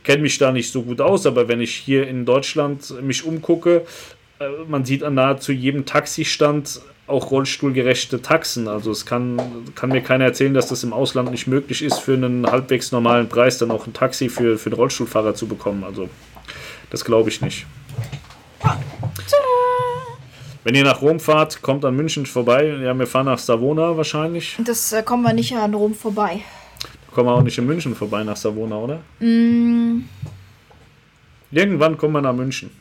kenne mich da nicht so gut aus, aber wenn ich hier in Deutschland mich umgucke, äh, man sieht an nahezu jedem Taxistand auch rollstuhlgerechte Taxen. Also es kann, kann mir keiner erzählen, dass das im Ausland nicht möglich ist, für einen halbwegs normalen Preis dann auch ein Taxi für, für einen Rollstuhlfahrer zu bekommen. Also das glaube ich nicht. Tada. Wenn ihr nach Rom fahrt, kommt an München vorbei. Ja, wir fahren nach Savona wahrscheinlich.
Das äh, kommen wir nicht an Rom vorbei.
Da kommen wir auch nicht in München vorbei nach Savona, oder? Mm. Irgendwann kommen wir nach München.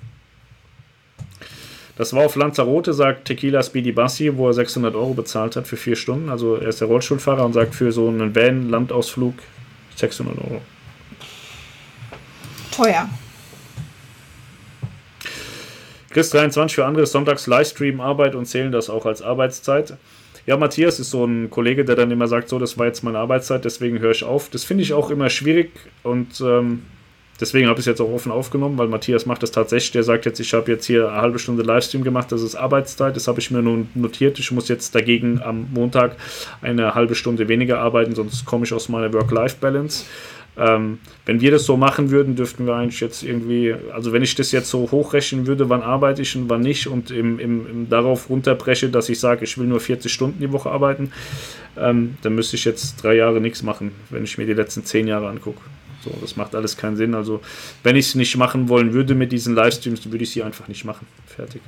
Das war auf Lanzarote, sagt Tequila Speedy Bassi, wo er 600 Euro bezahlt hat für vier Stunden. Also er ist der Rollstuhlfahrer und sagt für so einen Van-Landausflug 600 Euro.
Teuer.
Chris 23 für andere Sonntags Livestream Arbeit und zählen das auch als Arbeitszeit. Ja, Matthias ist so ein Kollege, der dann immer sagt, so, das war jetzt meine Arbeitszeit, deswegen höre ich auf. Das finde ich auch immer schwierig und ähm, deswegen habe ich es jetzt auch offen aufgenommen, weil Matthias macht das tatsächlich. Der sagt jetzt, ich habe jetzt hier eine halbe Stunde Livestream gemacht, das ist Arbeitszeit, das habe ich mir nun notiert. Ich muss jetzt dagegen am Montag eine halbe Stunde weniger arbeiten, sonst komme ich aus meiner Work-Life-Balance. Ähm, wenn wir das so machen würden, dürften wir eigentlich jetzt irgendwie, also wenn ich das jetzt so hochrechnen würde, wann arbeite ich und wann nicht und im, im, im darauf runterbreche, dass ich sage, ich will nur 40 Stunden die Woche arbeiten, ähm, dann müsste ich jetzt drei Jahre nichts machen, wenn ich mir die letzten zehn Jahre angucke. So, das macht alles keinen Sinn. Also, wenn ich es nicht machen wollen würde mit diesen Livestreams, würde ich sie einfach nicht machen. Fertig.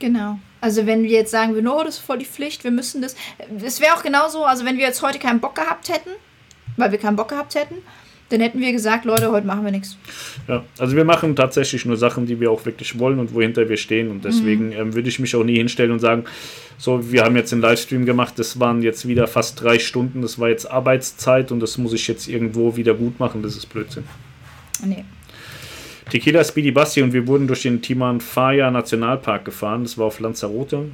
Genau. Also wenn wir jetzt sagen würden, oh, das ist voll die Pflicht, wir müssen das. Es wäre auch genauso, also wenn wir jetzt heute keinen Bock gehabt hätten, weil wir keinen Bock gehabt hätten, Dann hätten wir gesagt, Leute, heute machen wir nichts.
Ja, also wir machen tatsächlich nur Sachen, die wir auch wirklich wollen und wohinter wir stehen. Und deswegen mhm. ähm, würde ich mich auch nie hinstellen und sagen, so, wir haben jetzt einen Livestream gemacht, das waren jetzt wieder fast drei Stunden, das war jetzt Arbeitszeit und das muss ich jetzt irgendwo wieder gut machen. Das ist Blödsinn. Nee. Tequila Speedy Basti und wir wurden durch den Timan Faya Nationalpark gefahren. Das war auf Lanzarote.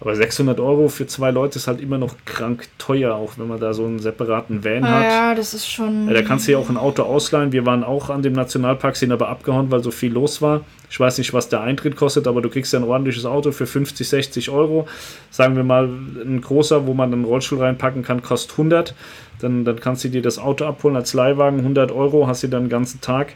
Aber 600 Euro für zwei Leute ist halt immer noch krank teuer, auch wenn man da so einen separaten Van
ah,
hat.
Ja, das ist schon.
Ja, da kannst du ja auch ein Auto ausleihen. Wir waren auch an dem Nationalpark, sind aber abgehauen, weil so viel los war. Ich weiß nicht, was der Eintritt kostet, aber du kriegst ja ein ordentliches Auto für 50, 60 Euro. Sagen wir mal, ein großer, wo man einen Rollstuhl reinpacken kann, kostet 100. Dann, dann kannst du dir das Auto abholen als Leihwagen, 100 Euro, hast du dann den ganzen Tag.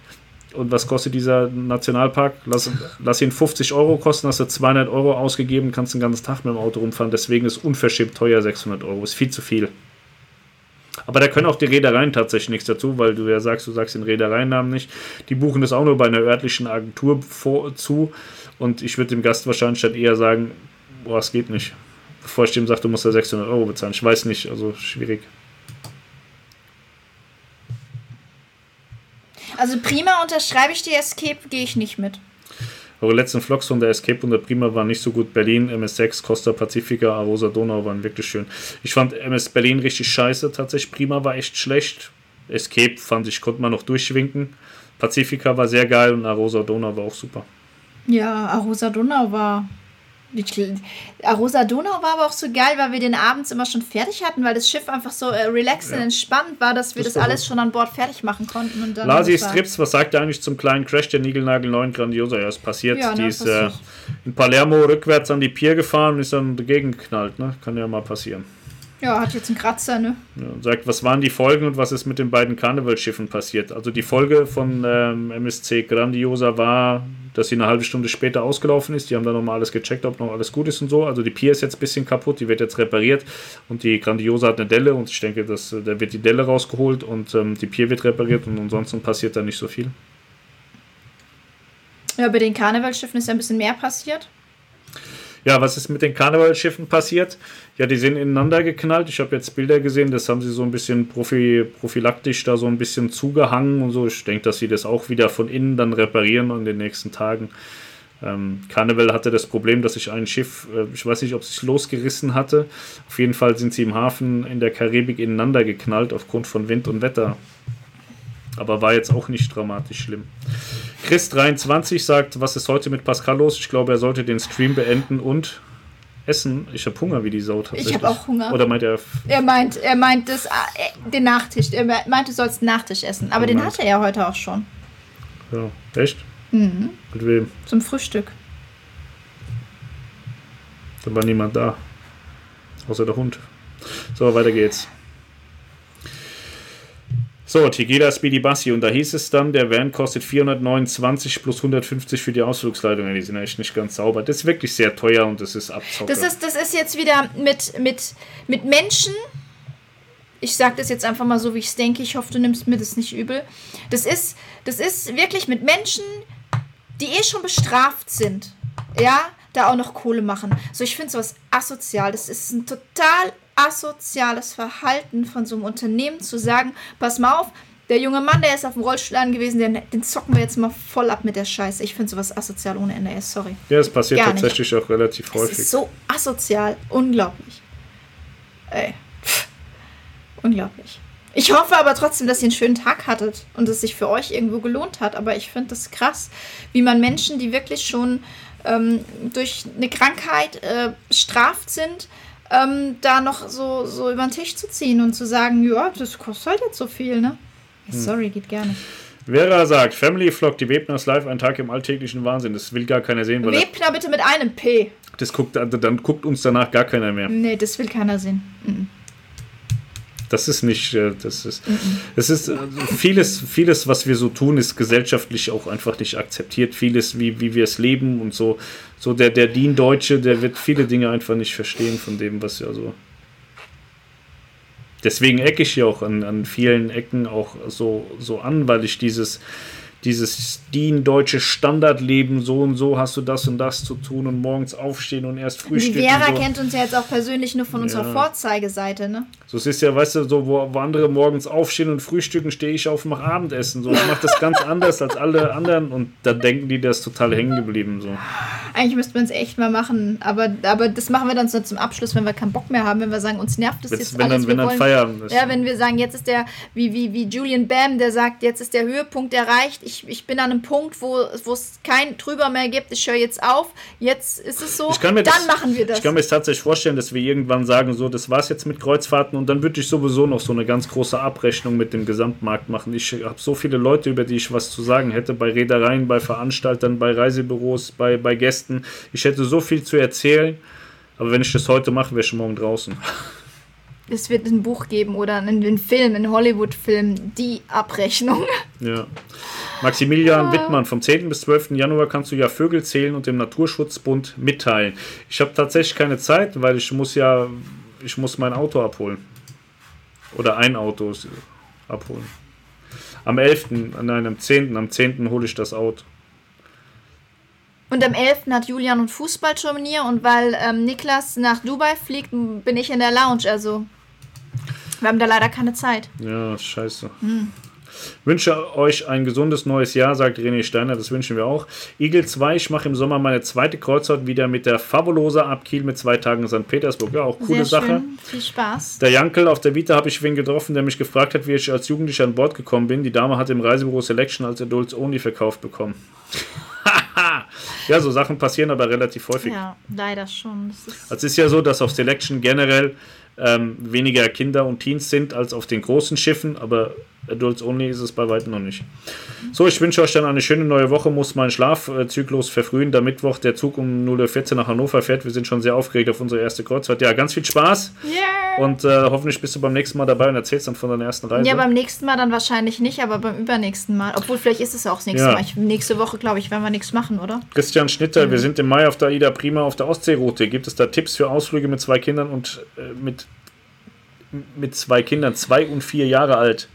Und was kostet dieser Nationalpark? Lass, lass ihn 50 Euro kosten, hast du 200 Euro ausgegeben, kannst den ganzen Tag mit dem Auto rumfahren. Deswegen ist unverschämt teuer 600 Euro. Ist viel zu viel. Aber da können auch die Reedereien tatsächlich nichts dazu, weil du ja sagst, du sagst den Reedereien-Namen nicht. Die buchen das auch nur bei einer örtlichen Agentur vor, zu. Und ich würde dem Gast wahrscheinlich dann eher sagen, boah, es geht nicht. Bevor ich dem sage, du musst da 600 Euro bezahlen. Ich weiß nicht, also schwierig.
Also Prima unterschreibe ich die Escape, gehe ich nicht mit.
Eure letzten Vlogs von der Escape und der Prima waren nicht so gut. Berlin, MS6, Costa Pacifica, Arosa Donau waren wirklich schön. Ich fand MS Berlin richtig scheiße, tatsächlich. Prima war echt schlecht. Escape fand ich, konnte man noch durchwinken. Pacifica war sehr geil und Arosa Donau war auch super.
Ja, Arosa Donau war Arosa Donau war aber auch so geil, weil wir den abends immer schon fertig hatten, weil das Schiff einfach so äh, relaxed ja. und entspannt war, dass wir das, das alles schon an Bord fertig machen konnten. Und
dann Lasi Strips, was sagt er eigentlich zum kleinen Crash der Nigelnagel 9 Grandiosa? Ja, ist passiert. Ja, die ist äh, in Palermo rückwärts an die Pier gefahren und ist dann dagegen geknallt. Ne? Kann ja mal passieren.
Ja, hat jetzt einen Kratzer, ne?
Ja, und sagt, was waren die Folgen und was ist mit den beiden Karnevalschiffen passiert? Also die Folge von ähm, MSC Grandiosa war, dass sie eine halbe Stunde später ausgelaufen ist. Die haben dann nochmal alles gecheckt, ob noch alles gut ist und so. Also die Pier ist jetzt ein bisschen kaputt, die wird jetzt repariert und die Grandiosa hat eine Delle und ich denke, dass, da wird die Delle rausgeholt und ähm, die Pier wird repariert und ansonsten passiert da nicht so viel.
Ja, bei den Karnevalschiffen ist ja ein bisschen mehr passiert.
Ja, was ist mit den Karnevalschiffen passiert? Ja, die sind ineinander geknallt. Ich habe jetzt Bilder gesehen, das haben sie so ein bisschen prophy prophylaktisch da so ein bisschen zugehangen und so. Ich denke, dass sie das auch wieder von innen dann reparieren in den nächsten Tagen. Ähm, Carnival hatte das Problem, dass sich ein Schiff, äh, ich weiß nicht, ob es sich losgerissen hatte. Auf jeden Fall sind sie im Hafen in der Karibik ineinander geknallt aufgrund von Wind und Wetter. Aber war jetzt auch nicht dramatisch schlimm. Chris23 sagt, was ist heute mit Pascal los? Ich glaube, er sollte den Stream beenden und essen. Ich habe Hunger wie die Sau
Ich habe auch Hunger.
Oder meint er?
Er meint, er meint das, äh, den Nachtisch. Er meint, du sollst Nachtisch essen. Aber den meint. hatte er heute auch schon.
Ja, echt?
Mhm.
Mit wem?
Zum Frühstück.
Da war niemand da. Außer der Hund. So, weiter geht's. So, Tequila Speedy Bassi. Und da hieß es dann, der Van kostet 429 plus 150 für die Ausflugsleitung. Die sind echt nicht ganz sauber. Das ist wirklich sehr teuer und das ist Abzocker.
Das ist, das ist jetzt wieder mit, mit, mit Menschen. Ich sage das jetzt einfach mal so, wie ich es denke. Ich hoffe, du nimmst mir das nicht übel. Das ist, das ist wirklich mit Menschen, die eh schon bestraft sind. Ja, da auch noch Kohle machen. So, ich finde sowas asozial. Das ist ein total asoziales Verhalten von so einem Unternehmen zu sagen, pass mal auf, der junge Mann, der ist auf dem Rollstuhl angewiesen, den, den zocken wir jetzt mal voll ab mit der Scheiße. Ich finde sowas asozial ohne Ende. Sorry.
Ja, es passiert Gar tatsächlich nicht. auch relativ häufig. Es
ist so asozial. Unglaublich. Ey. Unglaublich. Ich hoffe aber trotzdem, dass ihr einen schönen Tag hattet und es sich für euch irgendwo gelohnt hat. Aber ich finde das krass, wie man Menschen, die wirklich schon ähm, durch eine Krankheit äh, bestraft sind, ähm, da noch so, so über den Tisch zu ziehen und zu sagen, ja, das kostet halt jetzt so viel, ne? Hm. Sorry, geht gerne.
Vera sagt, Family Vlog, die Webners live, ein Tag im alltäglichen Wahnsinn. Das will gar keiner sehen.
Weil Webner bitte mit einem P.
Das guckt, dann guckt uns danach gar keiner mehr.
Nee, das will keiner sehen. Mhm.
Das ist nicht, äh, das ist, es ist äh, vieles, vieles, was wir so tun, ist gesellschaftlich auch einfach nicht akzeptiert. Vieles, wie, wie wir es leben und so, so der, der DIN-Deutsche, der wird viele Dinge einfach nicht verstehen von dem, was ja so. Deswegen ecke ich ja auch an, an vielen Ecken auch so, so an, weil ich dieses, dieses DIN-deutsche Standardleben, so und so hast du das und das zu tun und morgens aufstehen und erst frühstücken.
Die Vera
so.
kennt uns ja jetzt auch persönlich nur von unserer
Ja.
Vorzeigeseite, ne?
So, es ist ja, weißt du, so, wo, wo andere morgens aufstehen und frühstücken, stehe ich auf und mache Abendessen. So, ich mache das ganz anders als alle anderen und da denken die, das ist total hängen geblieben. So.
Eigentlich müsste man es echt mal machen, aber, aber das machen wir dann so zum Abschluss, wenn wir keinen Bock mehr haben, wenn wir sagen, uns nervt das
Wenn's-
jetzt
wenn
alles.
dann- wenn
wir
dann
wollen-
Feierabend ist.
Ja, wenn wir sagen, jetzt ist der, wie, wie, wie Julian Bam, der sagt, jetzt ist der Höhepunkt erreicht, ich, ich bin an einem Punkt, wo, es kein drüber mehr gibt, ich höre jetzt auf, jetzt ist es so,
Ich kann mir
dann
das,
machen wir das.
Ich kann mir das tatsächlich vorstellen, dass wir irgendwann sagen, so, das war's jetzt mit Kreuzfahrten und dann würde ich sowieso noch so eine ganz große Abrechnung mit dem Gesamtmarkt machen. Ich habe so viele Leute, über die ich was zu sagen hätte, bei Reedereien, bei Veranstaltern, bei Reisebüros, bei, bei Gästen. Ich hätte so viel zu erzählen, aber wenn ich das heute mache, wäre ich schon morgen draußen.
es wird ein Buch geben oder einen, Film, einen Hollywood-Film, die Abrechnung.
Ja. Maximilian Wittmann, vom 10. bis 12. Januar kannst du ja Vögel zählen und dem Naturschutzbund mitteilen. Ich habe tatsächlich keine Zeit, weil ich muss ja, ich muss mein Auto abholen. Oder ein Auto abholen. Am 11., nein, am 10., am 10. hole ich das Auto.
Und am 11. hat Julian ein Fußballturnier und weil ähm, Niklas nach Dubai fliegt, bin ich in der Lounge. Also, wir haben da leider keine Zeit.
Ja, scheiße. Wünsche euch ein gesundes neues Jahr, sagt René Steiner, das wünschen wir auch. Eagle 2, ich mache im Sommer meine zweite Kreuzfahrt wieder mit der Fabulosa ab Kiel mit zwei Tagen in St. Petersburg. Ja, auch coole
Sehr
Sache.
schön. Viel Spaß.
Der Jankel auf der Vita habe ich wen getroffen, der mich gefragt hat, wie ich als Jugendlicher an Bord gekommen bin. Die Dame hat im Reisebüro Selection als Adults Only verkauft bekommen. ja, so Sachen passieren aber relativ häufig.
Ja, leider schon. Das ist
Es ist ja so, dass auf Selection generell ähm, weniger Kinder und Teens sind als auf den großen Schiffen, aber Adults Only ist es bei weitem noch nicht. So, ich wünsche euch dann eine schöne neue Woche, muss meinen Schlafzyklus verfrühen, da Mittwoch der Zug um 0.14 Uhr nach Hannover fährt. Wir sind schon sehr aufgeregt auf unsere erste Kreuzfahrt. Ja, ganz viel Spaß
yeah.
und äh, hoffentlich bist du beim nächsten Mal dabei und erzählst dann von deiner ersten Reise.
Ja, beim nächsten Mal dann wahrscheinlich nicht, aber beim übernächsten Mal. Obwohl, vielleicht ist es auch das nächste
Ja.
Mal. Ich, nächste Woche, glaube ich, werden wir nichts machen, oder?
Christian Schnitter, wir sind im Mai auf der Aida Prima auf der Ostseeroute. Gibt es da Tipps für Ausflüge mit zwei Kindern und äh, mit, mit zwei Kindern, zwei und vier Jahre alt?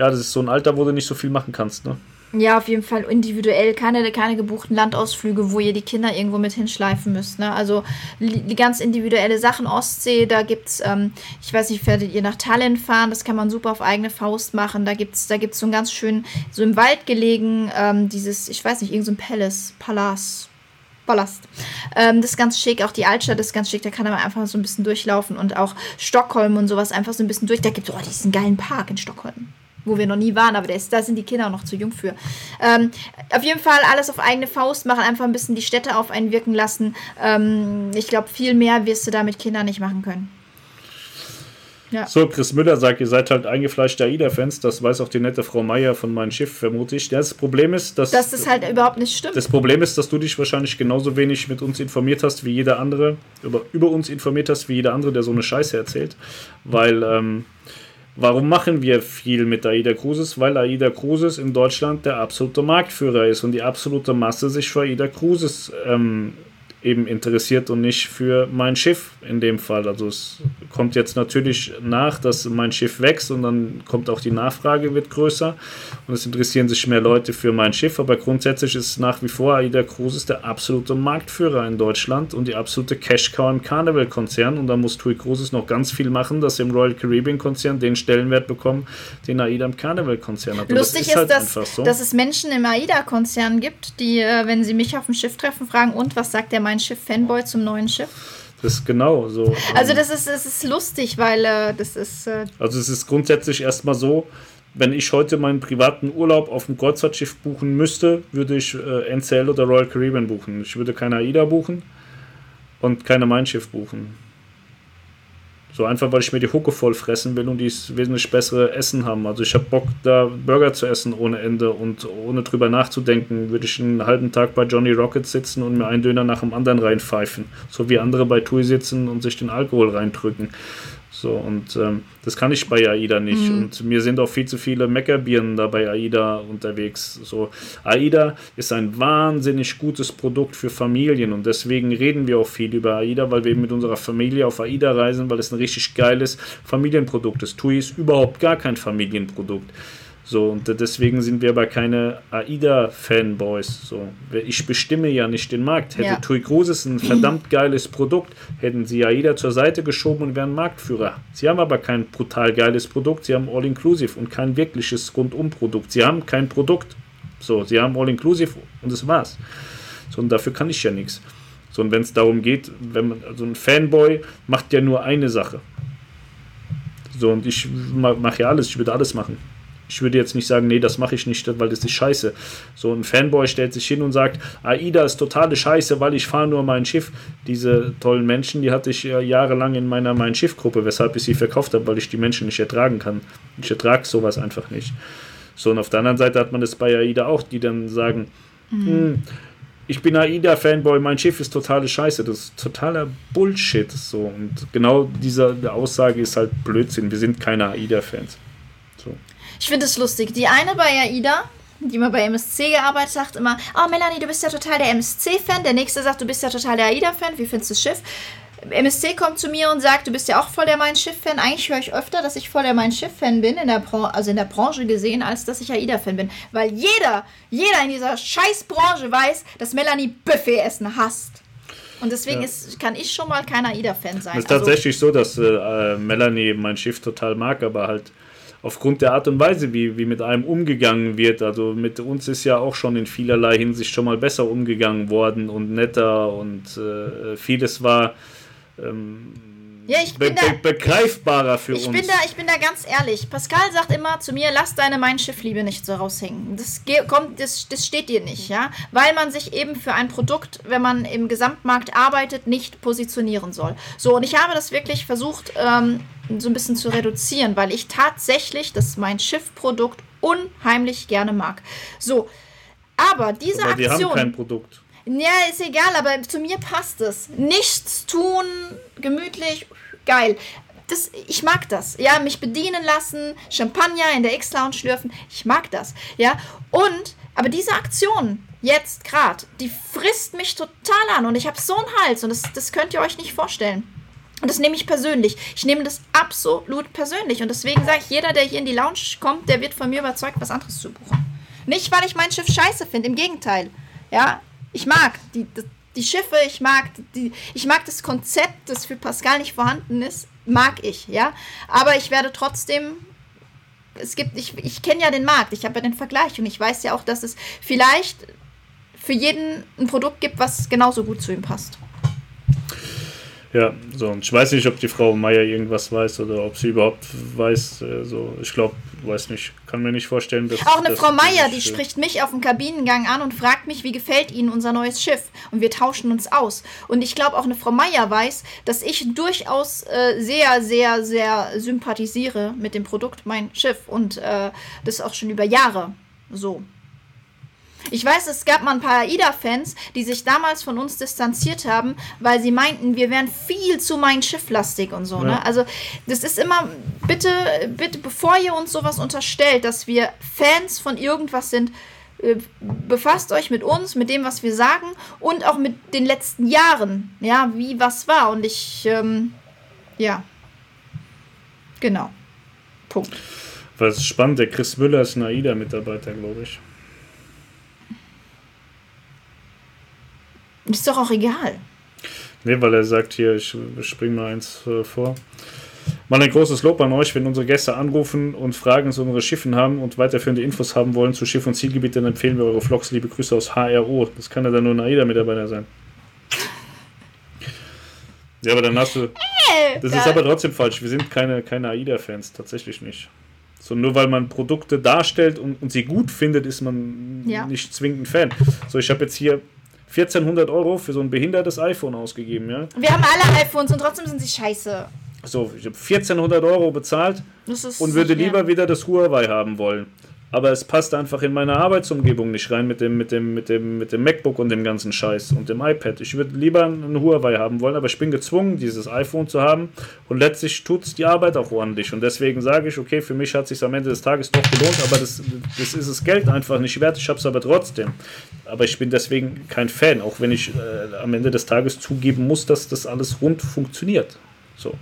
Ja, das ist so ein Alter, wo du nicht so viel machen kannst. Ne?
Ja, auf jeden Fall individuell. Keine, keine gebuchten Landausflüge, wo ihr die Kinder irgendwo mit hinschleifen müsst. Ne? Also die ganz individuelle Sachen. Ostsee, da gibt's, ähm, ich weiß nicht, werdet ihr nach Tallinn fahren? Das kann man super auf eigene Faust machen. Da gibt's, da gibt's so ein ganz schön, so im Wald gelegen, ähm, dieses, ich weiß nicht, irgend so Palace, Palast. Palast. Ähm, das ist ganz schick, auch die Altstadt ist ganz schick, da kann man einfach so ein bisschen durchlaufen und auch Stockholm und sowas einfach so ein bisschen durch. Da gibt es oh, diesen geilen Park in Stockholm wo wir noch nie waren, aber ist, da sind die Kinder auch noch zu jung für. Ähm, auf jeden Fall alles auf eigene Faust machen, einfach ein bisschen die Städte auf einen wirken lassen. Ähm, ich glaube, viel mehr wirst du da mit Kindern nicht machen können. Ja.
So, Chris Müller sagt, ihr seid halt eingefleischte AIDA-Fans. Das weiß auch die nette Frau Meier von meinem Schiff, vermute ich. Ja, Das Problem ist, dass.
Dass das halt überhaupt nicht stimmt.
Das Problem ist, dass du dich wahrscheinlich genauso wenig mit uns informiert hast wie jeder andere, über, über uns informiert hast wie jeder andere, der so eine Scheiße erzählt. Weil, ähm, warum machen wir viel mit AIDA Cruises? Weil AIDA Cruises in Deutschland der absolute Marktführer ist und die absolute Masse sich für AIDA Cruises ähm, eben interessiert und nicht für mein Schiff in dem Fall. Also es kommt jetzt natürlich nach, dass mein Schiff wächst und dann kommt auch die Nachfrage wird größer und es interessieren sich mehr Leute für mein Schiff, aber grundsätzlich ist nach wie vor AIDA Cruises der absolute Marktführer in Deutschland und die absolute Cash Cow im Carnival-Konzern und da muss TUI Cruises noch ganz viel machen, dass sie im Royal Caribbean-Konzern den Stellenwert bekommen, den AIDA im Carnival-Konzern hat. Und
Lustig ist,
halt
dass,
einfach so.
dass es Menschen im AIDA-Konzern gibt, die, äh, wenn sie mich auf dem Schiff treffen, fragen, und was sagt der mein Schiff-Fanboy zum neuen Schiff?
das ist genau so.
Also das ist, das ist lustig, weil äh, das ist... Äh,
Also es ist grundsätzlich erstmal so, wenn ich heute meinen privaten Urlaub auf dem Kreuzfahrtschiff buchen müsste, würde ich äh, NCL oder Royal Caribbean buchen. Ich würde keine AIDA buchen und keine Mein Schiff buchen. So einfach, weil ich mir die Hucke voll fressen will und die wesentlich bessere Essen haben. Also ich habe Bock, da Burger zu essen ohne Ende und ohne drüber nachzudenken, würde ich einen halben Tag bei Johnny Rockets sitzen und mir einen Döner nach dem anderen reinpfeifen. So wie andere bei TUI sitzen und sich den Alkohol reindrücken. So, und ähm, das kann ich bei AIDA nicht. Und mir sind auch viel zu viele Meckerbirnen da bei AIDA unterwegs. So, AIDA ist ein wahnsinnig gutes Produkt für Familien und deswegen reden wir auch viel über AIDA, weil wir eben mit unserer Familie auf AIDA reisen, weil es ein richtig geiles Familienprodukt ist. TUI ist überhaupt gar kein Familienprodukt. So, und deswegen sind wir aber keine AIDA-Fanboys. So. Ich bestimme ja nicht den Markt. Hätte ja. TUI Cruises ein verdammt geiles Produkt, hätten sie AIDA zur Seite geschoben und wären Marktführer. Sie haben aber kein brutal geiles Produkt, sie haben All-Inclusive und kein wirkliches Rundum-Produkt. Sie haben kein Produkt. So, sie haben All-Inclusive und das war's. So, und dafür kann ich ja nichts. So, und wenn es darum geht, wenn man, also ein Fanboy macht ja nur eine Sache. So, und ich mache ja alles, ich würde alles machen. Ich würde jetzt nicht sagen, nee, das mache ich nicht, weil das ist scheiße. So ein Fanboy stellt sich hin und sagt, AIDA ist totale Scheiße, weil ich fahre nur mein Schiff. Diese tollen Menschen, die hatte ich jahrelang in meiner Mein Schiff-Gruppe, weshalb ich sie verkauft habe, weil ich die Menschen nicht ertragen kann. Ich ertrage sowas einfach nicht. So, und auf der anderen Seite hat man das bei AIDA auch, die dann sagen, mhm. Hm, ich bin AIDA-Fanboy, mein Schiff ist totale Scheiße. Das ist totaler Bullshit. So. Und genau diese Aussage ist halt Blödsinn. Wir sind keine AIDA-Fans.
Ich finde es lustig. Die eine bei AIDA, die mal bei MSC gearbeitet sagt immer, oh Melanie, du bist ja total der MSC-Fan. Der nächste sagt, du bist ja total der AIDA-Fan. Wie findest du das Schiff? MSC kommt zu mir und sagt, du bist ja auch voll der Mein Schiff-Fan. Eigentlich höre ich öfter, dass ich voll der Mein Schiff-Fan bin, in der also in der Branche gesehen, als dass ich AIDA-Fan bin. Weil jeder, jeder in dieser scheiß Branche weiß, dass Melanie Buffet-Essen hasst. Und deswegen ja. ist, kann ich schon mal kein AIDA-Fan sein.
Es ist also, tatsächlich so, dass äh, Melanie mein Schiff total mag, aber halt aufgrund der Art und Weise, wie, wie mit einem umgegangen wird. Also mit uns ist ja auch schon in vielerlei Hinsicht schon mal besser umgegangen worden und netter und äh, vieles war ähm, ja, ich bin be da, begreifbarer für
ich
uns.
Bin da, ich bin da ganz ehrlich. Pascal sagt immer zu mir, lass deine Mein Schiffliebe nicht so raushängen. Das, kommt, das, das steht dir nicht, ja. Weil man sich eben für ein Produkt, wenn man im Gesamtmarkt arbeitet, nicht positionieren soll. So, und ich habe das wirklich versucht, ähm, so ein bisschen zu reduzieren, weil ich tatsächlich das Mein Schiff-Produkt unheimlich gerne mag. So, aber diese aber
wir Aktion. haben kein Produkt.
Ja, ist egal, aber zu mir passt es. Nichts tun, gemütlich, geil. Das, ich mag das. Ja, mich bedienen lassen, Champagner in der X-Lounge schlürfen. Ich mag das. Ja, und, aber diese Aktion, jetzt gerade, die frisst mich total an und ich habe so einen Hals und das, das könnt ihr euch nicht vorstellen. Und das nehme ich persönlich. Ich nehme das absolut persönlich. Und deswegen sage ich, jeder, der hier in die Lounge kommt, der wird von mir überzeugt, was anderes zu buchen. Nicht, weil ich mein Schiff scheiße finde, im Gegenteil. Ja, ich mag die, die, die Schiffe, ich mag, die, ich mag das Konzept, das für Pascal nicht vorhanden ist, mag ich, ja. Aber ich werde trotzdem es gibt, ich, ich kenne ja den Markt, ich habe ja den Vergleich und ich weiß ja auch, dass es vielleicht für jeden ein Produkt gibt, was genauso gut zu ihm passt.
Ja, so, und ich weiß nicht, ob die Frau Meier irgendwas weiß oder ob sie überhaupt weiß. Äh, so, ich glaube, weiß nicht, kann mir nicht vorstellen,
dass. Auch eine dass Frau Meier, die spricht mich auf dem Kabinengang an und fragt mich, wie gefällt Ihnen unser neues Schiff? Und wir tauschen uns aus. Und ich glaube, auch eine Frau Meier weiß, dass ich durchaus äh, sehr, sehr, sehr sympathisiere mit dem Produkt Mein Schiff und äh, das auch schon über Jahre so. Ich weiß, es gab mal ein paar AIDA-Fans, die sich damals von uns distanziert haben, weil sie meinten, wir wären viel zu mein Schifflastig und so. Ne? Ja. Ne? Also das ist immer, bitte, bitte, bevor ihr uns sowas unterstellt, dass wir Fans von irgendwas sind, äh, befasst euch mit uns, mit dem, was wir sagen und auch mit den letzten Jahren, ja, wie was war. Und ich, ähm, ja, genau. Punkt.
Was spannend, der Chris Müller ist ein AIDA-Mitarbeiter, glaube ich.
Ist doch auch egal.
Nee, weil er sagt hier, ich springe mal eins äh, vor. Mal ein großes Lob an euch, wenn unsere Gäste anrufen und Fragen zu unseren Schiffen haben und weiterführende Infos haben wollen zu Schiff und Zielgebiet, dann empfehlen wir eure Vlogs. Liebe Grüße aus HRO. Das kann ja dann nur ein AIDA-Mitarbeiter sein. Ja, aber dann hast du. Das ist aber trotzdem falsch. Wir sind keine, keine AIDA-Fans, tatsächlich nicht. So, nur weil man Produkte darstellt und, und sie gut findet, ist man ja. nicht zwingend Fan. So, ich habe jetzt hier 1400 Euro für so ein behindertes iPhone ausgegeben, ja.
Wir haben alle iPhones und trotzdem sind sie scheiße.
So, ich habe 1400 Euro bezahlt und würde lieber wieder das Huawei haben wollen aber es passt einfach in meine Arbeitsumgebung nicht rein mit dem, mit dem, mit dem, mit dem MacBook und dem ganzen Scheiß und dem iPad. Ich würde lieber ein Huawei haben wollen, aber ich bin gezwungen, dieses iPhone zu haben und letztlich tut es die Arbeit auch ordentlich. Und deswegen sage ich, okay, für mich hat es sich am Ende des Tages doch gelohnt, aber das, das ist das Geld einfach nicht wert. Ich habe es aber trotzdem. Aber ich bin deswegen kein Fan, auch wenn ich äh, am Ende des Tages zugeben muss, dass das alles rund funktioniert. So.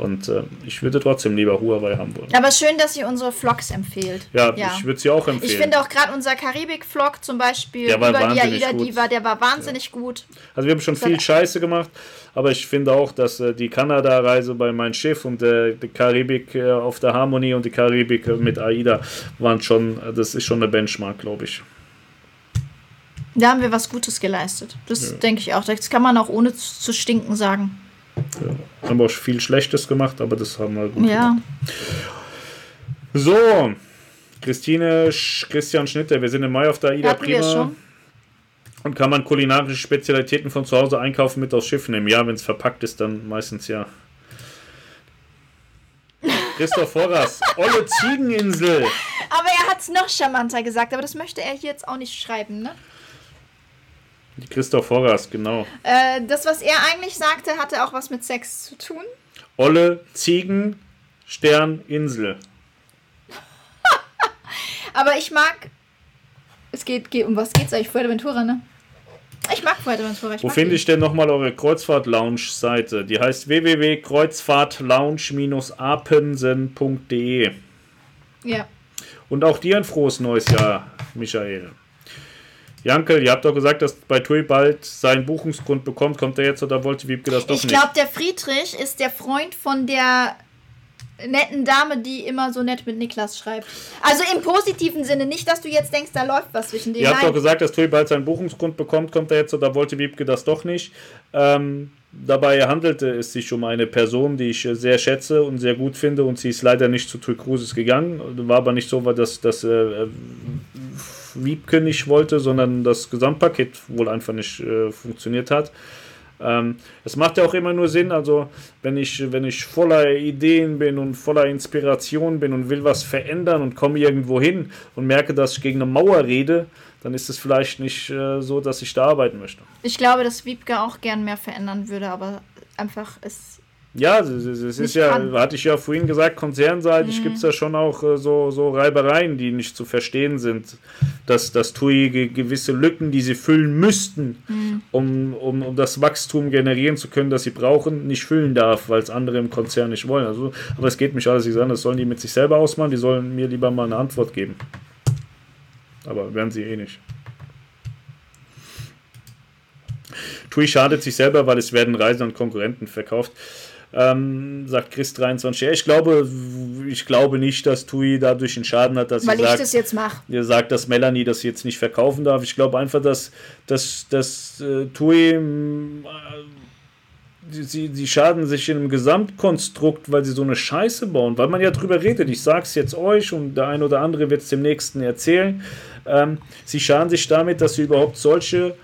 Und äh, ich würde trotzdem lieber Huawei haben wollen.
Aber schön, dass ihr unsere Vlogs empfehlt.
Ja, ich würde sie auch empfehlen.
Ich finde auch gerade unser Karibik-Vlog zum Beispiel
Der war
über die AIDA. Diva, der war wahnsinnig gut.
Also wir haben schon viel Scheiße gemacht, aber ich finde auch, dass äh, die Kanada-Reise bei mein Schiff und äh, die Karibik äh, auf der Harmonie und die Karibik mit AIDA waren schon, äh, das ist schon eine Benchmark, glaube ich.
Da haben wir was Gutes geleistet. Das denke ich auch. Das kann man auch ohne zu zu stinken sagen.
Ja. Haben auch viel Schlechtes gemacht, aber das haben wir gut
Ja.
gemacht. So, Christine, Sch Christian Schnitter, wir sind im Mai auf der AIDA
Hatten wir
Prima. Und kann man kulinarische Spezialitäten von zu Hause einkaufen mit aufs Schiff nehmen? Ja, wenn es verpackt ist, dann meistens ja. Christoph Horras, Olle Ziegeninsel.
Aber er hat es noch charmanter gesagt, aber das möchte er hier jetzt auch nicht schreiben, ne?
Die Christoph Horras, genau.
Äh, das, was er eigentlich sagte, hatte auch was mit Sex zu tun.
Olle Ziegen, Stern, Insel.
Aber ich mag. Es geht, geht um was geht's eigentlich? Fuerteventura, ne? Ich mag Fuerteventura. Ich
Wo finde ich denn nochmal eure Kreuzfahrt-Lounge-Seite? Die heißt www.kreuzfahrtlounge-apensen.de.
Ja.
Und auch dir ein frohes neues Jahr, Michael. Jankel, ihr habt doch gesagt, dass bei TUI bald seinen Buchungsgrund bekommt. Kommt er jetzt oder wollte Wiebke das doch
Ich
nicht?
glaube, der Friedrich ist der Freund von der netten Dame, die immer so nett mit Niklas schreibt. Also im positiven Sinne, nicht, dass du jetzt denkst, da läuft was zwischen denen.
Ihr habt doch gesagt, dass TUI bald seinen Buchungsgrund bekommt. Kommt er jetzt oder wollte Wiebke das doch nicht? Ähm, dabei handelte es sich um eine Person, die ich äh, sehr schätze und sehr gut finde und sie ist leider nicht zu TUI Cruises gegangen. War aber nicht so, weil das, das äh, Wiebke nicht wollte, sondern das Gesamtpaket wohl einfach nicht äh, funktioniert hat. Ähm, es macht ja auch immer nur Sinn, also wenn ich, wenn ich voller Ideen bin und voller Inspiration bin und will was verändern und komme irgendwo hin und merke, dass ich gegen eine Mauer rede, dann ist es vielleicht nicht äh, so, dass ich da arbeiten möchte.
Ich glaube, dass Wiebke auch gern mehr verändern würde, aber einfach ist.
Ja, es, es, ist ja,
kann.
hatte ich ja vorhin gesagt, konzernseitig gibt es ja schon auch äh, so, so Reibereien, die nicht zu verstehen sind. Dass, dass TUI ge gewisse Lücken, die sie füllen müssten, um, um, um das Wachstum generieren zu können, das sie brauchen, nicht füllen darf, weil es andere im Konzern nicht wollen. Also, aber es geht mich alles nicht an, das sollen die mit sich selber ausmachen, die sollen mir lieber mal eine Antwort geben. Aber werden sie eh nicht. TUI schadet sich selber, weil es werden Reisen an Konkurrenten verkauft. Ähm, sagt Chris 23. Ja, ich glaube, ich glaube nicht, dass TUI dadurch einen Schaden hat, dass
Weil
sie
ich
sagt,
das jetzt mache.
ihr sagt, dass Melanie das jetzt nicht verkaufen darf. Ich glaube einfach, dass, dass, dass äh, TUI äh, sie, sie schaden sich in einem Gesamtkonstrukt, weil sie so eine Scheiße bauen, weil man ja drüber redet. Ich sag's jetzt euch und der ein oder andere wird es dem nächsten erzählen. Ähm, sie schaden sich damit, dass sie überhaupt solche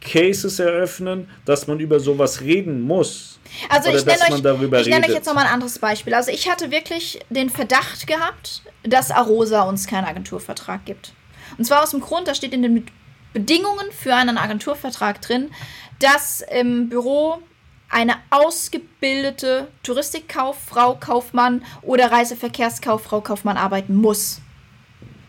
Cases eröffnen, dass man über sowas reden muss.
Also
Oder
ich nenne euch, ich nenne euch jetzt nochmal ein anderes Beispiel. Also ich hatte wirklich den Verdacht gehabt, dass Arosa uns keinen Agenturvertrag gibt. Und zwar aus dem Grund, da steht in den Bedingungen für einen Agenturvertrag drin, dass im Büro eine ausgebildete Touristikkauffrau, Kaufmann oder Reiseverkehrskauffrau, Kaufmann arbeiten muss.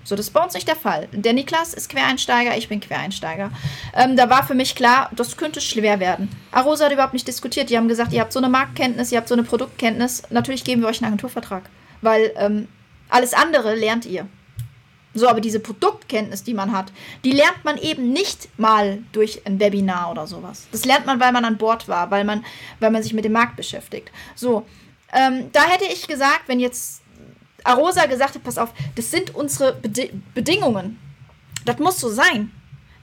So, das ist bei uns nicht der Fall. Der Niklas ist Quereinsteiger, ich bin Quereinsteiger. Ähm, da war für mich klar, das könnte schwer werden. Arosa hat überhaupt nicht diskutiert. Die haben gesagt, ihr habt so eine Marktkenntnis, ihr habt so eine Produktkenntnis. Natürlich geben wir euch einen Agenturvertrag. Weil ähm, alles andere lernt ihr. So, aber diese Produktkenntnis, die man hat, die lernt man eben nicht mal durch ein Webinar oder sowas. Das lernt man, weil man an Bord war, weil man, weil man sich mit dem Markt beschäftigt. So, ähm, da hätte ich gesagt, wenn jetzt Arosa gesagt hat, pass auf, das sind unsere Bedi Bedingungen. Das muss so sein.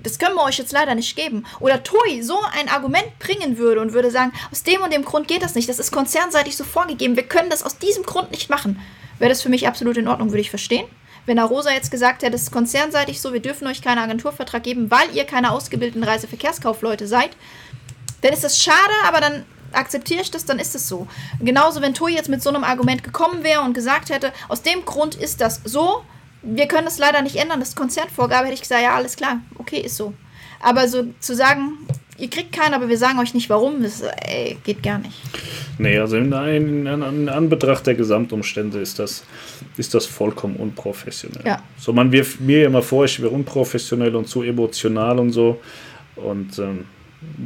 Das können wir euch jetzt leider nicht geben. Oder TUI so ein Argument bringen würde und würde sagen, aus dem und dem Grund geht das nicht. Das ist konzernseitig so vorgegeben. Wir können das aus diesem Grund nicht machen. Wäre das für mich absolut in Ordnung, würde ich verstehen. Wenn Arosa jetzt gesagt hätte, das ist konzernseitig so, wir dürfen euch keinen Agenturvertrag geben, weil ihr keine ausgebildeten Reiseverkehrskaufleute seid, dann ist das schade, aber dann akzeptiere ich das, dann ist es so. Genauso, wenn TUI jetzt mit so einem Argument gekommen wäre und gesagt hätte, aus dem Grund ist das so, wir können das leider nicht ändern, das ist Konzernvorgabe, hätte ich gesagt, ja, alles klar, okay, ist so. Aber so zu sagen, ihr kriegt keinen, aber wir sagen euch nicht warum, das ey, geht gar nicht.
Nee, also in, in, in Anbetracht der Gesamtumstände ist das, ist das vollkommen unprofessionell.
Ja.
So, man wirft mir immer vor, ich wäre unprofessionell und zu emotional und so. Und ähm,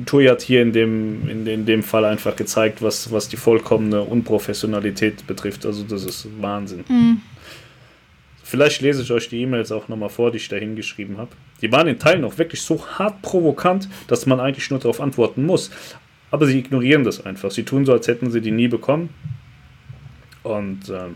Tui hat hier in dem, in, in dem Fall einfach gezeigt, was, was die vollkommene Unprofessionalität betrifft. Also das ist Wahnsinn. Mhm. Vielleicht lese ich euch die E-Mails auch nochmal vor, die ich da hingeschrieben habe. Die waren in Teilen auch wirklich so hart provokant, dass man eigentlich nur darauf antworten muss. Aber sie ignorieren das einfach. Sie tun so, als hätten sie die nie bekommen. Und äh,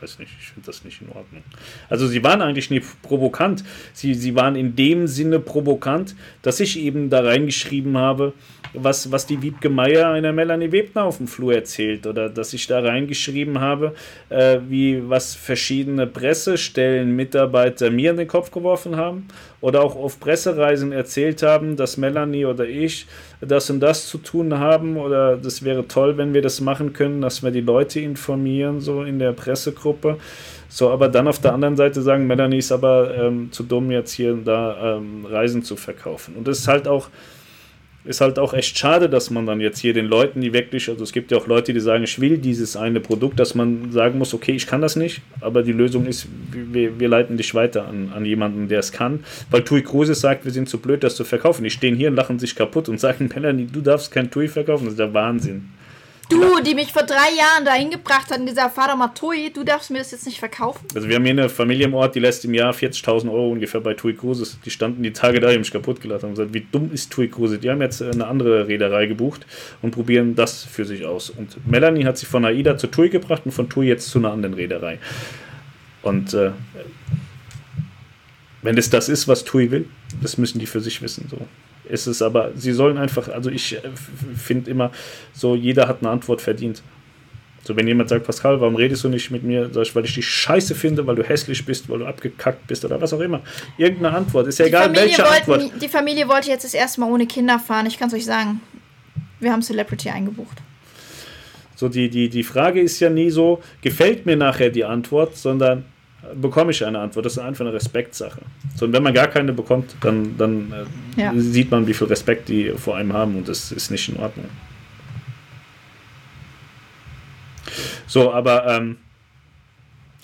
weiß nicht, ich finde das nicht in Ordnung. Also sie waren eigentlich nie provokant. Sie, sie waren in dem Sinne provokant, dass ich eben da reingeschrieben habe, was, was die Wiebke Meier einer Melanie Webner auf dem Flur erzählt. Oder dass ich da reingeschrieben habe, äh, wie was verschiedene Pressestellen Mitarbeiter mir in den Kopf geworfen haben. Oder auch auf Pressereisen erzählt haben, dass Melanie oder ich das und das zu tun haben. Oder das wäre toll, wenn wir das machen können, dass wir die Leute informieren, so in der Pressegruppe. So, aber dann auf der anderen Seite sagen, Melanie ist aber ähm, zu dumm, jetzt hier und da ähm, Reisen zu verkaufen. Und das ist halt auch ist halt auch echt schade, dass man dann jetzt hier den Leuten, die wirklich, also es gibt ja auch Leute, die sagen, ich will dieses eine Produkt, dass man sagen muss, okay, ich kann das nicht, aber die Lösung ist, wir, wir leiten dich weiter an, an jemanden, der es kann. Weil Tui Kruse sagt, wir sind zu blöd, das zu verkaufen. Die stehen hier und lachen sich kaputt und sagen, Melanie, du darfst kein Tui verkaufen. Das ist der Wahnsinn.
Du, die mich vor drei Jahren dahin gebracht hat und gesagt, mal Tui, du darfst mir das jetzt nicht verkaufen.
Also wir haben hier eine Familie im Ort, die lässt im Jahr 40.000 Euro ungefähr bei Tui Cruises. Die standen die Tage da, die haben mich kaputt gelassen und gesagt, wie dumm ist Tui Cruises? Die haben jetzt eine andere Reederei gebucht und probieren das für sich aus. Und Melanie hat sich von AIDA zu Tui gebracht und von Tui jetzt zu einer anderen Reederei. Und äh, wenn es das ist, was Tui will, das müssen die für sich wissen. So ist es aber, sie sollen einfach, also ich äh, finde immer, so jeder hat eine Antwort verdient. So, wenn jemand sagt, Pascal, warum redest du nicht mit mir? Sag ich, weil ich dich scheiße finde, weil du hässlich bist, weil du abgekackt bist oder was auch immer. Irgendeine Antwort. Ist ja die egal,
Familie
welche
wollten,
Antwort.
Die Familie wollte jetzt das erste Mal ohne Kinder fahren. Ich kann es euch sagen. Wir haben Celebrity eingebucht.
So, die, die, die Frage ist ja nie so, gefällt mir nachher die Antwort, sondern bekomme ich eine Antwort. Das ist einfach eine Respektsache. So, und wenn man gar keine bekommt, dann, dann äh, ja. sieht man, wie viel Respekt die vor einem haben und das ist nicht in Ordnung. So, aber ähm,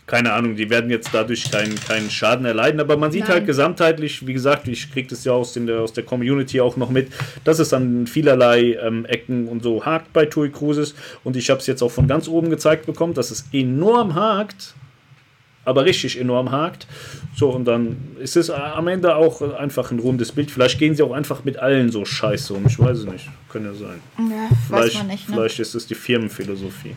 keine Ahnung, die werden jetzt dadurch keinen, keinen Schaden erleiden, aber man sieht Nein. halt gesamtheitlich, wie gesagt, ich kriege das ja aus, der, aus der Community auch noch mit, dass es an vielerlei ähm, Ecken und so hakt bei TUI Cruises und ich habe es jetzt auch von ganz oben gezeigt bekommen, dass es enorm hakt aber richtig enorm hakt. So, und dann ist es am Ende auch einfach ein rundes Bild. Vielleicht gehen sie auch einfach mit allen so scheiße um. Ich weiß es nicht. Kann ja sein.
Ja,
vielleicht,
man nicht. Ne?
Vielleicht ist es die Firmenphilosophie.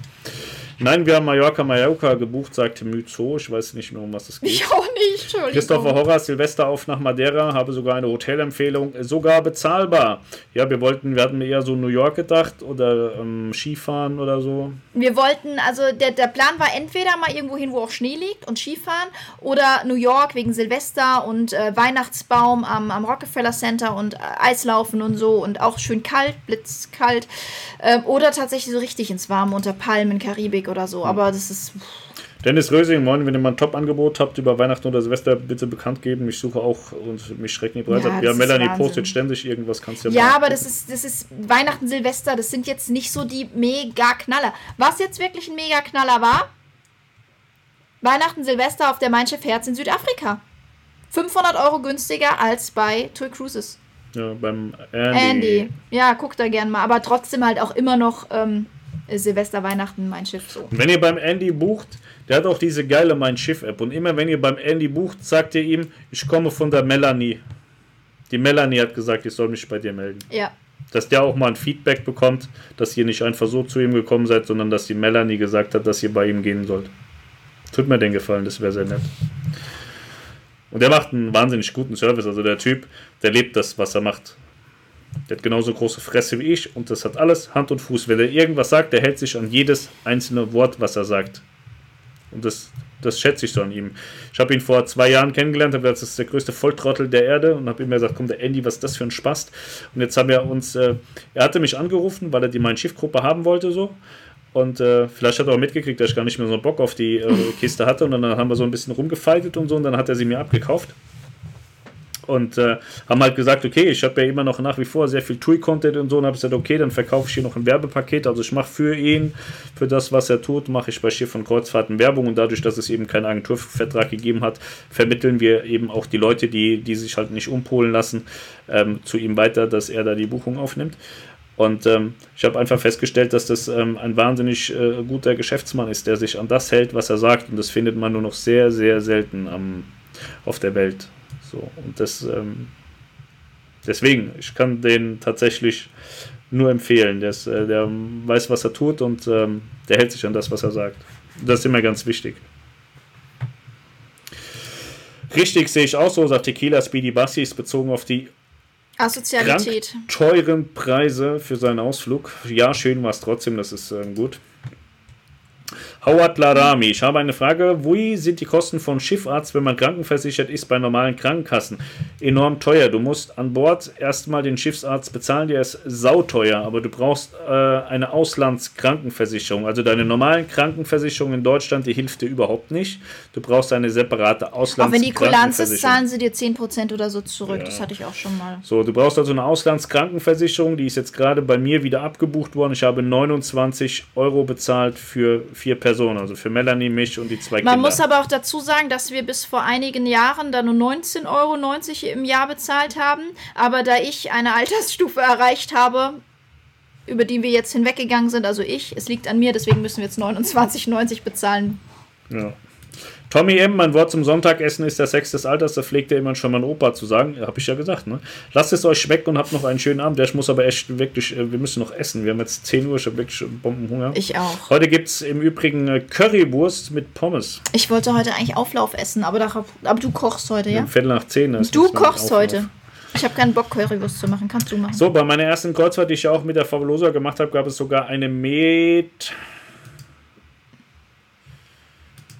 Nein, wir haben Mallorca Mallorca gebucht, sagte Myzo. Ich weiß nicht mehr, um was es geht.
Ich auch nicht, Entschuldigung.
Christopher Horrer, Silvester auf nach Madeira, habe sogar eine Hotelempfehlung, sogar bezahlbar. Ja, wir wollten, wir hatten eher so New York gedacht oder ähm, Skifahren oder so.
Wir wollten, also der, der Plan war entweder mal irgendwo hin, wo auch Schnee liegt und Skifahren oder New York wegen Silvester und äh, Weihnachtsbaum am, am Rockefeller Center und äh, Eislaufen und so und auch schön kalt, blitzkalt. Äh, oder tatsächlich so richtig ins Warme unter Palmen, Karibik oder so, aber das ist.
Dennis Rösing, moin, wenn ihr mal ein Top-Angebot habt über Weihnachten oder Silvester, bitte bekannt geben. Ich suche auch und mich schrecken die bereit. Ja, ja Melanie postet ständig irgendwas, kannst du
ja Ja, aber das ist, das ist Weihnachten, Silvester, das sind jetzt nicht so die mega Knaller. Was jetzt wirklich ein mega Knaller war, Weihnachten, Silvester auf der Mein Schiff Herz in Südafrika. 500 Euro günstiger als bei Tour Cruises.
Ja, beim Andy.
Andy. Ja, guck da gern mal. Aber trotzdem halt auch immer noch ähm, Silvester, Weihnachten, mein Schiff so.
Wenn ihr beim Andy bucht, der hat auch diese geile Mein Schiff-App. Und immer wenn ihr beim Andy bucht, sagt ihr ihm, ich komme von der Melanie. Die Melanie hat gesagt, ich soll mich bei dir melden.
Ja.
Dass der auch mal ein Feedback bekommt, dass ihr nicht einfach so zu ihm gekommen seid, sondern dass die Melanie gesagt hat, dass ihr bei ihm gehen sollt. Tut mir den Gefallen, das wäre sehr nett. Und der macht einen wahnsinnig guten Service. Also der Typ, der lebt das, was er macht. Der hat genauso große Fresse wie ich und das hat alles Hand und Fuß. Wenn er irgendwas sagt, der hält sich an jedes einzelne Wort, was er sagt. Und das, das schätze ich so an ihm. Ich habe ihn vor zwei Jahren kennengelernt, habe gesagt, das ist der größte Volltrottel der Erde und habe ihm gesagt, komm, der Andy, was ist das für ein Spast? Und jetzt haben wir uns, äh, er hatte mich angerufen, weil er die meine Schiffgruppe haben wollte, so. Und äh, vielleicht hat er auch mitgekriegt, dass ich gar nicht mehr so Bock auf die äh, Kiste hatte. Und dann haben wir so ein bisschen rumgefeitet und so. Und dann hat er sie mir abgekauft. Und äh, haben halt gesagt, okay, ich habe ja immer noch nach wie vor sehr viel TUI-Content und so und habe gesagt, okay, dann verkaufe ich hier noch ein Werbepaket. Also ich mache für ihn, für das, was er tut, mache ich bei Schiff und Kreuzfahrten Werbung und dadurch, dass es eben keinen Agenturvertrag gegeben hat, vermitteln wir eben auch die Leute, die, die sich halt nicht umpolen lassen, ähm, zu ihm weiter, dass er da die Buchung aufnimmt. Und ähm, ich habe einfach festgestellt, dass das ähm, ein wahnsinnig äh, guter Geschäftsmann ist, der sich an das hält, was er sagt. Und das findet man nur noch sehr, sehr selten am, auf der Welt. So, und das, ähm, deswegen, ich kann den tatsächlich nur empfehlen. Der, ist, äh, der weiß, was er tut und ähm, der hält sich an das, was er sagt. Das ist immer ganz wichtig. Richtig sehe ich auch so, sagt Tequila Speedy Bassi, ist bezogen auf die
Asozialität.
teuren Preise für seinen Ausflug. Ja, schön war es trotzdem, das ist ähm, gut. Howard Larami, ich habe eine Frage. Wie sind die Kosten von Schiffarzt, wenn man krankenversichert ist bei normalen Krankenkassen? Enorm teuer. Du musst an Bord erstmal den Schiffsarzt bezahlen, der ist sauteuer, aber du brauchst äh, eine Auslandskrankenversicherung. Also deine normalen Krankenversicherung in Deutschland, die hilft dir überhaupt nicht. Du brauchst eine separate Auslandskrankenversicherung.
Auch wenn die Kulanz ist, zahlen sie dir 10% oder so zurück. Ja. Das hatte ich auch schon mal.
So, du brauchst also eine Auslandskrankenversicherung, die ist jetzt gerade bei mir wieder abgebucht worden. Ich habe 29 Euro bezahlt für vier Personen. Personen, also für Melanie, mich und die zwei
Man
Kinder.
Man muss aber auch dazu sagen, dass wir bis vor einigen Jahren da nur 19,90 Euro im Jahr bezahlt haben. Aber da ich eine Altersstufe erreicht habe, über die wir jetzt hinweggegangen sind, also ich, es liegt an mir, deswegen müssen wir jetzt 29,90 bezahlen.
Ja. Tommy M., mein Wort zum Sonntagessen ist der Sex des Alters, da pflegt ja immer schon mein Opa zu sagen. Ja, Habe ich ja gesagt, ne? Lasst es euch schmecken und habt noch einen schönen Abend. Ich muss aber echt wirklich, äh, wir müssen noch essen. Wir haben jetzt 10 Uhr, ich habe wirklich Bombenhunger.
Ich auch.
Heute gibt es im Übrigen äh, Currywurst mit Pommes.
Ich wollte heute eigentlich Auflauf essen, aber, da, aber du kochst heute, ja?
Viertel nach 10.
Du kochst heute. Ich habe keinen Bock, Currywurst zu machen. Kannst du machen.
So, bei meiner ersten Kreuzfahrt, die ich ja auch mit der Fabulosa gemacht habe, gab es sogar eine Met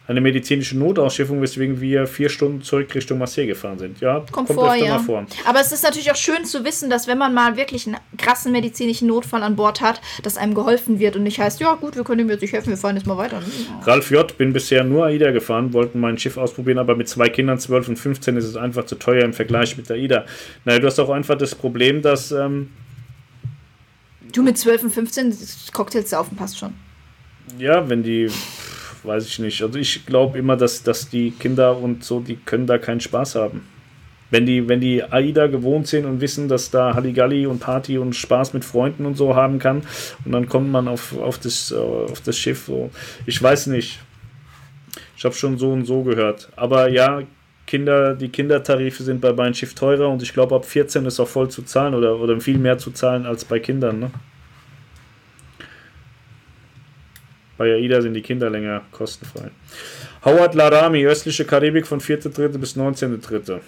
eine medizinische Notausschiffung, weswegen wir vier Stunden zurück Richtung Marseille gefahren sind. Ja,
kommt, kommt vor, ja. vor. Aber es ist natürlich auch schön zu wissen, dass wenn man mal wirklich einen krassen medizinischen Notfall an Bord hat, dass einem geholfen wird und nicht heißt, ja gut, wir können ihm jetzt nicht helfen, wir fahren jetzt mal weiter.
Ralf J. bin bisher nur AIDA gefahren, wollten mein Schiff ausprobieren, aber mit zwei Kindern, 12 und 15, ist es einfach zu teuer im Vergleich mit AIDA. Naja, du hast auch einfach das Problem, dass... Ähm,
du mit 12 und 15 Cocktails saufen passt schon.
Ja, wenn die weiß ich nicht. Also ich glaube immer, dass, dass die Kinder und so, die können da keinen Spaß haben. Wenn die, wenn die AIDA gewohnt sind und wissen, dass da Halligalli und Party und Spaß mit Freunden und so haben kann, und dann kommt man auf, auf, das, auf das Schiff. So. Ich weiß nicht. Ich habe schon so und so gehört. Aber ja, Kinder, die Kindertarife sind bei meinem Schiff teurer und ich glaube, ab 14 ist auch voll zu zahlen oder, oder viel mehr zu zahlen als bei Kindern. Ne? Bei AIDA sind die Kinder länger kostenfrei. Howard Larami, östliche Karibik von 4.3. bis 19.3.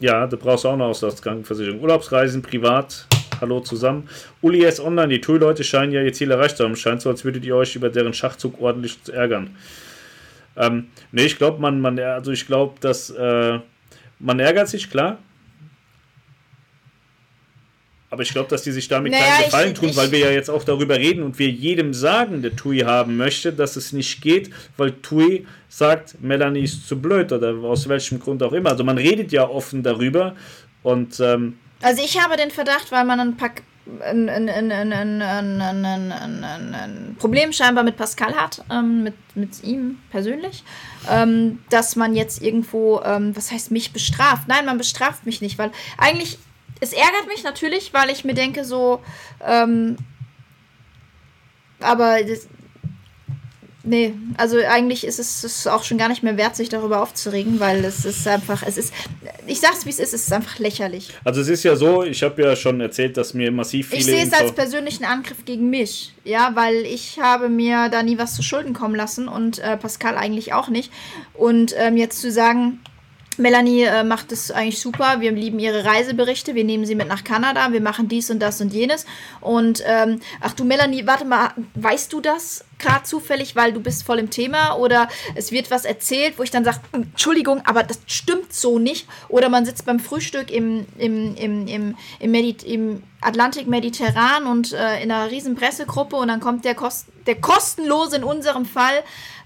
Ja, da brauchst du auch eine Auslandskrankenversicherung. Urlaubsreisen, privat. Hallo zusammen. Uli S. Online, die TUI-Leute scheinen ja ihr Ziel erreicht zu haben. Scheint so, als würdet ihr euch über deren Schachzug ordentlich ärgern. Ähm, ne, ich glaube, man, man, also ich glaube, dass äh, man ärgert sich, klar. Aber ich glaube, dass die sich damit naja, keinen Gefallen ich, tun, ich, weil wir ja jetzt auch darüber reden und wir jedem sagen, der Tui haben möchte, dass es nicht geht, weil Tui sagt, Melanie ist zu blöd oder aus welchem Grund auch immer. Also man redet ja offen darüber und. Ähm,
also ich habe den Verdacht, weil man ein paar ein, ein, ein, ein, Problem scheinbar mit Pascal hat, ähm, mit, mit ihm persönlich, ähm, dass man jetzt irgendwo, ähm, was heißt mich bestraft? Nein, man bestraft mich nicht, weil eigentlich es ärgert mich natürlich, weil ich mir denke, so, ähm, aber das, nee, also eigentlich ist es ist auch schon gar nicht mehr wert, sich darüber aufzuregen, weil es ist einfach, es ist, ich sag's wie es ist, es ist einfach lächerlich.
Also es ist ja so, ich habe ja schon erzählt, dass mir massiv viele.
Ich sehe es als persönlichen Angriff gegen mich, ja, weil ich habe mir da nie was zu Schulden kommen lassen und äh, Pascal eigentlich auch nicht. Und ähm, jetzt zu sagen, Melanie äh, macht es eigentlich super. Wir lieben ihre Reiseberichte. Wir nehmen sie mit nach Kanada. Wir machen dies und das und jenes. Und ähm, ach du, Melanie, warte mal, weißt du das? gerade zufällig, weil du bist voll im Thema oder es wird was erzählt, wo ich dann sage, Entschuldigung, aber das stimmt so nicht. Oder man sitzt beim Frühstück im, im, im, im, im, Medit im Atlantik Mediterran und äh, in einer riesen Pressegruppe und dann kommt der, Kost der kostenlose in unserem Fall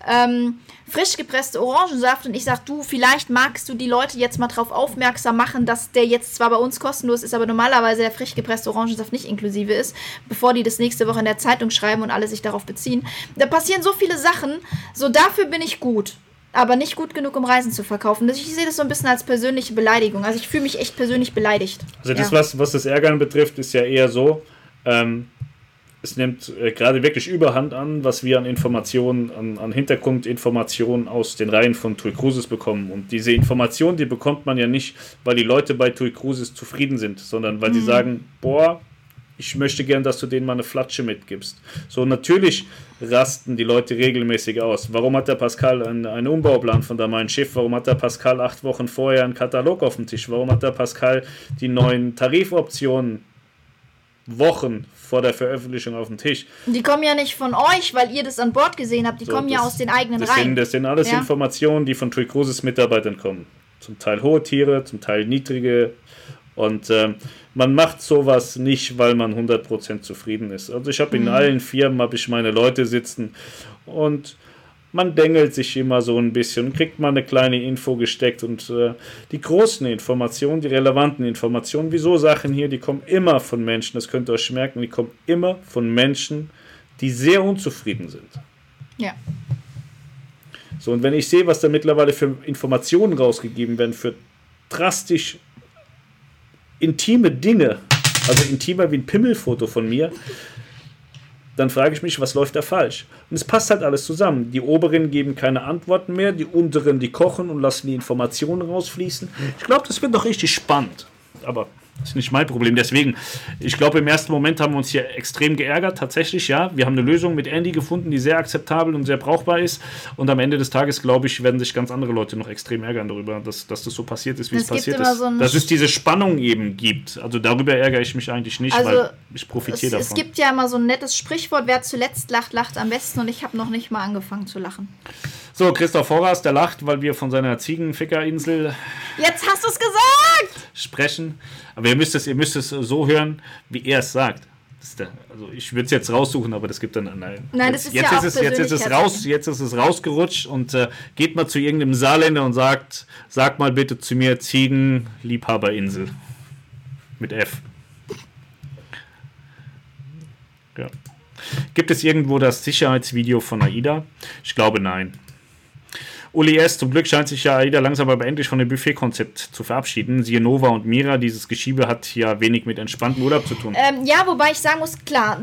ähm, frisch gepresste Orangensaft und ich sag, du, vielleicht magst du die Leute jetzt mal darauf aufmerksam machen, dass der jetzt zwar bei uns kostenlos ist, aber normalerweise der frisch gepresste Orangensaft nicht inklusive ist, bevor die das nächste Woche in der Zeitung schreiben und alle sich darauf beziehen. Da passieren so viele Sachen, so dafür bin ich gut aber nicht gut genug, um Reisen zu verkaufen. Ich sehe das so ein bisschen als persönliche Beleidigung. Also ich fühle mich echt persönlich beleidigt.
Also das, ja. was, was das Ärgern betrifft, ist ja eher so, ähm, es nimmt äh, gerade wirklich Überhand an, was wir an Informationen, an, an Hintergrundinformationen aus den Reihen von Tui Cruises bekommen. Und diese Informationen, die bekommt man ja nicht, weil die Leute bei Tui Cruises zufrieden sind, sondern weil mhm. sie sagen, boah, ich möchte gern, dass du denen mal eine Flatsche mitgibst. So, natürlich rasten die Leute regelmäßig aus. Warum hat der Pascal einen, einen Umbauplan von da mein Schiff? Warum hat der Pascal acht Wochen vorher einen Katalog auf dem Tisch? Warum hat der Pascal die neuen Tarifoptionen Wochen vor der Veröffentlichung auf den Tisch.
Die kommen ja nicht von euch, weil ihr das an Bord gesehen habt. Die so, kommen das, ja aus den eigenen
das
Reihen.
Sind, das sind alles ja. Informationen, die von Tree Cruises Mitarbeitern kommen. Zum Teil hohe Tiere, zum Teil niedrige. Und äh, man macht sowas nicht, weil man 100% zufrieden ist. Also ich habe in mhm. allen Firmen habe ich meine Leute sitzen und man dengelt sich immer so ein bisschen und kriegt mal eine kleine Info gesteckt und äh, die großen Informationen, die relevanten Informationen, wieso Sachen hier, die kommen immer von Menschen, das könnt ihr euch merken, die kommen immer von Menschen, die sehr unzufrieden sind.
Ja.
So, und wenn ich sehe, was da mittlerweile für Informationen rausgegeben werden, für drastisch intime Dinge, also intimer wie ein Pimmelfoto von mir, dann frage ich mich, was läuft da falsch? Und es passt halt alles zusammen. Die Oberen geben keine Antworten mehr, die Unteren, die kochen und lassen die Informationen rausfließen. Ich glaube, das wird doch richtig spannend. Aber das ist nicht mein Problem. Deswegen, ich glaube, im ersten Moment haben wir uns hier extrem geärgert. Tatsächlich, ja. Wir haben eine Lösung mit Andy gefunden, die sehr akzeptabel und sehr brauchbar ist. Und am Ende des Tages, glaube ich, werden sich ganz andere Leute noch extrem ärgern darüber, dass, dass das so passiert ist, wie es, es passiert ist. So dass es diese Spannung eben gibt. Also darüber ärgere ich mich eigentlich nicht, also, weil ich profitiere davon.
Es gibt ja immer so ein nettes Sprichwort, wer zuletzt lacht, lacht am besten. Und ich habe noch nicht mal angefangen zu lachen.
So, Christoph Horras, der lacht, weil wir von seiner Ziegenfickerinsel.
Jetzt hast du es gesagt!
Sprechen. Aber ihr müsst es, ihr müsst es so hören, wie er es sagt. Der, also ich würde es jetzt raussuchen, aber das gibt dann
nein. Nein, das ist jetzt,
ja ist es, jetzt ist es raus, jetzt ist es rausgerutscht und äh, geht mal zu irgendeinem Saarländer und sagt, sag mal bitte zu mir Ziegenliebhaberinsel mit F. Ja. Gibt es irgendwo das Sicherheitsvideo von AIDA? Ich glaube nein. Uli S., zum Glück scheint sich ja AIDA langsam aber endlich von dem Buffet-Konzept zu verabschieden. Siehe Nova und Mira, dieses Geschiebe hat ja wenig mit entspanntem Urlaub zu tun.
Ähm, ja, wobei ich sagen muss, klar,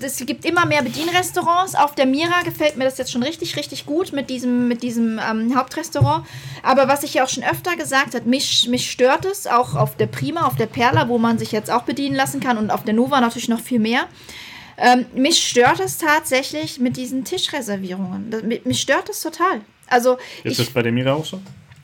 es gibt immer mehr Bedienrestaurants. Auf der Mira gefällt mir das jetzt schon richtig, richtig gut mit diesem, mit diesem ähm, Hauptrestaurant. Aber was ich ja auch schon öfter gesagt habe, mich, mich stört es, auch auf der Prima, auf der Perla, wo man sich jetzt auch bedienen lassen kann und auf der Nova natürlich noch viel mehr. Ähm, mich stört es tatsächlich mit diesen Tischreservierungen. Das, mich stört es total. Also
ist ich, das bei der Mira auch so?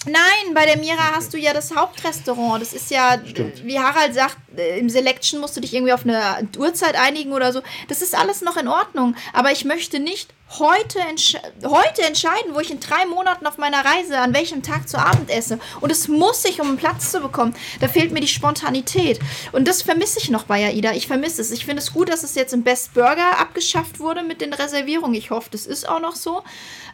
Nein, bei der Mira hast du ja das Hauptrestaurant. Das ist ja, Stimmt. wie Harald sagt, äh, im Selection musst du dich irgendwie auf eine Uhrzeit einigen oder so. Das ist alles noch in Ordnung. Aber ich möchte nicht heute, entsch heute entscheiden, wo ich in drei Monaten auf meiner Reise an welchem Tag zu Abend esse. Und es muss ich, um einen Platz zu bekommen. Da fehlt mir die Spontanität. Und das vermisse ich noch bei AIDA. Ich vermisse es. Ich finde es gut, dass es jetzt im Best Burger abgeschafft wurde mit den Reservierungen. Ich hoffe, das ist auch noch so.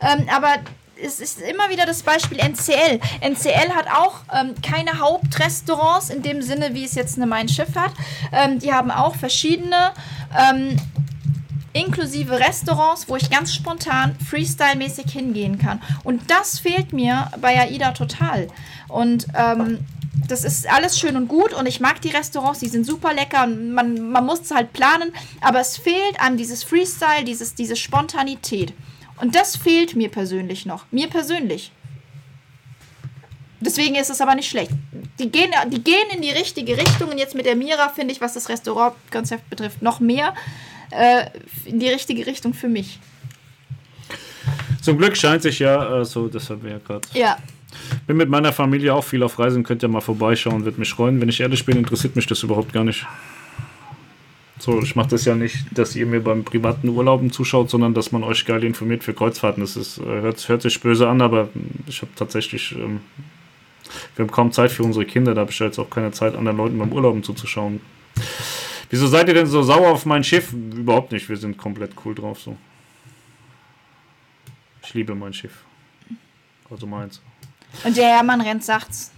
Ähm, aber es ist immer wieder das Beispiel NCL. NCL hat auch ähm, keine Hauptrestaurants in dem Sinne, wie es jetzt eine Mein Schiff hat. Ähm, die haben auch verschiedene ähm, inklusive Restaurants, wo ich ganz spontan Freestyle-mäßig hingehen kann. Und das fehlt mir bei AIDA total. Und ähm, das ist alles schön und gut und ich mag die Restaurants, die sind super lecker und man, man muss es halt planen, aber es fehlt an dieses Freestyle, dieses, diese Spontanität. Und das fehlt mir persönlich noch. Mir persönlich. Deswegen ist es aber nicht schlecht. Die gehen, die gehen in die richtige Richtung und jetzt mit der Mira finde ich, was das Restaurantkonzept betrifft, noch mehr äh, in die richtige Richtung für mich.
Zum Glück scheint sich ja, äh, so, das haben wir ja gerade.
Ja.
Bin mit meiner Familie auch viel auf Reisen, könnt ihr mal vorbeischauen, wird mich freuen. Wenn ich ehrlich bin, interessiert mich das überhaupt gar nicht. So, ich mache das ja nicht, dass ihr mir beim privaten Urlauben zuschaut, sondern dass man euch geil informiert für Kreuzfahrten. Das ist, äh, hört, hört sich böse an, aber ich habe tatsächlich, ähm, wir haben kaum Zeit für unsere Kinder, da habe ich jetzt auch keine Zeit, anderen Leuten beim Urlauben zuzuschauen. Wieso seid ihr denn so sauer auf mein Schiff? Überhaupt nicht, wir sind komplett cool drauf so. Ich liebe mein Schiff. Also meins.
Und der Hermann rennt sagt's.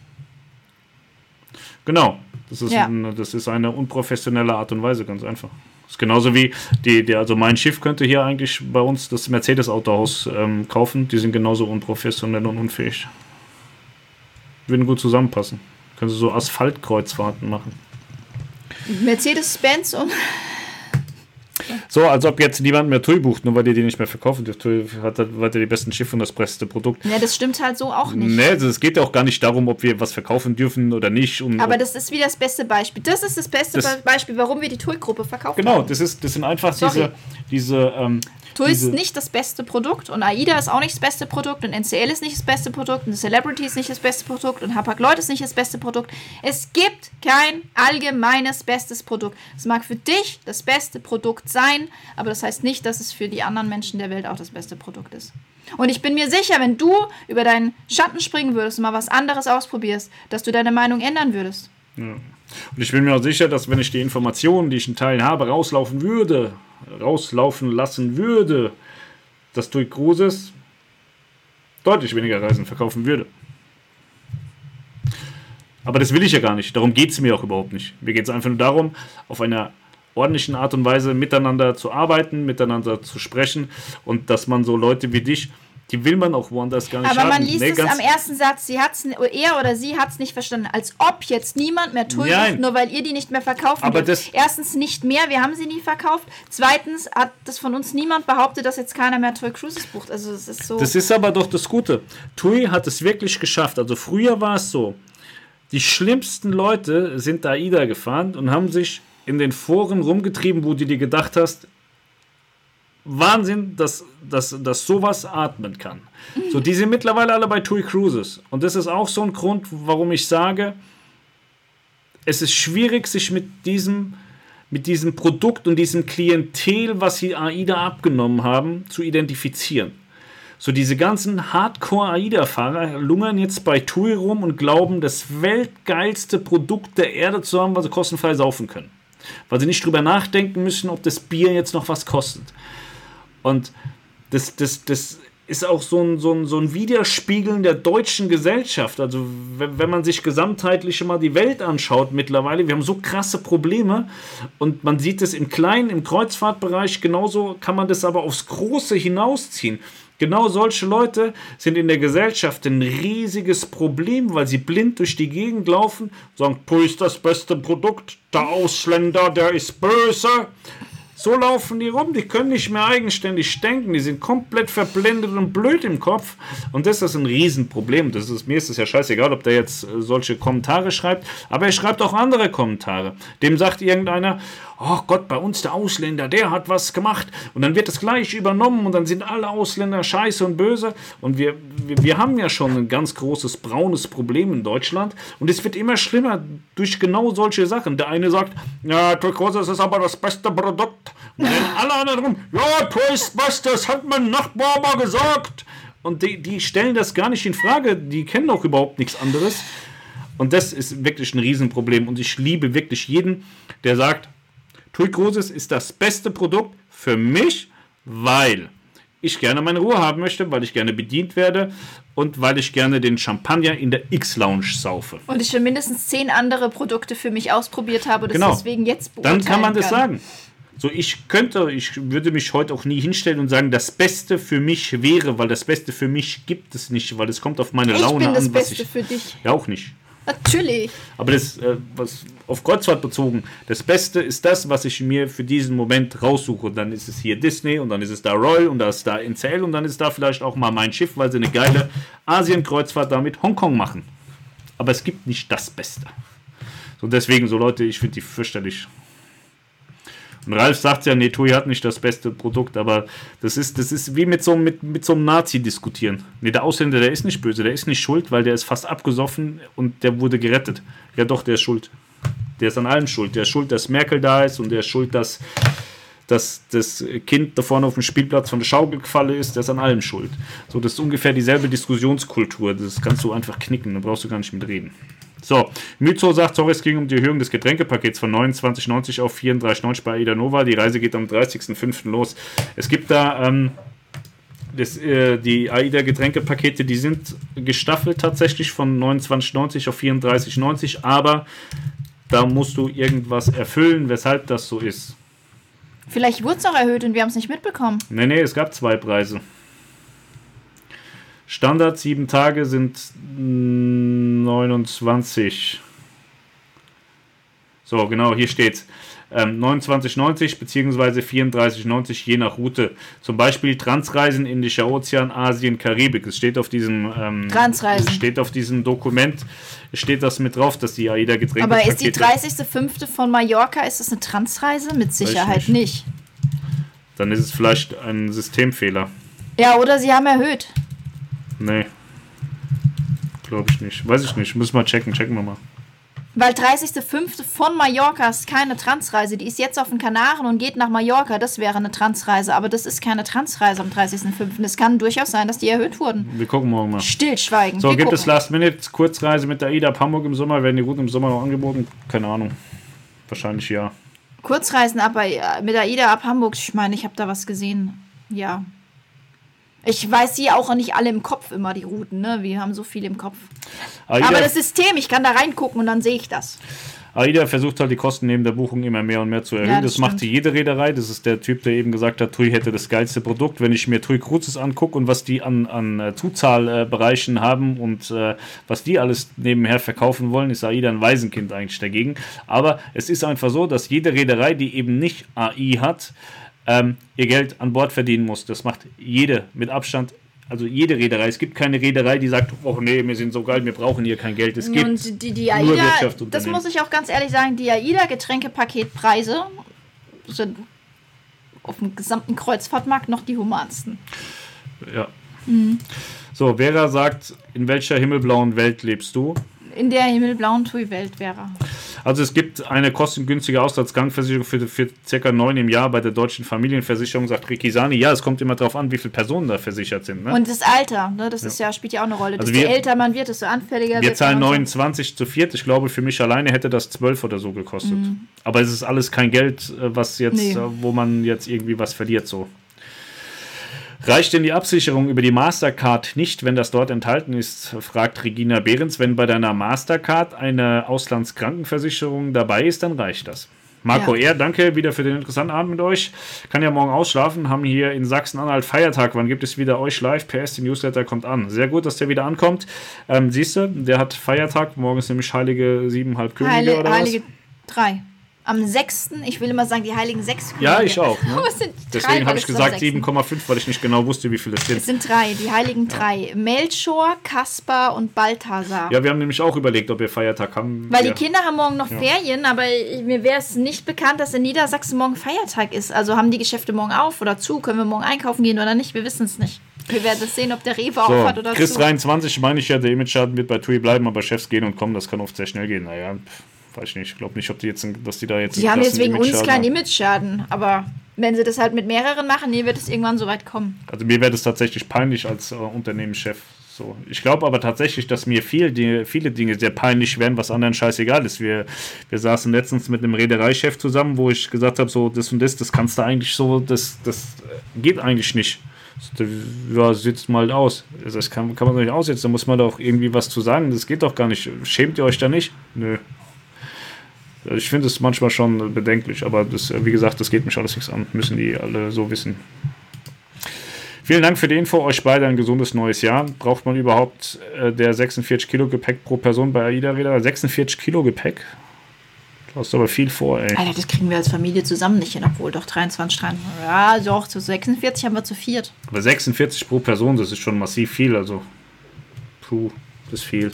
Genau. Das ist,
Ja.
ein, das ist eine unprofessionelle Art und Weise, ganz einfach. Das ist genauso wie die, die, also mein Schiff könnte hier eigentlich bei uns das Mercedes-Autohaus ähm, kaufen. Die sind genauso unprofessionell und unfähig. Würden gut zusammenpassen. Können sie so Asphaltkreuzfahrten machen.
Mercedes-Benz und
So, als ob jetzt niemand mehr TUI bucht, nur weil die die nicht mehr verkaufen. Die TUI hat halt weiter die besten Schiffe und das beste Produkt.
Ja, das stimmt halt so auch nicht.
Nee, also es geht ja auch gar nicht darum, ob wir was verkaufen dürfen oder nicht.
Aber das ist wie das beste Beispiel. Das ist das beste
Das-
Be- Beispiel, warum wir die TUI-Gruppe verkauft
genau,
haben.
das, ist, das sind einfach
Sorry.
diese, diese ähm,
TUI ist nicht das beste Produkt und AIDA ist auch nicht das beste Produkt und NCL ist nicht das beste Produkt und Celebrity ist nicht das beste Produkt und Hapag Lloyd ist nicht das beste Produkt. Es gibt kein allgemeines bestes Produkt. Es mag für dich das beste Produkt sein, aber das heißt nicht, dass es für die anderen Menschen der Welt auch das beste Produkt ist. Und ich bin mir sicher, wenn du über deinen Schatten springen würdest und mal was anderes ausprobierst, dass du deine Meinung ändern würdest.
Und ich bin mir auch sicher, dass wenn ich die Informationen, die ich in Teilen habe, rauslaufen würde, rauslaufen lassen würde, dass TUI Cruises deutlich weniger Reisen verkaufen würde. Aber das will ich ja gar nicht. Darum geht es mir auch überhaupt nicht. Mir geht es einfach nur darum, auf einer ordentlichen Art und Weise miteinander zu arbeiten, miteinander zu sprechen und dass man so Leute wie dich, die will man auch woanders gar nicht
Aber
haben.
man liest
Nee,
es am ersten Satz, sie hat's, er oder sie hat es nicht verstanden. Als ob jetzt niemand mehr TUI
Nein.
bucht, nur weil ihr die nicht mehr
Aber
dürft.
das-
Erstens nicht mehr, wir haben sie nie verkauft. Zweitens hat das von uns niemand behauptet, dass jetzt keiner mehr TUI Cruises bucht. Also es ist so...
Das ist aber doch das Gute. TUI hat es wirklich geschafft. Also früher war es so, die schlimmsten Leute sind da AIDA gefahren und haben sich in den Foren rumgetrieben, wo du dir gedacht hast, Wahnsinn, dass, dass, dass sowas atmen kann. So, die sind mittlerweile alle bei TUI Cruises. Und das ist auch so ein Grund, warum ich sage, es ist schwierig, sich mit diesem, mit diesem Produkt und diesem Klientel, was sie AIDA abgenommen haben, zu identifizieren. So diese ganzen Hardcore-AIDA-Fahrer lungern jetzt bei TUI rum und glauben, das weltgeilste Produkt der Erde zu haben, was sie kostenfrei saufen können. Weil sie nicht drüber nachdenken müssen, ob das Bier jetzt noch was kostet. Und das, das, das ist auch so ein, so, ein, so ein Widerspiegeln der deutschen Gesellschaft. Also wenn, wenn man sich gesamtheitlich mal die Welt anschaut mittlerweile, wir haben so krasse Probleme und man sieht es im Kleinen, im Kreuzfahrtbereich, genauso kann man das aber aufs Große hinausziehen. Genau solche Leute sind in der Gesellschaft ein riesiges Problem, weil sie blind durch die Gegend laufen, sagen, Pui ist das beste Produkt, der Ausländer, der ist böse. So laufen die rum, die können nicht mehr eigenständig denken, die sind komplett verblendet und blöd im Kopf. Und das ist ein Riesenproblem. Das ist, mir ist es ja scheißegal, ob der jetzt äh, solche Kommentare schreibt, aber er schreibt auch andere Kommentare. Dem sagt irgendeiner, oh Gott, bei uns der Ausländer, der hat was gemacht. Und dann wird das gleich übernommen und dann sind alle Ausländer scheiße und böse. Und wir, wir, wir haben ja schon ein ganz großes braunes Problem in Deutschland. Und es wird immer schlimmer durch genau solche Sachen. Der eine sagt, ja, Turkose ist aber das beste Produkt. Und dann alle anderen rum, ja, Toast Beste, das hat mein Nachbar mal gesagt. Und die, die stellen das gar nicht in Frage. Die kennen auch überhaupt nichts anderes. Und das ist wirklich ein Riesenproblem. Und ich liebe wirklich jeden, der sagt, TUI Cruises ist das beste Produkt für mich, weil ich gerne meine Ruhe haben möchte, weil ich gerne bedient werde und weil ich gerne den Champagner in der X-Lounge saufe.
und ich schon mindestens zehn andere Produkte für mich ausprobiert habe und
Genau.
das deswegen jetzt
Dann
beurteilen
kann man das
kann.
sagen. So, ich könnte, ich würde mich heute auch nie hinstellen und sagen, das Beste für mich wäre, weil das Beste für mich gibt es nicht, weil es kommt auf meine
Ich
Laune
bin das
an, was
Beste
ich.
für dich.
Ja, auch nicht.
Natürlich.
Aber das, äh, was auf Kreuzfahrt bezogen, das Beste ist das, was ich mir für diesen Moment raussuche. Dann ist es hier Disney und dann ist es da Royal und da ist da NCL und dann ist da vielleicht auch mal mein Schiff, weil sie eine geile Asien-Kreuzfahrt da mit Hongkong machen. Aber es gibt nicht das Beste. So deswegen, so Leute, ich finde die fürchterlich. Und Ralf sagt ja, nee, TUI hat nicht das beste Produkt, aber das ist, das ist wie mit so, mit, mit so einem Nazi diskutieren. Nee, der Ausländer, der ist nicht böse, der ist nicht schuld, weil der ist fast abgesoffen und der wurde gerettet. Ja doch, der ist schuld. Der ist an allem schuld. Der ist schuld, dass Merkel da ist und der ist schuld, dass, dass das Kind da vorne auf dem Spielplatz von der Schaukel gefallen ist. Der ist an allem schuld. So, das ist ungefähr dieselbe Diskussionskultur. Das kannst du einfach knicken, da brauchst du gar nicht mitreden. So, Myzo sagt, sorry, es ging um die Erhöhung des Getränkepakets von 29,90 auf 34,90 bei Aida Nova. Die Reise geht am 30.05. los. Es gibt da ähm, das, äh, die AIDA-Getränkepakete, die sind gestaffelt tatsächlich von 29,90 auf 34,90, aber da musst du irgendwas erfüllen, weshalb das so ist.
Vielleicht wurde es auch erhöht und wir haben es nicht mitbekommen.
Nee, nee, es gab zwei Preise. Standard 7 Tage sind 29. So, genau, hier steht's ähm, 29,90 bzw. 34,90 je nach Route. Zum Beispiel Transreisen Indischer Ozean, Asien, Karibik. Es steht auf diesem ähm,
Transreisen.
steht auf diesem Dokument steht das mit drauf, dass die AIDA Getränke
Aber ist die 30.05. von Mallorca, ist das eine Transreise? Mit Sicherheit nicht. nicht.
Dann ist es vielleicht ein Systemfehler.
Ja, oder sie haben erhöht.
Nee. Glaube ich nicht. Weiß ich nicht. Müssen wir checken. Checken wir mal.
Weil 30.05. von Mallorca ist keine Transreise. Die ist jetzt auf den Kanaren und geht nach Mallorca. Das wäre eine Transreise. Aber das ist keine Transreise am 30.05. Es kann durchaus sein, dass die erhöht wurden.
Wir gucken morgen mal.
Stillschweigen.
So,
Wir
gibt
gucken.
es Last-Minute-Kurzreise mit der AIDA ab Hamburg im Sommer? Werden die gut im Sommer noch angeboten? Keine Ahnung. Wahrscheinlich ja.
Kurzreisen ab, äh, mit AIDA ab Hamburg. Ich meine, ich habe da was gesehen. Ja. Ich weiß sie auch nicht alle im Kopf immer, die Routen. Ne? Wir haben so viel im Kopf.
AIDA,
Aber das System, ich kann da reingucken und dann sehe ich das.
AIDA versucht halt die Kosten neben der Buchung immer mehr und mehr zu erhöhen.
Ja,
das
das
macht jede Reederei. Das ist der Typ, der eben gesagt hat, TUI hätte das geilste Produkt. Wenn ich mir TUI Cruises angucke und was die an, an äh, Zuzahlbereichen haben und äh, was die alles nebenher verkaufen wollen, ist AIDA ein Waisenkind eigentlich dagegen. Aber es ist einfach so, dass jede Reederei, die eben nicht AI hat, ähm, ihr Geld an Bord verdienen muss. Das macht jede mit Abstand. Also jede Reederei. Es gibt keine Reederei, die sagt, oh nee, wir sind so geil, wir brauchen hier kein Geld. Es gibt
Und die, die
nur
AIDA, das
Wirtschaftsunternehmen.
muss ich auch ganz ehrlich sagen, die AIDA-Getränkepaketpreise sind auf dem gesamten Kreuzfahrtmarkt noch die humansten.
Ja. So, Vera sagt, in welcher himmelblauen Welt lebst du?
In der himmelblauen TUI-Welt wäre.
Also es gibt eine kostengünstige Auslandskrankenversicherung für, für circa neun im Jahr bei der deutschen Familienversicherung, sagt Rikisani. Ja, es kommt immer darauf an, wie viele Personen da versichert sind. Ne?
Und das Alter, ne, das ist ja, spielt ja auch eine Rolle.
Also
desto
wir-
älter man wird, desto anfälliger
Wir
wird
zahlen
man.
29 zu viert. Ich glaube, für mich alleine hätte das 12 oder so gekostet. Aber es ist alles kein Geld, äh, was jetzt,
Nee.
äh, wo man jetzt irgendwie was verliert. So. Reicht denn die Absicherung über die Mastercard nicht, wenn das dort enthalten ist? fragt Regina Behrens. Wenn bei deiner Mastercard eine Auslandskrankenversicherung dabei ist, dann reicht das. Marco
Ja.
R., danke wieder für den interessanten Abend mit euch. Kann ja morgen ausschlafen, haben hier in Sachsen-Anhalt Feiertag. Wann gibt es wieder euch live? PS, die Newsletter kommt an. Sehr gut, dass der wieder ankommt. Ähm, siehst du, der hat Feiertag. Morgen ist nämlich Heilige Siebenhalb Könige
Heile,
oder
Heilige
was?
drei. Am 6., ich will immer sagen, die Heiligen sechs
Ja, ich auch. Ne?
Sind
Deswegen habe ich gesagt
6..
7,5, weil ich nicht genau wusste, wie viele es
Es
sind.
sind drei, die Heiligen drei. Melchor, Kaspar und Balthasar.
Ja, wir haben nämlich auch überlegt, ob wir Feiertag haben.
Weil
ja.
die Kinder haben morgen noch Ferien, aber mir wäre es nicht bekannt, dass in Niedersachsen morgen Feiertag ist. Also haben die Geschäfte morgen auf oder zu? Können wir morgen einkaufen gehen oder nicht? Wir wissen es nicht. Wir werden es sehen, ob der Rewe auf hat
So,
oder
Chris
zu.
23 meine ich ja, der Image-Schaden wird bei TUI bleiben, aber Chefs gehen und kommen, das kann oft sehr schnell gehen. Naja, pf, weiß ich nicht. Ich glaube nicht, ob die jetzt, dass die da jetzt.
Die haben jetzt wegen uns
haben.
Image-Schaden, aber wenn sie das halt mit mehreren machen, nee, wird es irgendwann so weit kommen.
Also mir wäre das tatsächlich peinlich als äh, Unternehmenschef. So. Ich glaube aber tatsächlich, dass mir viel, die, viele Dinge sehr peinlich wären, was anderen scheißegal ist. Wir, wir saßen letztens mit einem Reedereichef zusammen, wo ich gesagt habe, so das und das, das kannst du eigentlich so, das, das äh, geht eigentlich nicht. Ja, sitzt mal aus. Also Das kann, kann man doch nicht aussetzen, da muss man doch irgendwie was zu sagen. Das geht doch gar nicht. Schämt ihr euch da nicht? Nö. Ich finde es manchmal schon bedenklich, aber das, äh, wie gesagt, das geht mich alles nichts an. Müssen die alle so wissen. Vielen Dank für die Info. Euch beide ein gesundes neues Jahr. Braucht man überhaupt äh, der 46 Kilo Gepäck pro Person bei AIDA Räder? 46 Kilo Gepäck? Du hast aber viel vor, ey.
Alter, das kriegen wir als Familie zusammen nicht hin, obwohl doch 23, 23. Ja, doch, zu 46 haben wir zu viert.
Aber 46 pro Person, das ist schon massiv viel. Also, puh, das ist viel.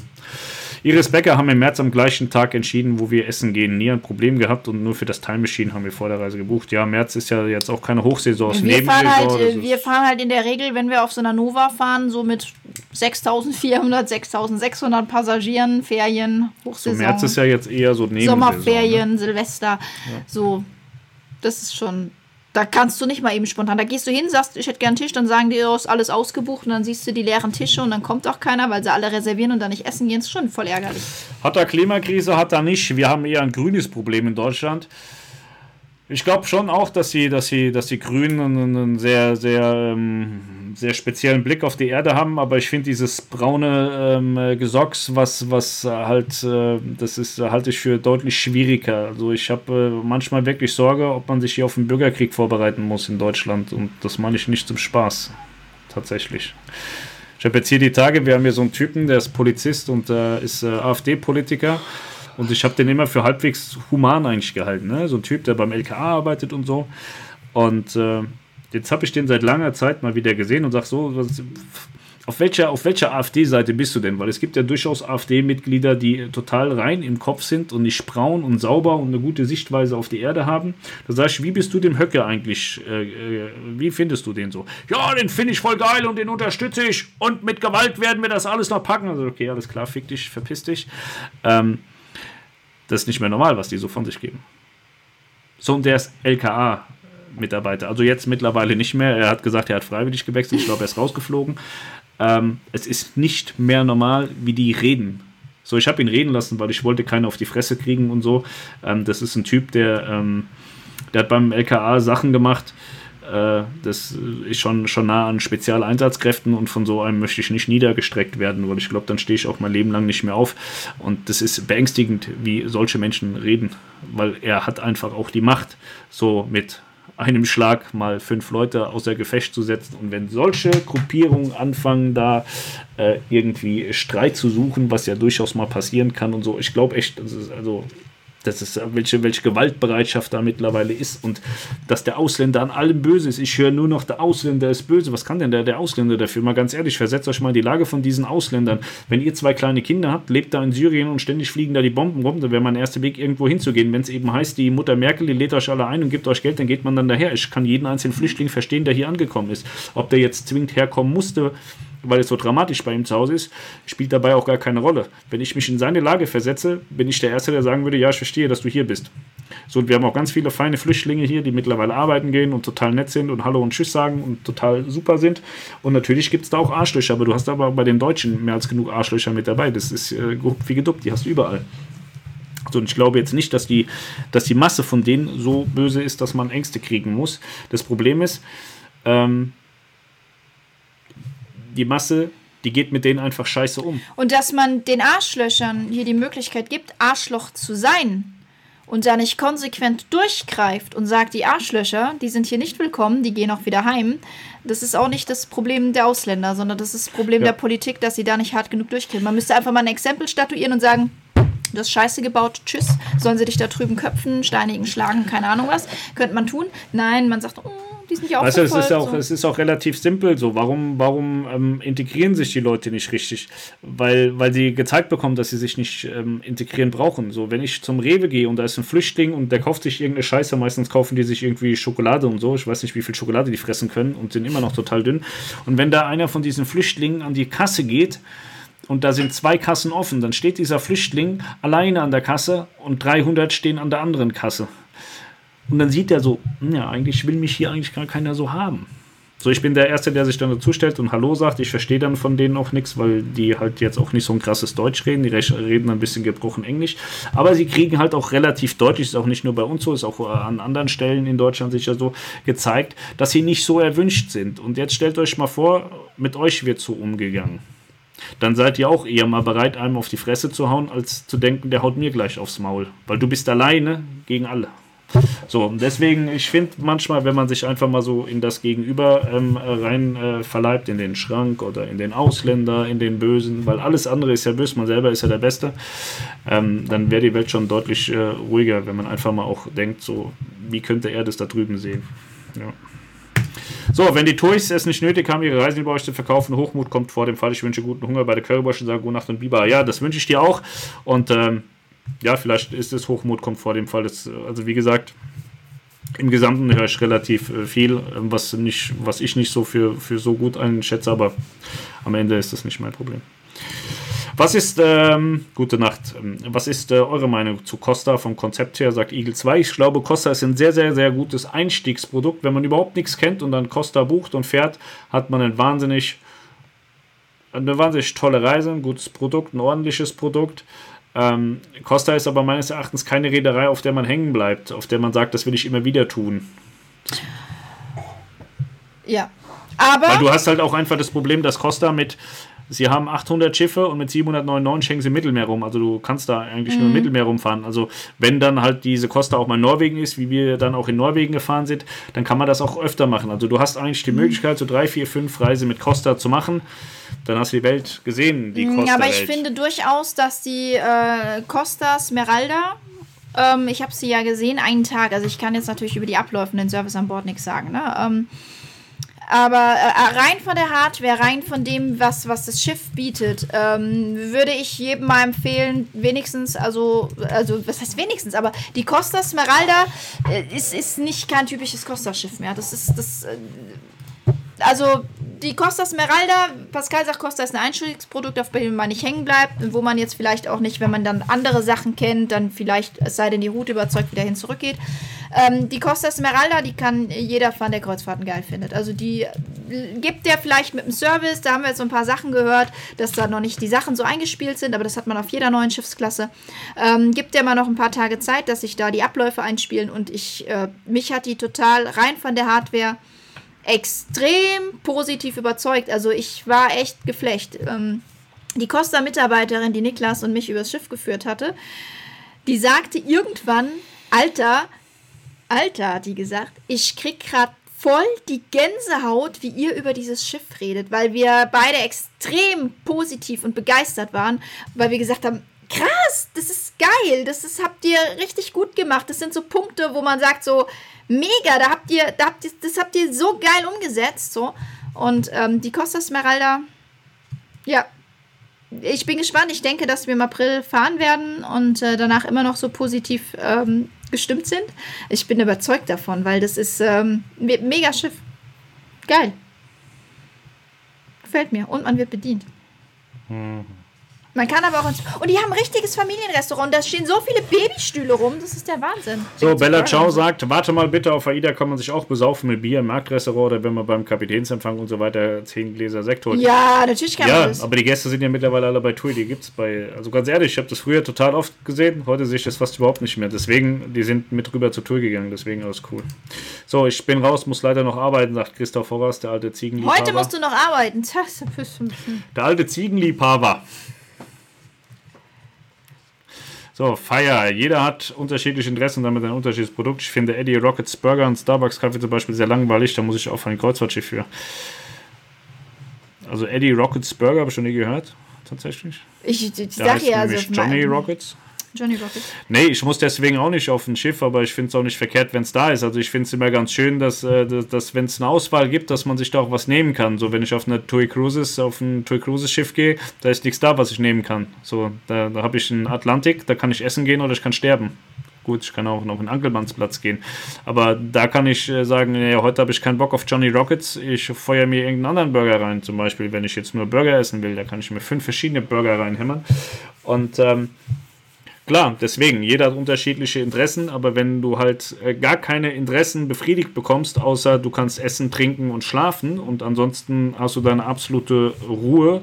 Iris Becker haben im März am gleichen Tag entschieden, wo wir essen gehen. Nie ein Problem gehabt und nur für das Time Machine haben wir vor der Reise gebucht. Ja, März ist ja jetzt auch keine Hochsaison, ist
Wir fahren, halt, wir fahren halt in der Regel, wenn wir auf so einer Nova fahren, so mit 6400, 6600 Passagieren, Ferien, Hochsaison.
So März ist ja jetzt eher so neben
Sommerferien, ne? Silvester, ja. so. Das ist schon da kannst du nicht mal eben spontan. Da gehst du hin, sagst, ich hätte gern einen Tisch, dann sagen die, oh, ist alles ausgebucht und dann siehst du die leeren Tische und dann kommt auch keiner, weil sie alle reservieren und dann nicht essen gehen. Ist schon voll ärgerlich.
Hat er Klimakrise, hat er nicht. Wir haben eher ein grünes Problem in Deutschland. Ich glaube schon auch, dass sie, dass sie, dass die Grünen einen sehr, sehr, ähm, sehr speziellen Blick auf die Erde haben, aber ich finde dieses braune ähm, Gesocks, was, was halt, äh, das ist, halte ich für deutlich schwieriger. Also ich habe äh, manchmal wirklich Sorge, ob man sich hier auf einen Bürgerkrieg vorbereiten muss in Deutschland und das meine ich nicht zum Spaß. Tatsächlich. Ich habe jetzt hier die Tage, wir haben hier so einen Typen, der ist Polizist und äh, ist äh, AfD-Politiker. Und ich habe den immer für halbwegs human eigentlich gehalten. Ne? So ein Typ, der beim LKA arbeitet und so. Und äh, jetzt habe ich den seit langer Zeit mal wieder gesehen und sage so, was, auf welcher, auf welcher AfD-Seite bist du denn? Weil es gibt ja durchaus AfD-Mitglieder, die total rein im Kopf sind und nicht braun und sauber und eine gute Sichtweise auf die Erde haben. Da sag ich, wie bist du dem Höcke eigentlich? Äh, äh, wie findest du den so? Ja, den finde ich voll geil und den unterstütze ich und mit Gewalt werden wir das alles noch packen. Also, okay, alles klar, fick dich, verpiss dich. Ähm, das ist nicht mehr normal, was die so von sich geben. So, und der ist LKA-Mitarbeiter. Also jetzt mittlerweile nicht mehr. Er hat gesagt, er hat freiwillig gewechselt. Ich glaube, er ist rausgeflogen. Ähm, es ist nicht mehr normal, wie die reden. So, ich habe ihn reden lassen, weil ich wollte keinen auf die Fresse kriegen und so. Ähm, das ist ein Typ, der, ähm, der hat beim LKA Sachen gemacht, äh, das ist schon, schon nah an Spezialeinsatzkräften und von so einem möchte ich nicht niedergestreckt werden, weil ich glaube, dann stehe ich auch mein Leben lang nicht mehr auf. Und das ist beängstigend, wie solche Menschen reden, weil er hat einfach auch die Macht, so mit einem Schlag mal fünf Leute außer Gefecht zu setzen. Und wenn solche Gruppierungen anfangen, da äh, irgendwie Streit zu suchen, was ja durchaus mal passieren kann und so, ich glaube echt, also das ist, welche, welche Gewaltbereitschaft da mittlerweile ist und dass der Ausländer an allem böse ist. Ich höre nur noch, der Ausländer ist böse. Was kann denn der, der Ausländer dafür? Mal ganz ehrlich, versetzt euch mal in die Lage von diesen Ausländern. Wenn ihr zwei kleine Kinder habt, lebt da in Syrien und ständig fliegen da die Bomben rum, dann wäre mein erster Weg, irgendwo hinzugehen. Wenn es eben heißt, die Mutter Merkel, die lädt euch alle ein und gibt euch Geld, dann geht man dann daher. Ich kann jeden einzelnen Flüchtling verstehen, der hier angekommen ist. Ob der jetzt zwingend herkommen musste, weil es so dramatisch bei ihm zu Hause ist, spielt dabei auch gar keine Rolle. Wenn ich mich in seine Lage versetze, bin ich der Erste, der sagen würde, ja, ich verstehe, dass du hier bist. So, und wir haben auch ganz viele feine Flüchtlinge hier, die mittlerweile arbeiten gehen und total nett sind und Hallo und Tschüss sagen und total super sind. Und natürlich gibt es da auch Arschlöcher, aber du hast aber bei den Deutschen mehr als genug Arschlöcher mit dabei. Das ist äh, wie geduppt, die hast du überall. So, und ich glaube jetzt nicht, dass die, dass die Masse von denen so böse ist, dass man Ängste kriegen muss. Das Problem ist, ähm, die Masse, die geht mit denen einfach scheiße um.
Und dass man den Arschlöchern hier die Möglichkeit gibt, Arschloch zu sein und da nicht konsequent durchgreift und sagt, die Arschlöcher, die sind hier nicht willkommen, die gehen auch wieder heim. Das ist auch nicht das Problem der Ausländer, sondern das ist das Problem ja. der Politik, dass sie da nicht hart genug durchgehen. Man müsste einfach mal ein Exempel statuieren und sagen, du hast Scheiße gebaut, tschüss, sollen sie dich da drüben köpfen, steinigen, schlagen, keine Ahnung was. Könnte man tun. Nein, man sagt, oh, die sind ja auch
weißt du, es ist auch, so. es ist auch relativ simpel so. Warum, warum ähm, integrieren sich die Leute nicht richtig? Weil, weil sie gezeigt bekommen, dass sie sich nicht ähm, integrieren brauchen. So, wenn ich zum Rewe gehe und da ist ein Flüchtling und der kauft sich irgendeine Scheiße, meistens kaufen die sich irgendwie Schokolade und so. Ich weiß nicht, wie viel Schokolade die fressen können und sind immer noch total dünn. Und wenn da einer von diesen Flüchtlingen an die Kasse geht, und da sind zwei Kassen offen, dann steht dieser Flüchtling alleine an der Kasse und 300 stehen an der anderen Kasse. Und dann sieht er so, hm, ja, eigentlich will mich hier eigentlich gar keiner so haben. So, ich bin der Erste, der sich dann dazu stellt und Hallo sagt. Ich verstehe dann von denen auch nichts, weil die halt jetzt auch nicht so ein krasses Deutsch reden. Die reden ein bisschen gebrochen Englisch. Aber sie kriegen halt auch relativ deutlich, ist auch nicht nur bei uns so, ist auch an anderen Stellen in Deutschland sicher so gezeigt, dass sie nicht so erwünscht sind. Und jetzt stellt euch mal vor, mit euch wird so umgegangen. Dann seid ihr auch eher mal bereit, einem auf die Fresse zu hauen, als zu denken, der haut mir gleich aufs Maul. Weil du bist alleine gegen alle. So, deswegen, ich finde manchmal, wenn man sich einfach mal so in das Gegenüber ähm, rein äh, verleibt, in den Schrank oder in den Ausländer, in den Bösen, weil alles andere ist ja böse, man selber ist ja der Beste, ähm, dann wäre die Welt schon deutlich äh, ruhiger, wenn man einfach mal auch denkt, so, wie könnte er das da drüben sehen? Ja. So, wenn die Toys es nicht nötig haben, ihre Reisen über euch zu verkaufen, Hochmut kommt vor dem Fall. Ich wünsche guten Hunger bei der Currywurst und sage Gute Nacht und Biber. Ja, das wünsche ich dir auch. Und ähm, ja, vielleicht ist es Hochmut kommt vor dem Fall. Das, also wie gesagt, Im Gesamten höre ich relativ äh, viel, was, nicht, was ich nicht so für, für so gut einschätze, aber am Ende ist das nicht mein Problem. Was ist, ähm, gute Nacht, ähm, was ist äh, eure Meinung zu Costa vom Konzept her, sagt Eagle 2? Ich glaube, Costa ist ein sehr, sehr, sehr gutes Einstiegsprodukt. Wenn man überhaupt nichts kennt und dann Costa bucht und fährt, hat man ein wahnsinnig, eine wahnsinnig tolle Reise, ein gutes Produkt, ein ordentliches Produkt. Ähm, Costa ist aber meines Erachtens keine Reederei, auf der man hängen bleibt, auf der man sagt, das will ich immer wieder tun.
Ja. Aber.
Weil du hast halt auch einfach das Problem, dass Costa mit Sie haben 800 Schiffe und mit 799 hängen sie im Mittelmeer rum. Also du kannst da eigentlich mhm. nur im. Mittelmeer rumfahren. Also wenn dann halt diese Costa auch mal in Norwegen ist, wie wir dann auch in Norwegen gefahren sind, dann kann man das auch öfter machen. Also du hast eigentlich die mhm. Möglichkeit, so drei, vier, fünf Reise mit Costa zu machen. Dann hast du die Welt gesehen, die Costa.
Ja, aber ich finde durchaus, dass die äh, Costa Smeralda ähm, ich habe sie ja gesehen, einen Tag. Also ich kann jetzt natürlich über die Abläufe und den Service an Bord nichts sagen. Ne? Ähm, aber äh, rein von der Hardware, rein von dem, was, was das Schiff bietet, ähm, würde ich jedem mal empfehlen, wenigstens, also, also was heißt wenigstens, aber die Costa Smeralda äh, ist, ist nicht kein typisches Costa-Schiff mehr. Das ist, das, äh, also die Costa Smeralda, Pascal sagt, Costa ist ein Einstiegsprodukt, auf dem man nicht hängen bleibt und wo man jetzt vielleicht auch nicht, wenn man dann andere Sachen kennt, dann vielleicht, es sei denn, die Route überzeugt, wieder hin zurückgeht. Ähm, die Costa Smeralda, die kann jeder fahren, der Kreuzfahrten geil findet. Also die gibt der vielleicht mit dem Service, da haben wir jetzt so ein paar Sachen gehört, dass da noch nicht die Sachen so eingespielt sind, aber das hat man auf jeder neuen Schiffsklasse. Ähm, gibt der mal noch ein paar Tage Zeit, dass sich da die Abläufe einspielen und ich, äh, mich hat die total rein von der Hardware extrem positiv überzeugt. Also ich war echt geflecht. Ähm, die Costa-Mitarbeiterin, die Niklas und mich übers Schiff geführt hatte, die sagte irgendwann, Alter, Alter, hat die gesagt, ich krieg grad voll die Gänsehaut, wie ihr über dieses Schiff redet, weil wir beide extrem positiv und begeistert waren, weil wir gesagt haben, krass, das ist geil, das ist, habt ihr richtig gut gemacht. Das sind so Punkte, wo man sagt so, mega, da habt ihr, da habt ihr, das habt ihr so geil umgesetzt, so. Und ähm, die Costa Smeralda, ja, ich bin gespannt. Ich denke, dass wir im April fahren werden und äh, danach immer noch so positiv ähm, gestimmt sind. Ich bin überzeugt davon, weil das ist ähm, mega Schiff. Geil. Gefällt mir. Und man wird bedient. Mhm. Man kann aber auch ins. Und die haben ein richtiges Familienrestaurant. Da stehen so viele Babystühle rum. Das ist der Wahnsinn.
So, Bella Ciao sagt: Warte mal bitte, auf AIDA kann man sich auch besaufen mit Bier im Marktrestaurant oder wenn man beim Kapitänsempfang und so weiter zehn Gläser Sekt holt.
Ja, natürlich kann
ja,
man das.
aber die Gäste sind ja mittlerweile alle bei TUI. Die gibt es bei. Also ganz ehrlich, ich habe das früher total oft gesehen. Heute sehe ich das fast überhaupt nicht mehr. Deswegen, die sind mit rüber zur TUI gegangen. Deswegen alles cool. So, ich bin raus, muss leider noch arbeiten, sagt Christoph Horras, der alte Ziegenliebhaber.
Heute musst du noch arbeiten.
Der alte Ziegenliebhaber. So, Fire. Jeder hat unterschiedliche Interessen und damit ein unterschiedliches Produkt. Ich finde Eddie Rockets Burger und Starbucks Kaffee zum Beispiel sehr langweilig. Da muss ich auf ein Kreuzfahrtschiff für. Also Eddie Rockets Burger habe ich schon nie gehört, tatsächlich.
Ich, ich sag ja, also
Johnny Rockets.
Johnny Rocket.
Nee, ich muss deswegen auch nicht auf ein Schiff, aber ich finde es auch nicht verkehrt, wenn es da ist. Also ich finde es immer ganz schön, dass, äh, dass, dass wenn es eine Auswahl gibt, dass man sich da auch was nehmen kann. So, wenn ich auf eine TUI Cruises, auf ein TUI Cruises Schiff gehe, da ist nichts da, was ich nehmen kann. So, da, da habe ich einen Atlantik, da kann ich essen gehen oder ich kann sterben. Gut, ich kann auch noch in Ankelmannsplatz gehen. Aber da kann ich äh, sagen, ja, heute habe ich keinen Bock auf Johnny Rockets. Ich feuer mir irgendeinen anderen Burger rein. Zum Beispiel, wenn ich jetzt nur Burger essen will, da kann ich mir fünf verschiedene Burger reinhämmern. Und ähm, Klar, deswegen, jeder hat unterschiedliche Interessen, aber wenn du halt äh, gar keine Interessen befriedigt bekommst, außer du kannst essen, trinken und schlafen und ansonsten hast du deine absolute Ruhe,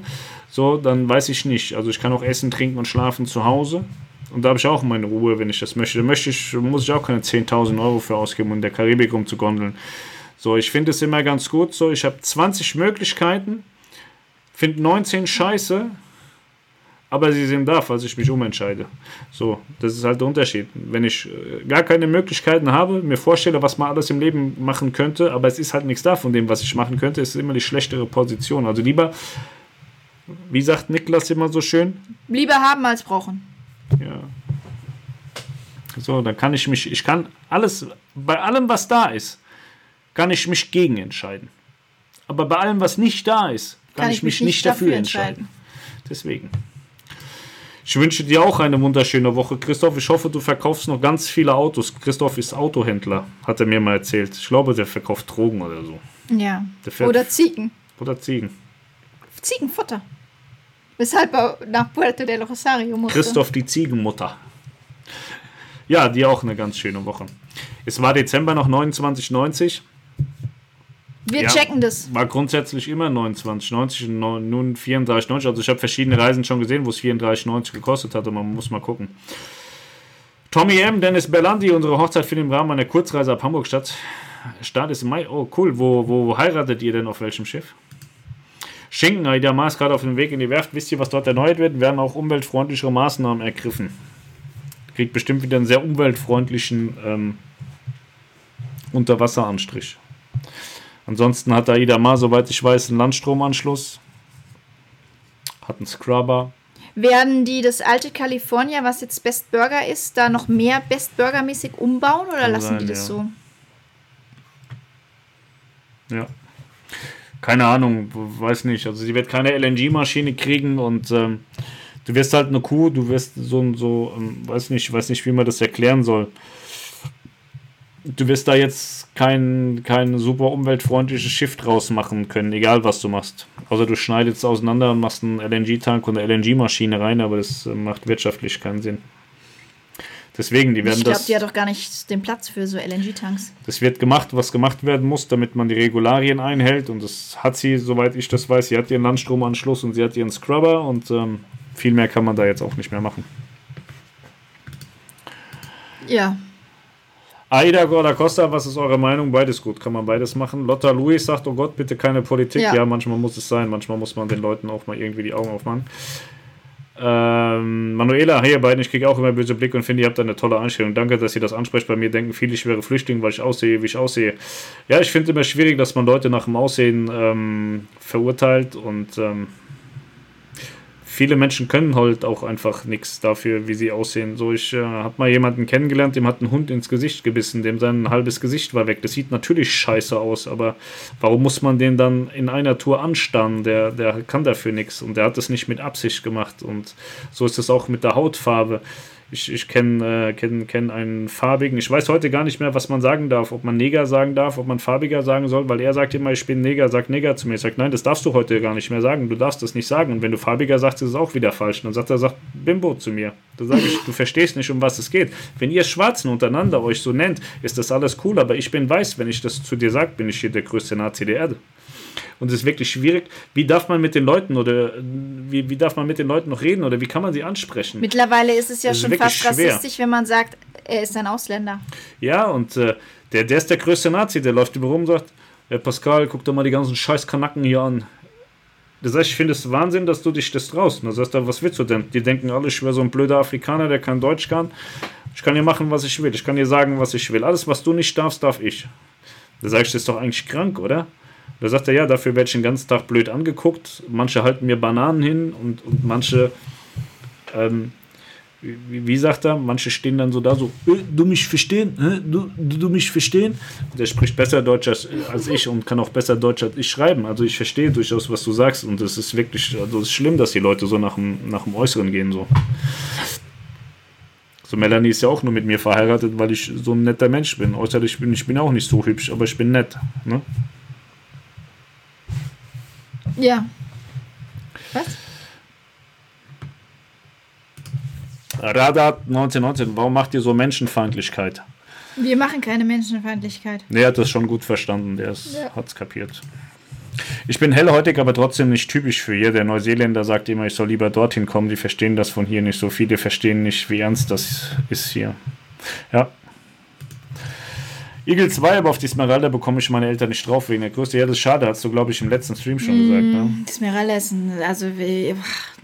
so, dann weiß ich nicht. Also ich kann auch essen, trinken und schlafen zu Hause. Und da habe ich auch meine Ruhe, wenn ich das möchte. Da möchte ich, muss ich auch keine 10.000 Euro für ausgeben, um in der Karibik rumzugondeln. So, ich finde es immer ganz gut. So, ich habe 20 Möglichkeiten, finde 19 scheiße aber sie sind da, falls ich mich umentscheide. So, das ist halt der Unterschied. Wenn ich äh, gar keine Möglichkeiten habe, mir vorstelle, was man alles im Leben machen könnte, aber es ist halt nichts da von dem, was ich machen könnte, ist immer die schlechtere Position. Also lieber, wie sagt Niklas immer so schön?
Lieber haben als brauchen.
Ja. So, dann kann ich mich, ich kann alles, bei allem, was da ist, kann ich mich gegen entscheiden. Aber bei allem, was nicht da ist, kann, kann ich, mich, mich nicht dafür, dafür entscheiden. entscheiden. Deswegen. Ich wünsche dir auch eine wunderschöne Woche, Christoph. Ich hoffe, du verkaufst noch ganz viele Autos. Christoph ist Autohändler, hat er mir mal erzählt. Ich glaube, der verkauft Drogen oder so.
Ja. Oder Ziegen.
Oder Ziegen.
Ziegenfutter. Weshalb er nach Puerto del Rosario
musste. Christoph, die Ziegenmutter. Ja, dir auch eine ganz schöne Woche. Es war Dezember noch 29,90.
Wir ja, checken das.
War grundsätzlich immer 29,90 und nun 34,90. Also ich habe verschiedene Reisen schon gesehen, wo es 34,90 gekostet hat und man muss mal gucken. Tommy M., Dennis Berlandi, unsere Hochzeit findet im Rahmen einer Kurzreise ab Hamburg statt. Start ist im Mai. Oh, cool. Wo, wo heiratet ihr denn auf welchem Schiff? Schinken, Aida Maas gerade auf dem Weg in die Werft. Wisst ihr, was dort erneuert wird? Werden auch umweltfreundlichere Maßnahmen ergriffen. Kriegt bestimmt wieder einen sehr umweltfreundlichen ähm, Unterwasseranstrich. Ansonsten hat Aida Ma, soweit ich weiß, einen Landstromanschluss. Hat einen Scrubber.
Werden die das alte California, was jetzt Best Burger ist, da noch mehr Best Burger-mäßig umbauen oder Kann lassen sein, die das ja. so?
Ja. Keine Ahnung, weiß nicht. Also sie wird keine LNG-Maschine kriegen und ähm, du wirst halt eine Kuh, du wirst so, so ähm, weiß nicht, weiß nicht, wie man das erklären soll du wirst da jetzt kein, kein super umweltfreundliches Schiff draus machen können, egal was du machst. Außer du schneidest es auseinander und machst einen LNG-Tank und eine LNG-Maschine rein, aber das äh, macht wirtschaftlich keinen Sinn. Deswegen, die werden ich
glaub, das. Ich glaube, die hat doch gar nicht den Platz für so LNG-Tanks.
Das wird gemacht, was gemacht werden muss, damit man die Regularien einhält. Und das hat sie, soweit ich das weiß, sie hat ihren Landstromanschluss und sie hat ihren Scrubber und ähm, viel mehr kann man da jetzt auch nicht mehr machen.
Ja,
Aida oder Costa, was ist eure Meinung? Beides gut, kann man beides machen. Lotta Louis sagt, oh Gott, bitte keine Politik. Ja. ja, manchmal muss es sein, manchmal muss man den Leuten auch mal irgendwie die Augen aufmachen. Ähm, Manuela, hey ihr beiden, ich kriege auch immer böse Blicke und finde, ihr habt eine tolle Einstellung. Danke, dass ihr das ansprecht. Bei mir denken viele, ich wäre Flüchtling, weil ich aussehe, wie ich aussehe. Ja, ich finde es immer schwierig, dass man Leute nach dem Aussehen ähm, verurteilt und ähm, viele Menschen können halt auch einfach nichts dafür, wie sie aussehen. So, ich äh, habe mal jemanden kennengelernt, dem hat ein Hund ins Gesicht gebissen, dem sein halbes Gesicht war weg. Das sieht natürlich scheiße aus, aber warum muss man den dann in einer Tour anstarren? Der, der kann dafür nichts und der hat es nicht mit Absicht gemacht. Und so ist es auch mit der Hautfarbe. Ich, ich kenne äh, kenn, kenn einen farbigen, ich weiß heute gar nicht mehr, was man sagen darf, ob man Neger sagen darf, ob man farbiger sagen soll, weil er sagt immer, ich bin Neger, sagt Neger zu mir. Ich sage, nein, das darfst du heute gar nicht mehr sagen, du darfst das nicht sagen. Und wenn du farbiger sagst, ist es auch wieder falsch. Und dann sagt er, sagt Bimbo zu mir. Da sage ich, du verstehst nicht, um was es geht. Wenn ihr Schwarzen untereinander euch so nennt, ist das alles cool, aber ich bin weiß, wenn ich das zu dir sage, bin ich hier der größte Nazi der Erde und es ist wirklich schwierig. Wie darf man mit den Leuten oder wie, wie darf man mit den Leuten noch reden oder wie kann man sie ansprechen?
Mittlerweile ist es ja das schon fast schwer. rassistisch, wenn man sagt, er ist ein Ausländer.
Ja, und äh, der, der ist der größte Nazi, der läuft über rum und sagt, hey Pascal, guck doch mal die ganzen scheiß Kanacken hier an. Das heißt, ich finde es Wahnsinn, dass du dich das traust. Und da sagst du, was willst du denn? Die denken alle, ich wäre so ein blöder Afrikaner, der kein Deutsch kann. Ich kann hier machen, was ich will. Ich kann dir sagen, was ich will. Alles, was du nicht darfst, darf ich. Da sag ich, das ist doch eigentlich krank, oder? Da sagt er, ja, dafür werde ich den ganzen Tag blöd angeguckt. Manche halten mir Bananen hin und, und manche, ähm, wie, wie, sagt er, manche stehen dann so da so, äh, du mich verstehen, du, du, du, mich verstehen. Der spricht besser Deutsch als, als, ich und kann auch besser Deutsch als ich schreiben. Also ich verstehe durchaus, was du sagst und es ist wirklich, also es ist schlimm, dass die Leute so nach dem, nach dem Äußeren gehen so. So, Melanie ist ja auch nur mit mir verheiratet, weil ich so ein netter Mensch bin. Äußerlich bin ich bin auch nicht so hübsch, aber ich bin nett. Ne?
Ja. Was?
Radat 1919, warum macht ihr so Menschenfeindlichkeit?
Wir machen keine Menschenfeindlichkeit.
Der hat das schon gut verstanden, der ja. hat es kapiert. Ich bin hellhäutig, aber trotzdem nicht typisch für hier. Der Neuseeländer sagt immer, ich soll lieber dorthin kommen. Die verstehen das von hier nicht so. Viele verstehen nicht, wie ernst das ist hier. Ja, Eagle 2, aber auf die Smeralda bekomme ich meine Eltern nicht drauf wegen der Größe. Ja, das ist schade, hast du, glaube ich, im letzten Stream schon mm, gesagt. Ne?
Die Smeralda ist ein, also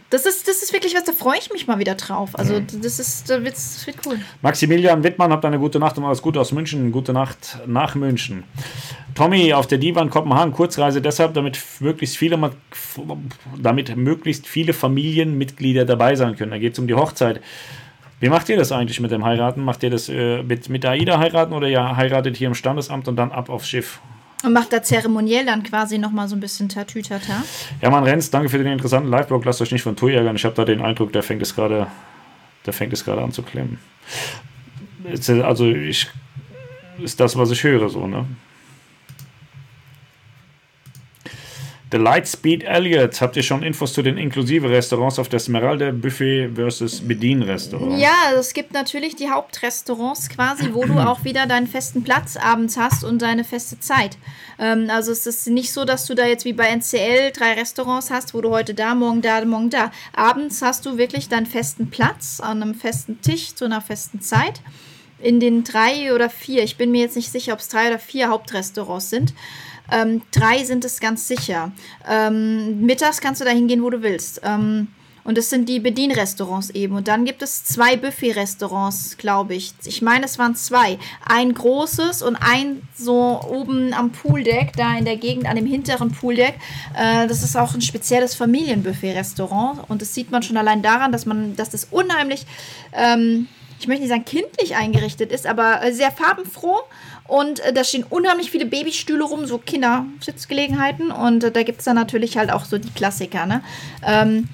das ist, das ist wirklich was, da freue ich mich mal wieder drauf. Also mhm. das ist, da wird's, das wird cool.
Maximilian Wittmann, habt eine gute Nacht und alles Gute aus München. Gute Nacht nach München. Tommy auf der Divan Kopenhagen, Kurzreise deshalb, damit möglichst viele, damit möglichst viele Familienmitglieder dabei sein können. Da geht es um die Hochzeit. Wie macht ihr das eigentlich mit dem Heiraten? Macht ihr das äh, mit, mit AIDA heiraten oder ihr heiratet hier im Standesamt und dann ab aufs Schiff?
Und macht da zeremoniell dann quasi nochmal so ein bisschen Tatütata.
Ja, man Renz, danke für den interessanten Live-Blog. Lasst euch nicht von Tour ärgern. Ich habe da den Eindruck, der fängt es gerade, der fängt es gerade an zu klemmen. Also ich ist das, was ich höre, so, ne? The Lightspeed Elliot. Habt ihr schon Infos zu den inklusive Restaurants auf der Smeralda Buffet versus Bedienrestaurant?
Ja, es gibt natürlich die Hauptrestaurants quasi, wo du auch wieder deinen festen Platz abends hast und deine feste Zeit. Ähm, also es ist nicht so, dass du da jetzt wie bei NCL drei Restaurants hast, wo du heute da, morgen da, morgen da. Abends hast du wirklich deinen festen Platz an einem festen Tisch zu einer festen Zeit. In den drei oder vier, ich bin mir jetzt nicht sicher, ob es drei oder vier Hauptrestaurants sind. Ähm, drei sind es ganz sicher. Ähm, mittags kannst du da hingehen, wo du willst. Ähm, und das sind die Bedienrestaurants eben. Und dann gibt es zwei Buffet-Restaurants, glaube ich. Ich meine, es waren zwei. Ein großes und ein so oben am Pooldeck, da in der Gegend, an dem hinteren Pooldeck. Äh, das ist auch ein spezielles Familienbuffet-Restaurant. Und das sieht man schon allein daran, dass man, dass das unheimlich, ähm, ich möchte nicht sagen kindlich eingerichtet ist, aber äh, sehr farbenfroh und äh, da stehen unheimlich viele Babystühle rum, so Kindersitzgelegenheiten. Und äh, da gibt es dann natürlich halt auch so die Klassiker. Ne? Ähm,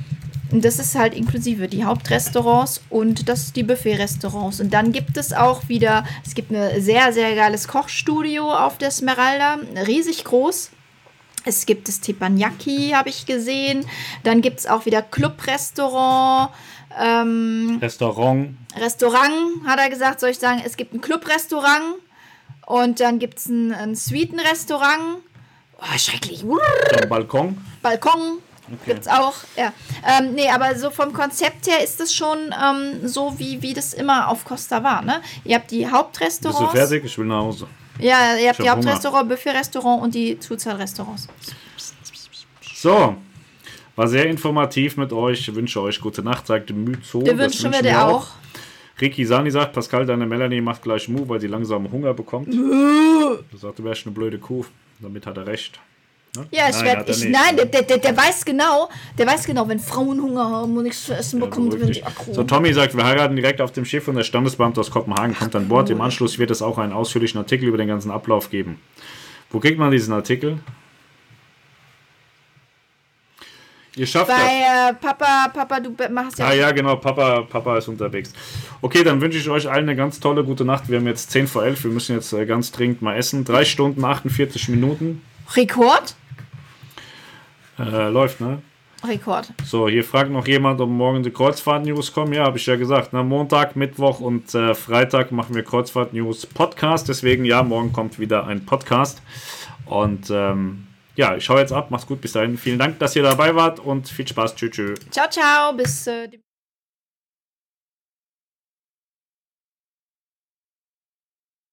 das ist halt inklusive die Hauptrestaurants und das die Buffet-Restaurants. Und dann gibt es auch wieder, es gibt ein sehr, sehr geiles Kochstudio auf der Smeralda, riesig groß. Es gibt das Teppanyaki, habe ich gesehen. Dann gibt es auch wieder Club-Restaurant. Ähm,
Restaurant.
Restaurant, hat er gesagt, soll ich sagen. Es gibt ein Club-Restaurant. Und dann gibt es ein, ein Suitenrestaurant. Oh, schrecklich.
Dann Balkon.
Balkon. Okay. es auch, ja. Ähm, nee, aber so vom Konzept her ist es schon ähm, so, wie, wie das immer auf Costa war, ne? Ihr habt die Hauptrestaurants.
Bist du fertig? Ich will nach Hause.
Ja, ihr habt die Hauptrestaurant, Buffet-Restaurant und die Zuzahlrestaurants.
So. War sehr informativ mit euch. Ich wünsche euch gute Nacht, sagte Myzo.
Wir wünschen wir dir auch. auch.
Ricky Sani sagt, Pascal, deine Melanie macht gleich Mu, weil sie langsam Hunger bekommt. Du sagst, du wärst eine blöde Kuh. Damit hat er recht.
Ne? Ja, ich werde. Ich, nein, der, der, der weiß genau, der weiß genau, wenn Frauen Hunger haben und nichts zu essen bekommen, werden die aggro.
So, Tommy sagt, wir heiraten direkt auf dem Schiff und der Standesbeamte aus Kopenhagen kommt an Bord. Im Anschluss wird es auch einen ausführlichen Artikel über den ganzen Ablauf geben. Wo kriegt man diesen Artikel? Ihr schafft
Bei äh, Papa, Papa, du machst
ja. Ah ja, genau, Papa, Papa ist unterwegs. Okay, dann wünsche ich euch allen eine ganz tolle gute Nacht. Wir haben jetzt 10 vor 11, wir müssen jetzt äh, ganz dringend mal essen. 3 Stunden, 48 Minuten.
Rekord?
Äh, läuft, ne?
Rekord.
So, hier fragt noch jemand, ob morgen die Kreuzfahrt-News kommen. Ja, habe ich ja gesagt. Ne? Montag, Mittwoch und äh, Freitag machen wir Kreuzfahrt-News Podcast. Deswegen, ja, morgen kommt wieder ein Podcast. Und ähm, ja, ich schaue jetzt ab. Macht's gut. Bis dahin. Vielen Dank, dass ihr dabei wart und viel Spaß. Tschüss. tschüss.
Ciao, ciao. Bis. Äh,